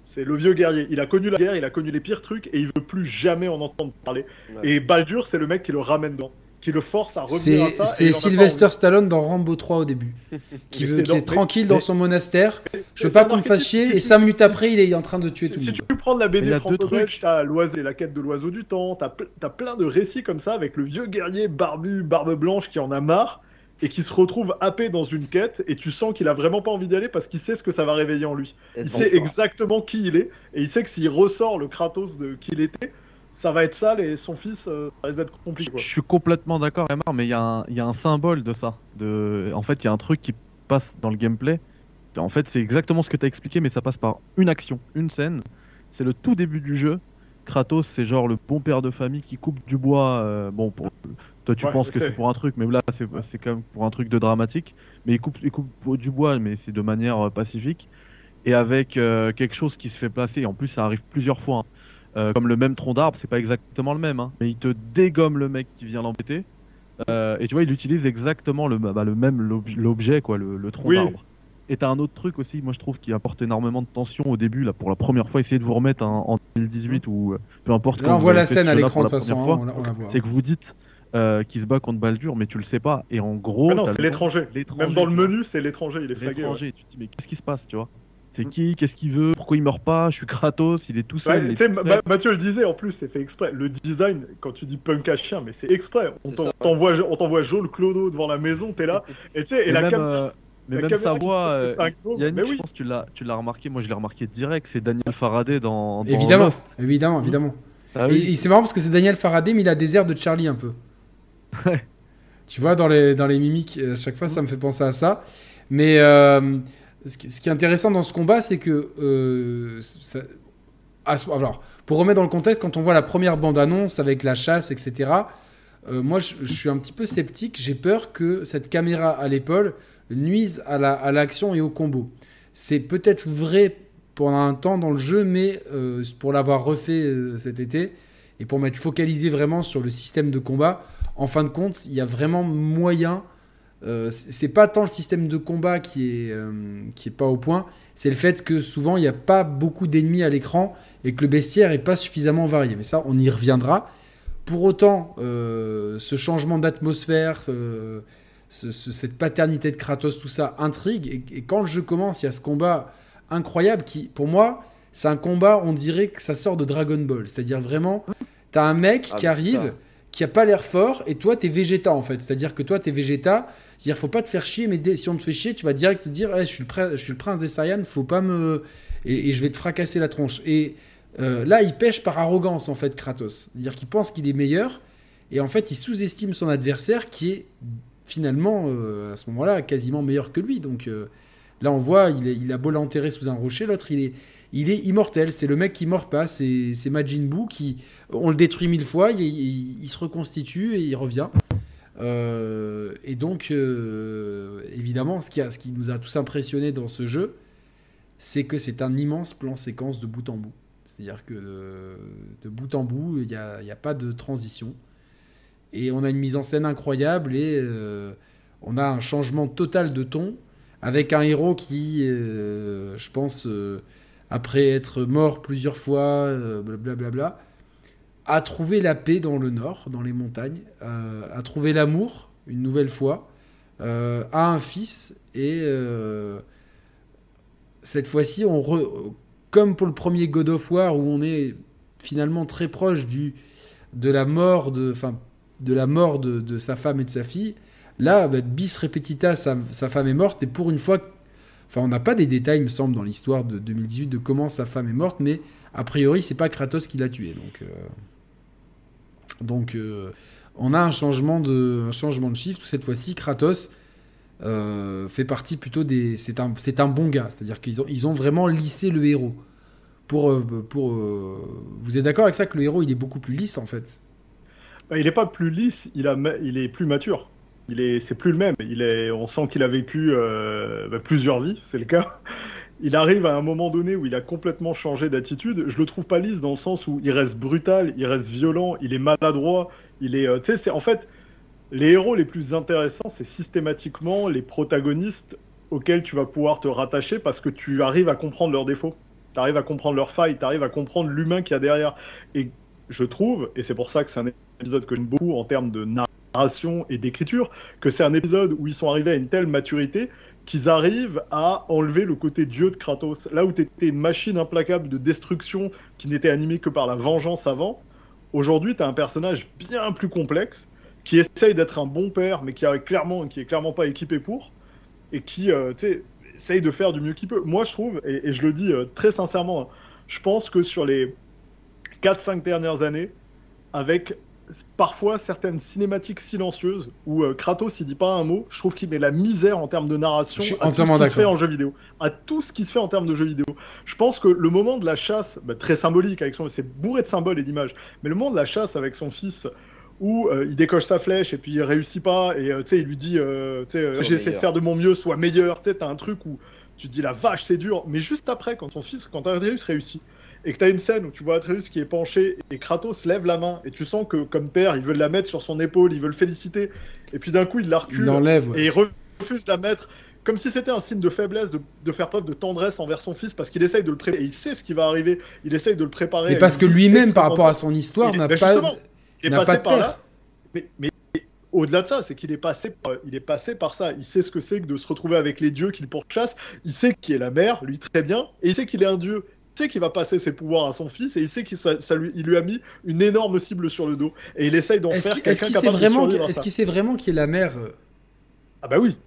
[SPEAKER 2] c'est le vieux guerrier. Il a connu la guerre, il a connu les pires trucs et il veut plus jamais en entendre parler.
[SPEAKER 3] Ouais.
[SPEAKER 2] Et Baldur, c'est le mec qui le ramène dedans, qui le force à revenir à
[SPEAKER 1] C'est
[SPEAKER 2] ça.
[SPEAKER 1] Sylvester Stallone dans Rambo 3 au début, qui,
[SPEAKER 2] Mais
[SPEAKER 1] veut,
[SPEAKER 2] c'est
[SPEAKER 1] qui
[SPEAKER 2] dans-
[SPEAKER 1] est
[SPEAKER 2] mais-
[SPEAKER 1] tranquille dans son monastère. Je veux pas qu'on me fasse chier,
[SPEAKER 2] Si
[SPEAKER 1] et
[SPEAKER 2] tu-
[SPEAKER 1] 5 minutes
[SPEAKER 2] si-
[SPEAKER 1] après, il est en train de tuer tout le
[SPEAKER 2] Si
[SPEAKER 1] monde.
[SPEAKER 2] tu prends de la BD franco-belge, t'as la quête de l'oiseau du temps, t'as t'as plein de récits comme ça avec le vieux guerrier barbu, barbe blanche qui en a marre et qui se retrouve happé dans une quête et tu sens qu'il a vraiment pas envie d'y aller parce qu'il sait ce que ça va réveiller en lui.
[SPEAKER 3] Et
[SPEAKER 2] Il sait
[SPEAKER 3] fort.
[SPEAKER 2] exactement qui il est et il sait que s'il ressort le Kratos de qui il était, ça va être sale et son fils, euh, ça risque d'être compliqué. quoi.
[SPEAKER 4] Je suis complètement d'accord, Emma, mais il y, a un- il y a un symbole de ça. De... En fait, il y a un truc qui passe dans le gameplay. En fait, c'est exactement ce que tu as expliqué, mais ça passe par une action, une scène. C'est le tout début du jeu. Kratos, c'est genre le bon père de famille qui coupe du bois. euh, bon, pour... toi, tu
[SPEAKER 2] Ouais,
[SPEAKER 4] penses que
[SPEAKER 2] c'est-
[SPEAKER 4] pour un truc, mais là, c'est quand même pour un truc de dramatique. Mais il coupe, il coupe du bois, mais c'est de manière euh, pacifique. Et avec euh, quelque chose qui se fait placer. Et en plus, ça arrive plusieurs fois. hein. Euh, comme le même tronc d'arbre, c'est pas exactement le même, hein, mais il te dégomme le mec qui vient l'embêter. Euh, et tu vois, il utilise exactement le, bah, le même l'obj- l'objet, quoi, le, le tronc
[SPEAKER 2] Oui.
[SPEAKER 4] d'arbre. Et t'as un autre truc aussi, moi je trouve, qui apporte énormément de tension au début, là, pour la première fois, essayez de vous remettre en, en 2018 ou euh, peu importe.
[SPEAKER 1] Là,
[SPEAKER 4] quand
[SPEAKER 1] on voit la scène à l'écran de
[SPEAKER 4] la
[SPEAKER 1] toute façon,
[SPEAKER 4] c'est que vous dites euh, qu'il se bat contre Baldur, mais tu le sais pas. Et en gros,
[SPEAKER 2] Ah non, c'est l'étranger. Même dans le menu, c'est l'étranger, il est flagué. ouais.
[SPEAKER 4] L'étranger, tu te dis, mais qu'est-ce qui se passe, tu vois? C'est qui? Qu'est-ce qu'il veut? Pourquoi il meurt pas? Je suis Kratos, il est tout seul.
[SPEAKER 2] Ouais,
[SPEAKER 4] est tout
[SPEAKER 2] Mathieu le disait en plus, c'est fait exprès. Le design, quand tu dis punk à chien, mais c'est exprès. On
[SPEAKER 3] ouais.
[SPEAKER 2] t'envoie on t'envoie Jo le clodo devant la maison, t'es là. Et tu sais, et,
[SPEAKER 4] Et
[SPEAKER 2] la,
[SPEAKER 4] même,
[SPEAKER 2] cam-
[SPEAKER 4] euh, mais
[SPEAKER 2] la
[SPEAKER 4] même
[SPEAKER 2] caméra
[SPEAKER 4] sa voix, euh, Yannick,
[SPEAKER 2] mais
[SPEAKER 4] je
[SPEAKER 2] oui.
[SPEAKER 4] pense que tu l'as, tu l'as remarqué. Moi, je l'ai remarqué direct. C'est Daniel Faraday dans, dans
[SPEAKER 1] Évidemment,
[SPEAKER 4] Lost.
[SPEAKER 1] évidemment, évidemment.
[SPEAKER 4] Ah
[SPEAKER 1] Et,
[SPEAKER 4] oui.
[SPEAKER 1] et c'est marrant parce que c'est Daniel Faraday, mais il a des airs de Charlie un peu.
[SPEAKER 4] Ouais.
[SPEAKER 1] Tu vois, dans les, dans les mimiques, euh, à chaque fois, ça me fait penser à ça. Mais euh, ce, qui, est intéressant dans ce combat, c'est que. euh, alors, pour remettre dans le contexte, quand on voit la première bande-annonce avec la chasse, etc., euh, moi, je, suis un petit peu sceptique. J'ai peur que cette caméra à l'épaule nuise à la- à l'action et au combo. C'est peut-être vrai pendant un temps dans le jeu, mais euh, pour l'avoir refait cet été et pour m'être focalisé vraiment sur le système de combat, en fin de compte, il y a vraiment moyen. Euh, c'est pas tant le système de combat qui est, euh, qui est pas au point, c'est le fait que souvent il n'y a pas beaucoup d'ennemis à l'écran et que le bestiaire est pas suffisamment varié. Mais ça, on y reviendra. Pour autant, euh, ce changement d'atmosphère, ce- ce- ce- cette paternité de Kratos, tout ça intrigue. Et, et quand le jeu commence, il y a ce combat incroyable qui, pour moi, c'est un combat, on dirait que ça sort de Dragon Ball. C'est-à-dire vraiment, t'as un mec
[SPEAKER 3] Ah,
[SPEAKER 1] qui arrive,
[SPEAKER 3] ça.
[SPEAKER 1] qui a pas l'air fort, et toi, t'es Vegeta en fait. C'est-à-dire que toi, t'es Vegeta. C'est-à-dire, faut pas te faire chier, mais si on te fait chier, tu vas direct te dire, Eh, je, suis le prince, je suis le prince des Saiyans, faut pas me. Et, je vais te fracasser la tronche. Et euh, là, il pêche par arrogance en fait, Kratos. C'est-à-dire qu'il pense qu'il est meilleur, et en fait, il sous-estime son adversaire qui est finalement, euh, à ce moment-là, quasiment meilleur que lui. Donc euh, là, on voit, il, il a beau l'enterrer sous un rocher, l'autre, il est, il est immortel. C'est le mec qui meurt pas. C'est c'est Majin Buu qui, on le détruit mille fois, il- il se reconstitue et il revient. Euh, et donc, euh, évidemment, ce qui, nous a tous impressionnés dans ce jeu, c'est que c'est un immense plan séquence de bout en bout. C'est-à-dire que de, de bout en bout, il n'y a, pas de transition. Et on a une mise en scène incroyable et euh, on a un changement total de ton avec un héros qui, euh, je pense, euh, après être mort plusieurs fois, euh, blablabla, a trouvé la paix dans le nord, dans les montagnes, euh, a trouvé l'amour une nouvelle fois, euh, a un fils et euh, cette fois-ci, comme pour le premier God of War où on est finalement très proche de la mort de, sa femme et de sa fille. Là, bah, bis repetita, sa, femme est morte et pour une fois, enfin, on n'a pas des détails, il me semble, dans l'histoire de 2018 de comment sa femme est morte, mais a priori, c'est pas Kratos qui l'a tué. Donc, euh, donc, euh, on a un changement de, changement de chiffre. Cette fois-ci, Kratos euh, fait partie plutôt des. C'est un, un bon gars. C'est-à-dire qu'ils ont, ils ont vraiment lissé le héros. Pour, euh, pour, vous êtes d'accord avec ça que le héros il est beaucoup plus lisse en fait?
[SPEAKER 2] Bah, il n'est pas plus lisse, il, a, il est plus mature. Il est, c'est plus le même. Il est, on sent qu'il a vécu bah, plusieurs vies, c'est le cas. Il arrive à un moment donné où il a complètement changé d'attitude. Je le trouve pas lisse dans le sens où il reste brutal, il reste violent, il est maladroit. Il est, euh, tu sais, c'est en fait les héros les plus intéressants, c'est systématiquement les protagonistes auxquels tu vas pouvoir te rattacher parce que tu arrives à comprendre leurs défauts, tu arrives à comprendre leurs failles, tu arrives à comprendre l'humain qu'il y a derrière. Et je trouve, et c'est pour ça que c'est un épisode que j'aime beaucoup en termes de narration et d'écriture, que c'est un épisode où ils sont arrivés à une telle maturité qu'ils arrivent à enlever le côté dieu de Kratos. Là où tu étais une machine implacable de destruction qui n'était animée que par la vengeance avant, aujourd'hui tu as un personnage bien plus complexe qui essaye d'être un bon père, mais qui, a clairement, qui est clairement pas équipé pour, et qui euh, essaye de faire du mieux qu'il peut. Moi, je trouve, et, je le dis euh, très sincèrement, je pense que sur les 4-5 dernières années, avec parfois certaines cinématiques silencieuses où euh, Kratos il dit pas un mot, je trouve qu'il met la misère en termes de narration
[SPEAKER 1] Je suis
[SPEAKER 2] à tout ce qui se fait en jeu vidéo, à tout ce qui se fait en termes de jeux vidéo. Je pense que le moment de la chasse, bah, très symbolique avec son, c'est bourré de symboles et d'images, mais le moment de la chasse avec son fils où euh, il décoche sa flèche et puis il réussit pas et euh, tu sais il lui dit euh, euh, j'ai essayé de faire de mon mieux, sois meilleur, tu sais t'as un truc où tu dis la vache c'est dur, mais juste après quand son fils, quand réussit et que t'as une scène où tu vois Atreus qui est penché et Kratos lève la main et tu sens que comme père il veut la mettre sur son épaule, il veut le féliciter et puis d'un coup il la recule
[SPEAKER 1] Il ouais.
[SPEAKER 2] et il refuse de la mettre comme si c'était un signe de faiblesse, de, de faire preuve de tendresse envers son fils parce qu'il essaye de le préparer et il sait ce qui va arriver, il essaye de le préparer.
[SPEAKER 1] Mais parce que lui-même, par rapport à son histoire, n'a
[SPEAKER 2] bah,
[SPEAKER 1] pas.
[SPEAKER 2] il est passé
[SPEAKER 1] pas de
[SPEAKER 2] par
[SPEAKER 1] père.
[SPEAKER 2] là. Mais, mais au-delà de ça, c'est qu'il est passé, par- il est passé par ça. Il sait ce que c'est que de se retrouver avec les dieux qu'il pourchasse. Il sait qui est la mère, lui très bien, et il sait qu'il est un dieu. Il sait qu'il va passer ses pouvoirs à son fils, et il sait qu'il ça, ça lui, il lui a mis une énorme cible sur le dos. Et il essaye d'en faire quelqu'un
[SPEAKER 1] qu'il sait
[SPEAKER 2] capable de
[SPEAKER 1] vraiment,
[SPEAKER 2] à
[SPEAKER 1] est-ce
[SPEAKER 2] ça.
[SPEAKER 1] qu'il sait vraiment qui est la mère euh,
[SPEAKER 2] Ah bah oui,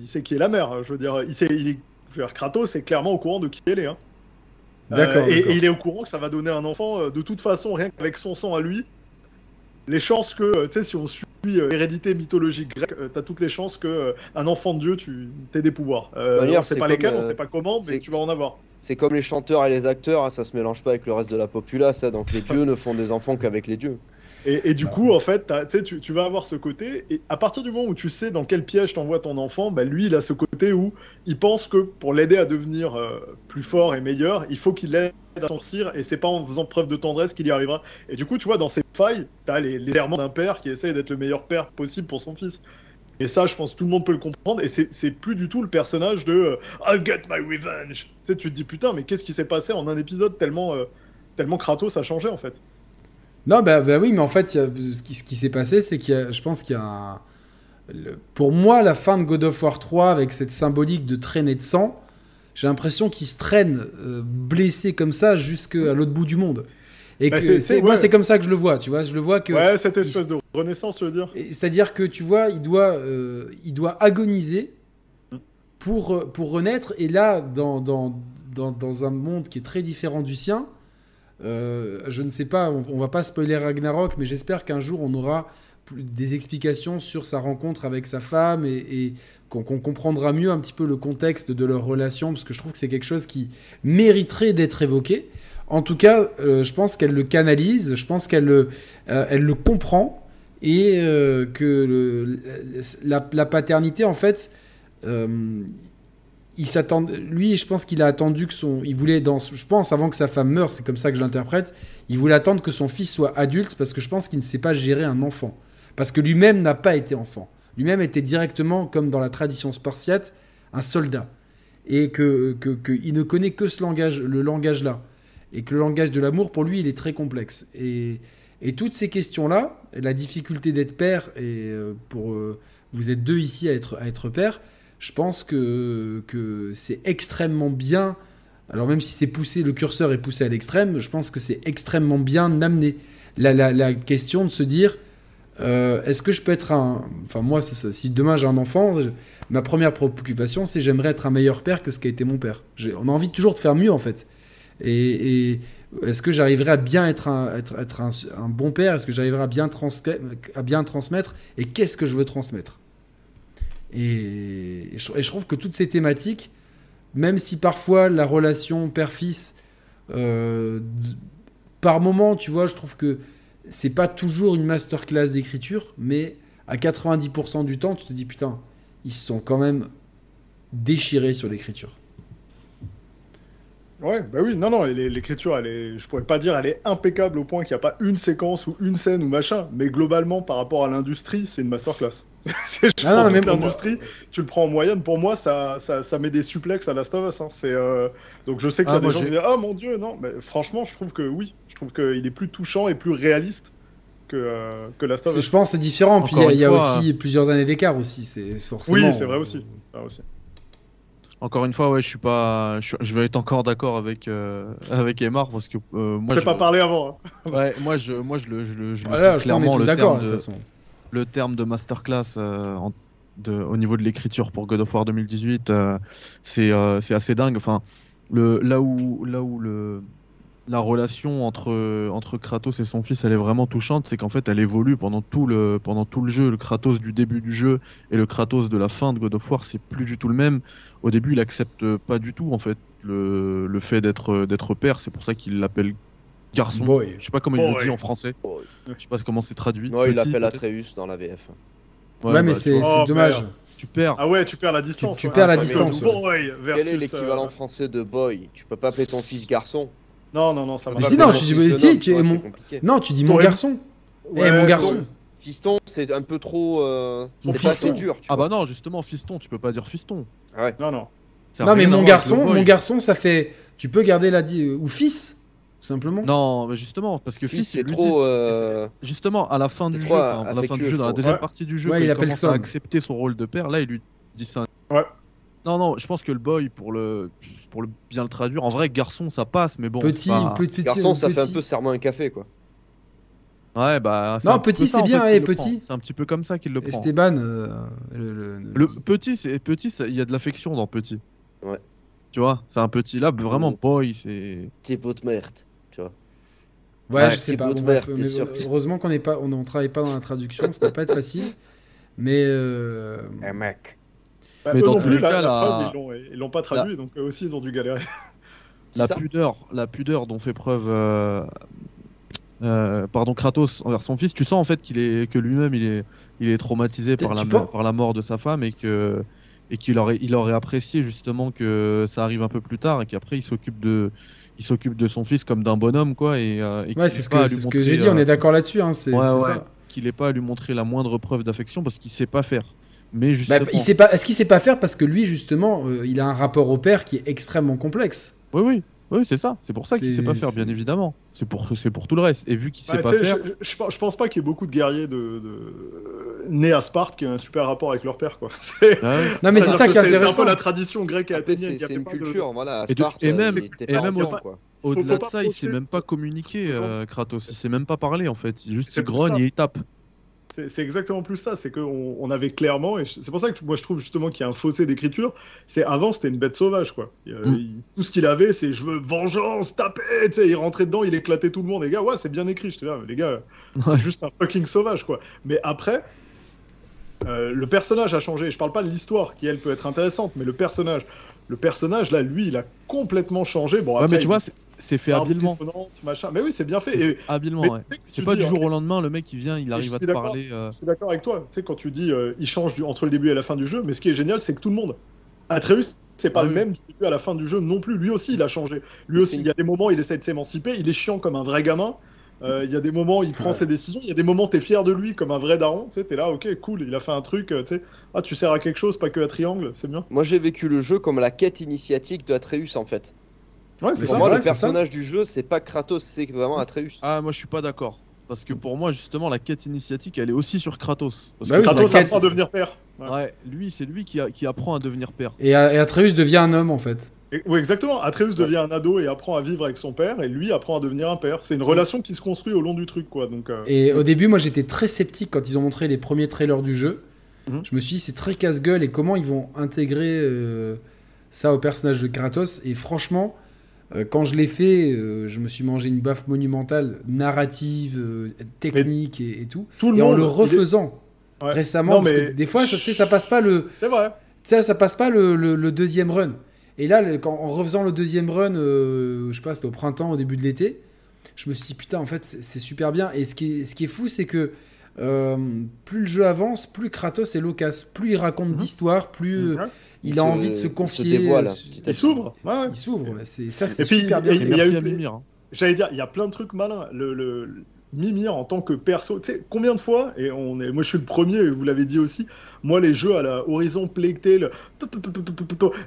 [SPEAKER 2] il sait qui est la mère. Je veux dire, il sait, il est, je veux dire, Kratos est clairement au courant de qui elle est. hein.
[SPEAKER 1] D'accord,
[SPEAKER 2] Euh, et,
[SPEAKER 1] d'accord.
[SPEAKER 2] et il est au courant que ça va donner un enfant. euh, de toute façon, rien qu'avec son sang à lui, les chances que, tu sais, si on suit euh, l'hérédité mythologique grecque, euh, t'as toutes les chances que euh, un enfant de Dieu, tu aies des pouvoirs. Euh,
[SPEAKER 3] D'ailleurs,
[SPEAKER 2] on sait
[SPEAKER 3] c'est
[SPEAKER 2] pas lesquels, on sait pas comment, mais
[SPEAKER 3] c'est-
[SPEAKER 2] tu vas en avoir.
[SPEAKER 3] C'est comme les chanteurs et les acteurs, hein, ça se mélange pas avec le reste de la populace. hein, donc les dieux ne font des enfants qu'avec les dieux.
[SPEAKER 2] Et, et du
[SPEAKER 1] Bah.
[SPEAKER 2] coup, en fait, tu sais, tu, tu vas avoir ce côté, et à partir du moment où tu sais dans quel piège t'envoie ton enfant, bah, lui, il a ce côté où il pense que pour l'aider à devenir euh, plus fort et meilleur, il faut qu'il l'aide à sortir, et c'est pas en faisant preuve de tendresse qu'il y arrivera. Et du coup, tu vois, dans ces failles, t'as les, les errements d'un père qui essaye d'être le meilleur père possible pour son fils. Et ça, je pense que tout le monde peut le comprendre, et c'est plus du tout le personnage de euh, I'll get my revenge. Tu te dis putain, mais qu'est-ce qui s'est passé en un épisode tellement, euh, tellement Kratos a changé en fait?
[SPEAKER 1] Non, bah, bah oui, mais en fait, ce qui, ce qui s'est passé, c'est a, je pense qu'il y a un. pour moi, la fin de God of War 3, avec cette symbolique de traînée de sang, j'ai l'impression qu'il se traîne euh, blessé comme ça jusqu'à l'autre bout du monde. Et
[SPEAKER 2] Bah,
[SPEAKER 1] que
[SPEAKER 2] c'est-
[SPEAKER 1] moi, c'est comme ça que je le vois, tu vois. Je le vois que.
[SPEAKER 2] Ouais, cette espèce
[SPEAKER 1] il-
[SPEAKER 2] de renaissance, tu veux dire
[SPEAKER 1] C'est-à-dire que tu vois, il doit, euh, il doit agoniser pour, euh, pour renaître. Et là, dans, dans, dans, dans un monde qui est très différent du sien, euh, je ne sais pas, on, on va pas spoiler Ragnarok, mais j'espère qu'un jour on aura des explications sur sa rencontre avec sa femme et, et qu'on qu'on comprendra mieux un petit peu le contexte de leur relation, parce que je trouve que c'est quelque chose qui mériterait d'être évoqué. En tout cas, euh, je pense qu'elle le canalise, je pense qu'elle le, euh, elle le comprend et euh, que la, paternité, en fait, il s'attend. Lui, je pense qu'il a attendu que son. Il voulait, je pense, avant que sa femme meure, c'est comme ça que je l'interprète, il voulait attendre que son fils soit adulte parce que je pense qu'il ne sait pas gérer un enfant. Parce que lui-même n'a pas été enfant. Lui-même était directement, comme dans la tradition spartiate, un soldat, et que, que, que il ne connaît que ce langage, le langage-là, et que le langage de l'amour, pour lui, il est très complexe. Et, toutes ces questions-là, la difficulté d'être père, et euh, pour euh, vous êtes deux ici à être, à être père, je pense que, que c'est extrêmement bien. Alors même si c'est poussé, le curseur est poussé à l'extrême, je pense que c'est extrêmement bien amené. La, la, question de se dire, euh, est-ce que je peux être un... Enfin moi, si demain j'ai un enfant, ma première préoccupation, c'est j'aimerais être un meilleur père que ce qu'a été mon père. On a envie toujours de faire mieux en fait. Et, est-ce que j'arriverai à bien être un, bon père? Est-ce que j'arriverai à bien, transmettre? Et qu'est-ce que je veux transmettre? Et, je, trouve que toutes ces thématiques, même si parfois la relation père-fils, euh, par moment, tu vois, je trouve que c'est pas toujours une masterclass d'écriture, mais à 90% du temps, tu te dis putain, ils se sont quand même déchirés sur l'écriture.
[SPEAKER 2] Ouais, bah oui, non, non, l'écriture, elle est, je pourrais pas dire, elle est impeccable au point qu'il n'y a pas une séquence ou une scène ou machin, mais globalement, par rapport à l'industrie, c'est une masterclass. c'est
[SPEAKER 1] Ah non, mais moi-
[SPEAKER 2] l'industrie, tu le prends en moyenne, pour moi, ça, ça, ça met des suplexes à Last of Us. hein. C'est, euh, Donc je sais qu'il y a
[SPEAKER 4] Ah,
[SPEAKER 2] des gens qui disent Ah mon dieu, non, mais franchement, je trouve que oui, je trouve qu'il est plus touchant et plus réaliste que, euh, que Last of Us.
[SPEAKER 1] Je pense que c'est différent. Puis il y a- y
[SPEAKER 4] fois,
[SPEAKER 1] aussi plusieurs années d'écart aussi. C'est forcément.
[SPEAKER 2] Oui, c'est vrai aussi. Ah, aussi.
[SPEAKER 4] Encore une fois, ouais, je suis pas, je, vais être encore d'accord avec euh, avec Emar parce que euh, moi,
[SPEAKER 2] C'est
[SPEAKER 4] je,
[SPEAKER 2] pas parlé avant. hein.
[SPEAKER 4] ouais, moi, je, moi, je le, je le, je le
[SPEAKER 1] Voilà,
[SPEAKER 4] dis
[SPEAKER 1] est
[SPEAKER 4] clairement le
[SPEAKER 1] d'accord
[SPEAKER 4] terme
[SPEAKER 1] de
[SPEAKER 4] de,
[SPEAKER 1] toute façon.
[SPEAKER 4] le terme de masterclass euh, en- de, au niveau de l'écriture pour God of War 2018, euh, c'est euh, c'est assez dingue. Enfin, le, là où, là où le, la relation entre, entre Kratos et son fils, elle est vraiment touchante, c'est qu'en fait, elle évolue pendant tout, le, pendant tout le jeu. Le Kratos du début du jeu et le Kratos de la fin de God of War, c'est plus du tout le même. Au début, il accepte pas du tout, en fait, le, le fait d'être d'être père. C'est pour ça qu'il l'appelle garçon.
[SPEAKER 1] Boy.
[SPEAKER 4] Je sais pas comment il le dit en français.
[SPEAKER 3] Boy.
[SPEAKER 4] Je sais pas comment c'est traduit.
[SPEAKER 3] Non, il l'appelle Atreus dans la VF.
[SPEAKER 1] Ouais, mais
[SPEAKER 4] bah,
[SPEAKER 1] c'est
[SPEAKER 2] Oh,
[SPEAKER 1] dommage.
[SPEAKER 2] merde.
[SPEAKER 4] tu perds.
[SPEAKER 2] Ah ouais, tu perds la distance.
[SPEAKER 1] tu
[SPEAKER 2] ouais.
[SPEAKER 1] perds la distance,
[SPEAKER 2] Boy versus,
[SPEAKER 3] Quel est l'équivalent
[SPEAKER 2] euh,
[SPEAKER 3] français de boy? Tu peux pas appeler ton fils garçon.
[SPEAKER 2] Non, non, non, ça
[SPEAKER 3] Tu
[SPEAKER 2] va
[SPEAKER 1] Mais si,
[SPEAKER 3] pas
[SPEAKER 1] non,
[SPEAKER 3] ton
[SPEAKER 1] dis- si, tu
[SPEAKER 3] vois,
[SPEAKER 1] mon-. Non, tu dis mon garçon.
[SPEAKER 2] Ouais,
[SPEAKER 1] mon
[SPEAKER 2] non.
[SPEAKER 1] garçon.
[SPEAKER 3] Fiston, c'est un peu trop. euh,
[SPEAKER 1] Mon
[SPEAKER 3] c'est pas assez dur. Tu
[SPEAKER 4] Ah
[SPEAKER 3] vois.
[SPEAKER 4] bah non, justement, fiston, tu peux pas dire fiston.
[SPEAKER 2] Non, non.
[SPEAKER 4] Ça a
[SPEAKER 1] Non, mais mon garçon, mon garçon, ça fait. Tu peux garder la di- ou fils, tout simplement.
[SPEAKER 4] Non, mais justement, parce que
[SPEAKER 3] Fils,
[SPEAKER 4] fils,
[SPEAKER 3] c'est trop.
[SPEAKER 4] dit-
[SPEAKER 3] euh,
[SPEAKER 4] Ah, Justement, à la fin du jeu, à la fin du jeu,
[SPEAKER 3] je
[SPEAKER 4] dans la deuxième
[SPEAKER 2] Ouais.
[SPEAKER 4] partie du jeu,
[SPEAKER 1] Ouais,
[SPEAKER 4] quand
[SPEAKER 1] il
[SPEAKER 4] il,
[SPEAKER 1] appelle
[SPEAKER 4] commence
[SPEAKER 1] son.
[SPEAKER 4] à accepter son rôle de père, là, il lui dit ça.
[SPEAKER 2] Ouais.
[SPEAKER 4] Non, non, je pense que le boy, pour le, pour le bien le traduire, en vrai, garçon, ça passe, mais bon.
[SPEAKER 1] petit,
[SPEAKER 4] pas-
[SPEAKER 1] petit, petit,
[SPEAKER 3] Garçon, ça fait un
[SPEAKER 1] petit.
[SPEAKER 3] peu serment un café, quoi.
[SPEAKER 4] Ouais, bah.
[SPEAKER 1] Non,
[SPEAKER 4] petit
[SPEAKER 1] petit, c'est
[SPEAKER 4] en
[SPEAKER 1] bien,
[SPEAKER 4] fait,
[SPEAKER 1] eh, petit.
[SPEAKER 4] C'est un petit peu comme ça qu'il le prend.
[SPEAKER 1] Esteban, euh, le, le-
[SPEAKER 4] Le petit, c'est petit, il y a de l'affection dans petit.
[SPEAKER 3] Ouais.
[SPEAKER 4] Tu vois, c'est un petit. Là, vraiment,
[SPEAKER 3] Mm.
[SPEAKER 4] boy, c'est.
[SPEAKER 3] T'es beau de merde. Tu vois.
[SPEAKER 1] Ouais,
[SPEAKER 4] Ouais,
[SPEAKER 1] je sais
[SPEAKER 3] petit
[SPEAKER 1] pas. Bon, bref,
[SPEAKER 3] merde,
[SPEAKER 1] mais
[SPEAKER 3] sûr.
[SPEAKER 1] heureusement qu'on n'est pas, on ne travaille pas dans la traduction, ça doit pas être facile. Mais euh,
[SPEAKER 3] Un mec.
[SPEAKER 2] Bah,
[SPEAKER 4] Mais
[SPEAKER 2] eux
[SPEAKER 4] dans
[SPEAKER 2] non
[SPEAKER 4] tous
[SPEAKER 2] plus,
[SPEAKER 4] les cas,
[SPEAKER 2] la
[SPEAKER 4] la-
[SPEAKER 2] preuve, ils l'ont- pas traduit, donc eux aussi, ils ont dû galérer.
[SPEAKER 4] la pudeur, la pudeur dont fait preuve euh, euh, pardon Kratos envers son fils, tu sens en fait qu'il est que lui-même il est il est traumatisé par la
[SPEAKER 1] tu
[SPEAKER 4] mo-
[SPEAKER 1] penses-
[SPEAKER 4] par la mort de sa femme et que et qu'il aurait il aurait apprécié justement que ça arrive un peu plus tard et qu'après il s'occupe de il s'occupe de son fils comme d'un bonhomme quoi et, euh, et
[SPEAKER 1] ouais, c'est ce que, ce que j'ai dit. On est d'accord là-dessus. Hein, c'est
[SPEAKER 4] ouais, ouais, qu'il ait pas à lui montrer la moindre preuve d'affection parce qu'il sait pas faire. Mais
[SPEAKER 1] Bah,
[SPEAKER 4] justement,
[SPEAKER 1] il sait pas. Est-ce qu'il sait pas faire parce que lui justement, euh, il a un rapport au père qui est extrêmement complexe.
[SPEAKER 4] oui oui oui c'est ça, c'est pour ça qu'il sait pas faire bien évidemment. C'est pour c'est pour tout le reste et vu qu'il sait
[SPEAKER 2] Bah,
[SPEAKER 4] pas faire.
[SPEAKER 2] je, je, je pense pas qu'il y ait beaucoup de guerriers de, de... nés à Sparte qui ont un super rapport avec leur père, quoi.
[SPEAKER 4] Ouais.
[SPEAKER 1] Non, mais c'est ça qui est
[SPEAKER 2] C'est un
[SPEAKER 1] intéressant.
[SPEAKER 2] peu la tradition grecque et athénienne.
[SPEAKER 3] c'est une
[SPEAKER 2] de-
[SPEAKER 3] culture, voilà. À
[SPEAKER 4] Et de-
[SPEAKER 3] Sparte,
[SPEAKER 4] et
[SPEAKER 3] euh,
[SPEAKER 4] même-
[SPEAKER 2] et même-
[SPEAKER 3] quoi.
[SPEAKER 4] Au-delà de ça, il sait
[SPEAKER 2] penser-
[SPEAKER 4] même pas communiquer, euh, Kratos. Il sait même pas parler en fait. Il juste il grogne et il tape.
[SPEAKER 2] C'est exactement plus ça, c'est qu'on on avait clairement, et c'est pour ça que moi je trouve justement qu'il y a un fossé d'écriture, c'est avant c'était une bête sauvage quoi. Il-
[SPEAKER 4] Mm.
[SPEAKER 2] il- tout ce qu'il avait c'est je veux vengeance, taper, tu sais, il rentrait dedans, il éclatait tout le monde, les gars, ouais c'est bien écrit, j'étais là, les gars,
[SPEAKER 4] Ouais.
[SPEAKER 2] c'est juste un fucking sauvage quoi. Mais après, euh, le personnage a changé, je parle pas de l'histoire qui elle peut être intéressante, mais le personnage, le personnage là, lui il a complètement changé. Bon
[SPEAKER 4] Ouais,
[SPEAKER 2] après,
[SPEAKER 4] mais tu
[SPEAKER 2] il-
[SPEAKER 4] vois, c'est- fait habilement.
[SPEAKER 2] machin, mais oui c'est bien fait. Et,
[SPEAKER 4] Habilement,
[SPEAKER 2] mais
[SPEAKER 4] ouais. C'est pas
[SPEAKER 2] dis,
[SPEAKER 4] du
[SPEAKER 2] hein,
[SPEAKER 4] jour au lendemain, le mec il vient, il arrive à te parler. euh,
[SPEAKER 2] Je suis d'accord avec toi. Tu sais, quand tu dis euh, il change du- entre le début et la fin du jeu, mais ce qui est génial, c'est que tout le monde. Atreus, c'est pas
[SPEAKER 4] Ah
[SPEAKER 2] le
[SPEAKER 4] oui.
[SPEAKER 2] même du début à la fin du jeu non plus. Lui aussi, il a changé. Lui aussi, il y a des moments, il essaie de s'émanciper. Il est chiant comme un vrai gamin. Euh, Il y a des moments il prend
[SPEAKER 1] Ouais.
[SPEAKER 2] ses décisions. Il y a des moments t'es fier de lui comme un vrai daron. Tu t'es là, ok, cool, il a fait un truc. euh, ah, tu sers à quelque chose, pas que à triangle, c'est bien.
[SPEAKER 3] Moi, j'ai vécu le jeu comme la quête initiatique de Atreus en fait.
[SPEAKER 2] Ouais, c'est
[SPEAKER 1] Mais
[SPEAKER 3] Pour
[SPEAKER 2] ça.
[SPEAKER 3] moi,
[SPEAKER 1] vrai,
[SPEAKER 3] le personnage du jeu, c'est pas Kratos, c'est vraiment Atreus.
[SPEAKER 4] Ah, moi je suis pas d'accord. Parce que pour moi, justement, la quête initiatique, elle est aussi sur Kratos. Parce
[SPEAKER 1] Bah
[SPEAKER 4] que
[SPEAKER 1] oui,
[SPEAKER 2] Kratos apprend à devenir père. Ouais.
[SPEAKER 4] Ouais, lui, c'est lui qui, a- qui apprend à devenir père.
[SPEAKER 1] Et, A- et Atreus devient un homme en fait.
[SPEAKER 2] Et- oui, exactement. Atreus devient un ado et apprend à vivre avec son père, et lui apprend à devenir un père. C'est une relation qui se construit au long du truc, quoi. Donc, euh,
[SPEAKER 1] Et au début, moi j'étais très sceptique quand ils ont montré les premiers trailers du jeu.
[SPEAKER 2] Mhm.
[SPEAKER 1] Je me suis dit, c'est très casse-gueule et comment ils vont intégrer euh, ça au personnage de Kratos? Et franchement, euh, quand je l'ai fait, euh, je me suis mangé une baffe monumentale, narrative, euh, technique et, et tout.
[SPEAKER 2] tout le
[SPEAKER 1] Et en
[SPEAKER 2] monde.
[SPEAKER 1] le
[SPEAKER 2] il est-
[SPEAKER 1] refaisant
[SPEAKER 2] Ouais.
[SPEAKER 1] récemment,
[SPEAKER 2] Non,
[SPEAKER 1] parce
[SPEAKER 2] mais-
[SPEAKER 1] que des fois, ça, tu sais, ça passe pas le,
[SPEAKER 2] C'est vrai.
[SPEAKER 1] ça, ça passe pas le, le- le deuxième run. Et là, le- quand, en refaisant le deuxième run, euh, je sais pas, c'était au printemps, au début de l'été, je me suis dit, putain, en fait, c'est super bien. Et ce qui est, ce qui est fou, c'est que euh, plus le jeu avance, plus Kratos est loquace. Plus il raconte
[SPEAKER 2] Mhm.
[SPEAKER 1] d'histoires, plus euh. Il,
[SPEAKER 3] Il
[SPEAKER 1] a
[SPEAKER 3] se-
[SPEAKER 1] envie de se
[SPEAKER 3] il se
[SPEAKER 1] confier.
[SPEAKER 3] dévoile,
[SPEAKER 1] euh,
[SPEAKER 2] Il s'ouvre. Ouais, ouais.
[SPEAKER 1] il s'ouvre. C'est- Ça, c'est
[SPEAKER 2] Et puis,
[SPEAKER 1] super bien
[SPEAKER 2] et-
[SPEAKER 1] fait.
[SPEAKER 2] il y a eu-
[SPEAKER 4] hein.
[SPEAKER 2] J'allais dire, il y a plein de trucs malins. Le, le- Mimir en tant que perso, tu sais, combien de fois, et on est, moi je suis le premier, et vous l'avez dit aussi, moi les jeux à la Horizon Plague Tale,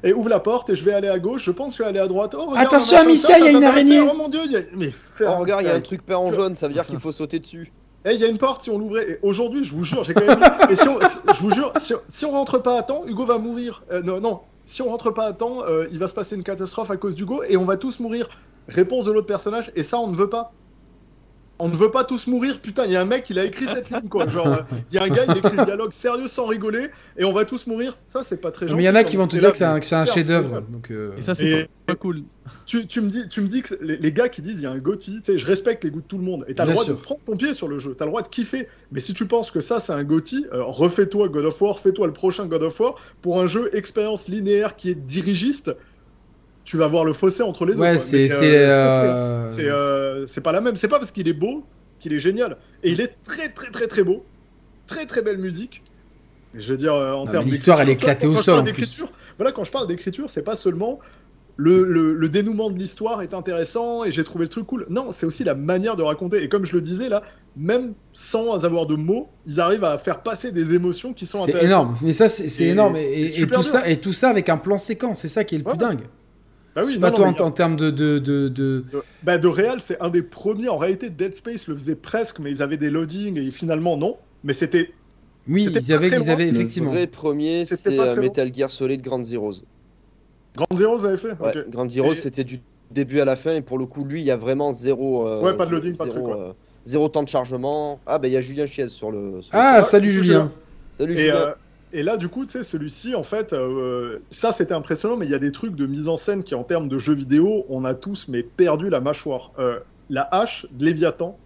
[SPEAKER 2] et ouvre la porte et je vais aller à gauche, je pense que je vais aller à droite. Oh, regarde,
[SPEAKER 1] Attention, Amicia, il y a une araignée.
[SPEAKER 2] Oh mon dieu, il y a... mais
[SPEAKER 3] Oh, regarde, il y a un truc peint en jaune, ça veut dire qu'il faut sauter dessus.
[SPEAKER 2] Eh, il y a une porte si on l'ouvrait. Et aujourd'hui, je vous jure, j'ai quand même. et si on, je vous jure, si on rentre pas à temps, Hugo va mourir. Euh, non, non. Si on rentre pas à temps, euh, il va se passer une catastrophe à cause d'Hugo et on va tous mourir. Réponse de l'autre personnage. Et ça, on ne veut pas. On ne veut pas tous mourir. Putain, il y a un mec, il a écrit cette ligne, quoi. Genre, euh, il y a un gars, il écrit le dialogue sérieux sans rigoler et on va tous mourir. Ça, c'est pas très
[SPEAKER 1] Non,
[SPEAKER 2] gentil.
[SPEAKER 1] mais il y en a
[SPEAKER 2] quand
[SPEAKER 1] qui vont
[SPEAKER 2] on
[SPEAKER 1] te dire
[SPEAKER 2] là,
[SPEAKER 1] que c'est un, chef-d'œuvre. euh,
[SPEAKER 4] Et ça, c'est pas, cool.
[SPEAKER 2] Tu, tu me dis, tu me dis que les, les gars qui disent il y a un Gotti, tu sais, je respecte les goûts de tout le monde. Et t'as le droit
[SPEAKER 1] sûr.
[SPEAKER 2] de prendre ton pied sur le jeu, t'as le droit de kiffer. Mais si tu penses que ça c'est un Gotti, euh, refais-toi God of War, fais-toi le prochain God of War pour un jeu expérience linéaire qui est dirigiste. Tu vas voir le fossé entre les deux.
[SPEAKER 1] ouais, c'est c'est,
[SPEAKER 2] euh,
[SPEAKER 1] euh,
[SPEAKER 2] c'est- c'est euh, c'est pas la même. C'est pas parce qu'il est beau qu'il est génial. Et il est très très très très beau, très très belle musique. Je veux dire euh, en
[SPEAKER 1] mais
[SPEAKER 2] termes
[SPEAKER 1] l'histoire, elle est éclatée au sol, en plus.
[SPEAKER 2] Voilà, quand je parle d'écriture, c'est pas seulement le, le- le dénouement de l'histoire est intéressant et j'ai trouvé le truc cool. Non, c'est aussi la manière de raconter. Et comme je le disais là, même sans avoir de mots, ils arrivent à faire passer des émotions qui sont
[SPEAKER 1] C'est
[SPEAKER 2] intéressantes.
[SPEAKER 1] énorme, mais ça c'est c'est énorme et,
[SPEAKER 2] c'est
[SPEAKER 1] et- et
[SPEAKER 2] super
[SPEAKER 1] tout
[SPEAKER 2] dur.
[SPEAKER 1] ça et tout ça avec un plan séquence, c'est ça qui est le plus dingue.
[SPEAKER 2] Bah oui,
[SPEAKER 1] Je sais
[SPEAKER 2] non,
[SPEAKER 1] pas
[SPEAKER 2] non,
[SPEAKER 1] toi en,
[SPEAKER 2] a-
[SPEAKER 1] en termes de de, de, de-
[SPEAKER 2] de, bah, de Real, c'est un des premiers. En réalité, Dead Space le faisait presque, mais ils avaient des loadings et finalement non. Mais c'était
[SPEAKER 1] oui ils
[SPEAKER 2] pas
[SPEAKER 1] avaient ils avaient
[SPEAKER 3] Le
[SPEAKER 1] effectivement.
[SPEAKER 3] vrai premier,
[SPEAKER 2] C'était
[SPEAKER 3] c'est
[SPEAKER 2] pas
[SPEAKER 3] euh. Metal Gear Solid Grand Zeroes.
[SPEAKER 2] Grand Zero, vous avez fait.
[SPEAKER 3] Ouais,
[SPEAKER 2] Ok.
[SPEAKER 3] Grand Zeroes,
[SPEAKER 2] Et-
[SPEAKER 3] c'était du début à la fin, et pour le coup, lui, il y a vraiment zéro. euh,
[SPEAKER 2] Ouais, pas de loading, pas de
[SPEAKER 3] zéro,
[SPEAKER 2] truc, quoi.
[SPEAKER 3] euh, zéro temps de chargement. Ah, bah il y a Julien Chiez sur le. sur le
[SPEAKER 1] Ah salut Julien.
[SPEAKER 3] Salut
[SPEAKER 2] Et,
[SPEAKER 3] Julien.
[SPEAKER 2] euh, et là, du coup, tu sais, celui-ci, en fait, euh, ça c'était impressionnant, mais il y a des trucs de mise en scène qui, en termes de jeux vidéo, on a tous mais perdu la mâchoire. Euh, la hache de Léviathan,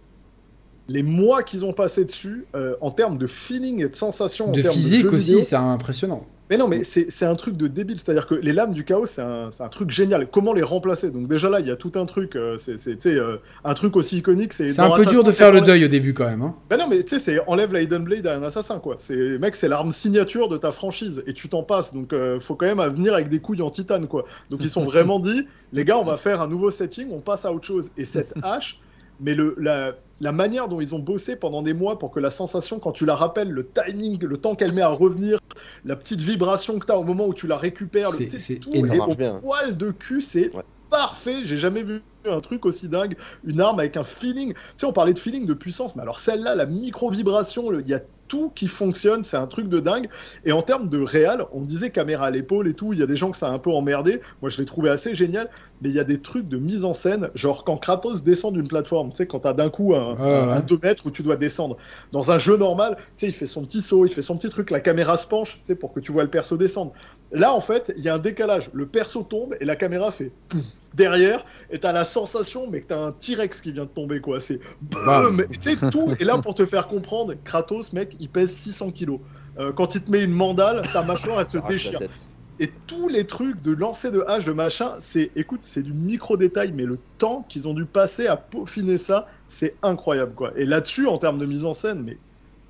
[SPEAKER 2] les mois qu'ils ont passé dessus, euh, en termes de feeling et de sensation, en
[SPEAKER 1] De
[SPEAKER 2] termes
[SPEAKER 1] physique aussi, c'est impressionnant.
[SPEAKER 2] Mais non, mais c'est un truc de débile. C'est-à-dire que les lames du chaos, c'est un, un truc génial. Comment les remplacer? Donc déjà là, il y a tout un truc. euh, c'est euh, un truc aussi iconique. C'est
[SPEAKER 1] un peu dur de faire le deuil au début quand même. hein.
[SPEAKER 2] Ben non, mais tu sais, c'est enlève la Hidden Blade à un assassin, quoi. C'est mec, c'est l'arme signature de ta franchise et tu t'en passes. Donc euh, faut quand même venir avec des couilles en titane, quoi. Donc ils sont vraiment dit, les gars, on va faire un nouveau setting, on passe à autre chose. Et cette hache. Mais le, la, la manière dont ils ont bossé pendant des mois pour que la sensation, quand tu la rappelles, le timing, le temps qu'elle met à revenir, la petite vibration que tu as au moment où tu la récupères, le
[SPEAKER 1] C'est-
[SPEAKER 2] tout
[SPEAKER 3] marche
[SPEAKER 2] au
[SPEAKER 3] bien.
[SPEAKER 2] poil de cul, c'est
[SPEAKER 3] Ouais.
[SPEAKER 2] parfait. J'ai jamais vu un truc aussi dingue. Une arme avec un feeling. Tu sais, on parlait de feeling de puissance, mais alors celle-là, la micro-vibration, le- il y a tout qui fonctionne, c'est un truc de dingue. Et en termes de réal, on disait caméra à l'épaule et tout, il y a des gens que ça a un peu emmerdé. Moi, je l'ai trouvé assez génial, mais il y a des trucs de mise en scène, genre quand Kratos descend d'une plateforme, tu sais, quand t'as d'un coup un,
[SPEAKER 1] ouais.
[SPEAKER 2] 2 mètres où tu dois descendre. Dans un jeu normal, tu sais, il fait son petit saut, il fait son petit truc, la caméra se penche, tu sais, pour que tu vois le perso descendre. Là, en fait, il y a un décalage. Le perso tombe et la caméra fait pouf derrière, et t'as la sensation, mais que t'as un T-Rex qui vient de tomber, quoi. C'est
[SPEAKER 1] Bam.
[SPEAKER 2] Tu tout est là pour te faire comprendre. Kratos, mec, il pèse 600 kilos. Euh, quand il te met une mandale, ta mâchoire, elle se déchire. Et tous les trucs de lancer de hache, de machin, c'est, écoute, c'est du micro-détail, mais le temps qu'ils ont dû passer à peaufiner ça, c'est incroyable, quoi. Et là-dessus, en termes de mise en scène, mais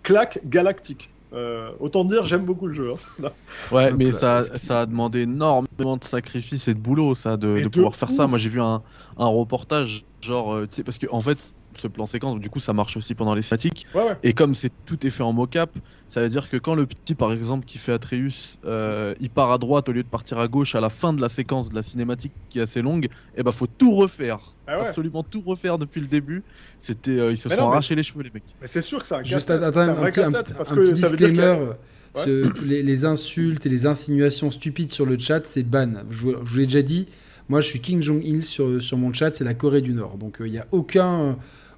[SPEAKER 2] claque galactique. Euh, autant dire, j'aime beaucoup le jeu. hein.
[SPEAKER 4] Ouais, mais
[SPEAKER 1] là,
[SPEAKER 4] ça, ça a demandé énormément de sacrifices et de boulot, ça, de,
[SPEAKER 2] Mais
[SPEAKER 4] de
[SPEAKER 2] de
[SPEAKER 4] pouvoir faire ça. Moi, j'ai vu un, un reportage, genre, euh, tu sais, parce que en fait, ce plan séquence. Du coup, ça marche aussi pendant les cinématiques.
[SPEAKER 2] Ouais, ouais.
[SPEAKER 4] Et comme c'est tout est fait en mocap, ça veut dire que quand le petit, par exemple, qui fait Atreus, euh, il part à droite au lieu de partir à gauche à la fin de la séquence de la cinématique qui est assez longue, et bah faut tout refaire.
[SPEAKER 2] Ah ouais.
[SPEAKER 4] Absolument tout refaire depuis le début. C'était, euh, ils se
[SPEAKER 2] Mais
[SPEAKER 4] sont
[SPEAKER 2] non, mais-
[SPEAKER 4] arrachés les cheveux, les mecs.
[SPEAKER 2] Mais c'est sûr que un
[SPEAKER 1] Juste
[SPEAKER 2] casse-tête.
[SPEAKER 1] attends, un,
[SPEAKER 2] un
[SPEAKER 1] petit, un-
[SPEAKER 2] parce
[SPEAKER 1] un
[SPEAKER 2] que ça veut dire
[SPEAKER 1] disclaimer. ce- les, les insultes et les insinuations stupides sur le chat, c'est ban. Je, vous- je vous l'ai déjà dit, moi je suis King Jong-il sur, sur mon chat, c'est la Corée du Nord. Donc il n'y a aucun,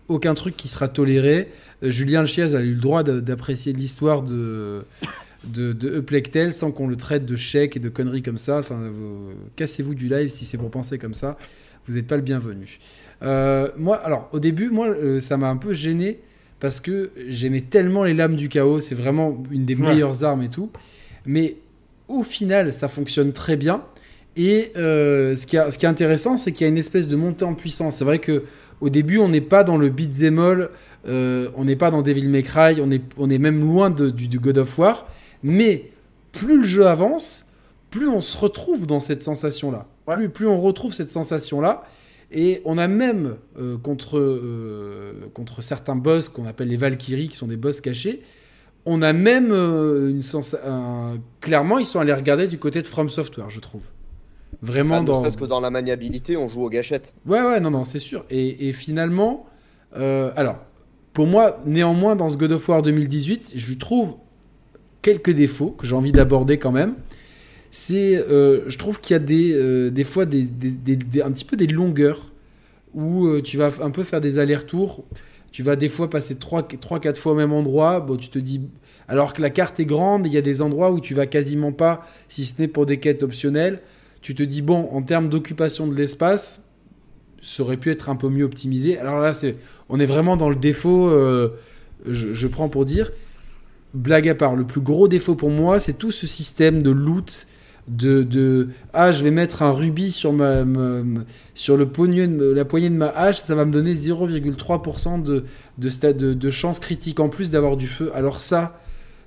[SPEAKER 1] aucun truc qui sera toléré. Euh, Julien Chiez a eu le droit d'apprécier l'histoire de, de, sans qu'on le traite de chèque et de conneries comme ça. Enfin, vous- cassez-vous du live si c'est pour penser comme ça. Vous n'êtes pas le bienvenu. Euh, moi, alors au début, moi, euh, ça m'a un peu gêné parce que j'aimais tellement les lames du chaos. C'est vraiment une des
[SPEAKER 2] Ouais.
[SPEAKER 1] meilleures armes et tout. Mais au final, ça fonctionne très bien. Et euh, ce, qui a- ce qui est intéressant, c'est qu'il y a une espèce de montée en puissance. C'est vrai que au début, on n'est pas dans le beat'em all, euh, on n'est pas dans Devil May Cry, on est, on est même loin de- du, du God of War. Mais plus le jeu avance, plus on se retrouve dans cette sensation-là.
[SPEAKER 2] Ouais.
[SPEAKER 1] Plus, plus on retrouve cette sensation-là. Et on a même, euh, contre, contre certains boss qu'on appelle les Valkyries, qui sont des boss cachés, on a même une sens un- Clairement, ils sont allés regarder du côté de From Software, je trouve. Vraiment
[SPEAKER 3] Ah, ne
[SPEAKER 1] dans.
[SPEAKER 3] serait-ce que dans la maniabilité, on joue aux gâchettes.
[SPEAKER 1] Ouais, ouais, non, non, c'est sûr. Et, et finalement, euh, alors, pour moi, néanmoins, dans ce God of War 2018, je trouve quelques défauts que j'ai envie d'aborder quand même. C'est, euh, je trouve qu'il y a des, euh, des fois des, des- des- des- un petit peu des longueurs où tu vas un peu faire des allers-retours. Tu vas des fois passer 3-4 fois au même endroit. Bon, tu te dis, alors que la carte est grande, il y a des endroits où tu vas quasiment pas, si ce n'est pour des quêtes optionnelles. Tu te dis, bon, en termes d'occupation de l'espace, ça aurait pu être un peu mieux optimisé. Alors là, c'est, on est vraiment dans le défaut, euh, je, prends pour dire. Blague à part, le plus gros défaut pour moi, c'est tout ce système de loot, de, de ah, je vais mettre un rubis sur, ma, sur le poignet de- la poignée de ma hache, ça va me donner 0,3% de, de, de, de chance critique en plus d'avoir du feu. Alors ça,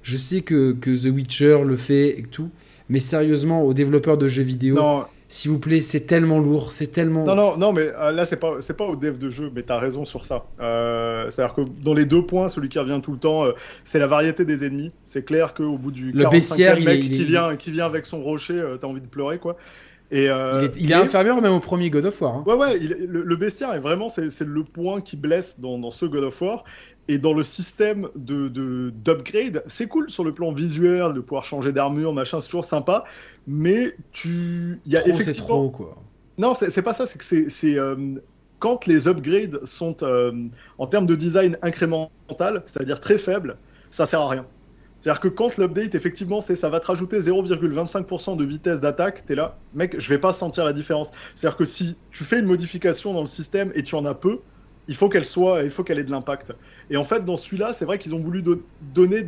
[SPEAKER 1] je sais que, que The Witcher le fait et tout, mais sérieusement, aux développeurs de jeux vidéo,
[SPEAKER 2] Non,
[SPEAKER 1] s'il vous plaît, c'est tellement lourd, c'est tellement...
[SPEAKER 2] non, non, non, mais euh, là, c'est pas, c'est pas au dev de jeu, mais t'as raison sur ça. Euh, C'est-à-dire que dans les deux points, celui qui revient tout le temps, euh, c'est la variété des ennemis. C'est clair qu'au bout du
[SPEAKER 1] Le
[SPEAKER 2] 45e
[SPEAKER 1] bestiaire, il
[SPEAKER 2] mec
[SPEAKER 1] est- il est-
[SPEAKER 2] qui, vient, qui vient avec son rocher, t'as envie de pleurer, quoi. Et, euh,
[SPEAKER 1] il est, il est
[SPEAKER 2] mais-
[SPEAKER 1] inférieur même au premier God of War. hein.
[SPEAKER 2] Ouais, ouais, il- le, le bestiaire est vraiment, c'est c'est le point qui blesse dans, dans ce God of War. Et dans le système de de- d'upgrade, c'est cool sur le plan visuel, de pouvoir changer d'armure, machin, c'est toujours sympa. Mais tu. Il y a
[SPEAKER 1] Trop, c'est
[SPEAKER 2] effectivement.
[SPEAKER 1] trop, quoi.
[SPEAKER 2] Non, c'est c'est pas ça, c'est que c'est- c'est. euh, quand les upgrades sont euh, en termes de design incrémental, c'est-à-dire très faible, ça sert à rien. C'est-à-dire que quand l'update, effectivement, c'est ça va te rajouter 0,25% de vitesse d'attaque, t'es là, mec, je vais pas sentir la différence. C'est-à-dire que si tu fais une modification dans le système et tu en as peu, il faut qu'elle soit, il faut qu'elle ait de l'impact. Et en fait, dans celui-là, c'est vrai qu'ils ont voulu do- donner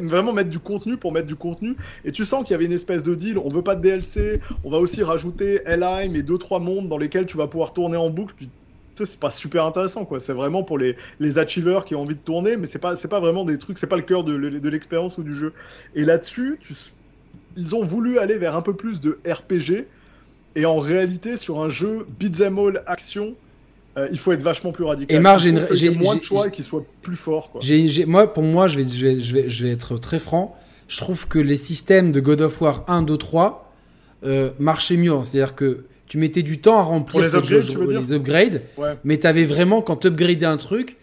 [SPEAKER 2] vraiment mettre du contenu pour mettre du contenu. Et tu sens qu'il y avait une espèce de deal. On veut pas de DLC. On va aussi rajouter Helheim et deux trois mondes dans lesquels tu vas pouvoir tourner en boucle. Puis c'est pas super intéressant quoi. C'est vraiment pour les, les achievers qui ont envie de tourner, mais c'est pas c'est pas vraiment des trucs. C'est pas le cœur de, de l'expérience ou du jeu. Et là-dessus, ils ont voulu aller vers un peu plus de RPG. Et en réalité, sur un jeu beat'em all action, euh, il faut être vachement plus radical.
[SPEAKER 1] Et Marc,
[SPEAKER 2] Il
[SPEAKER 1] j'ai
[SPEAKER 2] moins de choix et qu'il soit plus fort quoi.
[SPEAKER 1] Moi, pour moi, je vais, je, vais, je, vais, je vais être très franc. Je trouve que les systèmes de God of War 1, 2, 3 euh, marchaient mieux. C'est-à-dire que tu mettais du temps à remplir
[SPEAKER 2] Pour les
[SPEAKER 1] cette
[SPEAKER 2] upgrades,
[SPEAKER 1] jauge-
[SPEAKER 2] tu veux dire
[SPEAKER 1] les upgrades,
[SPEAKER 2] Ouais.
[SPEAKER 1] mais tu avais vraiment, quand tu upgradais un truc,
[SPEAKER 3] Tu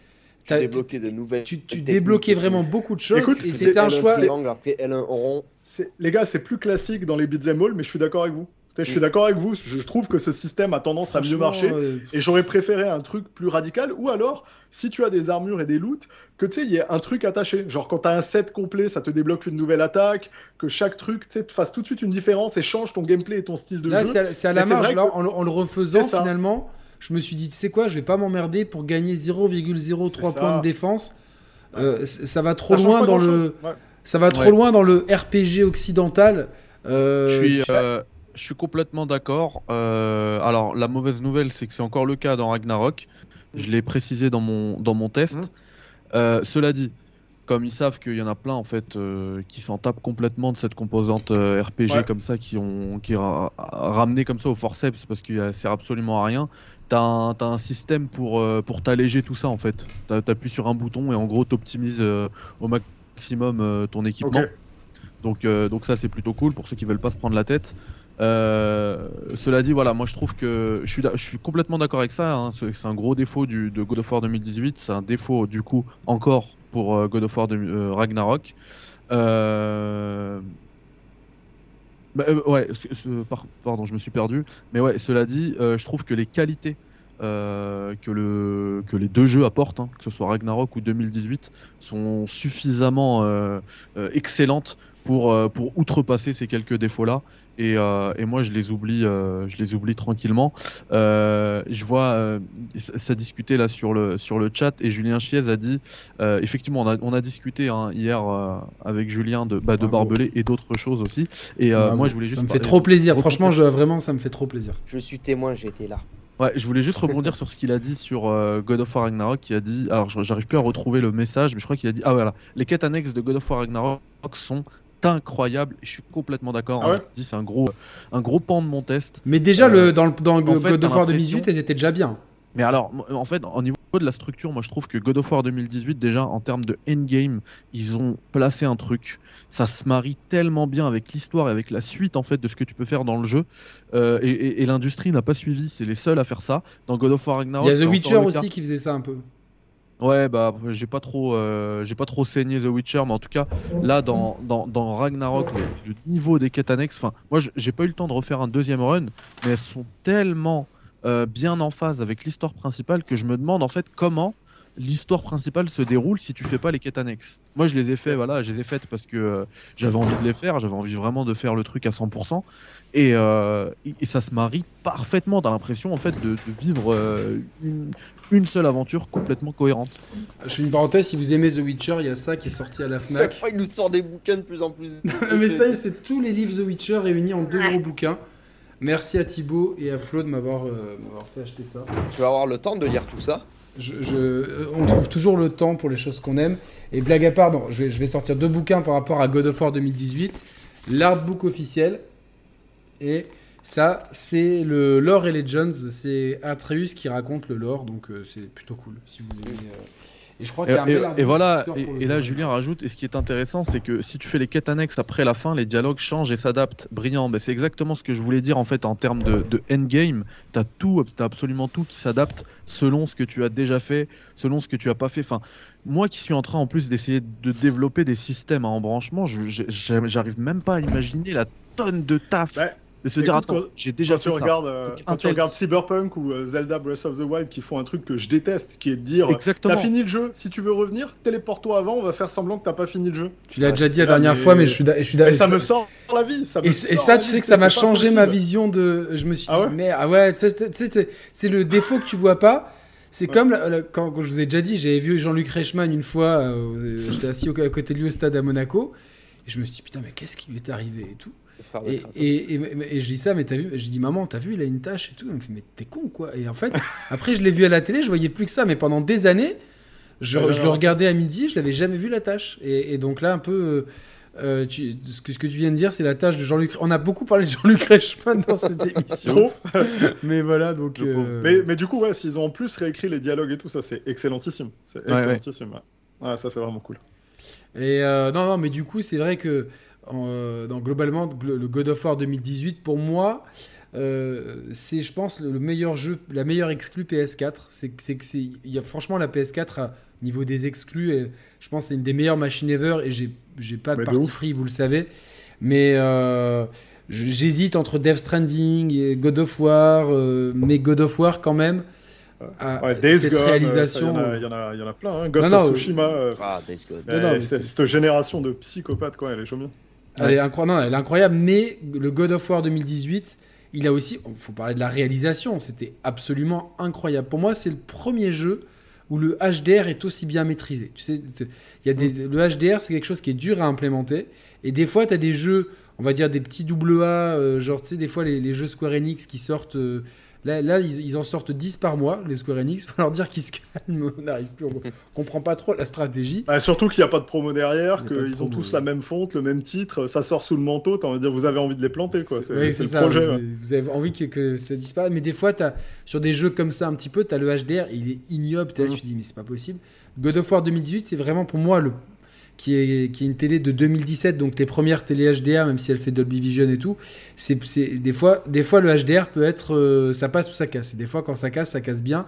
[SPEAKER 1] t'as-
[SPEAKER 3] débloquais de nouvelles.
[SPEAKER 1] tu, tu
[SPEAKER 3] techniques
[SPEAKER 1] débloquais
[SPEAKER 3] et
[SPEAKER 1] vraiment beaucoup de choses.
[SPEAKER 2] Écoute,
[SPEAKER 1] et
[SPEAKER 2] c'est-
[SPEAKER 1] c'était un
[SPEAKER 3] L1
[SPEAKER 1] choix.
[SPEAKER 3] triangle, après L1 rond.
[SPEAKER 2] C'est- Les gars, c'est plus classique dans les beat'em all, mais je suis d'accord avec vous. Je suis
[SPEAKER 3] Mm.
[SPEAKER 2] d'accord avec vous. Je trouve que ce système a tendance à mieux marcher.
[SPEAKER 1] euh,
[SPEAKER 2] Et j'aurais préféré un truc plus radical. Ou alors, si tu as des armures et des loots, que tu sais, il y ait un truc attaché. Genre, quand tu as un set complet, ça te débloque une nouvelle attaque. Que chaque truc, tu sais, te fasse tout de suite une différence et change ton gameplay et ton style de
[SPEAKER 1] Là,
[SPEAKER 2] jeu.
[SPEAKER 1] c'est à, c'est à la marge. Là,
[SPEAKER 2] que-
[SPEAKER 1] en, le- en le refaisant, finalement, je me suis dit, tu sais quoi, je vais pas m'emmerder pour gagner 0,03
[SPEAKER 2] C'est ça.
[SPEAKER 1] points de défense. Euh, ça va trop
[SPEAKER 2] Ça
[SPEAKER 1] loin dans le.
[SPEAKER 2] Ouais.
[SPEAKER 1] Ça va trop
[SPEAKER 4] Ouais.
[SPEAKER 1] loin dans le RPG occidental. Euh,
[SPEAKER 4] Je suis,
[SPEAKER 1] tu-
[SPEAKER 4] euh, je suis complètement d'accord. Euh, alors, la mauvaise nouvelle, c'est que c'est encore le cas dans Ragnarok. Je l'ai précisé dans mon, dans mon test.
[SPEAKER 2] Mhm.
[SPEAKER 4] Euh, cela dit, comme ils savent qu'il y en a plein en fait euh, qui s'en tapent complètement de cette composante euh, RPG
[SPEAKER 2] Ouais.
[SPEAKER 4] comme ça, qui ont qui ra- ramené comme ça au forceps parce qu'il ne sert absolument à rien. T'as un, t'as un système pour, euh, pour t'alléger tout ça en fait. T'a- T'appuies sur un bouton et en gros t'optimises au maximum ton équipement. Donc, donc ça c'est plutôt cool pour ceux qui veulent pas se prendre la tête. Euh, cela dit, voilà, moi je trouve que je suis, complètement d'accord avec ça. hein, c'est un gros défaut de God of War 2018. C'est un défaut du coup encore pour euh, God of War euh, Ragnarok. Bah, ouais, pardon, je me suis perdu. Mais ouais, cela dit, je trouve que les qualités que, le, que les deux jeux apportent, hein, que ce soit Ragnarok ou 2018, sont suffisamment excellentes pour, pour outrepasser ces quelques défauts-là. Et, euh, et moi, je les oublie, euh, je les oublie tranquillement. Euh, je vois, euh, ça, discutait là sur le, sur le chat et Julien Chiez a dit, euh, effectivement, on a, on a discuté hein, hier euh, avec Julien de, bah, de. Barbelé et d'autres choses aussi. Et euh, moi, je voulais juste.
[SPEAKER 1] Ça me fait trop plaisir. Franchement, je, vraiment, ça me fait trop plaisir.
[SPEAKER 5] Je suis témoin, j'ai été là.
[SPEAKER 4] Ouais, je voulais juste rebondir sur ce qu'il a dit sur euh, God of War Ragnarok, qui a dit, alors j'arrive plus à retrouver le message, mais je crois qu'il a dit, ah voilà, les quêtes annexes de God of War Ragnarok sont incroyables, et je suis complètement d'accord,
[SPEAKER 2] Ah
[SPEAKER 4] hein.
[SPEAKER 2] ouais
[SPEAKER 4] Il c'est un gros, un gros pan de mon test.
[SPEAKER 1] Mais déjà,
[SPEAKER 4] Euh,
[SPEAKER 1] le, dans, le, dans
[SPEAKER 4] fait,
[SPEAKER 1] God
[SPEAKER 4] t'as
[SPEAKER 1] of War
[SPEAKER 4] l'impression-
[SPEAKER 1] 2018, elles étaient déjà bien.
[SPEAKER 4] Mais alors, en fait, au niveau de la structure, moi je trouve que God of War 2018, déjà en termes de endgame, ils ont placé un truc. Ça se marie tellement bien avec l'histoire et avec la suite en fait de ce que tu peux faire dans le jeu. Euh, et et- et l'industrie n'a pas suivi, c'est les seuls à faire ça. Dans God of War
[SPEAKER 1] Il
[SPEAKER 4] Ragnarok,
[SPEAKER 1] y a The Witcher aussi qui faisait ça un peu.
[SPEAKER 4] Ouais, bah j'ai pas trop, euh, j'ai pas trop saigné The Witcher, mais en tout cas là dans, Ragnarok, le, niveau des quêtes annexes, enfin moi j'ai pas eu le temps de refaire un deuxième run, mais elles sont tellement euh, bien en phase avec l'histoire principale que je me demande en fait comment l'histoire principale se déroule si tu fais pas les quêtes annexes. Moi je les ai fait, voilà, je les ai faites parce que euh, j'avais envie de les faire, j'avais envie vraiment de faire le truc à 100%, et, euh, et- et ça se marie parfaitement. T'as l'impression en fait de, de vivre euh, une, une seule aventure complètement cohérente.
[SPEAKER 1] Je fais une parenthèse, si vous aimez The Witcher, il y a ça qui est sorti à la
[SPEAKER 3] Chaque
[SPEAKER 1] Fnac.
[SPEAKER 3] fois, il nous sort des bouquins de plus en plus.
[SPEAKER 1] Mais ça, c'est tous les livres The Witcher réunis en deux gros bouquins. Merci à Thibaut et à Flo de m'avoir euh, m'avoir fait acheter ça.
[SPEAKER 3] Tu vas avoir le temps de lire tout ça.
[SPEAKER 1] On trouve toujours le temps pour les choses qu'on aime. Et blague à part, non, je, vais, je vais sortir deux bouquins par rapport à God of War 2018. L'artbook officiel. Et ça, c'est le Lore et Legends. C'est Atreus qui raconte le lore. Donc euh, c'est plutôt cool. Si vous aimez. euh, Et je crois
[SPEAKER 4] Et,
[SPEAKER 1] qu'il y a un
[SPEAKER 4] et-
[SPEAKER 1] bel
[SPEAKER 4] et
[SPEAKER 1] artbook
[SPEAKER 4] voilà, et, là. Julien rajoute, et ce qui est intéressant, c'est que si tu fais les quêtes annexes après la fin, les dialogues changent et s'adaptent. Brillant, Ben, c'est exactement ce que je voulais dire en fait en termes de, de endgame. T'as tout, t'as absolument tout qui s'adapte selon ce que tu as déjà fait, selon ce que tu as pas fait. Enfin, moi qui suis en train en plus d'essayer de développer des systèmes à embranchement, j'arrive même pas à imaginer la tonne de taf.
[SPEAKER 2] Ouais.
[SPEAKER 4] De se dire,
[SPEAKER 2] Écoute,
[SPEAKER 4] attends,
[SPEAKER 2] quand-
[SPEAKER 4] j'ai déjà
[SPEAKER 2] quand
[SPEAKER 4] fait
[SPEAKER 2] tu
[SPEAKER 4] ça.
[SPEAKER 2] regardes, euh, quand tu regardes Cyberpunk ou euh, Zelda Breath of the Wild qui font un truc que je déteste, qui est de dire
[SPEAKER 4] Exactement.
[SPEAKER 2] T'as fini le jeu, si tu veux revenir, téléporte-toi avant, on va faire semblant que t'as pas fini le jeu.
[SPEAKER 1] Tu l'as déjà dit la dernière
[SPEAKER 2] mais-
[SPEAKER 1] fois, mais je suis je suis
[SPEAKER 2] Et
[SPEAKER 1] d'accord.
[SPEAKER 2] ça me sort la vie. Ça me
[SPEAKER 1] Et,
[SPEAKER 2] sort
[SPEAKER 1] et ça, tu sais que ça m'a changé ma vision de. Je me suis
[SPEAKER 2] Ah
[SPEAKER 1] dit,
[SPEAKER 2] ouais
[SPEAKER 1] mais ah ouais, c'est- c'est c'est- c'est le défaut que tu vois pas. C'est
[SPEAKER 2] Ouais.
[SPEAKER 1] comme la- la- quand, quand je vous ai déjà dit, j'avais vu Jean-Luc Reichmann une fois, euh, j'étais assis au- à côté de lui au stade à Monaco, et je me suis dit, putain, mais qu'est-ce qui lui est arrivé et tout. Et,
[SPEAKER 3] Kratos.
[SPEAKER 1] et, et- et je dis ça, mais t'as vu, je dis, maman, t'as vu, il a une tâche et tout. Elle me fait, mais t'es con quoi? Et en fait, après, je l'ai vu à la télé, je voyais plus que ça, mais pendant des années, je, le regardais à midi, je l'avais jamais vu la tâche. Et, donc là, un peu. euh, euh, tu- ce, que, ce que tu viens de dire, c'est la tâche de Jean-Luc. On a beaucoup parlé de Jean-Luc Reichmann dans cette émission.
[SPEAKER 2] Trop.
[SPEAKER 1] mais voilà, donc. Euh,
[SPEAKER 2] Mais, mais du coup, ouais, s'ils ont en plus réécrit les dialogues et tout, ça c'est excellentissime. C'est
[SPEAKER 4] ouais.
[SPEAKER 2] excellentissime. Ouais. Ouais, ça c'est vraiment cool.
[SPEAKER 1] Et euh, non, non, mais du coup, c'est vrai que en, euh, dans, globalement, gl- le God of War 2018, pour moi, euh, c'est, je pense, le, le meilleur jeu, la meilleure exclue PS4. C'est, que- c'est que c'est, il y a franchement la PS4 à niveau des exclus. Et je pense que c'est une des meilleures machines ever. Et j'ai, j'ai pas de
[SPEAKER 2] Mais de
[SPEAKER 1] parti pris, vous le savez. Mais euh, j'hésite entre Death Stranding et God of War, euh, mais God of War quand même. a
[SPEAKER 2] Ouais, Days
[SPEAKER 1] cette
[SPEAKER 2] Gone,
[SPEAKER 1] réalisation.
[SPEAKER 2] Il y, en a- il y en a- il y en a plein. hein. Ghost
[SPEAKER 1] Non,
[SPEAKER 2] of
[SPEAKER 1] non,
[SPEAKER 2] Tsushima. euh,
[SPEAKER 5] Ah, Days Gone.
[SPEAKER 1] Non,
[SPEAKER 2] c'est- cette génération de psychopathes, quoi, elle est chaude.
[SPEAKER 1] Elle, est incroyable, non, elle est incroyable, mais le God of War 2018, il a aussi, il faut parler de la réalisation, c'était absolument incroyable. Pour moi, c'est le premier jeu où le HDR est aussi bien maîtrisé. Tu sais, y a des, le HDR, c'est quelque chose qui est dur à implémenter, et des fois, tu as des jeux, on va dire des petits double A, euh, genre, tu sais, des fois, les, les jeux Square Enix qui sortent euh, Là, là ils, ils en sortent 10 par mois, les Square Enix. Faut leur dire qu'ils se calment, on n'arrive plus, on comprend pas trop la stratégie.
[SPEAKER 2] Bah, surtout qu'il n'y a pas de promo derrière, qu'ils ont tous
[SPEAKER 1] ouais.
[SPEAKER 2] la même fonte, le même titre, ça sort sous le manteau, t'as envie de dire vous avez envie de les planter quoi. C'est c'est le
[SPEAKER 1] ça,
[SPEAKER 2] projet.
[SPEAKER 1] Vous,
[SPEAKER 2] ouais.
[SPEAKER 1] vous avez envie que, que ça disparaisse, mais des fois, as, sur des jeux comme ça, un petit peu, tu as le HDR, il est ignoble.
[SPEAKER 2] Mhm.
[SPEAKER 1] tu te dis, mais c'est pas possible. God of War 2018, c'est vraiment pour moi le qui est, qui est une télé de 2017, donc tes premières télé HDR, même si elle fait Dolby Vision et tout, c'est des fois, des fois le HDR peut être, euh, ça passe ou ça casse. Et des fois, quand ça casse, ça casse bien.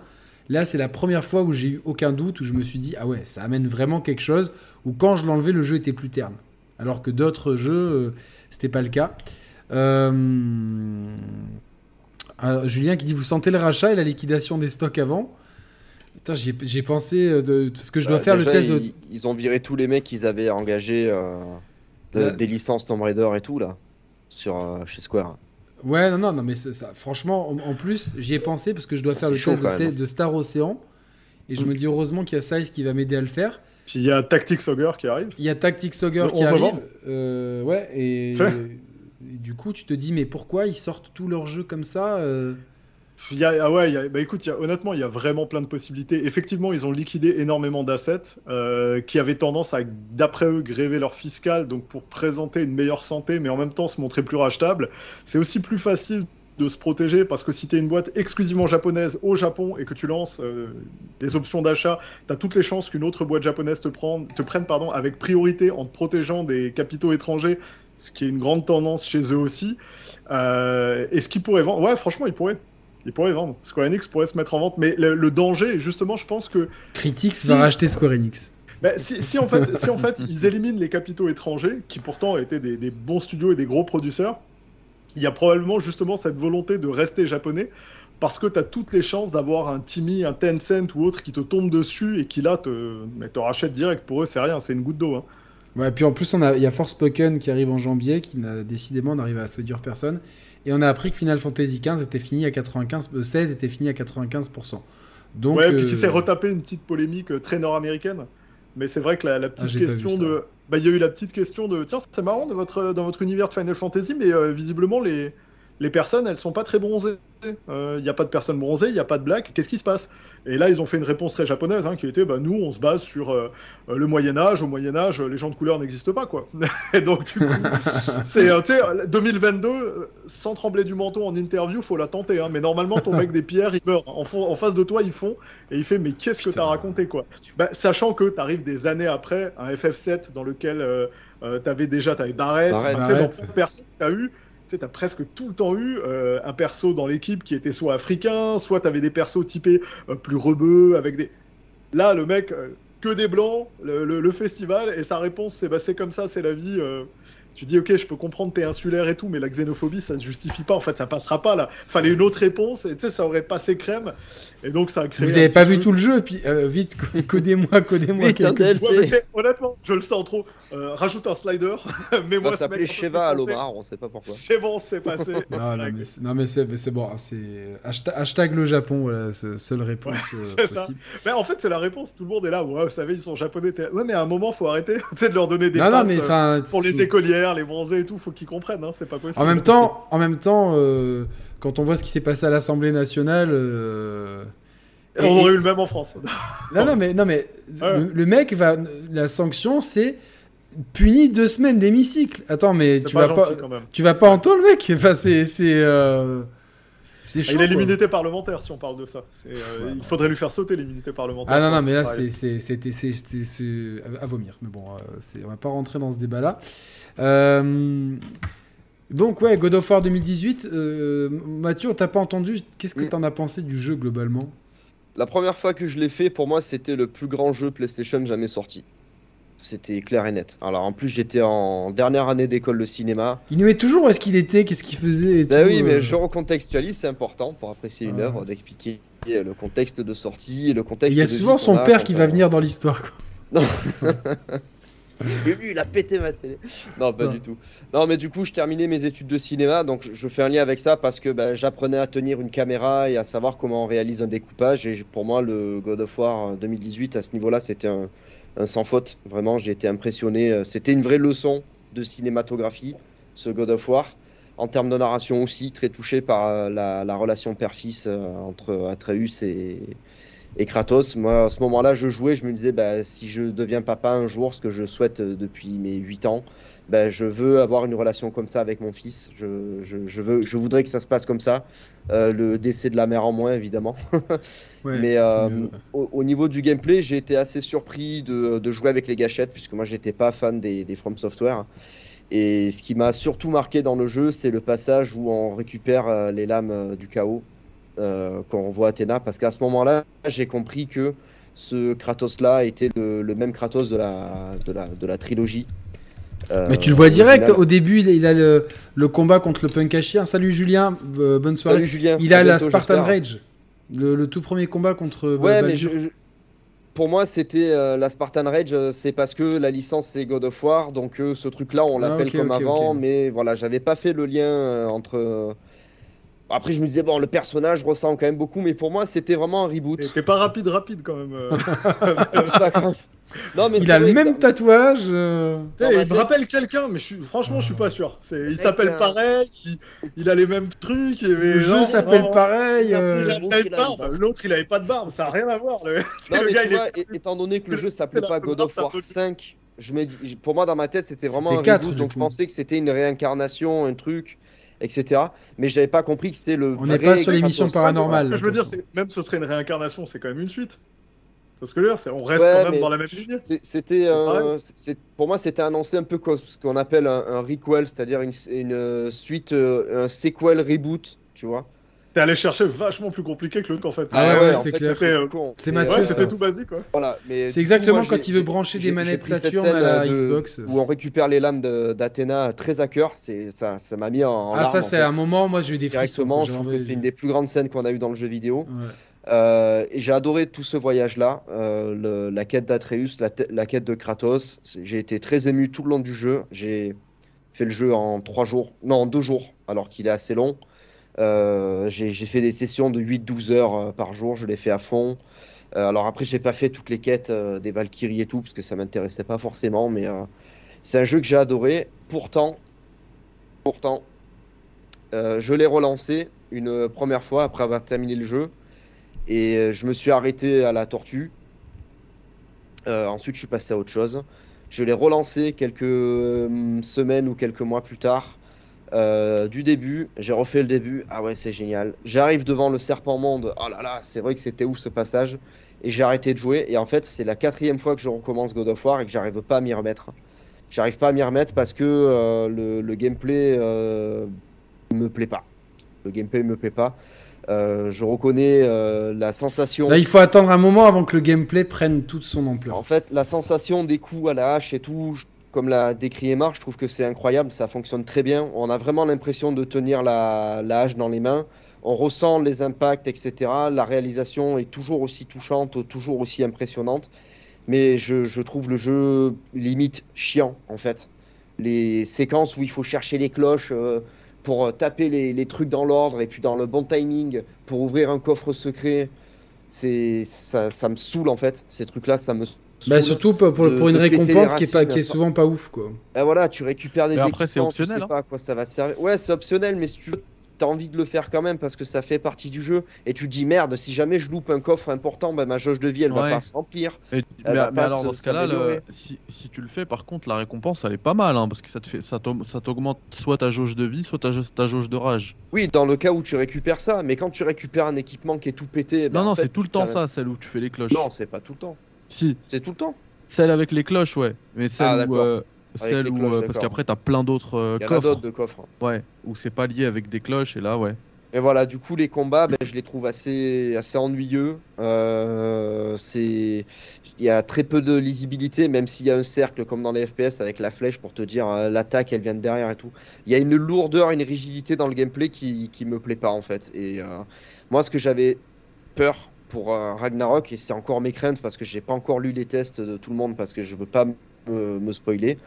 [SPEAKER 1] Là, c'est la première fois où j'ai eu aucun doute, où je me suis dit, ah ouais, ça amène vraiment quelque chose, où quand je l'enlevais, le jeu était plus terne. Alors que d'autres jeux, euh, c'était pas le cas. Euh, alors, Julien qui dit, vous sentez le rachat et la liquidation des stocks avant? Putain, j'ai pensé euh, de, de ce que je dois
[SPEAKER 3] Bah,
[SPEAKER 1] faire
[SPEAKER 3] déjà,
[SPEAKER 1] le test de...
[SPEAKER 3] ils, ils ont viré tous les mecs qu'ils avaient engagés euh, de-
[SPEAKER 1] Ouais.
[SPEAKER 3] des licences Tomb Raider et tout là sur euh, chez Square.
[SPEAKER 1] Ouais, non, non, non, mais c'est- ça, franchement, en, en plus, j'y ai pensé parce que je dois faire le
[SPEAKER 3] chaud,
[SPEAKER 1] test de, Star Ocean. Et je me dis heureusement qu'il y a Size qui va m'aider à le faire.
[SPEAKER 2] Puis il y a Tactics Ogre qui arrive.
[SPEAKER 1] Il y a Tactics Ogre qui
[SPEAKER 2] 11
[SPEAKER 1] arrive. Euh, ouais, et, du coup, tu te dis, mais pourquoi ils sortent tous leurs jeux comme ça euh
[SPEAKER 2] y a, ah ouais, bah écoute, y a- honnêtement, il y a vraiment plein de possibilités. Effectivement, ils ont liquidé énormément d'assets euh, qui avaient tendance à, d'après eux, gréver leur fiscal, donc pour présenter une meilleure santé, mais en même temps se montrer plus rachetable. C'est aussi plus facile de se protéger parce que si tu es une boîte exclusivement japonaise au Japon et que tu lances euh, des options d'achat, tu as toutes les chances qu'une autre boîte japonaise te, prenne, te prenne pardon, avec priorité en te protégeant des capitaux étrangers, ce qui est une grande tendance chez eux aussi. Euh, et ce qu'ils pourraient vendre, ouais, franchement, ils pourraient. Ils pourraient vendre. Square Enix pourrait se mettre en vente, mais le, le danger, justement, je pense que
[SPEAKER 1] Critics
[SPEAKER 2] Si.
[SPEAKER 1] va racheter Square Enix.
[SPEAKER 2] bah, si, si en fait, si en fait ils éliminent les capitaux étrangers, qui pourtant étaient des, des bons studios et des gros producteurs, il y a probablement justement cette volonté de rester japonais parce que tu as toutes les chances d'avoir un Timmy, un Tencent ou autre qui te tombe dessus et qui là te, mais te rachète direct. Pour eux, c'est rien, c'est une goutte d'eau. hein.
[SPEAKER 1] Ouais, puis en plus, a, il y a Forspoken qui arrive en janvier, qui n'a décidément n'arrive à séduire personne. Et on a appris que Final Fantasy XV était fini à 95, euh, 16 était fini à 95%. Donc,
[SPEAKER 2] ouais, puis qui
[SPEAKER 1] euh,
[SPEAKER 2] s'est retapé une petite polémique euh, très nord-américaine. Mais c'est vrai que la, la petite
[SPEAKER 1] Ah, pas
[SPEAKER 2] question de. Bah, il y a eu la petite question de. Tiens, c'est marrant dans votre, dans votre univers de Final Fantasy, mais euh, visiblement, les, les personnes, elles sont pas très bronzées. Euh, Il n'y a pas de personnes bronzées, il n'y a pas de black. Qu'est-ce qui se passe? Et là, ils ont fait une réponse très japonaise, hein, qui était bah, nous, on se base sur euh, euh, le Moyen-Âge. Au Moyen-Âge, les gens de couleur n'existent pas, quoi. Et donc, du coup, c'est. euh, tu sais, 2022, euh, sans trembler du menton en interview, faut la tenter. Hein, mais normalement, ton mec des pierres, il meurt. En, fond- en face de toi, ils font. Et il fait Mais qu'est-ce que t'as raconté, quoi? Bah, Sachant que t'arrives des années après, un FF7 dans lequel euh, euh, t'avais déjà t'avais Barrett,
[SPEAKER 3] Barrett.
[SPEAKER 2] dans
[SPEAKER 1] Barrett.
[SPEAKER 2] persos que t'as eu. Tu sais, t'as presque tout le temps eu euh, un perso dans l'équipe qui était soit africain, soit t'avais des persos typés euh, plus rebeux, avec des. Là, le mec, euh, que des blancs, le, le- le festival, et sa réponse, c'est bah, c'est comme ça, c'est la vie. Tu dis, ok, je peux comprendre, t'es insulaire et tout, mais la xénophobie, ça se justifie pas. En fait, ça passera pas là. Fallait une autre réponse, et tu sais, ça aurait passé crème. Et donc, ça a créé.
[SPEAKER 1] Vous avez pas vu tout le jeu, puis euh, vite, co- codez-moi, codez-moi.
[SPEAKER 2] Ouais, mais c'est- honnêtement, je le sens trop. Euh, rajoute un slider. mais
[SPEAKER 3] On
[SPEAKER 2] moi,
[SPEAKER 3] s'appeler
[SPEAKER 2] quand
[SPEAKER 3] Sheva à l'Omar, on sait pas pourquoi.
[SPEAKER 2] C'est bon, c'est passé.
[SPEAKER 1] Non, non, mais c'est- non, mais c'est c'est bon, c'est hashtag, hashtag le Japon, voilà, c'est seule réponse euh,
[SPEAKER 2] c'est ça.
[SPEAKER 1] possible.
[SPEAKER 2] Mais en fait, c'est la réponse. Tout le monde est là. Ouais, vous savez, ils sont japonais. t'es- Ouais, mais à un moment, faut arrêter. tu sais, de leur donner des
[SPEAKER 1] Non, non,
[SPEAKER 2] passes,
[SPEAKER 1] mais
[SPEAKER 2] euh, pour les écolières, les bronzés et tout. Faut qu'ils comprennent. Hein, c'est pas possible.
[SPEAKER 1] En même temps, en même temps, euh, quand on voit ce qui s'est passé à l'Assemblée nationale, euh,
[SPEAKER 2] Et on aurait eu le même en France.
[SPEAKER 1] non, non, mais non, mais
[SPEAKER 2] Ouais.
[SPEAKER 1] le, le mec va, la sanction, c'est puni deux semaines d'hémicycle. Attends, mais tu
[SPEAKER 2] pas
[SPEAKER 1] vas pas,
[SPEAKER 2] quand même.
[SPEAKER 1] tu vas pas en taux, le mec. Enfin, c'est, c'est, euh,
[SPEAKER 2] Ah,
[SPEAKER 1] chaud.
[SPEAKER 2] il a l'immunité parlementaire si on parle de ça. Euh, il faudrait lui faire sauter l'immunité parlementaire.
[SPEAKER 1] Ah non, non, mais là, c'est, à vomir. Mais bon, euh, on va pas rentrer dans ce débat-là. Euh, donc, ouais, God of War 2018. euh, Mathieu, on t'a pas entendu. Qu'est-ce que
[SPEAKER 3] Mm.
[SPEAKER 1] t'en as pensé du jeu globalement?
[SPEAKER 3] La première fois que je l'ai fait, pour moi, c'était le plus grand jeu PlayStation jamais sorti. C'était clair et net. Alors en plus, j'étais en dernière année d'école de cinéma.
[SPEAKER 1] Il nous met toujours où est-ce qu'il était, qu'est-ce qu'il faisait et
[SPEAKER 3] Bah
[SPEAKER 1] tout,
[SPEAKER 3] oui, mais
[SPEAKER 1] euh.
[SPEAKER 3] je recontextualise, c'est important pour apprécier une
[SPEAKER 1] Ah.
[SPEAKER 3] œuvre, d'expliquer le contexte de sortie, le contexte.
[SPEAKER 1] Il y a souvent son père qui va venir dans l'histoire.
[SPEAKER 3] lui, il a pété ma télé. Non, pas
[SPEAKER 1] Non.
[SPEAKER 3] du tout. Non, mais du coup, je terminais mes études de cinéma, donc je fais un lien avec ça parce que bah, j'apprenais à tenir une caméra et à savoir comment on réalise un découpage. Et pour moi, le God of War 2018, à ce niveau-là, c'était un, un sans faute. Vraiment, j'ai été impressionné. Euh, C'était une vraie leçon de cinématographie, ce God of War. En termes de narration aussi, très touché par euh, la, la relation père-fils euh, entre Atreus et, et Kratos. Moi, à ce moment-là, je jouais, je me disais, bah, si je deviens papa un jour, ce que je souhaite euh, depuis mes 8 ans, bah, je veux avoir une relation comme ça avec mon fils. Je, je, je veux, je voudrais que ça se passe comme ça. Euh, le décès de la mère en moins, évidemment.
[SPEAKER 1] Ouais,
[SPEAKER 3] Mais euh, au, au niveau du gameplay, j'ai été assez surpris de, de jouer avec les gâchettes, puisque moi, j'étais pas fan des, des From Software. Et ce qui m'a surtout marqué dans le jeu, c'est le passage où on récupère les lames du chaos euh, quand on voit Athéna. Parce qu'à ce moment-là, j'ai compris que ce Kratos-là était le, le même Kratos de la, de la, de la trilogie. Euh,
[SPEAKER 1] Mais tu le vois direct, au début il, il a le, le combat contre le punk à chien. Salut Julien, euh, bonne soirée.
[SPEAKER 3] Salut Julien.
[SPEAKER 1] il a la Spartan. Rage, le, le tout premier combat contre
[SPEAKER 3] Ouais, mais
[SPEAKER 1] Baldur.
[SPEAKER 3] je- je- pour moi, c'était euh, la Spartan Rage, c'est parce que la licence c'est God of War, donc ce truc-là, on
[SPEAKER 1] Ah,
[SPEAKER 3] l'appelle comme avant, mais voilà, j'avais pas fait le lien entre. Après, je me disais, bon, le personnage ressemble quand même beaucoup, mais pour moi, c'était vraiment un reboot.
[SPEAKER 2] T'es pas rapide, rapide quand même. euh.
[SPEAKER 3] Non, mais
[SPEAKER 1] Il
[SPEAKER 3] c'est
[SPEAKER 1] a le
[SPEAKER 3] que
[SPEAKER 1] même
[SPEAKER 3] dans-
[SPEAKER 1] tatouage. euh,
[SPEAKER 2] il me rappelle quelqu'un, mais je suis, franchement, je suis pas sûr. C'est, il s'appelle
[SPEAKER 3] euh,
[SPEAKER 2] pareil, il, il a les mêmes trucs. Et,
[SPEAKER 1] Le jeu
[SPEAKER 2] non,
[SPEAKER 1] s'appelle
[SPEAKER 2] non,
[SPEAKER 1] pareil.
[SPEAKER 2] Il, a-
[SPEAKER 1] euh.
[SPEAKER 2] L'autre, il avait pas de barbe. Ça a rien à voir. Le,
[SPEAKER 3] Non,
[SPEAKER 2] le gars, il est
[SPEAKER 3] étant donné que le jeu s'appelait
[SPEAKER 2] la
[SPEAKER 3] pas God of War
[SPEAKER 2] absolue.
[SPEAKER 3] 5, je me dis- pour moi, dans ma tête, c'était vraiment un
[SPEAKER 1] C'était quatre,
[SPEAKER 3] reboot,
[SPEAKER 1] du
[SPEAKER 3] donc je pensais que c'était une réincarnation, un truc, etc. Mais j'avais pas compris que c'était le
[SPEAKER 1] On n'est pas sur l'émission paranormale.
[SPEAKER 2] Ce que je veux dire, même ce serait une réincarnation, c'est quand même une suite. C'est ce que je veux dire, c'est on reste
[SPEAKER 3] Ouais,
[SPEAKER 2] quand même dans la même lignée.
[SPEAKER 3] C'était, euh, pour moi, c'était annoncé un peu comme ce qu'on appelle un, un requel, c'est-à-dire une, une, suite, euh, un sequel reboot, tu vois.
[SPEAKER 2] T'es allé chercher vachement plus compliqué que le truc en fait.
[SPEAKER 1] Ah ouais, ouais,
[SPEAKER 3] en
[SPEAKER 1] c'est clair.
[SPEAKER 3] c'était
[SPEAKER 1] Mathieu,
[SPEAKER 2] Ouais, tout basique quoi.
[SPEAKER 3] Voilà, mais
[SPEAKER 1] C'est exactement
[SPEAKER 3] moi,
[SPEAKER 1] quand il veut brancher des manettes Saturn à la
[SPEAKER 3] euh, de-
[SPEAKER 1] Xbox.
[SPEAKER 3] Où on récupère les lames de- d'Athéna très à cœur, c'est ça, ça m'a mis en, en
[SPEAKER 1] Ah,
[SPEAKER 3] larmes,
[SPEAKER 1] ça, c'est un moment, moi j'ai eu des frissons.
[SPEAKER 3] Je trouve que c'est une des plus grandes scènes qu'on a eues dans le jeu vidéo.
[SPEAKER 1] Ouais.
[SPEAKER 3] Euh, et j'ai adoré tout ce voyage-là, euh, la quête d'Atreus, la, la quête de Kratos. J'ai été très ému tout le long du jeu. J'ai fait le jeu en trois jours, non, en deux jours, alors qu'il est assez long. Euh, j'ai fait des sessions de 8-12 heures euh, par jour, je l'ai fait à fond. Euh, alors après, j'ai pas fait toutes les quêtes des Valkyries et tout, parce que ça m'intéressait pas forcément, mais c'est un jeu que j'ai adoré. Pourtant, pourtant, je l'ai relancé une première fois après avoir terminé le jeu. Et je me suis arrêté à la tortue. Ensuite, je suis passé à autre chose. Je l'ai relancé quelques semaines ou quelques mois plus tard. Euh, du début, j'ai refait le début. Ah ouais, c'est génial. J'arrive devant le serpent monde. Oh là là, c'est vrai que c'était ouf ce passage. Et j'ai arrêté de jouer. Et en fait, c'est la quatrième fois que je recommence God of War et que j'arrive pas à m'y remettre. J'arrive pas à m'y remettre parce que euh, le, le gameplay euh, me plaît pas. Le gameplay me plaît pas. Je reconnais la sensation.
[SPEAKER 1] Là, il faut attendre un moment avant que le gameplay prenne toute son ampleur.
[SPEAKER 3] En fait, la sensation des coups à la hache et tout, je- comme l'a décrit Emar, je trouve que c'est incroyable, ça fonctionne très bien. On a vraiment l'impression de tenir la, la hache dans les mains. On ressent les impacts, etc. La réalisation est toujours aussi touchante, toujours aussi impressionnante. Mais je, trouve le jeu limite chiant, en fait. Les séquences où il faut chercher les cloches euh, pour euh, taper les, trucs dans l'ordre et puis dans le bon timing pour ouvrir un coffre secret, ça, ça me saoule en fait. Ces trucs-là, ça me
[SPEAKER 1] Bah, surtout pour, pour,
[SPEAKER 3] de-
[SPEAKER 1] pour une récompense qui est, pas,
[SPEAKER 3] racines,
[SPEAKER 1] qui est
[SPEAKER 3] enfin.
[SPEAKER 1] souvent pas ouf, quoi.
[SPEAKER 3] Ah, voilà, tu récupères des
[SPEAKER 4] Mais après, c'est
[SPEAKER 3] équipements, tu
[SPEAKER 4] optionnel,
[SPEAKER 3] sais
[SPEAKER 4] hein.
[SPEAKER 3] pas à quoi ça va te servir. Ouais, c'est optionnel, mais si tu as envie de le faire quand même parce que ça fait partie du jeu et tu te dis merde, si jamais je loupe un coffre important, bah, ma jauge de vie elle va pas se remplir.
[SPEAKER 4] Et-
[SPEAKER 3] Elle
[SPEAKER 4] mais,
[SPEAKER 3] pas
[SPEAKER 4] alors
[SPEAKER 3] se-
[SPEAKER 4] dans ce cas-là, le- si, si tu le fais, par contre, la récompense elle est pas mal, hein, parce que ça te fait, ça t'aug- ça t'augmente soit ta jauge de vie, soit ta, ta jauge de rage.
[SPEAKER 3] Oui, dans le cas où tu récupères ça, mais quand tu récupères un équipement qui est tout pété, bah,
[SPEAKER 4] non, non,
[SPEAKER 3] en fait,
[SPEAKER 4] c'est tout le temps
[SPEAKER 3] t'as-
[SPEAKER 4] ça, celle où tu fais les cloches.
[SPEAKER 3] Non, c'est pas tout le temps.
[SPEAKER 4] Si,
[SPEAKER 3] C'est tout le temps.
[SPEAKER 4] celle avec les cloches, ouais. Mais celle
[SPEAKER 3] Ah,
[SPEAKER 4] où, euh, celle
[SPEAKER 3] les
[SPEAKER 4] où,
[SPEAKER 3] cloches,
[SPEAKER 4] euh, parce qu'après t'as plein d'autres euh,
[SPEAKER 3] y a
[SPEAKER 4] coffres,
[SPEAKER 3] d'autres de coffres.
[SPEAKER 4] ouais, où c'est pas lié avec des cloches et là, ouais.
[SPEAKER 3] Et voilà, du coup, les combats, ben, je les trouve assez, assez ennuyeux. Euh, c'est... Il y a très peu de lisibilité, même s'il y a un cercle comme dans les FPS avec la flèche pour te dire euh, l'attaque, elle vient de derrière et tout. Il y a une lourdeur, une rigidité dans le gameplay qui, qui me plaît pas en fait. Et euh, moi, ce que j'avais peur pour euh, Ragnarok, et c'est encore mes craintes parce que j'ai pas encore lu les tests de tout le monde parce que je veux pas me, me spoiler,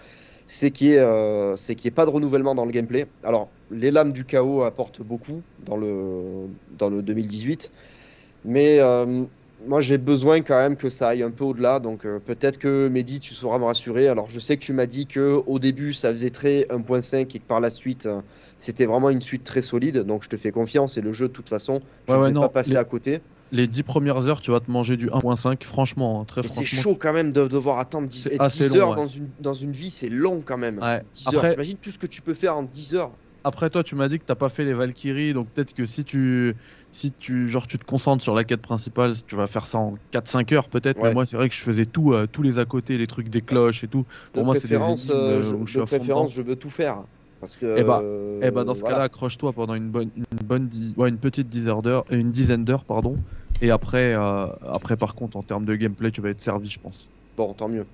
[SPEAKER 3] c'est qu'il n'y ait, euh, ait pas de renouvellement dans le gameplay. Alors, les lames du chaos apportent beaucoup dans le, dans le 2018, mais euh, moi j'ai besoin quand même que ça aille un peu au-delà. Donc euh, peut-être que Mehdi, tu sauras me rassurer. Alors je sais que tu m'as dit que au début ça faisait très 1.5 et que par la suite c'était vraiment une suite très solide. Donc je te fais confiance et le jeu de toute façon, je ne
[SPEAKER 4] ouais,
[SPEAKER 3] pas passer
[SPEAKER 4] les-
[SPEAKER 3] à côté.
[SPEAKER 4] Les 10 premières heures, tu vas te manger du 1.5, franchement, hein, très
[SPEAKER 3] Mais c'est
[SPEAKER 4] franchement.
[SPEAKER 3] chaud quand même de devoir attendre 10,
[SPEAKER 4] C'est
[SPEAKER 3] et
[SPEAKER 4] assez
[SPEAKER 3] 10
[SPEAKER 4] long,
[SPEAKER 3] heures
[SPEAKER 4] ouais.
[SPEAKER 3] dans, une, dans une vie, c'est long quand même.
[SPEAKER 4] Ouais.
[SPEAKER 3] 10 heures,
[SPEAKER 4] Après,
[SPEAKER 3] t'imagines tout ce que tu peux faire en 10 heures.
[SPEAKER 4] après toi, tu m'as dit que t'as pas fait les Valkyries, donc peut-être que si tu, si tu, genre, tu te concentres sur la quête principale, tu vas faire ça en 4-5 heures peut-être.
[SPEAKER 3] Ouais.
[SPEAKER 4] Mais moi, c'est vrai que je faisais tout, euh, tous les à côté, les trucs des cloches et tout.
[SPEAKER 3] De
[SPEAKER 4] Pour moi, c'est des énigmes,
[SPEAKER 3] euh,
[SPEAKER 4] euh,
[SPEAKER 3] je,
[SPEAKER 4] où je suis
[SPEAKER 3] de préférence je veux tout faire. Parce que,
[SPEAKER 4] Eh bah, Eh ben dans ce
[SPEAKER 3] voilà.
[SPEAKER 4] cas-là, accroche-toi pendant une bonne, une bonne, dix- ouais, une petite dizaine d'heures, une dizaine d'heures, pardon. Et après, euh, après, par contre, en termes de gameplay, tu vas être servi, je pense.
[SPEAKER 3] Bon, tant mieux.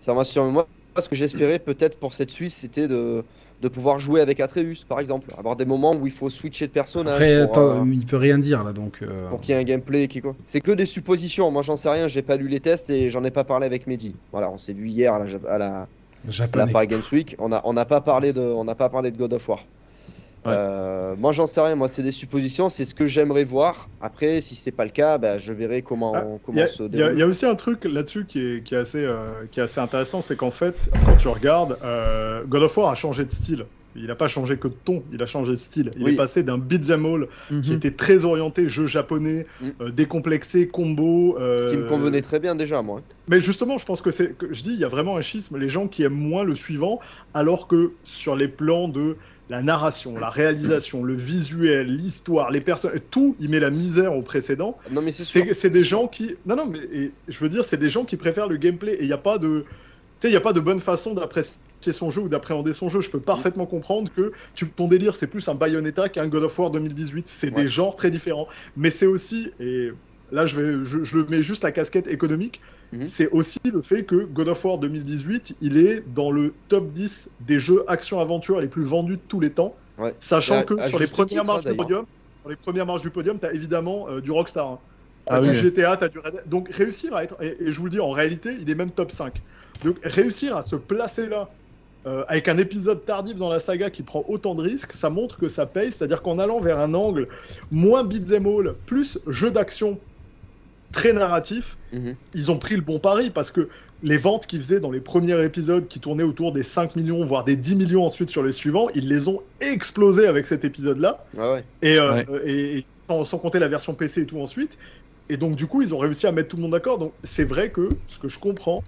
[SPEAKER 3] Ça me rassure. Moi, ce que j'espérais peut-être pour cette Suisse, c'était de, de pouvoir jouer avec Atreus, par exemple. Avoir des moments où il faut switcher de personnage
[SPEAKER 1] Après,
[SPEAKER 3] pour,
[SPEAKER 1] attends,
[SPEAKER 3] euh,
[SPEAKER 1] il peut rien dire là, donc. euh,
[SPEAKER 3] pour qu'il y ait un gameplay qui quoi. C'est que des suppositions. Moi, j'en sais rien. J'ai pas lu les tests et j'en ai pas parlé avec Mehdi. Voilà, on s'est vu hier à la, Jap- à la, à
[SPEAKER 1] Japan
[SPEAKER 3] la Paris. Games Week. On a, on n'a pas parlé de, on n'a pas parlé de God of War.
[SPEAKER 4] Ouais.
[SPEAKER 3] Euh, moi, j'en sais rien. Moi, c'est des suppositions. C'est ce que j'aimerais voir. Après, si c'est pas le cas, bah, je verrai comment,
[SPEAKER 2] Ah,
[SPEAKER 3] comment
[SPEAKER 2] Il y, a-
[SPEAKER 3] se
[SPEAKER 2] il y a-
[SPEAKER 3] déroule.
[SPEAKER 2] il y a aussi un truc là-dessus qui est, qui, est assez, euh, qui est assez intéressant, c'est qu'en fait, quand tu regardes, euh, God of War a changé de style. Il n'a pas changé que de ton, il a changé de style. Il
[SPEAKER 3] Oui.
[SPEAKER 2] est passé d'un beat'em all qui
[SPEAKER 4] Mhm.
[SPEAKER 2] était très orienté jeu japonais,
[SPEAKER 3] Mm.
[SPEAKER 2] euh, décomplexé, combo. euh,
[SPEAKER 3] Ce qui me convenait très bien déjà, moi.
[SPEAKER 2] Mais justement, je pense que c'est, que je dis, il y a vraiment un schisme. Les gens qui aiment moins le suivant, alors que sur les plans de la narration, la réalisation, le visuel, l'histoire, les personnes, tout, il met la misère au précédent.
[SPEAKER 3] Non, mais c'est
[SPEAKER 2] des gens qui. Non, non, mais et je veux dire, c'est des gens qui préfèrent le gameplay et il n'y a pas de. Tu sais, il n'y a pas de bonne façon d'apprécier son jeu ou d'appréhender son jeu. Je peux parfaitement comprendre que tu, ton délire, c'est plus un Bayonetta qu'un God of War 2018. C'est
[SPEAKER 3] Ouais.
[SPEAKER 2] des genres très différents. Mais c'est aussi, et là, je, vais, je, je le mets juste la casquette économique,
[SPEAKER 3] Mhm.
[SPEAKER 2] c'est aussi le fait que God of War 2018, il est dans le top 10 des jeux action-aventure les plus vendus de tous les temps.
[SPEAKER 3] Ouais.
[SPEAKER 2] Sachant
[SPEAKER 3] à-
[SPEAKER 2] que
[SPEAKER 3] à
[SPEAKER 2] sur les
[SPEAKER 3] titre,
[SPEAKER 2] podium, sur les premières marches du podium, tu as évidemment euh, du Rockstar. hein.
[SPEAKER 4] Ah
[SPEAKER 2] du
[SPEAKER 4] oui.
[SPEAKER 2] GTA, t'as du Red Dead. Donc réussir à être, et, et je vous le dis, en réalité, il est même top 5. Donc réussir à se placer là, euh, avec un épisode tardif dans la saga qui prend autant de risques, ça montre que ça paye. C'est-à-dire qu'en allant vers un angle moins beat'em all, plus jeu d'action très narratif,
[SPEAKER 3] Mhm.
[SPEAKER 2] ils ont pris le bon pari parce que les ventes qu'ils faisaient dans les premiers épisodes qui tournaient autour des 5 millions, voire des 10 millions ensuite sur les suivants, ils les ont explosés avec cet épisode-là.
[SPEAKER 3] Ah ouais.
[SPEAKER 2] Et, euh,
[SPEAKER 4] Ouais.
[SPEAKER 2] et, et sans, sans compter la version PC et tout ensuite. Et donc, du coup, ils ont réussi à mettre tout le monde d'accord. Donc, c'est vrai que ce que je comprends,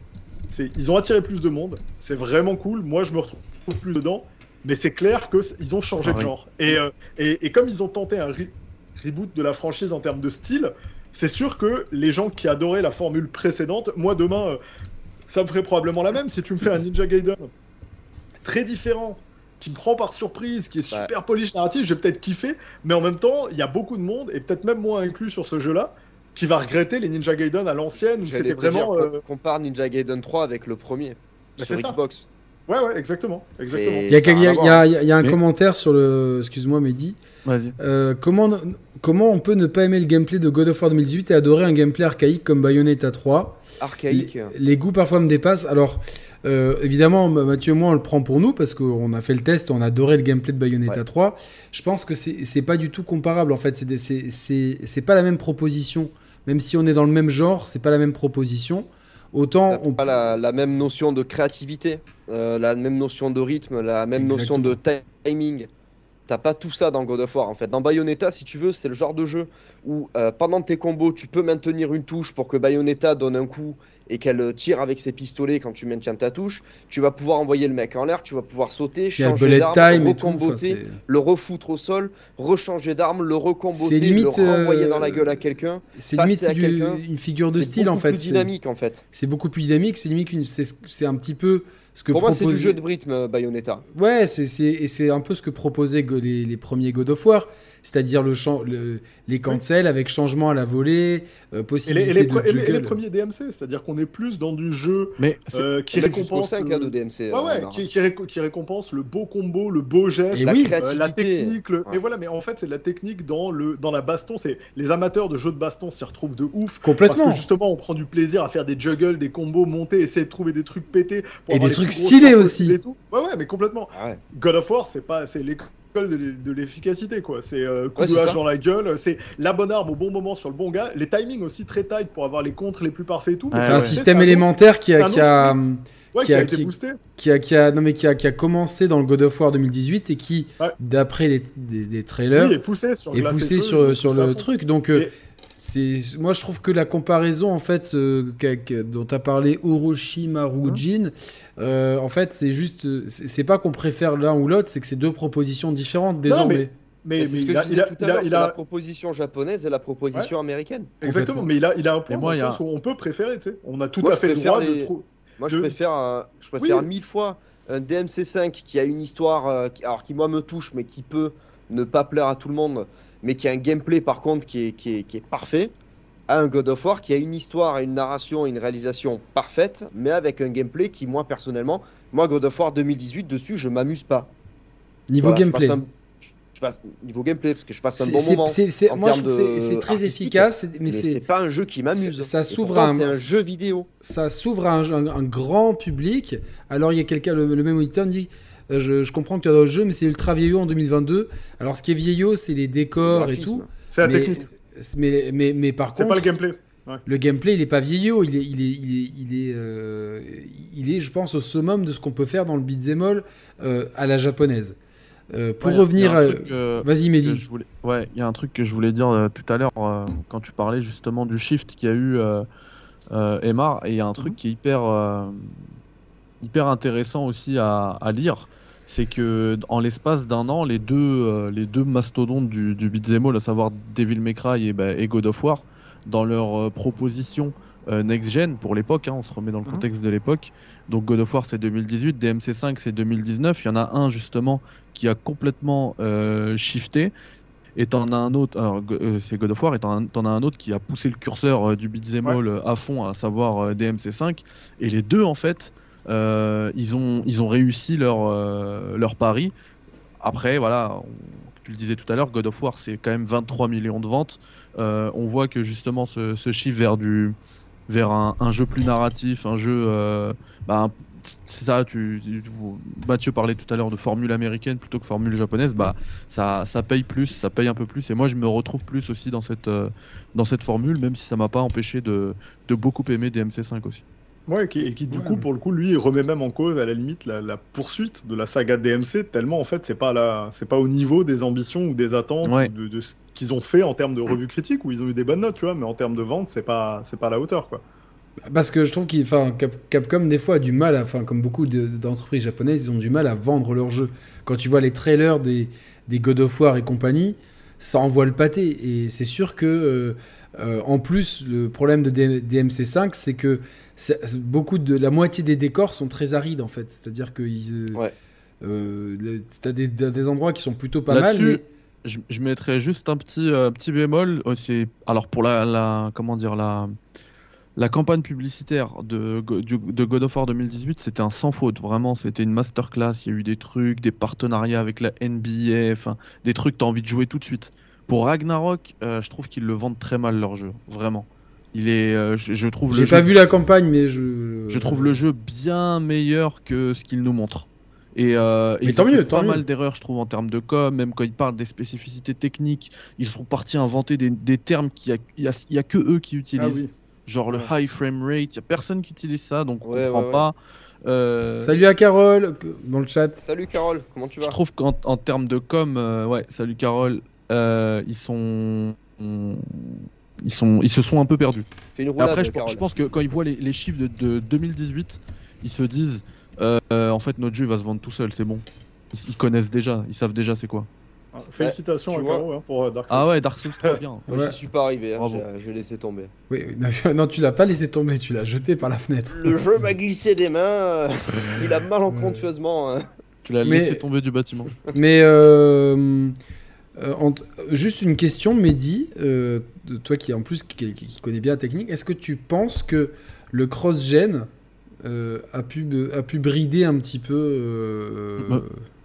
[SPEAKER 2] c'est ils ont attiré plus de monde. C'est vraiment cool. Moi, je me retrouve plus dedans. Mais c'est clair qu'ils ont changé
[SPEAKER 4] Ah
[SPEAKER 2] de
[SPEAKER 4] oui.
[SPEAKER 2] genre. Et, euh, et, et comme ils ont tenté un re- reboot de la franchise en termes de style, c'est sûr que les gens qui adoraient la formule précédente, moi, demain, euh, ça me ferait probablement la même. Si tu me fais un Ninja Gaiden très différent, qui me prend par surprise, qui est
[SPEAKER 3] Ouais.
[SPEAKER 2] super polish narratif, je vais peut-être kiffer, mais en même temps, il y a beaucoup de monde, et peut-être même moi inclus sur ce jeu-là, qui va regretter les Ninja Gaiden à l'ancienne, c'était vraiment...
[SPEAKER 3] dire,
[SPEAKER 2] euh,
[SPEAKER 3] compare Ninja Gaiden 3 avec le premier.
[SPEAKER 2] Bah,
[SPEAKER 3] sur
[SPEAKER 2] c'est ça.
[SPEAKER 3] Xbox.
[SPEAKER 2] Ouais, ouais, exactement. exactement.
[SPEAKER 1] Il y a, y y y un
[SPEAKER 4] Mais-
[SPEAKER 1] commentaire sur le. Excuse-moi, Mehdi.
[SPEAKER 4] Vas-y.
[SPEAKER 1] Euh, comment, comment on peut ne pas aimer le gameplay de God of War 2018 et adorer un gameplay archaïque comme Bayonetta 3
[SPEAKER 3] Archaïque.
[SPEAKER 1] les, les goûts parfois me dépassent. Alors, euh, évidemment, Mathieu et moi, on le prend pour nous parce qu'on a fait le test, on a adoré le gameplay de Bayonetta
[SPEAKER 3] Ouais.
[SPEAKER 1] 3. Je pense que c'est pas du tout comparable en fait. C'est des- C'est c'est- c'est pas la même proposition. Même si on est dans le même genre, c'est pas la même proposition. Autant on
[SPEAKER 3] pas la, la même notion de créativité, euh, la même notion de rythme, la même notion de timing. T'as pas tout ça dans God of War en fait. Dans Bayonetta, si tu veux, c'est le genre de jeu où euh, pendant tes combos, tu peux maintenir une touche pour que Bayonetta donne un coup et qu'elle euh, tire avec ses pistolets quand tu maintiens ta touche. Tu vas pouvoir envoyer le mec en l'air, tu vas pouvoir sauter, changer d'arme, recomboter, le refoutre au sol, rechanger d'arme, le recomboter,
[SPEAKER 1] limite,
[SPEAKER 3] le renvoyer
[SPEAKER 1] euh,
[SPEAKER 3] dans la gueule à quelqu'un.
[SPEAKER 1] C'est limite
[SPEAKER 3] à
[SPEAKER 1] une figure de style en
[SPEAKER 3] beaucoup
[SPEAKER 1] fait.
[SPEAKER 3] plus
[SPEAKER 1] C'est-
[SPEAKER 3] dynamique en fait.
[SPEAKER 1] C'est beaucoup plus dynamique. C'est limite c'est un petit peu ce que
[SPEAKER 3] Pour moi, c'est du jeu de rythme, euh, Bayonetta.
[SPEAKER 1] Ouais, c'est c'est- et c'est un peu ce que proposaient les, les premiers God of War, c'est-à-dire le, les cancels avec changement à la volée, euh,
[SPEAKER 2] Et les,
[SPEAKER 1] possibilité
[SPEAKER 2] et les
[SPEAKER 1] de
[SPEAKER 2] pre- et les- et les
[SPEAKER 1] juggle.
[SPEAKER 2] premiers DMC, c'est-à-dire qu'on est plus dans du jeu
[SPEAKER 4] Mais
[SPEAKER 2] euh, qui récompense...
[SPEAKER 3] 5
[SPEAKER 2] le-
[SPEAKER 3] hein, de DMC.
[SPEAKER 2] Ouais,
[SPEAKER 3] euh,
[SPEAKER 2] ouais,
[SPEAKER 3] Lara.
[SPEAKER 2] qui, qui réco- qui récompense le beau combo, le beau geste,
[SPEAKER 3] la
[SPEAKER 1] oui,
[SPEAKER 2] Euh,
[SPEAKER 3] créativité.
[SPEAKER 2] la technique, le...
[SPEAKER 3] Ouais.
[SPEAKER 2] mais voilà, mais en fait c'est de la technique dans le dans la baston. C'est les amateurs de jeux de baston s'y retrouvent de ouf. Parce
[SPEAKER 1] Complètement.
[SPEAKER 2] que justement, on prend du plaisir à faire des juggles, des combos, monter, essayer de trouver des trucs pétés. pour
[SPEAKER 1] Et
[SPEAKER 2] avoir
[SPEAKER 1] des trucs stylés aussi.
[SPEAKER 2] et tout. Ouais, ouais, mais complètement.
[SPEAKER 3] Ah ouais.
[SPEAKER 2] God of War, c'est pas, c'est l'école de l'e- de l'efficacité, quoi. C'est euh, coup
[SPEAKER 3] Ouais,
[SPEAKER 2] de
[SPEAKER 3] c'est
[SPEAKER 2] hache
[SPEAKER 3] ça.
[SPEAKER 2] dans la gueule, c'est la bonne arme au bon moment sur le bon gars, les timings aussi très tight pour avoir les contres les plus parfaits et tout.
[SPEAKER 4] Ouais,
[SPEAKER 1] C'est un système élémentaire qui a, qui a, qui
[SPEAKER 2] a été
[SPEAKER 1] qui-
[SPEAKER 2] boosté.
[SPEAKER 1] qui a, qui a, non mais qui a, qui a commencé dans le God of War 2018 et qui,
[SPEAKER 2] Ouais.
[SPEAKER 1] d'après les, des, des trailers,
[SPEAKER 2] Oui, et poussé sur
[SPEAKER 1] est poussé sur, sur le truc. Donc, euh,
[SPEAKER 2] Et-
[SPEAKER 1] c'est, moi, je trouve que la comparaison, en fait, euh, dont tu as parlé, Orochimaru
[SPEAKER 2] Hein
[SPEAKER 1] Jin, euh, en fait, c'est juste. C'est pas qu'on préfère l'un ou l'autre, c'est que c'est deux propositions différentes désormais.
[SPEAKER 2] Mais,
[SPEAKER 3] Mais
[SPEAKER 2] mais
[SPEAKER 3] c'est ce que
[SPEAKER 2] il
[SPEAKER 3] je
[SPEAKER 2] a,
[SPEAKER 3] disais
[SPEAKER 2] a, il a, il a-
[SPEAKER 3] la proposition japonaise et la proposition américaine.
[SPEAKER 2] exactement, mais il a, il a un point dans
[SPEAKER 4] moi,
[SPEAKER 2] le
[SPEAKER 4] a-
[SPEAKER 2] sens où on peut préférer, tu sais. On a tout
[SPEAKER 3] Moi,
[SPEAKER 2] à fait le droit de
[SPEAKER 3] les-
[SPEAKER 2] trop.
[SPEAKER 3] Moi, je
[SPEAKER 2] De-
[SPEAKER 3] préfère, un- je préfère
[SPEAKER 2] Oui.
[SPEAKER 3] mille fois un DMC5 qui a une histoire, euh, qui, alors qui moi me touche, mais qui peut ne pas plaire à tout le monde, mais qui a un gameplay par contre qui est, qui est, qui est parfait, à un God of War qui a une histoire, une narration, une réalisation parfaite, mais avec un gameplay qui, moi personnellement, moi God of War 2018 dessus, je m'amuse pas.
[SPEAKER 1] Niveau
[SPEAKER 3] Voilà, je
[SPEAKER 1] gameplay.
[SPEAKER 3] passe un- je passe niveau gameplay parce que je passe un bon moment.
[SPEAKER 1] c'est- moi, je
[SPEAKER 3] termes
[SPEAKER 1] trouve que c'est très efficace,
[SPEAKER 3] Mais,
[SPEAKER 1] mais
[SPEAKER 3] c'est pas un jeu qui m'amuse.
[SPEAKER 1] ça s'ouvre à un-
[SPEAKER 3] C'est un jeu vidéo.
[SPEAKER 1] ça s'ouvre à un, grand public. Alors il y a quelqu'un, le, le même auditeur dit je, je comprends que tu as dans le jeu, mais c'est ultra vieillot en 2022. Alors ce qui est vieillot, c'est les décors et tout.
[SPEAKER 2] C'est la
[SPEAKER 1] mais,
[SPEAKER 2] technique,
[SPEAKER 1] mais, mais, mais par
[SPEAKER 2] c'est
[SPEAKER 1] contre,
[SPEAKER 2] pas le gameplay.
[SPEAKER 1] le gameplay, il est pas vieillot. Il est, il est, il est, il est, euh, il est, je pense, au summum de ce qu'on peut faire dans le beat'em all euh, à la japonaise. Euh, pour
[SPEAKER 4] Ouais, a-
[SPEAKER 1] revenir,
[SPEAKER 4] a euh,
[SPEAKER 1] vas-y Mehdi.
[SPEAKER 4] voulais... Ouais, il y a un truc que je voulais dire euh, tout à l'heure euh, quand tu parlais justement du shift qu'il y a eu euh, euh, Emar, et il y a un truc qui est hyper, euh, hyper intéressant aussi à, à lire, c'est que en l'espace d'un an, les deux, euh, les deux mastodontes du, du beat'em all, à savoir Devil May Cry et, bah, et God of War, dans leur euh, proposition euh, next-gen pour l'époque, hein, on se remet dans le
[SPEAKER 2] Mhm.
[SPEAKER 4] contexte de l'époque, donc God of War c'est 2018, DMC5 c'est 2019, il y en a un justement qui a complètement euh, shifté. Et t'en as un autre, c'est God of War, et t'en as- un autre qui a poussé le curseur du beat'em all à fond, à savoir euh, DMC5. Et les deux, en fait, ils, ont, ils ont réussi leur, euh, leur pari. Après, voilà, tu le disais tout à l'heure, God of War, c'est quand même 23 millions de ventes. Euh, on voit que justement ce, ce chiffre vers, du, vers un, un jeu plus narratif, un jeu. euh, bah, c'est ça, tu, Mathieu parlait tout à l'heure de formule américaine plutôt que formule japonaise, bah ça, ça paye plus, ça paye un peu plus. Et moi, je me retrouve plus aussi dans cette, euh, dans cette formule, même si ça m'a pas empêché de, de beaucoup aimer DMC5 aussi.
[SPEAKER 2] Ouais, qui- et qui du
[SPEAKER 1] Ouais.
[SPEAKER 2] coup, pour le coup, lui, il remet même en cause, à la limite, la, la poursuite de la saga DMC, tellement en fait, c'est pas la, c'est pas au niveau des ambitions ou des attentes
[SPEAKER 4] Ouais.
[SPEAKER 2] ou de, de ce qu'ils ont fait en termes de revue critique, où ils ont eu des bonnes notes, tu vois, mais en termes de vente, c'est pas, c'est pas à la hauteur, quoi.
[SPEAKER 1] Parce que je trouve qu'il, enfin, Cap- Capcom des fois a du mal, à- enfin, comme beaucoup de- d'entreprises japonaises, ils ont du mal à vendre leurs jeux. Quand tu vois les trailers des, des God of War et compagnie, ça envoie le pâté. Et c'est sûr que, euh, euh, en plus, le problème de D- DMC5, c'est que beaucoup de la moitié des décors sont très arides en fait. C'est-à-dire que ils, euh,
[SPEAKER 3] Ouais.
[SPEAKER 1] euh, t'as des, t'as des endroits qui sont plutôt pas mal, mais
[SPEAKER 4] Je, je mettrais juste un petit, euh, petit bémol. c'est- alors pour la, la, comment dire, la, la campagne publicitaire de, de God of War 2018, c'était un sans faute. Vraiment, c'était une masterclass. Il y a eu des trucs, des partenariats avec la NBA, enfin, des trucs que tu as envie de jouer tout de suite. Pour Ragnarok, euh, je trouve qu'ils le vendent très mal leur jeu, vraiment. Il est, euh, je, je trouve le
[SPEAKER 1] j'ai
[SPEAKER 4] jeu
[SPEAKER 1] pas vu la campagne, mais je.
[SPEAKER 4] je trouve le jeu bien meilleur que ce qu'il nous montre. Et, euh,
[SPEAKER 1] Mais
[SPEAKER 4] ils
[SPEAKER 1] tant
[SPEAKER 4] ont
[SPEAKER 1] mieux,
[SPEAKER 4] fait
[SPEAKER 1] tant
[SPEAKER 4] pas
[SPEAKER 1] mieux.
[SPEAKER 4] mal d'erreurs, je trouve, en termes de com, même quand ils parlent des spécificités techniques, ils sont partis inventer des, des termes qu'il y a, a- que eux qui utilisent.
[SPEAKER 2] Ah oui.
[SPEAKER 4] Genre le
[SPEAKER 3] Ouais.
[SPEAKER 4] high frame rate, il y a personne qui utilise ça, donc on
[SPEAKER 3] Ouais,
[SPEAKER 4] comprend
[SPEAKER 3] ouais, ouais.
[SPEAKER 4] pas. Euh,
[SPEAKER 1] Salut à Carole dans le chat.
[SPEAKER 3] Salut Carole, comment tu
[SPEAKER 4] je
[SPEAKER 3] vas
[SPEAKER 4] trouve qu'en en termes de com, euh, ouais, salut Carole, euh, ils sont, ils sont, ils se sont un peu perdus.
[SPEAKER 3] Une roulade,
[SPEAKER 4] Après, je, je pense que quand ils voient les, les chiffres de, de 2018, ils se disent euh, euh, en fait, notre jeu va se vendre tout seul, c'est bon. Ils, ils connaissent déjà, ils savent déjà c'est quoi.
[SPEAKER 2] Ah, Félicitations à. Caro hein, pour euh, Dark Souls.
[SPEAKER 4] Ah ouais, Dark Souls, très bien.
[SPEAKER 3] Moi,
[SPEAKER 1] Ouais.
[SPEAKER 3] j'y suis pas arrivé, hein, j'ai laissé tomber.
[SPEAKER 1] Oui, non, non, tu l'as pas laissé tomber, tu l'as jeté par la fenêtre.
[SPEAKER 3] Le jeu m'a glissé des mains, euh, il a malencontreusement. hein.
[SPEAKER 4] Tu l'as
[SPEAKER 1] Mais-
[SPEAKER 4] laissé tomber du bâtiment.
[SPEAKER 1] Mais euh, euh, juste une question, Mehdi, euh, de toi qui en plus qui, connaît bien la technique, est-ce que tu penses que le cross-gen euh, a, pu, a pu brider un petit peu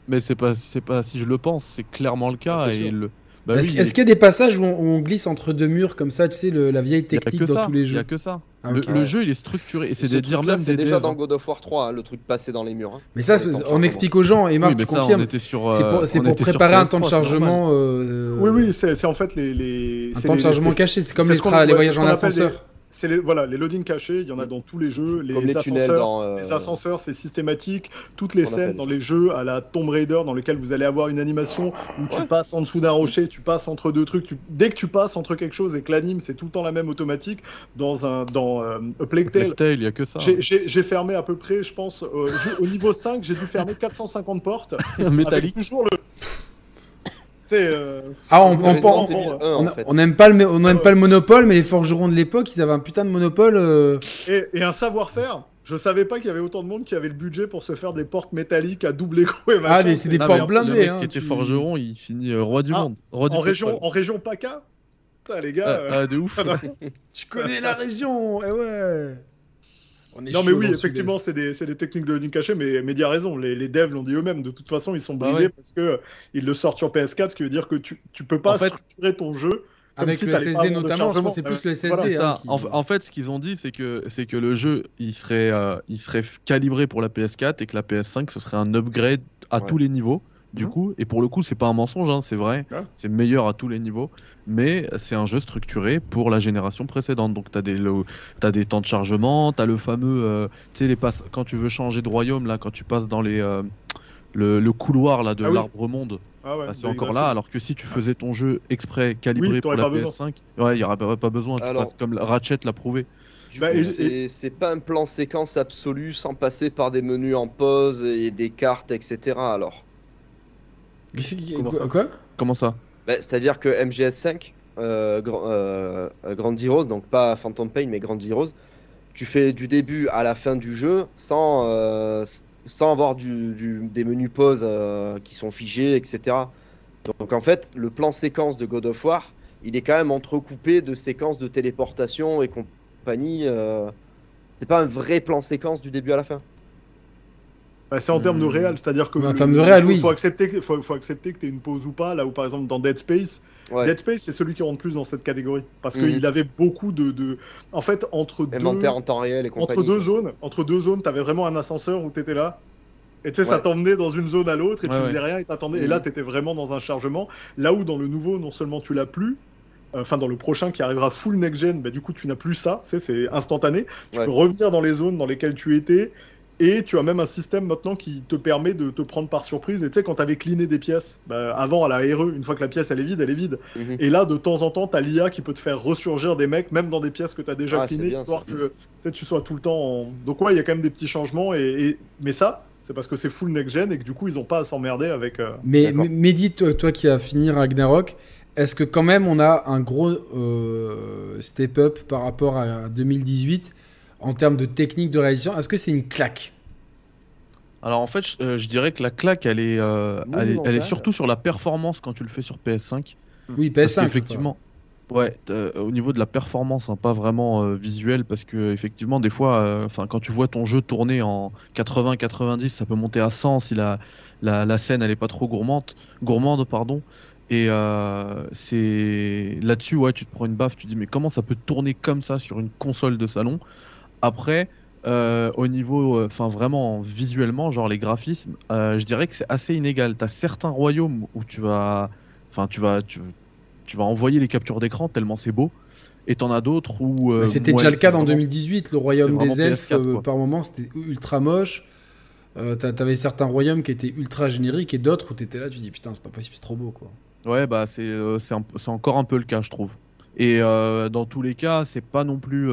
[SPEAKER 4] Mais c'est pas, pas si je le pense, c'est clairement le cas. Et le... bah
[SPEAKER 1] Est-ce
[SPEAKER 4] oui,
[SPEAKER 1] qu'il y a des passages où on, où on glisse entre deux murs comme ça, tu sais, le- la vieille
[SPEAKER 4] il
[SPEAKER 1] technique
[SPEAKER 4] que
[SPEAKER 1] dans
[SPEAKER 4] ça.
[SPEAKER 1] tous les
[SPEAKER 4] Il y
[SPEAKER 1] jeux?
[SPEAKER 4] a que ça.
[SPEAKER 1] Ah,
[SPEAKER 4] Le, jeu il est structuré et c'est
[SPEAKER 3] Ce
[SPEAKER 4] de dire même
[SPEAKER 3] c'est déjà dans. God of War 3, hein, le truc passé dans les murs. hein.
[SPEAKER 1] Mais ça, on explique aux gens, et Marc,
[SPEAKER 4] Oui,
[SPEAKER 1] tu confirmes.
[SPEAKER 4] était sur.
[SPEAKER 1] C'est
[SPEAKER 4] euh,
[SPEAKER 1] pour,
[SPEAKER 4] sur
[SPEAKER 1] préparer un
[SPEAKER 4] PS3,
[SPEAKER 1] temps de chargement. euh,
[SPEAKER 2] Oui, oui, c'est en fait les. les
[SPEAKER 1] Un temps de chargement caché. C'est comme les, voyages en ascenseur.
[SPEAKER 2] C'est les, voilà, les loading cachés, il y en a dans tous les jeux. Les,
[SPEAKER 3] Comme les tunnels
[SPEAKER 2] ascenseurs,
[SPEAKER 3] dans. euh,
[SPEAKER 2] les ascenseurs, c'est systématique. Toutes les scènes
[SPEAKER 3] appelle.
[SPEAKER 2] dans les jeux à la Tomb Raider, dans lesquels vous allez avoir une animation où tu
[SPEAKER 3] Ouais.
[SPEAKER 2] passes en dessous d'un rocher, tu passes entre deux trucs. tu- Dès que tu passes entre quelque chose et que l'anime, c'est tout le temps la même automatique. Dans un dans euh, A Plague Tale,
[SPEAKER 4] il y a que ça.
[SPEAKER 2] j'ai- j'ai j'ai fermé à peu près, je pense, euh, je- au niveau 5, j'ai dû fermer 450 portes. avec
[SPEAKER 4] Métallique.
[SPEAKER 2] toujours le. Euh,
[SPEAKER 1] Ah, on,
[SPEAKER 2] vous
[SPEAKER 1] on,
[SPEAKER 2] avez
[SPEAKER 1] on-
[SPEAKER 2] Resident Evil
[SPEAKER 1] on-
[SPEAKER 3] 1,
[SPEAKER 1] on-
[SPEAKER 3] en fait.
[SPEAKER 1] on n'aime pas, le, on n'aime
[SPEAKER 2] Ouais.
[SPEAKER 1] pas le monopole, mais les forgerons de l'époque, ils avaient un putain de monopole. euh,
[SPEAKER 2] Et, et un savoir-faire. Je savais pas qu'il y avait autant de monde qui avait le budget pour se faire des portes métalliques à double écro et machin.
[SPEAKER 1] Ah, mais c'est des
[SPEAKER 4] Non,
[SPEAKER 1] portes blindées,
[SPEAKER 4] Le mec
[SPEAKER 1] hein,
[SPEAKER 4] qui était
[SPEAKER 1] tu-
[SPEAKER 4] forgeron, il finit euh, roi du
[SPEAKER 2] Ah,
[SPEAKER 4] monde. Roi
[SPEAKER 2] en région, en région PACA Putain, les gars.
[SPEAKER 4] Ah,
[SPEAKER 2] euh,
[SPEAKER 4] ah, de ouf.
[SPEAKER 1] Tu connais la région, eh ouais. On est
[SPEAKER 2] Non, mais oui, effectivement, c'est des, techniques de loading caché, mais Mehdi a raison. Les, les devs l'ont dit eux-mêmes. De toute façon, ils sont
[SPEAKER 4] Bah
[SPEAKER 2] bridés
[SPEAKER 4] ouais.
[SPEAKER 2] parce que euh, ils le sortent sur PS4, ce qui veut dire que tu, tu peux pas
[SPEAKER 4] En fait-
[SPEAKER 2] structurer ton jeu. comme
[SPEAKER 1] Avec
[SPEAKER 2] si
[SPEAKER 1] le SSD notamment, je
[SPEAKER 2] chargement.
[SPEAKER 1] pense que c'est plus
[SPEAKER 2] Euh,
[SPEAKER 1] le SSD.
[SPEAKER 2] voilà,
[SPEAKER 4] C'est
[SPEAKER 1] hein, qui-
[SPEAKER 4] En, en fait, ce qu'ils ont dit, c'est que, c'est que le jeu, il serait, euh, il serait calibré pour la PS4 et que la PS5, ce serait un upgrade à
[SPEAKER 3] Ouais.
[SPEAKER 4] tous les niveaux. Du
[SPEAKER 2] Mhm.
[SPEAKER 4] coup, et pour le coup, c'est pas un mensonge, hein, c'est vrai,
[SPEAKER 2] Ouais.
[SPEAKER 4] c'est meilleur à tous les niveaux, mais c'est un jeu structuré pour la génération précédente. Donc, tu as, as des temps de chargement, tu as le fameux, euh, tu sais, les passes, quand tu veux changer de royaume, là, quand tu passes dans les, euh, le, le couloir là, de
[SPEAKER 2] Ah oui.
[SPEAKER 4] l'arbre monde,
[SPEAKER 2] Ah ouais,
[SPEAKER 4] c'est encore là, alors que si tu faisais ton jeu exprès calibré
[SPEAKER 2] Oui,
[SPEAKER 4] pour la
[SPEAKER 2] pas besoin.
[SPEAKER 4] PS5, ouais, il n'y aurait pas, pas besoin, tu
[SPEAKER 3] Alors-
[SPEAKER 4] passes comme Ratchet l'a prouvé.
[SPEAKER 3] Du
[SPEAKER 2] Bah,
[SPEAKER 3] coup,
[SPEAKER 2] et-
[SPEAKER 3] c'est c'est pas un plan séquence absolu sans passer par des menus en pause et des cartes, etc. Alors,
[SPEAKER 2] Comment
[SPEAKER 1] quoi,
[SPEAKER 2] ça
[SPEAKER 1] quoi
[SPEAKER 4] Comment ça
[SPEAKER 3] Bah, c'est-à-dire que MGS5, euh, Grand, euh, euh, Grand Heroes, donc pas Phantom Pain, mais Grand Heroes, tu fais du début à la fin du jeu sans, euh, sans avoir du, du- des menus pause euh, qui sont figés, etc. Donc en fait, le plan séquence de God of War, il est quand même entrecoupé de séquences de téléportation et compagnie. euh, C'est pas un vrai plan séquence du début à la fin.
[SPEAKER 2] Bah, c'est en termes de
[SPEAKER 4] Hmm.
[SPEAKER 2] réel, c'est-à-dire que.
[SPEAKER 1] En
[SPEAKER 2] le-
[SPEAKER 1] termes de réel,
[SPEAKER 2] faut,
[SPEAKER 1] oui.
[SPEAKER 2] Faut accepter, que- faut, faut accepter que tu une pause ou pas, là où par exemple dans Dead Space,
[SPEAKER 3] Ouais.
[SPEAKER 2] Dead Space c'est celui qui rentre plus dans cette catégorie. Parce
[SPEAKER 3] Mhm.
[SPEAKER 2] qu'il avait beaucoup de, de. En fait, entre deux.
[SPEAKER 3] Inventaire en temps réel et compagnie.
[SPEAKER 2] Entre deux zones, entre deux zones, t'avais vraiment un ascenseur où t'étais là. Et tu sais, ça t'emmenait dans une zone à l'autre et
[SPEAKER 4] Ouais,
[SPEAKER 2] tu faisais rien et t'attendais. Et
[SPEAKER 3] Mhm.
[SPEAKER 2] là, t'étais vraiment dans un chargement. Là où dans le nouveau, non seulement tu l'as plus, euh, enfin dans le prochain qui arrivera full next-gen, bah, du coup tu n'as plus ça, tu sais, c'est instantané. Tu
[SPEAKER 3] Ouais.
[SPEAKER 2] peux revenir dans les zones dans lesquelles tu étais. Et tu as même un système maintenant qui te permet de te prendre par surprise. Et tu sais, quand tu avais cleané des pièces, bah, avant à la RE, une fois que la pièce elle est vide, elle est vide.
[SPEAKER 3] Mhm.
[SPEAKER 2] Et là, de temps en temps, tu as l'IA qui peut te faire ressurgir des mecs, même dans des pièces que tu as déjà
[SPEAKER 3] Ah,
[SPEAKER 2] cleanées,
[SPEAKER 3] bien,
[SPEAKER 2] histoire
[SPEAKER 3] ça.
[SPEAKER 2] que tu sais, tu sois tout le temps en. Donc, ouais, il y a quand même des petits changements. Et, et- Mais ça, c'est parce que c'est full next-gen et que du coup, ils ont pas à s'emmerder avec. euh,
[SPEAKER 1] Mais
[SPEAKER 3] D'accord.
[SPEAKER 1] M- Mehdi, toi, toi qui as fini Ragnarok, est-ce que quand même on a un gros euh, step-up par rapport à 2018 en termes de technique de réalisation Est-ce que c'est une claque?
[SPEAKER 4] Alors en fait, je, euh, je dirais que la claque, elle est, euh, elle est, elle est
[SPEAKER 3] Monumentale.
[SPEAKER 4] surtout sur la performance quand tu le fais sur PS5.
[SPEAKER 1] Oui,
[SPEAKER 4] Parce
[SPEAKER 1] PS5.
[SPEAKER 4] qu'effectivement, ouais, euh, au niveau de la performance, hein, pas vraiment euh, visuel, parce que effectivement, des fois, euh, enfin, quand tu vois ton jeu tourner en 80-90, ça peut monter à 100 si la, la, la scène elle est pas trop gourmande, gourmande pardon. Et euh, c'est là-dessus, ouais, tu te prends une baffe, tu te dis mais comment ça peut tourner comme ça sur une console de salon? Après, euh, au niveau, enfin vraiment visuellement, genre les graphismes, euh, je dirais que c'est assez inégal. T'as certains royaumes où tu vas, enfin tu vas, tu, tu vas envoyer les captures d'écran tellement c'est beau, et t'en as d'autres où. euh,
[SPEAKER 1] C'était déjà le cas dans
[SPEAKER 4] vraiment-
[SPEAKER 1] 2018, le royaume des elfes,
[SPEAKER 4] PS4,
[SPEAKER 1] euh,
[SPEAKER 4] quoi.
[SPEAKER 1] par moment, c'était ultra moche. Euh, t'a- T'avais certains royaumes qui étaient ultra génériques et d'autres où t'étais là, tu dis putain, c'est pas possible, c'est trop beau quoi.
[SPEAKER 4] Ouais, bah c'est euh, c'est encore un peu le cas, je trouve. Et euh, dans tous les cas, c'est pas non plus.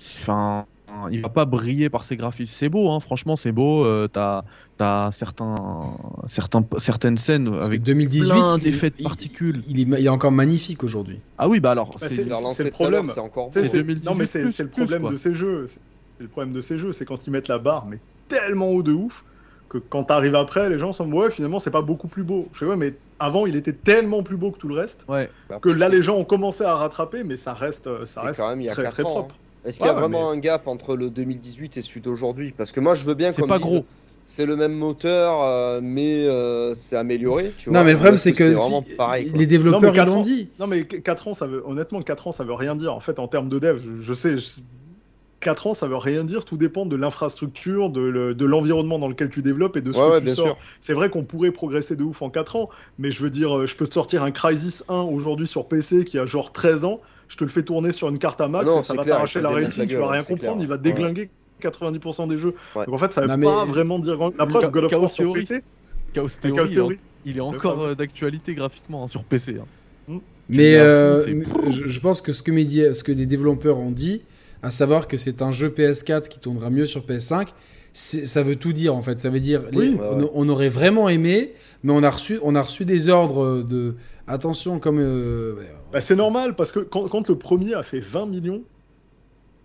[SPEAKER 4] Enfin, il va pas briller par ses graphismes. C'est beau, hein, franchement, c'est beau. euh, T'as as certains, certains, certaines scènes
[SPEAKER 1] Parce
[SPEAKER 4] avec
[SPEAKER 1] que 2018,
[SPEAKER 4] plein d'effets de particules.
[SPEAKER 1] Il, est, il est encore magnifique aujourd'hui.
[SPEAKER 4] Ah oui, bah alors,
[SPEAKER 2] Bah,
[SPEAKER 4] c'est
[SPEAKER 2] le problème.
[SPEAKER 3] C'est encore
[SPEAKER 2] Tu sais,
[SPEAKER 3] beau.
[SPEAKER 2] c'est-
[SPEAKER 4] 2018
[SPEAKER 2] non, mais c'est le problème de ces jeux. C'est le problème de ces jeux, c'est quand ils mettent la barre, mais tellement haut de ouf que quand t'arrives après, les gens sont ouais, finalement, c'est pas beaucoup plus beau. Je fais ouais, mais avant, il était tellement plus beau que tout le reste
[SPEAKER 4] ouais.
[SPEAKER 3] Bah,
[SPEAKER 2] que là, les gens ont commencé à rattraper, mais ça reste, ça reste
[SPEAKER 3] quand même il y a
[SPEAKER 2] très très
[SPEAKER 3] ans,
[SPEAKER 2] propre.
[SPEAKER 3] Est-ce qu'il y a vraiment un gap entre le 2018 et celui d'aujourd'hui? Parce que moi, je veux bien
[SPEAKER 4] C'est
[SPEAKER 3] qu'on
[SPEAKER 4] pas gros.
[SPEAKER 3] c'est le même moteur, euh, mais euh, c'est amélioré. Tu
[SPEAKER 1] Non,
[SPEAKER 3] vois.
[SPEAKER 1] mais le problème, c'est que, si-
[SPEAKER 3] pareil.
[SPEAKER 1] les développeurs,
[SPEAKER 2] Non, mais
[SPEAKER 1] ils
[SPEAKER 2] quatre
[SPEAKER 1] l'ont
[SPEAKER 2] ans-
[SPEAKER 1] dit.
[SPEAKER 2] Non, mais 4 ans, ça veut, honnêtement, 4 ans, ça veut rien dire. En fait, en termes de dev, je, je sais, je- 4 ans, ça veut rien dire. Tout dépend de l'infrastructure, de, le- de l'environnement dans lequel tu développes et de ce
[SPEAKER 3] Ouais,
[SPEAKER 2] que
[SPEAKER 3] ouais,
[SPEAKER 2] tu sors. C'est vrai qu'on pourrait progresser de ouf en 4 ans, mais je veux dire, euh, je peux te sortir un Crysis 1 aujourd'hui sur PC qui a genre 13 ans, je te le fais tourner sur une carte à max
[SPEAKER 3] Ah non,
[SPEAKER 2] et ça va t'arracher la
[SPEAKER 3] démettre
[SPEAKER 2] tu vas rien comprendre,
[SPEAKER 3] clair.
[SPEAKER 2] il va déglinguer 90% des jeux.
[SPEAKER 3] Ouais.
[SPEAKER 2] Donc en fait, ça veut
[SPEAKER 1] Non, mais-
[SPEAKER 2] pas vraiment dire grand. La preuve,
[SPEAKER 4] Chaos
[SPEAKER 2] God of War sur
[SPEAKER 4] Theory.
[SPEAKER 2] PC,
[SPEAKER 4] Chaos
[SPEAKER 2] Chaos
[SPEAKER 4] Theory, il est en-
[SPEAKER 2] Theory.
[SPEAKER 4] il est encore euh, d'actualité graphiquement hein, sur PC. hein.
[SPEAKER 1] Mais
[SPEAKER 4] l'as à
[SPEAKER 1] euh,
[SPEAKER 4] fond,
[SPEAKER 1] mais je, pense que ce que, ce que des développeurs ont dit, à savoir que c'est un jeu PS4 qui tournera mieux sur PS5, c'est- ça veut tout dire en fait. Ça veut dire
[SPEAKER 2] Oui.
[SPEAKER 1] On, on aurait vraiment aimé, mais on a reçu, on a reçu des ordres de attention comme. euh,
[SPEAKER 2] Bah, c'est normal parce que quand, quand le premier a fait 20 millions,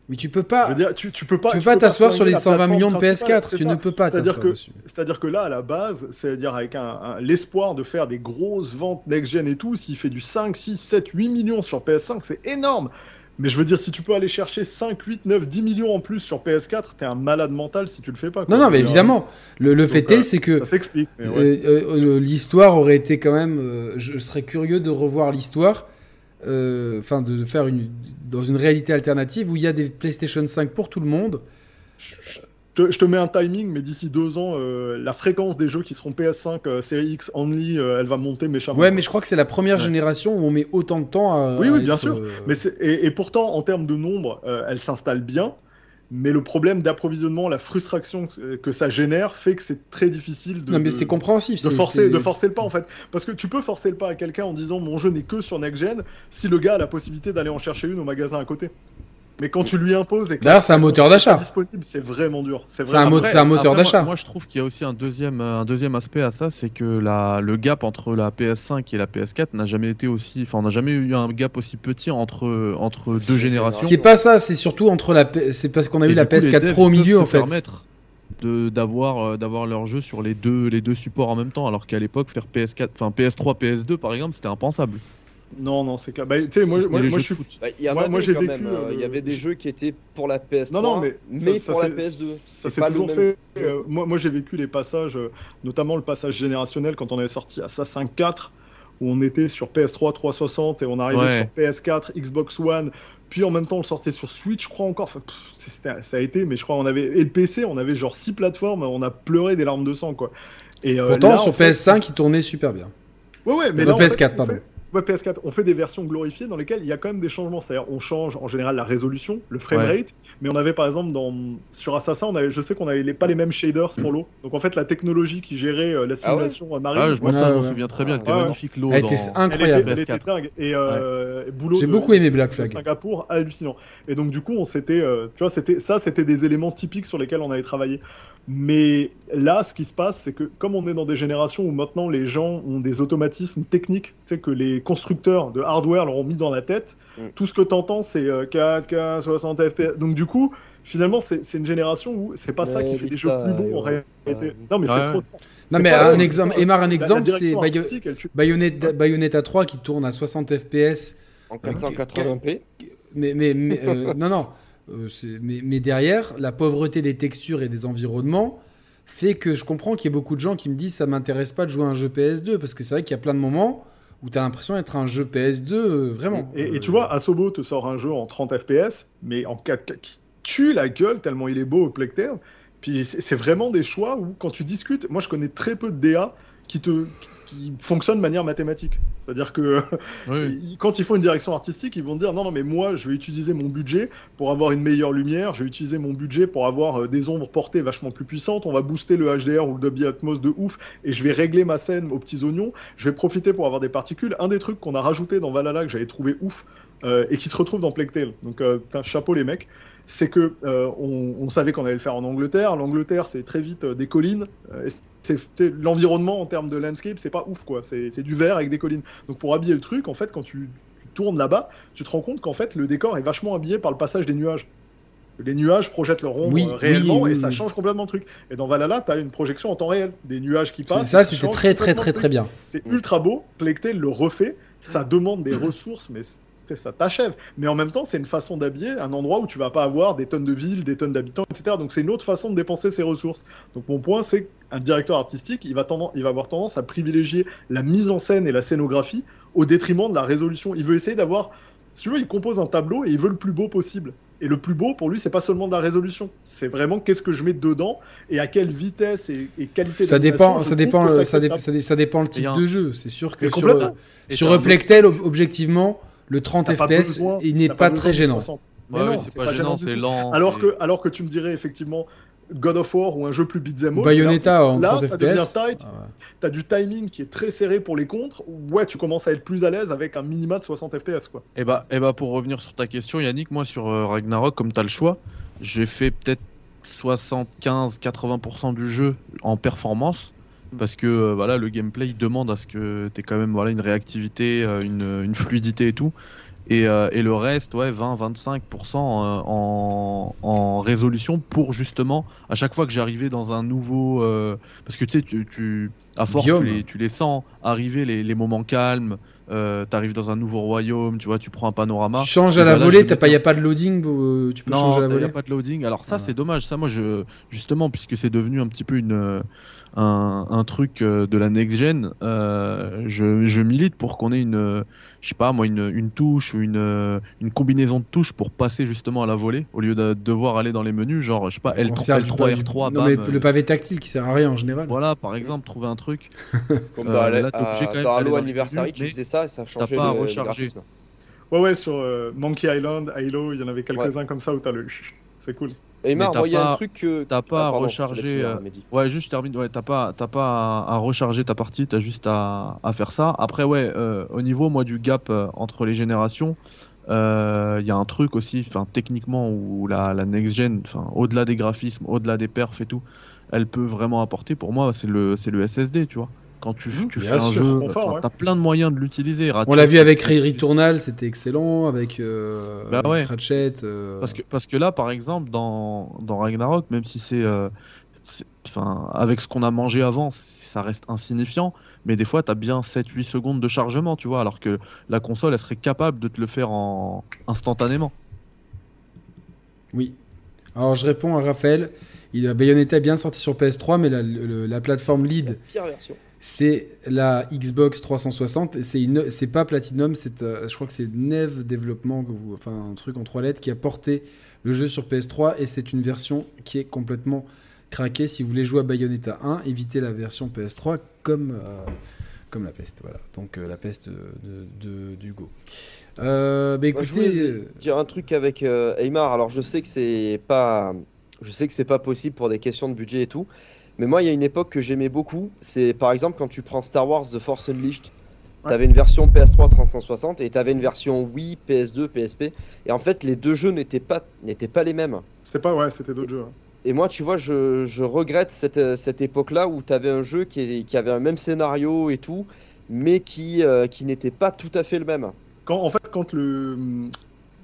[SPEAKER 1] mais tu peux pas.
[SPEAKER 2] je veux dire, tu, tu peux pas.
[SPEAKER 1] tu peux pas t'asseoir sur les
[SPEAKER 2] la
[SPEAKER 1] 120
[SPEAKER 2] plateforme
[SPEAKER 1] millions de
[SPEAKER 2] principale,
[SPEAKER 1] PS4.
[SPEAKER 2] c'est
[SPEAKER 1] Tu
[SPEAKER 2] ça.
[SPEAKER 1] ne peux pas
[SPEAKER 2] C'est-à-dire que-. C'est-à-dire que là, à la base, c'est-à-dire avec un, un- l'espoir de faire des grosses ventes next-gen et tout, s'il fait du 5, 6, 7, 8 millions sur PS5, c'est énorme. Mais je veux dire, si tu peux aller chercher 5, 8, 9, 10 millions en plus sur PS4, t'es un malade mental si tu le fais pas. quoi.
[SPEAKER 1] Non, non, mais
[SPEAKER 2] Je dire,
[SPEAKER 1] évidemment. Le, le fait est,
[SPEAKER 2] euh,
[SPEAKER 1] c'est que
[SPEAKER 2] Ça s'explique. ouais.
[SPEAKER 1] Euh, euh, euh, l'histoire aurait été quand même. euh, je serais curieux de revoir l'histoire, euh, enfin de, faire une dans une réalité alternative où il y a des PlayStation 5 pour tout le monde.
[SPEAKER 2] Je, te- je te mets un timing, mais d'ici deux ans, euh, la fréquence des jeux qui seront PS5 euh, Série X only, euh, elle va monter méchamment.
[SPEAKER 1] Ouais, mais je crois que c'est la première
[SPEAKER 4] Ouais.
[SPEAKER 1] génération où on met autant de temps à.
[SPEAKER 2] Oui,
[SPEAKER 1] à
[SPEAKER 2] oui, bien sûr.
[SPEAKER 1] euh,
[SPEAKER 2] Mais et, et pourtant, en termes de nombre, elle s'installe bien. Mais le problème d'approvisionnement, la frustration que, ça génère, fait que c'est très difficile de,
[SPEAKER 1] non, mais c'est compréhensif.
[SPEAKER 2] de
[SPEAKER 1] c'est-
[SPEAKER 2] forcer, de forcer le pas en fait. Parce que tu peux forcer le pas à quelqu'un en disant mon jeu n'est que sur Next Gen si le gars a la possibilité d'aller en chercher une au magasin à côté. Mais quand tu lui imposes
[SPEAKER 1] D'ailleurs, c'est un moteur d'achat.
[SPEAKER 2] disponible, c'est vraiment dur. C'est
[SPEAKER 1] un c'est un moteur d'achat.
[SPEAKER 4] Moi, moi, je trouve qu'il y a aussi un deuxième, un deuxième aspect à ça, c'est que la, le gap entre la PS5 et la PS4 n'a jamais été aussi, enfin, on n'a jamais eu un gap aussi petit entre entre deux générations.
[SPEAKER 1] C'est pas ça, c'est surtout entre la. C'est parce qu'on a
[SPEAKER 4] Et
[SPEAKER 1] eu la
[SPEAKER 4] du coup, les
[SPEAKER 1] PS4
[SPEAKER 4] devs
[SPEAKER 1] Pro au milieu en fait.
[SPEAKER 4] d'avoir euh, d'avoir leur jeu sur les deux les deux supports en même temps, alors qu'à l'époque faire PS4, enfin PS3, PS2 par exemple, c'était impensable.
[SPEAKER 2] Non, non, c'est clair. Bah, tu sais, moi, je suis.
[SPEAKER 3] Bah, Il y en
[SPEAKER 2] Moi-
[SPEAKER 3] avait
[SPEAKER 2] moi, j'ai vécu,
[SPEAKER 3] euh,
[SPEAKER 2] euh,
[SPEAKER 3] Il y avait des jeux qui étaient pour la PS3,
[SPEAKER 2] Non, non, mais
[SPEAKER 3] mais
[SPEAKER 2] ça-
[SPEAKER 3] pour
[SPEAKER 2] ça
[SPEAKER 3] la
[SPEAKER 2] s'est-
[SPEAKER 3] PS2.
[SPEAKER 2] Ça
[SPEAKER 3] C'est
[SPEAKER 2] s'est toujours
[SPEAKER 3] même
[SPEAKER 2] fait. Euh, moi, moi j'ai vécu les passages, euh, notamment le passage générationnel quand on avait sorti Assassin's 4, où on était sur PS3 360 et on arrivait
[SPEAKER 4] Ouais.
[SPEAKER 2] sur PS4, Xbox One, puis en même temps on le sortait sur Switch, je crois encore. Enfin, pff, ça a été, mais je crois on avait et le PC, on avait genre six plateformes, on a pleuré des larmes de sang quoi. Et euh,
[SPEAKER 1] Pourtant,
[SPEAKER 2] là,
[SPEAKER 1] sur
[SPEAKER 2] en fait-
[SPEAKER 1] PS5, il tournait super bien.
[SPEAKER 2] Ouais, ouais, mais
[SPEAKER 1] Euh,
[SPEAKER 2] là, en fait,
[SPEAKER 1] PS4,
[SPEAKER 2] on
[SPEAKER 1] pardon.
[SPEAKER 2] fait- Ouais, PS4, on fait des versions glorifiées dans lesquelles il y a quand même des changements. C'est-à-dire, on change en général la résolution, le framerate, mais on avait par exemple dans sur Assassin, on avait, je sais qu'on avait les- pas les mêmes shaders pour l'eau. Donc en fait, la technologie qui gérait euh, la
[SPEAKER 3] Ah ouais
[SPEAKER 2] simulation euh, marine,
[SPEAKER 4] Ah, je,
[SPEAKER 1] Ouais,
[SPEAKER 4] ça, je m'en
[SPEAKER 1] ouais.
[SPEAKER 4] souviens très bien. Elle était
[SPEAKER 2] Ouais, ouais.
[SPEAKER 4] magnifique l'eau.
[SPEAKER 1] Elle était
[SPEAKER 4] dans-
[SPEAKER 2] elle était,
[SPEAKER 1] incroyable.
[SPEAKER 2] elle était
[SPEAKER 4] PS4.
[SPEAKER 2] dingue. Et euh, boulot
[SPEAKER 1] J'ai
[SPEAKER 2] de-
[SPEAKER 1] beaucoup aimé Black Flag.
[SPEAKER 2] Singapour, hallucinant. Et donc du coup, on s'était, euh, tu vois, c'était ça, c'était des éléments typiques sur lesquels on avait travaillé. Mais là, ce qui se passe, c'est que comme on est dans des générations où maintenant les gens ont des automatismes techniques, tu sais, que les constructeurs de hardware leur ont mis dans la tête,
[SPEAKER 3] Mm.
[SPEAKER 2] tout ce que tu entends, c'est euh, 4K, 60 FPS. Donc du coup, finalement, c'est une génération où c'est pas ça qui fait des jeux plus beaux en réalité.
[SPEAKER 3] Ouais.
[SPEAKER 2] Non, mais c'est trop ça.
[SPEAKER 1] Non, mais un exemple, Emar, un exemple, c'est Bayo-
[SPEAKER 2] tue.
[SPEAKER 1] Bayonetta, Bayonetta 3 qui tourne à 60 FPS.
[SPEAKER 3] En 480p.
[SPEAKER 1] Mais, mais, mais, euh, non, non. Euh, mais, derrière, la pauvreté des textures et des environnements fait que je comprends qu'il y ait beaucoup de gens qui me disent ça m'intéresse pas de jouer à un jeu PS2 parce que c'est vrai qu'il y a plein de moments où tu as l'impression d'être un jeu PS2 euh, vraiment.
[SPEAKER 2] Et, tu vois, Asobo te sort un jeu en 30 FPS, mais en 4K qui tue la gueule tellement il est beau au Plecter. Puis c'est vraiment des choix où, quand tu discutes, moi je connais très peu de DA qui te qui fonctionnent de manière mathématique. C'est-à-dire que
[SPEAKER 4] Oui.
[SPEAKER 2] ils- quand il faut une direction artistique, ils vont dire non, non, mais moi je vais utiliser mon budget pour avoir une meilleure lumière, je vais utiliser mon budget pour avoir euh, des ombres portées vachement plus puissantes, on va booster le HDR ou le Dolby Atmos de ouf, et je vais régler ma scène aux petits oignons, je vais profiter pour avoir des particules. Un des trucs qu'on a rajouté dans Valhalla que j'avais trouvé ouf, euh, et qui se retrouve dans Plague Tale, donc euh, putain, chapeau les mecs, c'est que euh, on, on savait qu'on allait le faire en Angleterre. L'Angleterre, c'est très vite euh, des collines. euh, l'environnement en termes de landscape, c'est pas ouf quoi. C'est c'est du vert avec des collines. Donc pour habiller le truc, en fait, quand tu, tu tournes là-bas, tu te rends compte qu'en fait le décor est vachement habillé par le passage des nuages. Les nuages projettent leur ombre
[SPEAKER 1] Oui,
[SPEAKER 2] réellement
[SPEAKER 1] oui,
[SPEAKER 2] et ça
[SPEAKER 1] oui.
[SPEAKER 2] change complètement le truc. Et dans Valhalla, tu as une projection en temps réel, des nuages qui
[SPEAKER 1] c'est-
[SPEAKER 2] passent.
[SPEAKER 1] ça, c'était très, très, très, très bien.
[SPEAKER 2] c'est ultra beau. Tale le refait. Ça demande des ressources, mais ça t'achève. Mais en même temps, c'est une façon d'habiller un endroit où tu vas pas avoir des tonnes de villes, des tonnes d'habitants, etc. Donc c'est une autre façon de dépenser ses ressources. Donc mon point, c'est qu'un directeur artistique, il va, tendance, il va avoir tendance à privilégier la mise en scène et la scénographie au détriment de la résolution. Il veut essayer d'avoir, si tu veux, il compose un tableau et il veut le plus beau possible. Et le plus beau, pour lui, c'est pas seulement de la résolution. C'est vraiment qu'est-ce que je mets dedans et à quelle vitesse et, et qualité
[SPEAKER 1] Ça dépend,
[SPEAKER 2] je
[SPEAKER 1] ça dépend, ça,
[SPEAKER 2] c'est
[SPEAKER 1] dé-
[SPEAKER 2] acceptable.
[SPEAKER 1] ça dé- ça dépend le type
[SPEAKER 4] un-
[SPEAKER 1] de jeu. C'est sûr que sur, Replectel, ob- objectivement, le 30
[SPEAKER 2] T'as pas
[SPEAKER 1] FPS,
[SPEAKER 2] besoin-
[SPEAKER 1] il n'est
[SPEAKER 2] t'as
[SPEAKER 1] pas, très gênant.
[SPEAKER 2] 60.
[SPEAKER 4] jeu-
[SPEAKER 2] Mais
[SPEAKER 4] Ouais,
[SPEAKER 2] non,
[SPEAKER 4] oui, c'est pas gênant, c'est lent.
[SPEAKER 2] Alors que, alors que tu me dirais effectivement God of War ou un jeu plus beat'em up,
[SPEAKER 1] Bayonetta
[SPEAKER 2] là,
[SPEAKER 1] en
[SPEAKER 2] là,
[SPEAKER 1] 30
[SPEAKER 2] ça devient
[SPEAKER 1] FPS.
[SPEAKER 2] tight.
[SPEAKER 1] Ah ouais.
[SPEAKER 2] T'as du timing qui est très serré pour les contres. Ouais, tu commences à être plus à l'aise avec un minima de 60 FPS quoi.
[SPEAKER 4] Et bah, et bah, pour revenir sur ta question, Yannick, moi sur euh, Ragnarok, comme tu as le choix, j'ai fait peut-être 75-80% du jeu en performance. Parce que euh, voilà, le gameplay il demande à ce que tu aies quand même voilà, une réactivité, euh, une, une fluidité et tout. Et, euh, et le reste, ouais, 20-25% en, résolution pour justement, à chaque fois que j'arrivais dans un nouveau. euh, parce que tu sais, tu, tu, à force, tu les, tu les sens arriver, les, les moments calmes. Euh, T'arrives dans un nouveau royaume, tu vois, tu prends un panorama.
[SPEAKER 1] Tu changes à la
[SPEAKER 4] là,
[SPEAKER 1] volée, il n'y a pas de loading, tu peux
[SPEAKER 4] non,
[SPEAKER 1] changer à la
[SPEAKER 4] il n'y
[SPEAKER 1] volée.
[SPEAKER 4] a pas de loading. Alors ça,
[SPEAKER 1] Ah.
[SPEAKER 4] c'est dommage. Ça, moi, je justement, puisque c'est devenu un petit peu une un, un truc euh, de la next gen, euh, je, je milite pour qu'on ait une, euh, je sais pas moi, une, une touche ou une, euh, une combinaison de touches pour passer justement à la volée au lieu de devoir aller dans les menus, genre je sais pas
[SPEAKER 1] On
[SPEAKER 4] L3,
[SPEAKER 1] sert du
[SPEAKER 4] L3
[SPEAKER 1] pavé-
[SPEAKER 4] R3,
[SPEAKER 1] Non,
[SPEAKER 4] bam,
[SPEAKER 1] mais
[SPEAKER 4] euh,
[SPEAKER 1] le pavé tactile qui sert à rien en général.
[SPEAKER 4] voilà, par exemple, trouver un truc.
[SPEAKER 3] Comme
[SPEAKER 4] Euh,
[SPEAKER 3] dans, la-
[SPEAKER 4] là,
[SPEAKER 3] à-
[SPEAKER 4] quand même
[SPEAKER 3] dans Halo Anniversary, tu faisais ça et ça changeait
[SPEAKER 4] pas à recharger.
[SPEAKER 2] Ouais, ouais, sur euh, Monkey Island, Halo, il y en avait quelques-uns comme ça où t'as le. C'est cool.
[SPEAKER 3] Et Mar,
[SPEAKER 4] t'as
[SPEAKER 3] moi, il y a un truc que.
[SPEAKER 4] t'as pas
[SPEAKER 3] Ah,
[SPEAKER 4] à
[SPEAKER 3] pardon,
[SPEAKER 4] recharger, euh,
[SPEAKER 3] Mehdi.
[SPEAKER 4] Ouais, juste je termine. Ouais, t'as pas, t'as pas à, à recharger ta partie, t'as juste à, à faire ça. Après, ouais, euh, au niveau moi du gap euh, entre les générations, il y a un truc aussi, enfin techniquement où la, la next gen, enfin au-delà des graphismes, au-delà des perfs et tout, elle peut vraiment apporter. Pour moi, c'est le, c'est le SSD, tu vois. Quand tu, tu
[SPEAKER 1] bien
[SPEAKER 4] fais un
[SPEAKER 1] sûr,
[SPEAKER 4] jeu,
[SPEAKER 2] confort,
[SPEAKER 4] enfin,
[SPEAKER 2] ouais.
[SPEAKER 4] t'as plein de moyens de l'utiliser.
[SPEAKER 1] On l'a vu avec
[SPEAKER 4] Ratchet,
[SPEAKER 1] Returnal, c'était excellent, avec, euh,
[SPEAKER 4] Bah
[SPEAKER 1] avec
[SPEAKER 4] ouais.
[SPEAKER 1] Ratchet. euh,
[SPEAKER 4] Parce que, parce que là, par exemple, dans, dans Ragnarok, même si c'est. euh, c'est- Enfin, avec ce qu'on a mangé avant, ça reste insignifiant. Mais des fois, tu as bien 7-8 secondes de chargement, tu vois, alors que la console, elle serait capable de te le faire en instantanément.
[SPEAKER 1] Oui. Alors je réponds à Raphaël. Il a Bayonetta est bien sorti sur PS3, mais la, le- la plateforme lead,
[SPEAKER 3] Pire version.
[SPEAKER 1] C'est la Xbox 360. et C'est une- c'est pas Platinum, c'est euh, je crois que c'est Neve Développement, enfin un truc en trois lettres, qui a porté le jeu sur PS3 et c'est une version qui est complètement craquée. Si vous voulez jouer à Bayonetta 1, évitez la version PS3 comme euh, comme la peste. Voilà. Donc euh, la peste de, d'Hugo. Bah
[SPEAKER 3] Moi, je
[SPEAKER 1] écoutez,
[SPEAKER 3] dire un truc avec Aymar. Alors, je sais que c'est pas, je sais que c'est pas possible pour des questions de budget et tout. Mais moi, il y a une époque que j'aimais beaucoup. C'est par exemple quand tu prends Star Wars The Force Unleashed.
[SPEAKER 2] Ouais.
[SPEAKER 3] T'avais une version PS3 360 et t'avais une version Wii, PS2, PSP. Et en fait, les deux jeux n'étaient pas, n'étaient pas les mêmes.
[SPEAKER 2] C'était pas, ouais, c'était d'autres jeux. hein.
[SPEAKER 3] Et moi, tu vois, je, je regrette cette, euh, cette époque-là où tu avais un jeu qui, qui avait un même scénario et tout, mais qui, euh, qui n'était pas tout à fait le même.
[SPEAKER 2] Quand, en fait, quand, le,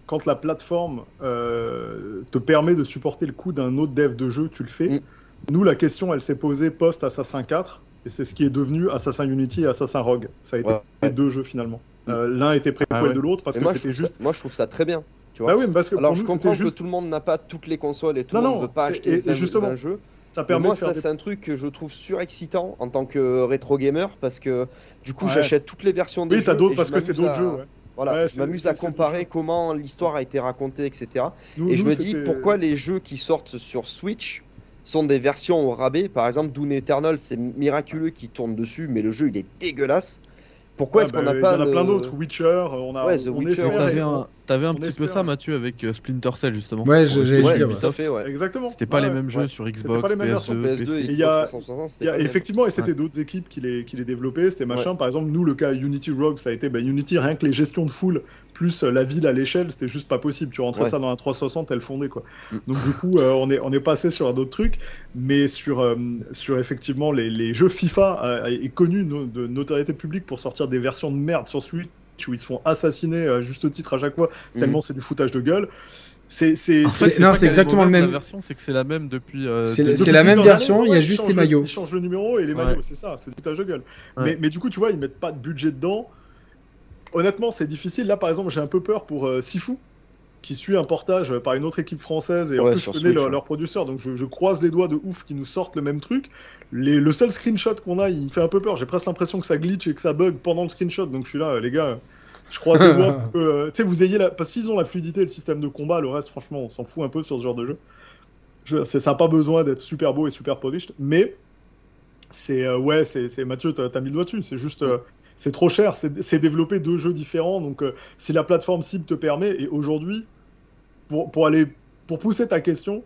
[SPEAKER 2] quand la plateforme euh, te permet de supporter le coût d'un autre dev de jeu, tu le fais.
[SPEAKER 3] Mm.
[SPEAKER 2] Nous, la question, elle s'est posée post-Assassin 4, et c'est ce qui est devenu Assassin Unity et Assassin Rogue. Ça a été
[SPEAKER 3] Ouais.
[SPEAKER 2] les deux jeux finalement.
[SPEAKER 3] Mm.
[SPEAKER 2] Euh, L'un était préquel
[SPEAKER 4] Ah ouais.
[SPEAKER 2] de l'autre parce
[SPEAKER 3] Et
[SPEAKER 2] que
[SPEAKER 3] moi, je
[SPEAKER 2] c'était
[SPEAKER 3] trouve
[SPEAKER 2] juste.
[SPEAKER 3] ça, moi, je trouve ça très bien. Tu vois
[SPEAKER 2] Bah oui, mais parce que
[SPEAKER 3] Alors,
[SPEAKER 2] pour
[SPEAKER 3] je
[SPEAKER 2] nous,
[SPEAKER 3] comprends que tout le monde n'a pas toutes les consoles et tout le monde ne veut pas acheter
[SPEAKER 2] et- et
[SPEAKER 3] 20
[SPEAKER 2] justement,
[SPEAKER 3] 20 jeux.
[SPEAKER 2] Ça permet
[SPEAKER 3] moi,
[SPEAKER 2] de faire
[SPEAKER 3] ça,
[SPEAKER 2] des-
[SPEAKER 3] c'est un truc que je trouve surexcitant en tant que rétro gamer parce que du coup,
[SPEAKER 2] Ouais.
[SPEAKER 3] j'achète toutes les versions des
[SPEAKER 2] Oui, t'as
[SPEAKER 3] jeux
[SPEAKER 2] d'autres
[SPEAKER 3] et
[SPEAKER 2] parce
[SPEAKER 3] je
[SPEAKER 2] que c'est d'autres
[SPEAKER 3] à-
[SPEAKER 2] jeux. Ouais.
[SPEAKER 3] Voilà,
[SPEAKER 2] Ouais,
[SPEAKER 3] je m'amuse à
[SPEAKER 2] d'autres
[SPEAKER 3] comparer comment l'histoire a été racontée, etc.
[SPEAKER 2] Nous-
[SPEAKER 3] Et je me dis pourquoi les jeux qui sortent sur Switch sont des versions au rabais. Par exemple, Doom Eternal, c'est miraculeux qui tourne dessus, mais le jeu il est dégueulasse. Pourquoi
[SPEAKER 2] Ouais,
[SPEAKER 3] est-ce qu'on
[SPEAKER 2] bah,
[SPEAKER 3] n'a pas
[SPEAKER 2] Il y en a
[SPEAKER 3] le-
[SPEAKER 2] plein d'autres. Witcher, on a.
[SPEAKER 3] Ouais, The
[SPEAKER 2] on
[SPEAKER 3] Witcher,
[SPEAKER 2] espère-
[SPEAKER 4] un, t'avais un
[SPEAKER 2] on
[SPEAKER 4] petit
[SPEAKER 2] espère,
[SPEAKER 4] peu ça. Mathieu, avec euh, Splinter Cell, justement.
[SPEAKER 1] Ouais,
[SPEAKER 4] le
[SPEAKER 3] Ouais,
[SPEAKER 1] dire,
[SPEAKER 3] à fait, ouais.
[SPEAKER 2] Exactement.
[SPEAKER 4] C'était pas
[SPEAKER 2] Ouais,
[SPEAKER 4] les mêmes jeux sur
[SPEAKER 2] C'était
[SPEAKER 4] Xbox,
[SPEAKER 2] pas les mêmes
[SPEAKER 3] Sur
[SPEAKER 2] versions.
[SPEAKER 4] PS2,
[SPEAKER 3] PS2 et
[SPEAKER 4] PC.
[SPEAKER 2] Et il y a-
[SPEAKER 3] Xbox 360, c'était
[SPEAKER 2] Il y a- effectivement, et c'était d'autres équipes qui les, qui les développaient, c'était machin. Par exemple, nous, le cas Unity Rogue, ça a été bah, Unity, rien que les gestions de foule, plus euh, la ville à l'échelle, c'était juste pas possible. Tu rentrais
[SPEAKER 3] Ouais.
[SPEAKER 2] ça dans un 360, elle fondait quoi.
[SPEAKER 3] Mm.
[SPEAKER 2] Donc du coup, euh, on, est, on est passé sur un autre truc, mais sur, euh, sur effectivement les, les jeux FIFA euh, est connu no- de notoriété publique pour sortir des versions de merde sur Switch où ils se font assassiner à juste titre à chaque fois,
[SPEAKER 3] Mhm.
[SPEAKER 2] tellement c'est du foutage de gueule. C'est c'est-
[SPEAKER 4] En fait,
[SPEAKER 1] non, c'est exactement le même-
[SPEAKER 4] La version, c'est que c'est la même depuis. euh,
[SPEAKER 1] C'est- la même version,
[SPEAKER 2] années,
[SPEAKER 1] il y a juste les maillots.
[SPEAKER 2] Le, ils changent le numéro et les
[SPEAKER 4] Ouais.
[SPEAKER 2] maillots, c'est ça, c'est du foutage de gueule.
[SPEAKER 4] Ouais.
[SPEAKER 2] Mais, mais du coup, tu vois, ils mettent pas de budget dedans. honnêtement, c'est difficile. Là, par exemple, j'ai un peu peur pour euh, Sifu, qui suit un portage par une autre équipe française et en plus je connais leur, leur producteur, donc je, je croise les doigts de ouf qu'ils nous sortent le même truc. Les- le seul screenshot qu'on a, il me fait un peu peur. J'ai presque l'impression que ça glitch et que ça bug pendant le screenshot, donc je suis là, les gars. Je croise les doigts euh, tu sais, vous ayez la. Parce qu'ils ont la fluidité et le système de combat, le reste, franchement, on s'en fout un peu sur ce genre de jeu. Je- ça n'a pas besoin d'être super beau et super polished, mais c'est. euh, ouais, c'est c'est- Mathieu, t'as as mis le doigt dessus. C'est juste. euh, c'est trop cher, c'est c'est développer deux jeux différents. Donc, euh, si la plateforme cible te permet, et aujourd'hui, pour, pour aller. Pour pousser ta question,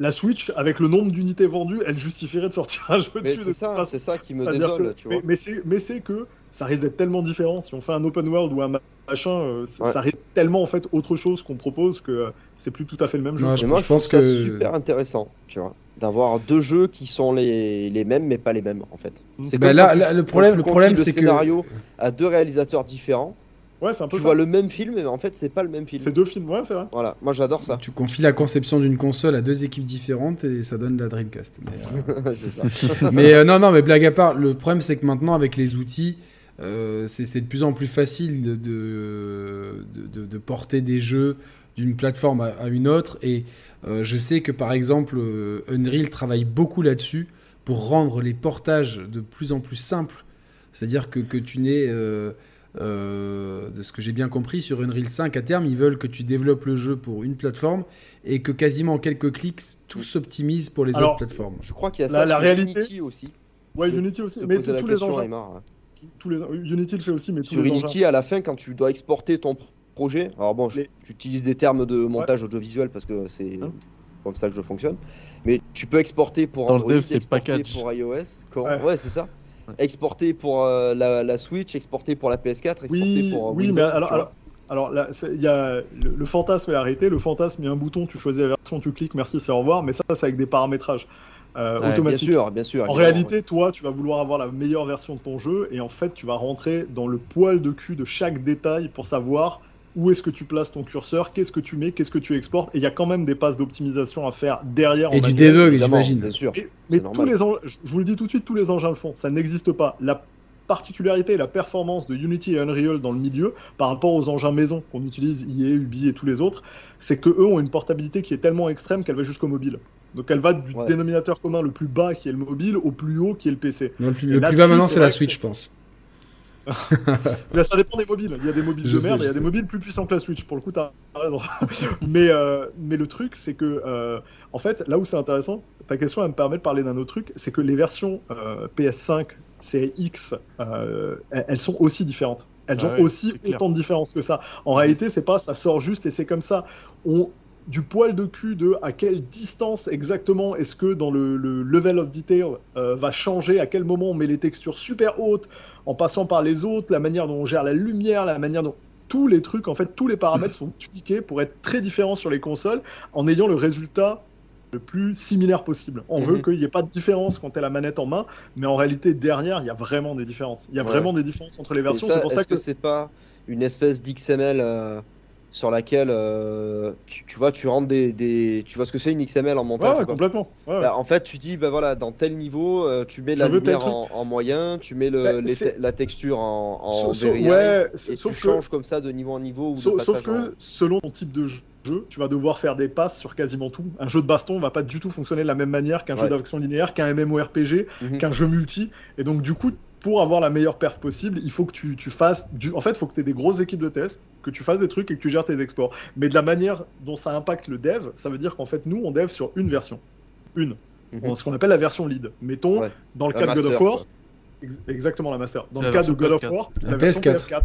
[SPEAKER 2] la Switch, avec le nombre d'unités vendues, elle justifierait de sortir un jeu
[SPEAKER 3] Mais
[SPEAKER 2] dessus. de
[SPEAKER 3] c'est ça, c'est ça qui me désole,
[SPEAKER 2] que-
[SPEAKER 3] tu vois.
[SPEAKER 2] Mais, mais c'est, c'est que ça risque d'être tellement différent. Si on fait un open world ou un machin, euh, ça,
[SPEAKER 3] Ouais.
[SPEAKER 2] ça risque tellement en fait autre chose qu'on propose que euh, c'est plus tout à fait le même jeu.
[SPEAKER 1] Ouais,
[SPEAKER 3] moi, je,
[SPEAKER 1] pense
[SPEAKER 3] trouve ça
[SPEAKER 1] que-
[SPEAKER 3] super intéressant, tu vois, d'avoir deux jeux qui sont les, les mêmes mais pas les mêmes en fait. C'est
[SPEAKER 1] Bah là,
[SPEAKER 3] quand tu-
[SPEAKER 1] là, le problème,
[SPEAKER 3] tu
[SPEAKER 1] le
[SPEAKER 3] confies
[SPEAKER 1] problème,
[SPEAKER 3] le
[SPEAKER 1] c'est que
[SPEAKER 3] scénario à deux réalisateurs différents.
[SPEAKER 2] Ouais, c'est un peu
[SPEAKER 3] Tu
[SPEAKER 2] ça.
[SPEAKER 3] vois le même film, mais en fait, c'est pas le même film.
[SPEAKER 2] C'est deux films, ouais, c'est vrai.
[SPEAKER 3] Voilà, moi j'adore ça.
[SPEAKER 1] tu confies la conception d'une console à deux équipes différentes et ça donne la Dreamcast. Mais, euh,
[SPEAKER 3] c'est ça.
[SPEAKER 1] mais euh, non, non, mais blague à part, le problème c'est que maintenant avec les outils, euh, c'est c'est de plus en plus facile de, de, de- de- de porter des jeux d'une plateforme à, à une autre. Et euh, je sais que par exemple, euh, Unreal travaille beaucoup là-dessus pour rendre les portages de plus en plus simples. C'est-à-dire que, que tu n'es, euh, euh, de ce que j'ai bien compris, sur Unreal 5 à terme, ils veulent que tu développes le jeu pour une plateforme et que quasiment en quelques clics, tout s'optimise pour les
[SPEAKER 2] Alors,
[SPEAKER 1] autres plateformes.
[SPEAKER 3] Je crois qu'il y a
[SPEAKER 2] La-
[SPEAKER 3] ça
[SPEAKER 2] la
[SPEAKER 3] sur
[SPEAKER 2] réalité-
[SPEAKER 3] Unity aussi.
[SPEAKER 2] Ouais,
[SPEAKER 3] Je
[SPEAKER 2] Unity aussi. Mais
[SPEAKER 3] la
[SPEAKER 2] tous les engins.
[SPEAKER 3] Ouais.
[SPEAKER 2] Tous les... Unity le fait aussi, mais tous
[SPEAKER 3] Sur
[SPEAKER 2] les
[SPEAKER 3] Unity,
[SPEAKER 2] engins.
[SPEAKER 3] à la fin, quand tu dois exporter ton projet, alors bon, j'utilise des termes de montage audiovisuel parce que c'est
[SPEAKER 2] Hein
[SPEAKER 3] comme ça que je fonctionne, mais tu peux exporter pour
[SPEAKER 4] Dans le
[SPEAKER 3] Android,
[SPEAKER 4] dev, c'est
[SPEAKER 3] exporter
[SPEAKER 4] package.
[SPEAKER 3] pour iOS, quand-
[SPEAKER 2] Ouais.
[SPEAKER 3] ouais, c'est ça.
[SPEAKER 4] Ouais.
[SPEAKER 3] Exporter pour euh, la, la Switch, exporter pour la PS4, exporter
[SPEAKER 2] Oui,
[SPEAKER 3] pour euh,
[SPEAKER 2] oui,
[SPEAKER 3] Windows,
[SPEAKER 2] mais alors, alors, alors là, y a le, le fantasme et la réalité. Le fantasme, il y a un bouton, tu choisis la version, tu cliques, merci, c'est au revoir. Mais ça, c'est avec des paramétrages euh,
[SPEAKER 4] Ouais,
[SPEAKER 3] bien
[SPEAKER 2] automatiques.
[SPEAKER 3] sûr, bien sûr.
[SPEAKER 2] En réalité, toi, tu vas vouloir avoir la meilleure version de ton jeu et en fait, tu vas rentrer dans le poil de cul de chaque détail pour savoir où est-ce que tu places ton curseur, qu'est-ce que tu mets, qu'est-ce que tu exportes. Et il y a quand même des passes d'optimisation à faire derrière. en
[SPEAKER 1] Et du debug, j'imagine.
[SPEAKER 3] Bien sûr.
[SPEAKER 2] Et- mais tous les engins, je vous le dis tout de suite, tous les engins le font. Ça n'existe pas. La particularité et la performance de Unity et Unreal dans le milieu par rapport aux engins maison qu'on utilise, EA, Ubi et tous les autres, c'est que eux ont une portabilité qui est tellement extrême qu'elle va jusqu'au mobile. Donc elle va du
[SPEAKER 3] Ouais.
[SPEAKER 2] dénominateur commun le plus bas qui est le mobile au plus haut qui est le PC.
[SPEAKER 1] Non, le plus, le plus bas maintenant,
[SPEAKER 2] c'est
[SPEAKER 1] la Switch, je pense.
[SPEAKER 2] Mais ça dépend des mobiles. Il y a des mobiles
[SPEAKER 1] Je
[SPEAKER 2] de
[SPEAKER 1] sais,
[SPEAKER 2] merde, et il y a des mobiles plus puissants que la Switch. Pour le coup, t'as raison. mais, euh, mais le truc, c'est que, euh, en fait, là où c'est intéressant, ta question, elle me permet de parler d'un autre truc, c'est que les versions euh, PS5, série X, euh, elles sont aussi différentes. Elles
[SPEAKER 4] Ah
[SPEAKER 2] ont
[SPEAKER 4] ouais,
[SPEAKER 2] aussi autant de différences que ça. En réalité, c'est pas ça sort juste et c'est comme ça. On, du poil de cul de à quelle distance exactement est-ce que dans le, le level of detail euh, va changer, à quel moment on met les textures super hautes, en passant par les autres, la manière dont on gère la lumière, la manière dont tous les trucs, en fait, tous les paramètres sont tweakés pour être très différents sur les consoles, en ayant le résultat le plus similaire possible. On veut
[SPEAKER 3] Mhm.
[SPEAKER 2] qu'il n'y ait pas de différence quand tu as la manette en main, mais en réalité, derrière, il y a vraiment des différences. Il y a
[SPEAKER 3] Ouais.
[SPEAKER 2] vraiment des différences entre les versions. C'est pour ça
[SPEAKER 3] est-ce
[SPEAKER 2] que.
[SPEAKER 3] que c'est pas une espèce d'XML euh, sur laquelle euh, tu, tu vois, tu rentres des, des- tu vois ce que c'est une XML en montage
[SPEAKER 2] ouais, complètement. Ouais.
[SPEAKER 3] Bah, en fait, tu dis, bah voilà, dans tel niveau, euh, tu mets
[SPEAKER 2] Je
[SPEAKER 3] la lumière en, en moyen, tu mets le,
[SPEAKER 2] Bah,
[SPEAKER 3] les
[SPEAKER 2] c'est-
[SPEAKER 3] te- la texture en, en
[SPEAKER 2] Sauf- sauf- ouais,
[SPEAKER 3] et
[SPEAKER 2] c'est-
[SPEAKER 3] tu
[SPEAKER 2] sauf que-
[SPEAKER 3] changes comme ça de niveau en niveau ou de
[SPEAKER 2] Sauf, sauf
[SPEAKER 3] en-
[SPEAKER 2] que selon ton type de jeu, tu vas devoir faire des passes sur quasiment tout. Un jeu de baston va pas du tout fonctionner de la même manière qu'un jeu d'action linéaire, qu'un MMORPG,
[SPEAKER 3] Mhm.
[SPEAKER 2] qu'un jeu multi. Et donc du coup, pour avoir la meilleure perf possible, il faut que tu, tu fasses... Du... En fait, il faut que tu aies des grosses équipes de tests, que tu fasses des trucs et que tu gères tes exports. Mais de la manière dont ça impacte le dev, ça veut dire qu'en fait, nous, on dev sur une version. Une.
[SPEAKER 3] Mhm.
[SPEAKER 2] Ce qu'on appelle la version lead. Mettons,
[SPEAKER 3] Ouais.
[SPEAKER 2] dans le
[SPEAKER 3] La
[SPEAKER 2] cas de God of War. Ex- Exactement la master. Dans le cas de God of
[SPEAKER 4] PS4.
[SPEAKER 2] War, c'est
[SPEAKER 1] La
[SPEAKER 2] la, version
[SPEAKER 1] PS4.
[SPEAKER 2] PS4.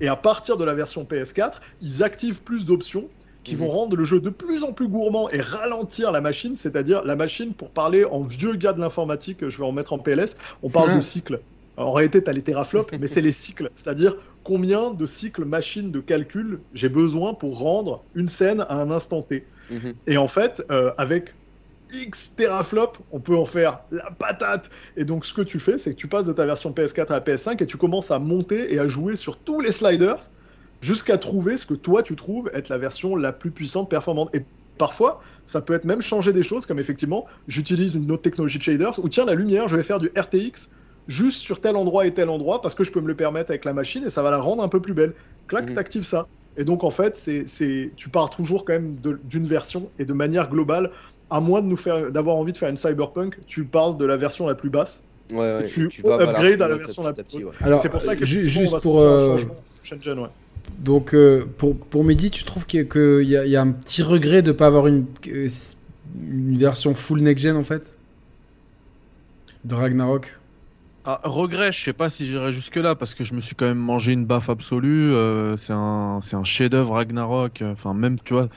[SPEAKER 2] Et à partir de la version PS4, ils activent plus d'options qui
[SPEAKER 3] Mhm.
[SPEAKER 2] vont rendre le jeu de plus en plus gourmand et ralentir la machine, c'est-à-dire la machine, pour parler en vieux gars de l'informatique, je vais en mettre en PLS, on parle
[SPEAKER 1] Ah.
[SPEAKER 2] de cycles. Alors, en réalité, tu as les teraflops, mais c'est les cycles, c'est-à-dire combien de cycles machine de calcul j'ai besoin pour rendre une scène à un instant T.
[SPEAKER 3] Mhm.
[SPEAKER 2] Et en fait, euh, avec X teraflops, on peut en faire la patate. Et donc, ce que tu fais, c'est que tu passes de ta version PS4 à la PS5 et tu commences à monter et à jouer sur tous les sliders jusqu'à trouver ce que toi tu trouves être la version la plus puissante, performante. Et parfois, ça peut être même changer des choses, comme effectivement, j'utilise une autre technologie de shaders, ou tiens, la lumière, je vais faire du RTX juste sur tel endroit et tel endroit parce que je peux me le permettre avec la machine et ça va la rendre un peu plus belle. Clac,
[SPEAKER 3] Mhm.
[SPEAKER 2] t'actives ça. Et donc en fait, c'est, c'est, tu pars toujours quand même de- d'une version et de manière globale. À moins de nous faire, d'avoir envie de faire une cyberpunk, tu parles de la version la plus basse.
[SPEAKER 3] Ouais, ouais,
[SPEAKER 2] Et tu
[SPEAKER 3] vas
[SPEAKER 2] upgrade
[SPEAKER 3] voilà,
[SPEAKER 2] à la version la plus
[SPEAKER 3] ouais.
[SPEAKER 1] Alors,
[SPEAKER 2] c'est pour ça que
[SPEAKER 1] juste
[SPEAKER 2] on va
[SPEAKER 1] pour, euh,
[SPEAKER 2] ouais.
[SPEAKER 1] Donc, euh, pour, pour Mehdi, tu trouves qu'il y, a- que il y a, il y a un petit regret de ne pas avoir une, euh, une version full next-gen, en fait? De Ragnarok?
[SPEAKER 4] Ah, regret, je sais pas si j'irai jusque-là parce que je me suis quand même mangé une baffe absolue. euh, c'est un, c'est un chef-d'œuvre Ragnarok. euh, Enfin, même, tu vois,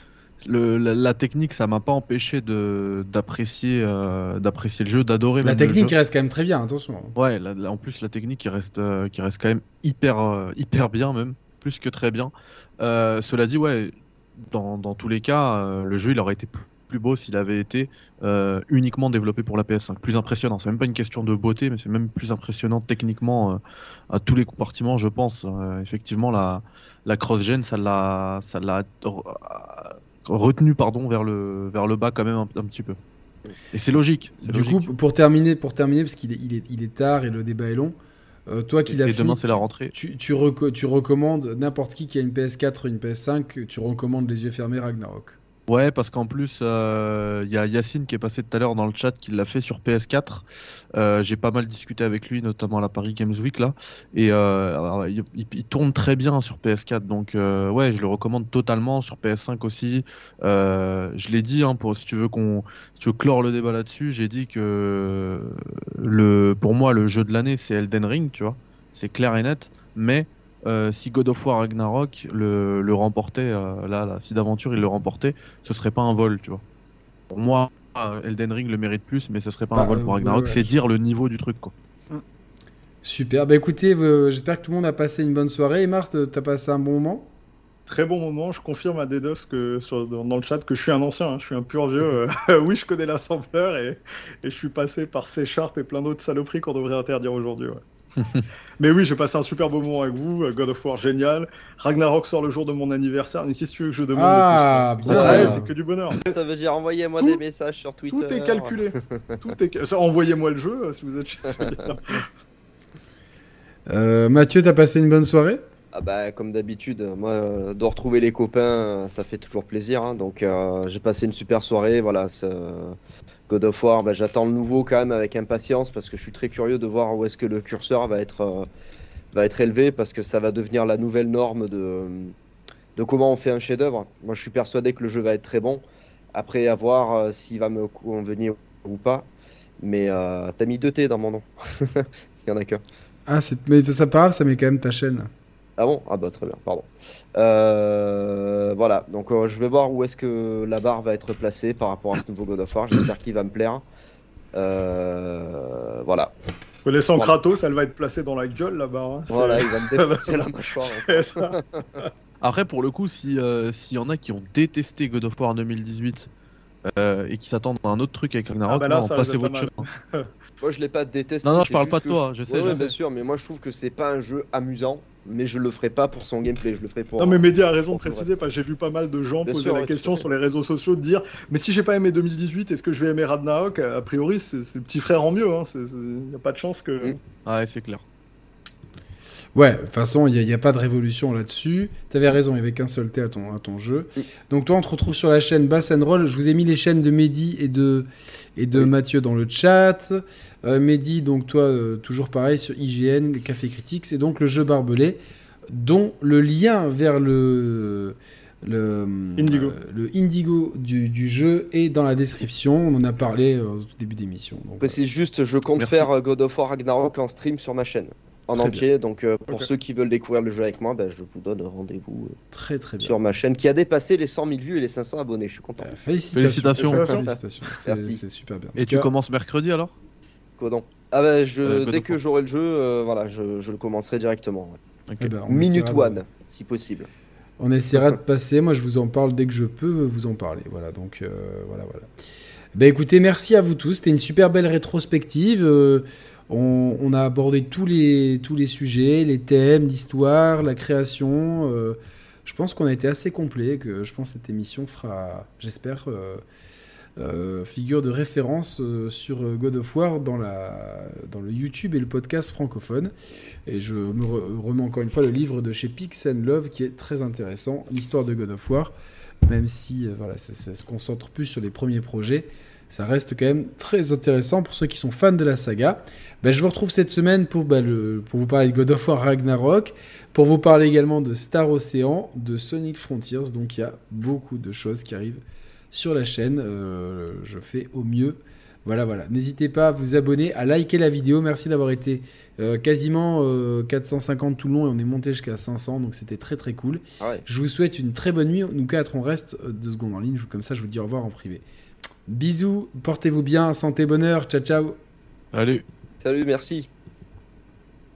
[SPEAKER 4] le, la, la technique, ça m'a pas empêché de d'apprécier euh, d'apprécier le jeu, d'adorer
[SPEAKER 1] La
[SPEAKER 4] même le
[SPEAKER 1] technique
[SPEAKER 4] jeu.
[SPEAKER 1] reste quand même très bien, attention.
[SPEAKER 4] Ouais, la- la- en plus la technique qui reste, euh, qui reste quand même hyper, hyper bien même, plus que très bien. Cela dit, ouais, dans, dans tous les cas, le jeu il aurait été plus, plus beau s'il avait été euh, uniquement développé pour la PS5. Plus impressionnant, c'est même pas une question de beauté, mais c'est même plus impressionnant techniquement euh, à tous les compartiments, je pense. Euh, effectivement, la, la cross-gen, ça l'a, ça l'a re- retenu pardon vers le, vers le bas quand même un, un petit peu. Et c'est logique.
[SPEAKER 1] Du
[SPEAKER 4] logique.
[SPEAKER 1] coup, pour terminer, pour terminer parce qu'il est, il est, il est tard et le débat est long, euh, toi qui l'as
[SPEAKER 4] et
[SPEAKER 1] fini,
[SPEAKER 4] demain c'est la rentrée.
[SPEAKER 1] tu, tu, reco- tu recommandes n'importe qui qui a une PS4 ou une PS5, tu recommandes les yeux fermés Ragnarok.
[SPEAKER 4] Ouais, parce qu'en plus, euh, il y a Yacine qui est passé tout à l'heure dans le chat qui l'a fait sur PS4. Euh, J'ai pas mal discuté avec lui, notamment à la Paris Games Week là. Et euh, il, tourne très bien sur PS4. Donc, euh, ouais, je le recommande totalement sur PS5 aussi. Euh, je l'ai dit, hein, pour, si tu veux qu'on si tu veux clore le débat là-dessus, j'ai dit que le, pour moi, le jeu de l'année, c'est Elden Ring, tu vois. C'est clair et net. Mais euh, si God of War Ragnarok le, le remportait, euh, là, là, si d'aventure il le remportait, ce serait pas un vol, tu vois. Pour moi, euh, Elden Ring le mérite plus, mais ce serait pas
[SPEAKER 1] Bah,
[SPEAKER 4] un vol
[SPEAKER 1] euh,
[SPEAKER 4] pour Ragnarok.
[SPEAKER 1] ouais, ouais,
[SPEAKER 4] c'est dire le niveau du truc, quoi.
[SPEAKER 1] Super, bah écoutez, euh, j'espère que tout le monde a passé une bonne soirée. Et Marthe, t'as passé un bon moment?
[SPEAKER 2] Très bon moment, je confirme à Dedos que sur, dans, dans le chat que je suis un ancien, hein, je suis un pur vieux. euh, oui, je connais l'assembleur et, et je suis passé par C Sharp et plein d'autres saloperies qu'on devrait interdire aujourd'hui. ouais. Mais oui, j'ai passé un super beau moment avec vous. euh, God of War, génial. Ragnarok sort le jour de mon anniversaire. Mais qu'est-ce que tu veux que je demande
[SPEAKER 1] Ah,
[SPEAKER 2] de plus. C'est que-
[SPEAKER 1] Ouais.
[SPEAKER 2] c'est que du bonheur.
[SPEAKER 3] Ça veut dire envoyez-moi des messages sur Twitter.
[SPEAKER 2] Tout est calculé. Tout est... Envoyez-moi le jeu euh, si vous êtes chez.
[SPEAKER 1] Euh, Mathieu, t'as passé une bonne soirée?
[SPEAKER 3] Ah bah comme d'habitude, moi euh, de retrouver les copains, ça fait toujours plaisir. hein. donc euh, j'ai passé une super soirée. Voilà, c'est, God of War, bah, j'attends le nouveau quand même avec impatience parce que je suis très curieux de voir où est-ce que le curseur va être euh, va être élevé parce que ça va devenir la nouvelle norme de de comment on fait un chef-d'œuvre. Moi, je suis persuadé que le jeu va être très bon. Après, à voir euh, s'il va me convenir ou pas. Mais euh, t'as mis deux T dans mon nom. Il y en a qu'un.
[SPEAKER 1] Ah, mais ça pas grave, ça met quand même ta chaîne.
[SPEAKER 3] Ah bon? Ah bah très bien, pardon. Euh, voilà, donc euh, je vais voir où est-ce que la barre va être placée par rapport à ce nouveau God of War. J'espère qu'il va me plaire. Euh, voilà,
[SPEAKER 2] Connaissant
[SPEAKER 3] Voilà.
[SPEAKER 2] Kratos, elle va être placée dans la gueule là-bas. hein. C'est-
[SPEAKER 3] voilà, il va me défoncer la mâchoire.
[SPEAKER 4] Après, pour le coup, si euh, s'il y en a qui ont détesté God of War 2018 euh, et qui s'attendent à un autre truc avec Ragnarok,
[SPEAKER 2] Ah bah là,
[SPEAKER 4] non, passez votre chemin.
[SPEAKER 3] Moi je l'ai pas détesté.
[SPEAKER 4] Non, non, je parle pas de toi, je sais,
[SPEAKER 3] Ouais,
[SPEAKER 4] je
[SPEAKER 3] ouais,
[SPEAKER 4] sais.
[SPEAKER 3] bien sûr, mais moi je trouve que c'est pas un jeu amusant, mais je le ferai pas pour son gameplay, je le ferai pour.
[SPEAKER 2] Non mais Mehdi a raison de préciser parce que j'ai vu pas mal de gens
[SPEAKER 3] Bien
[SPEAKER 2] poser
[SPEAKER 3] sûr,
[SPEAKER 2] la
[SPEAKER 3] ouais,
[SPEAKER 2] question sur les réseaux sociaux de dire mais si j'ai pas aimé 2018 est-ce que je vais aimer Ragnarok? A priori c'est le petit frère en mieux, hein. il n'y a pas de chance que...
[SPEAKER 3] Mm.
[SPEAKER 4] Ouais, c'est clair.
[SPEAKER 1] Ouais, de toute façon, il n'y a, pas de révolution là-dessus. T'avais raison, il n'y avait qu'un seul T à ton, à ton jeu. Donc toi, on te retrouve sur la chaîne Bass and Roll. Je vous ai mis les chaînes de Mehdi et de, et de
[SPEAKER 3] Oui.
[SPEAKER 1] Mathieu dans le chat. Euh, Mehdi, donc toi, euh, toujours pareil, sur IGN, Café Critiques. C'est donc le jeu barbelé, dont le lien vers le... Le
[SPEAKER 2] Indigo.
[SPEAKER 1] euh, le Indigo du, du jeu est dans la description. On en a parlé euh, au début d'émission.
[SPEAKER 3] Après, c'est juste, je compte
[SPEAKER 4] Merci.
[SPEAKER 3] faire God of War Ragnarok en stream sur ma chaîne. En
[SPEAKER 1] Très
[SPEAKER 3] entier, donc euh, pour ceux qui veulent découvrir le jeu avec moi, ben, je vous donne rendez-vous euh,
[SPEAKER 1] très très bien.
[SPEAKER 3] sur ma chaîne qui a dépassé les 100 000 vues et les 500 abonnés. Je suis content.
[SPEAKER 1] Euh, félicitations.
[SPEAKER 4] Félicitations.
[SPEAKER 1] Félicitations. C'est
[SPEAKER 3] Merci.
[SPEAKER 1] c'est super bien. En
[SPEAKER 4] Et tu
[SPEAKER 1] cas,
[SPEAKER 4] commences mercredi alors?
[SPEAKER 3] Codon. Ah ben, je,
[SPEAKER 4] Euh,
[SPEAKER 3] dès que j'aurai le jeu, euh, voilà, je, je le commencerai directement. ouais.
[SPEAKER 1] Eh ben,
[SPEAKER 3] Minute
[SPEAKER 1] de-
[SPEAKER 3] one, si possible.
[SPEAKER 1] On essaiera de passer. Moi, je vous en parle dès que je peux vous en parler. Voilà, donc euh, voilà, voilà. Ben écoutez, merci à vous tous. C'était une super belle rétrospective. On, a abordé tous les, tous les sujets, les thèmes, l'histoire, la création. Euh, je pense qu'on a été assez complet. Que je pense que cette émission fera, j'espère, euh, euh, figure de référence sur God of War dans, la, dans le YouTube et le podcast francophone. Et je me re- remets encore une fois le livre de chez Pix and Love qui est très intéressant, l'histoire de God of War, même si voilà, ça se concentre plus sur les premiers projets. Ça reste quand même très intéressant pour ceux qui sont fans de la saga. Ben, je vous retrouve cette semaine pour, ben, le, pour vous parler de God of War Ragnarok, pour vous parler également de Star Ocean, de Sonic Frontiers. Donc il y a beaucoup de choses qui arrivent sur la chaîne. Euh, je fais au mieux. Voilà, voilà. N'hésitez pas à vous abonner, à liker la vidéo. Merci d'avoir été euh, quasiment euh, 450 tout le long et on est monté jusqu'à 500. Donc c'était très très cool.
[SPEAKER 3] Ah ouais.
[SPEAKER 1] Je vous souhaite une très bonne nuit. Nous quatre, on reste euh, deux secondes en ligne. Comme ça, je vous dis au revoir en privé. Bisous, portez-vous bien, santé, bonheur. Ciao, ciao.
[SPEAKER 4] Allez.
[SPEAKER 3] Salut, merci.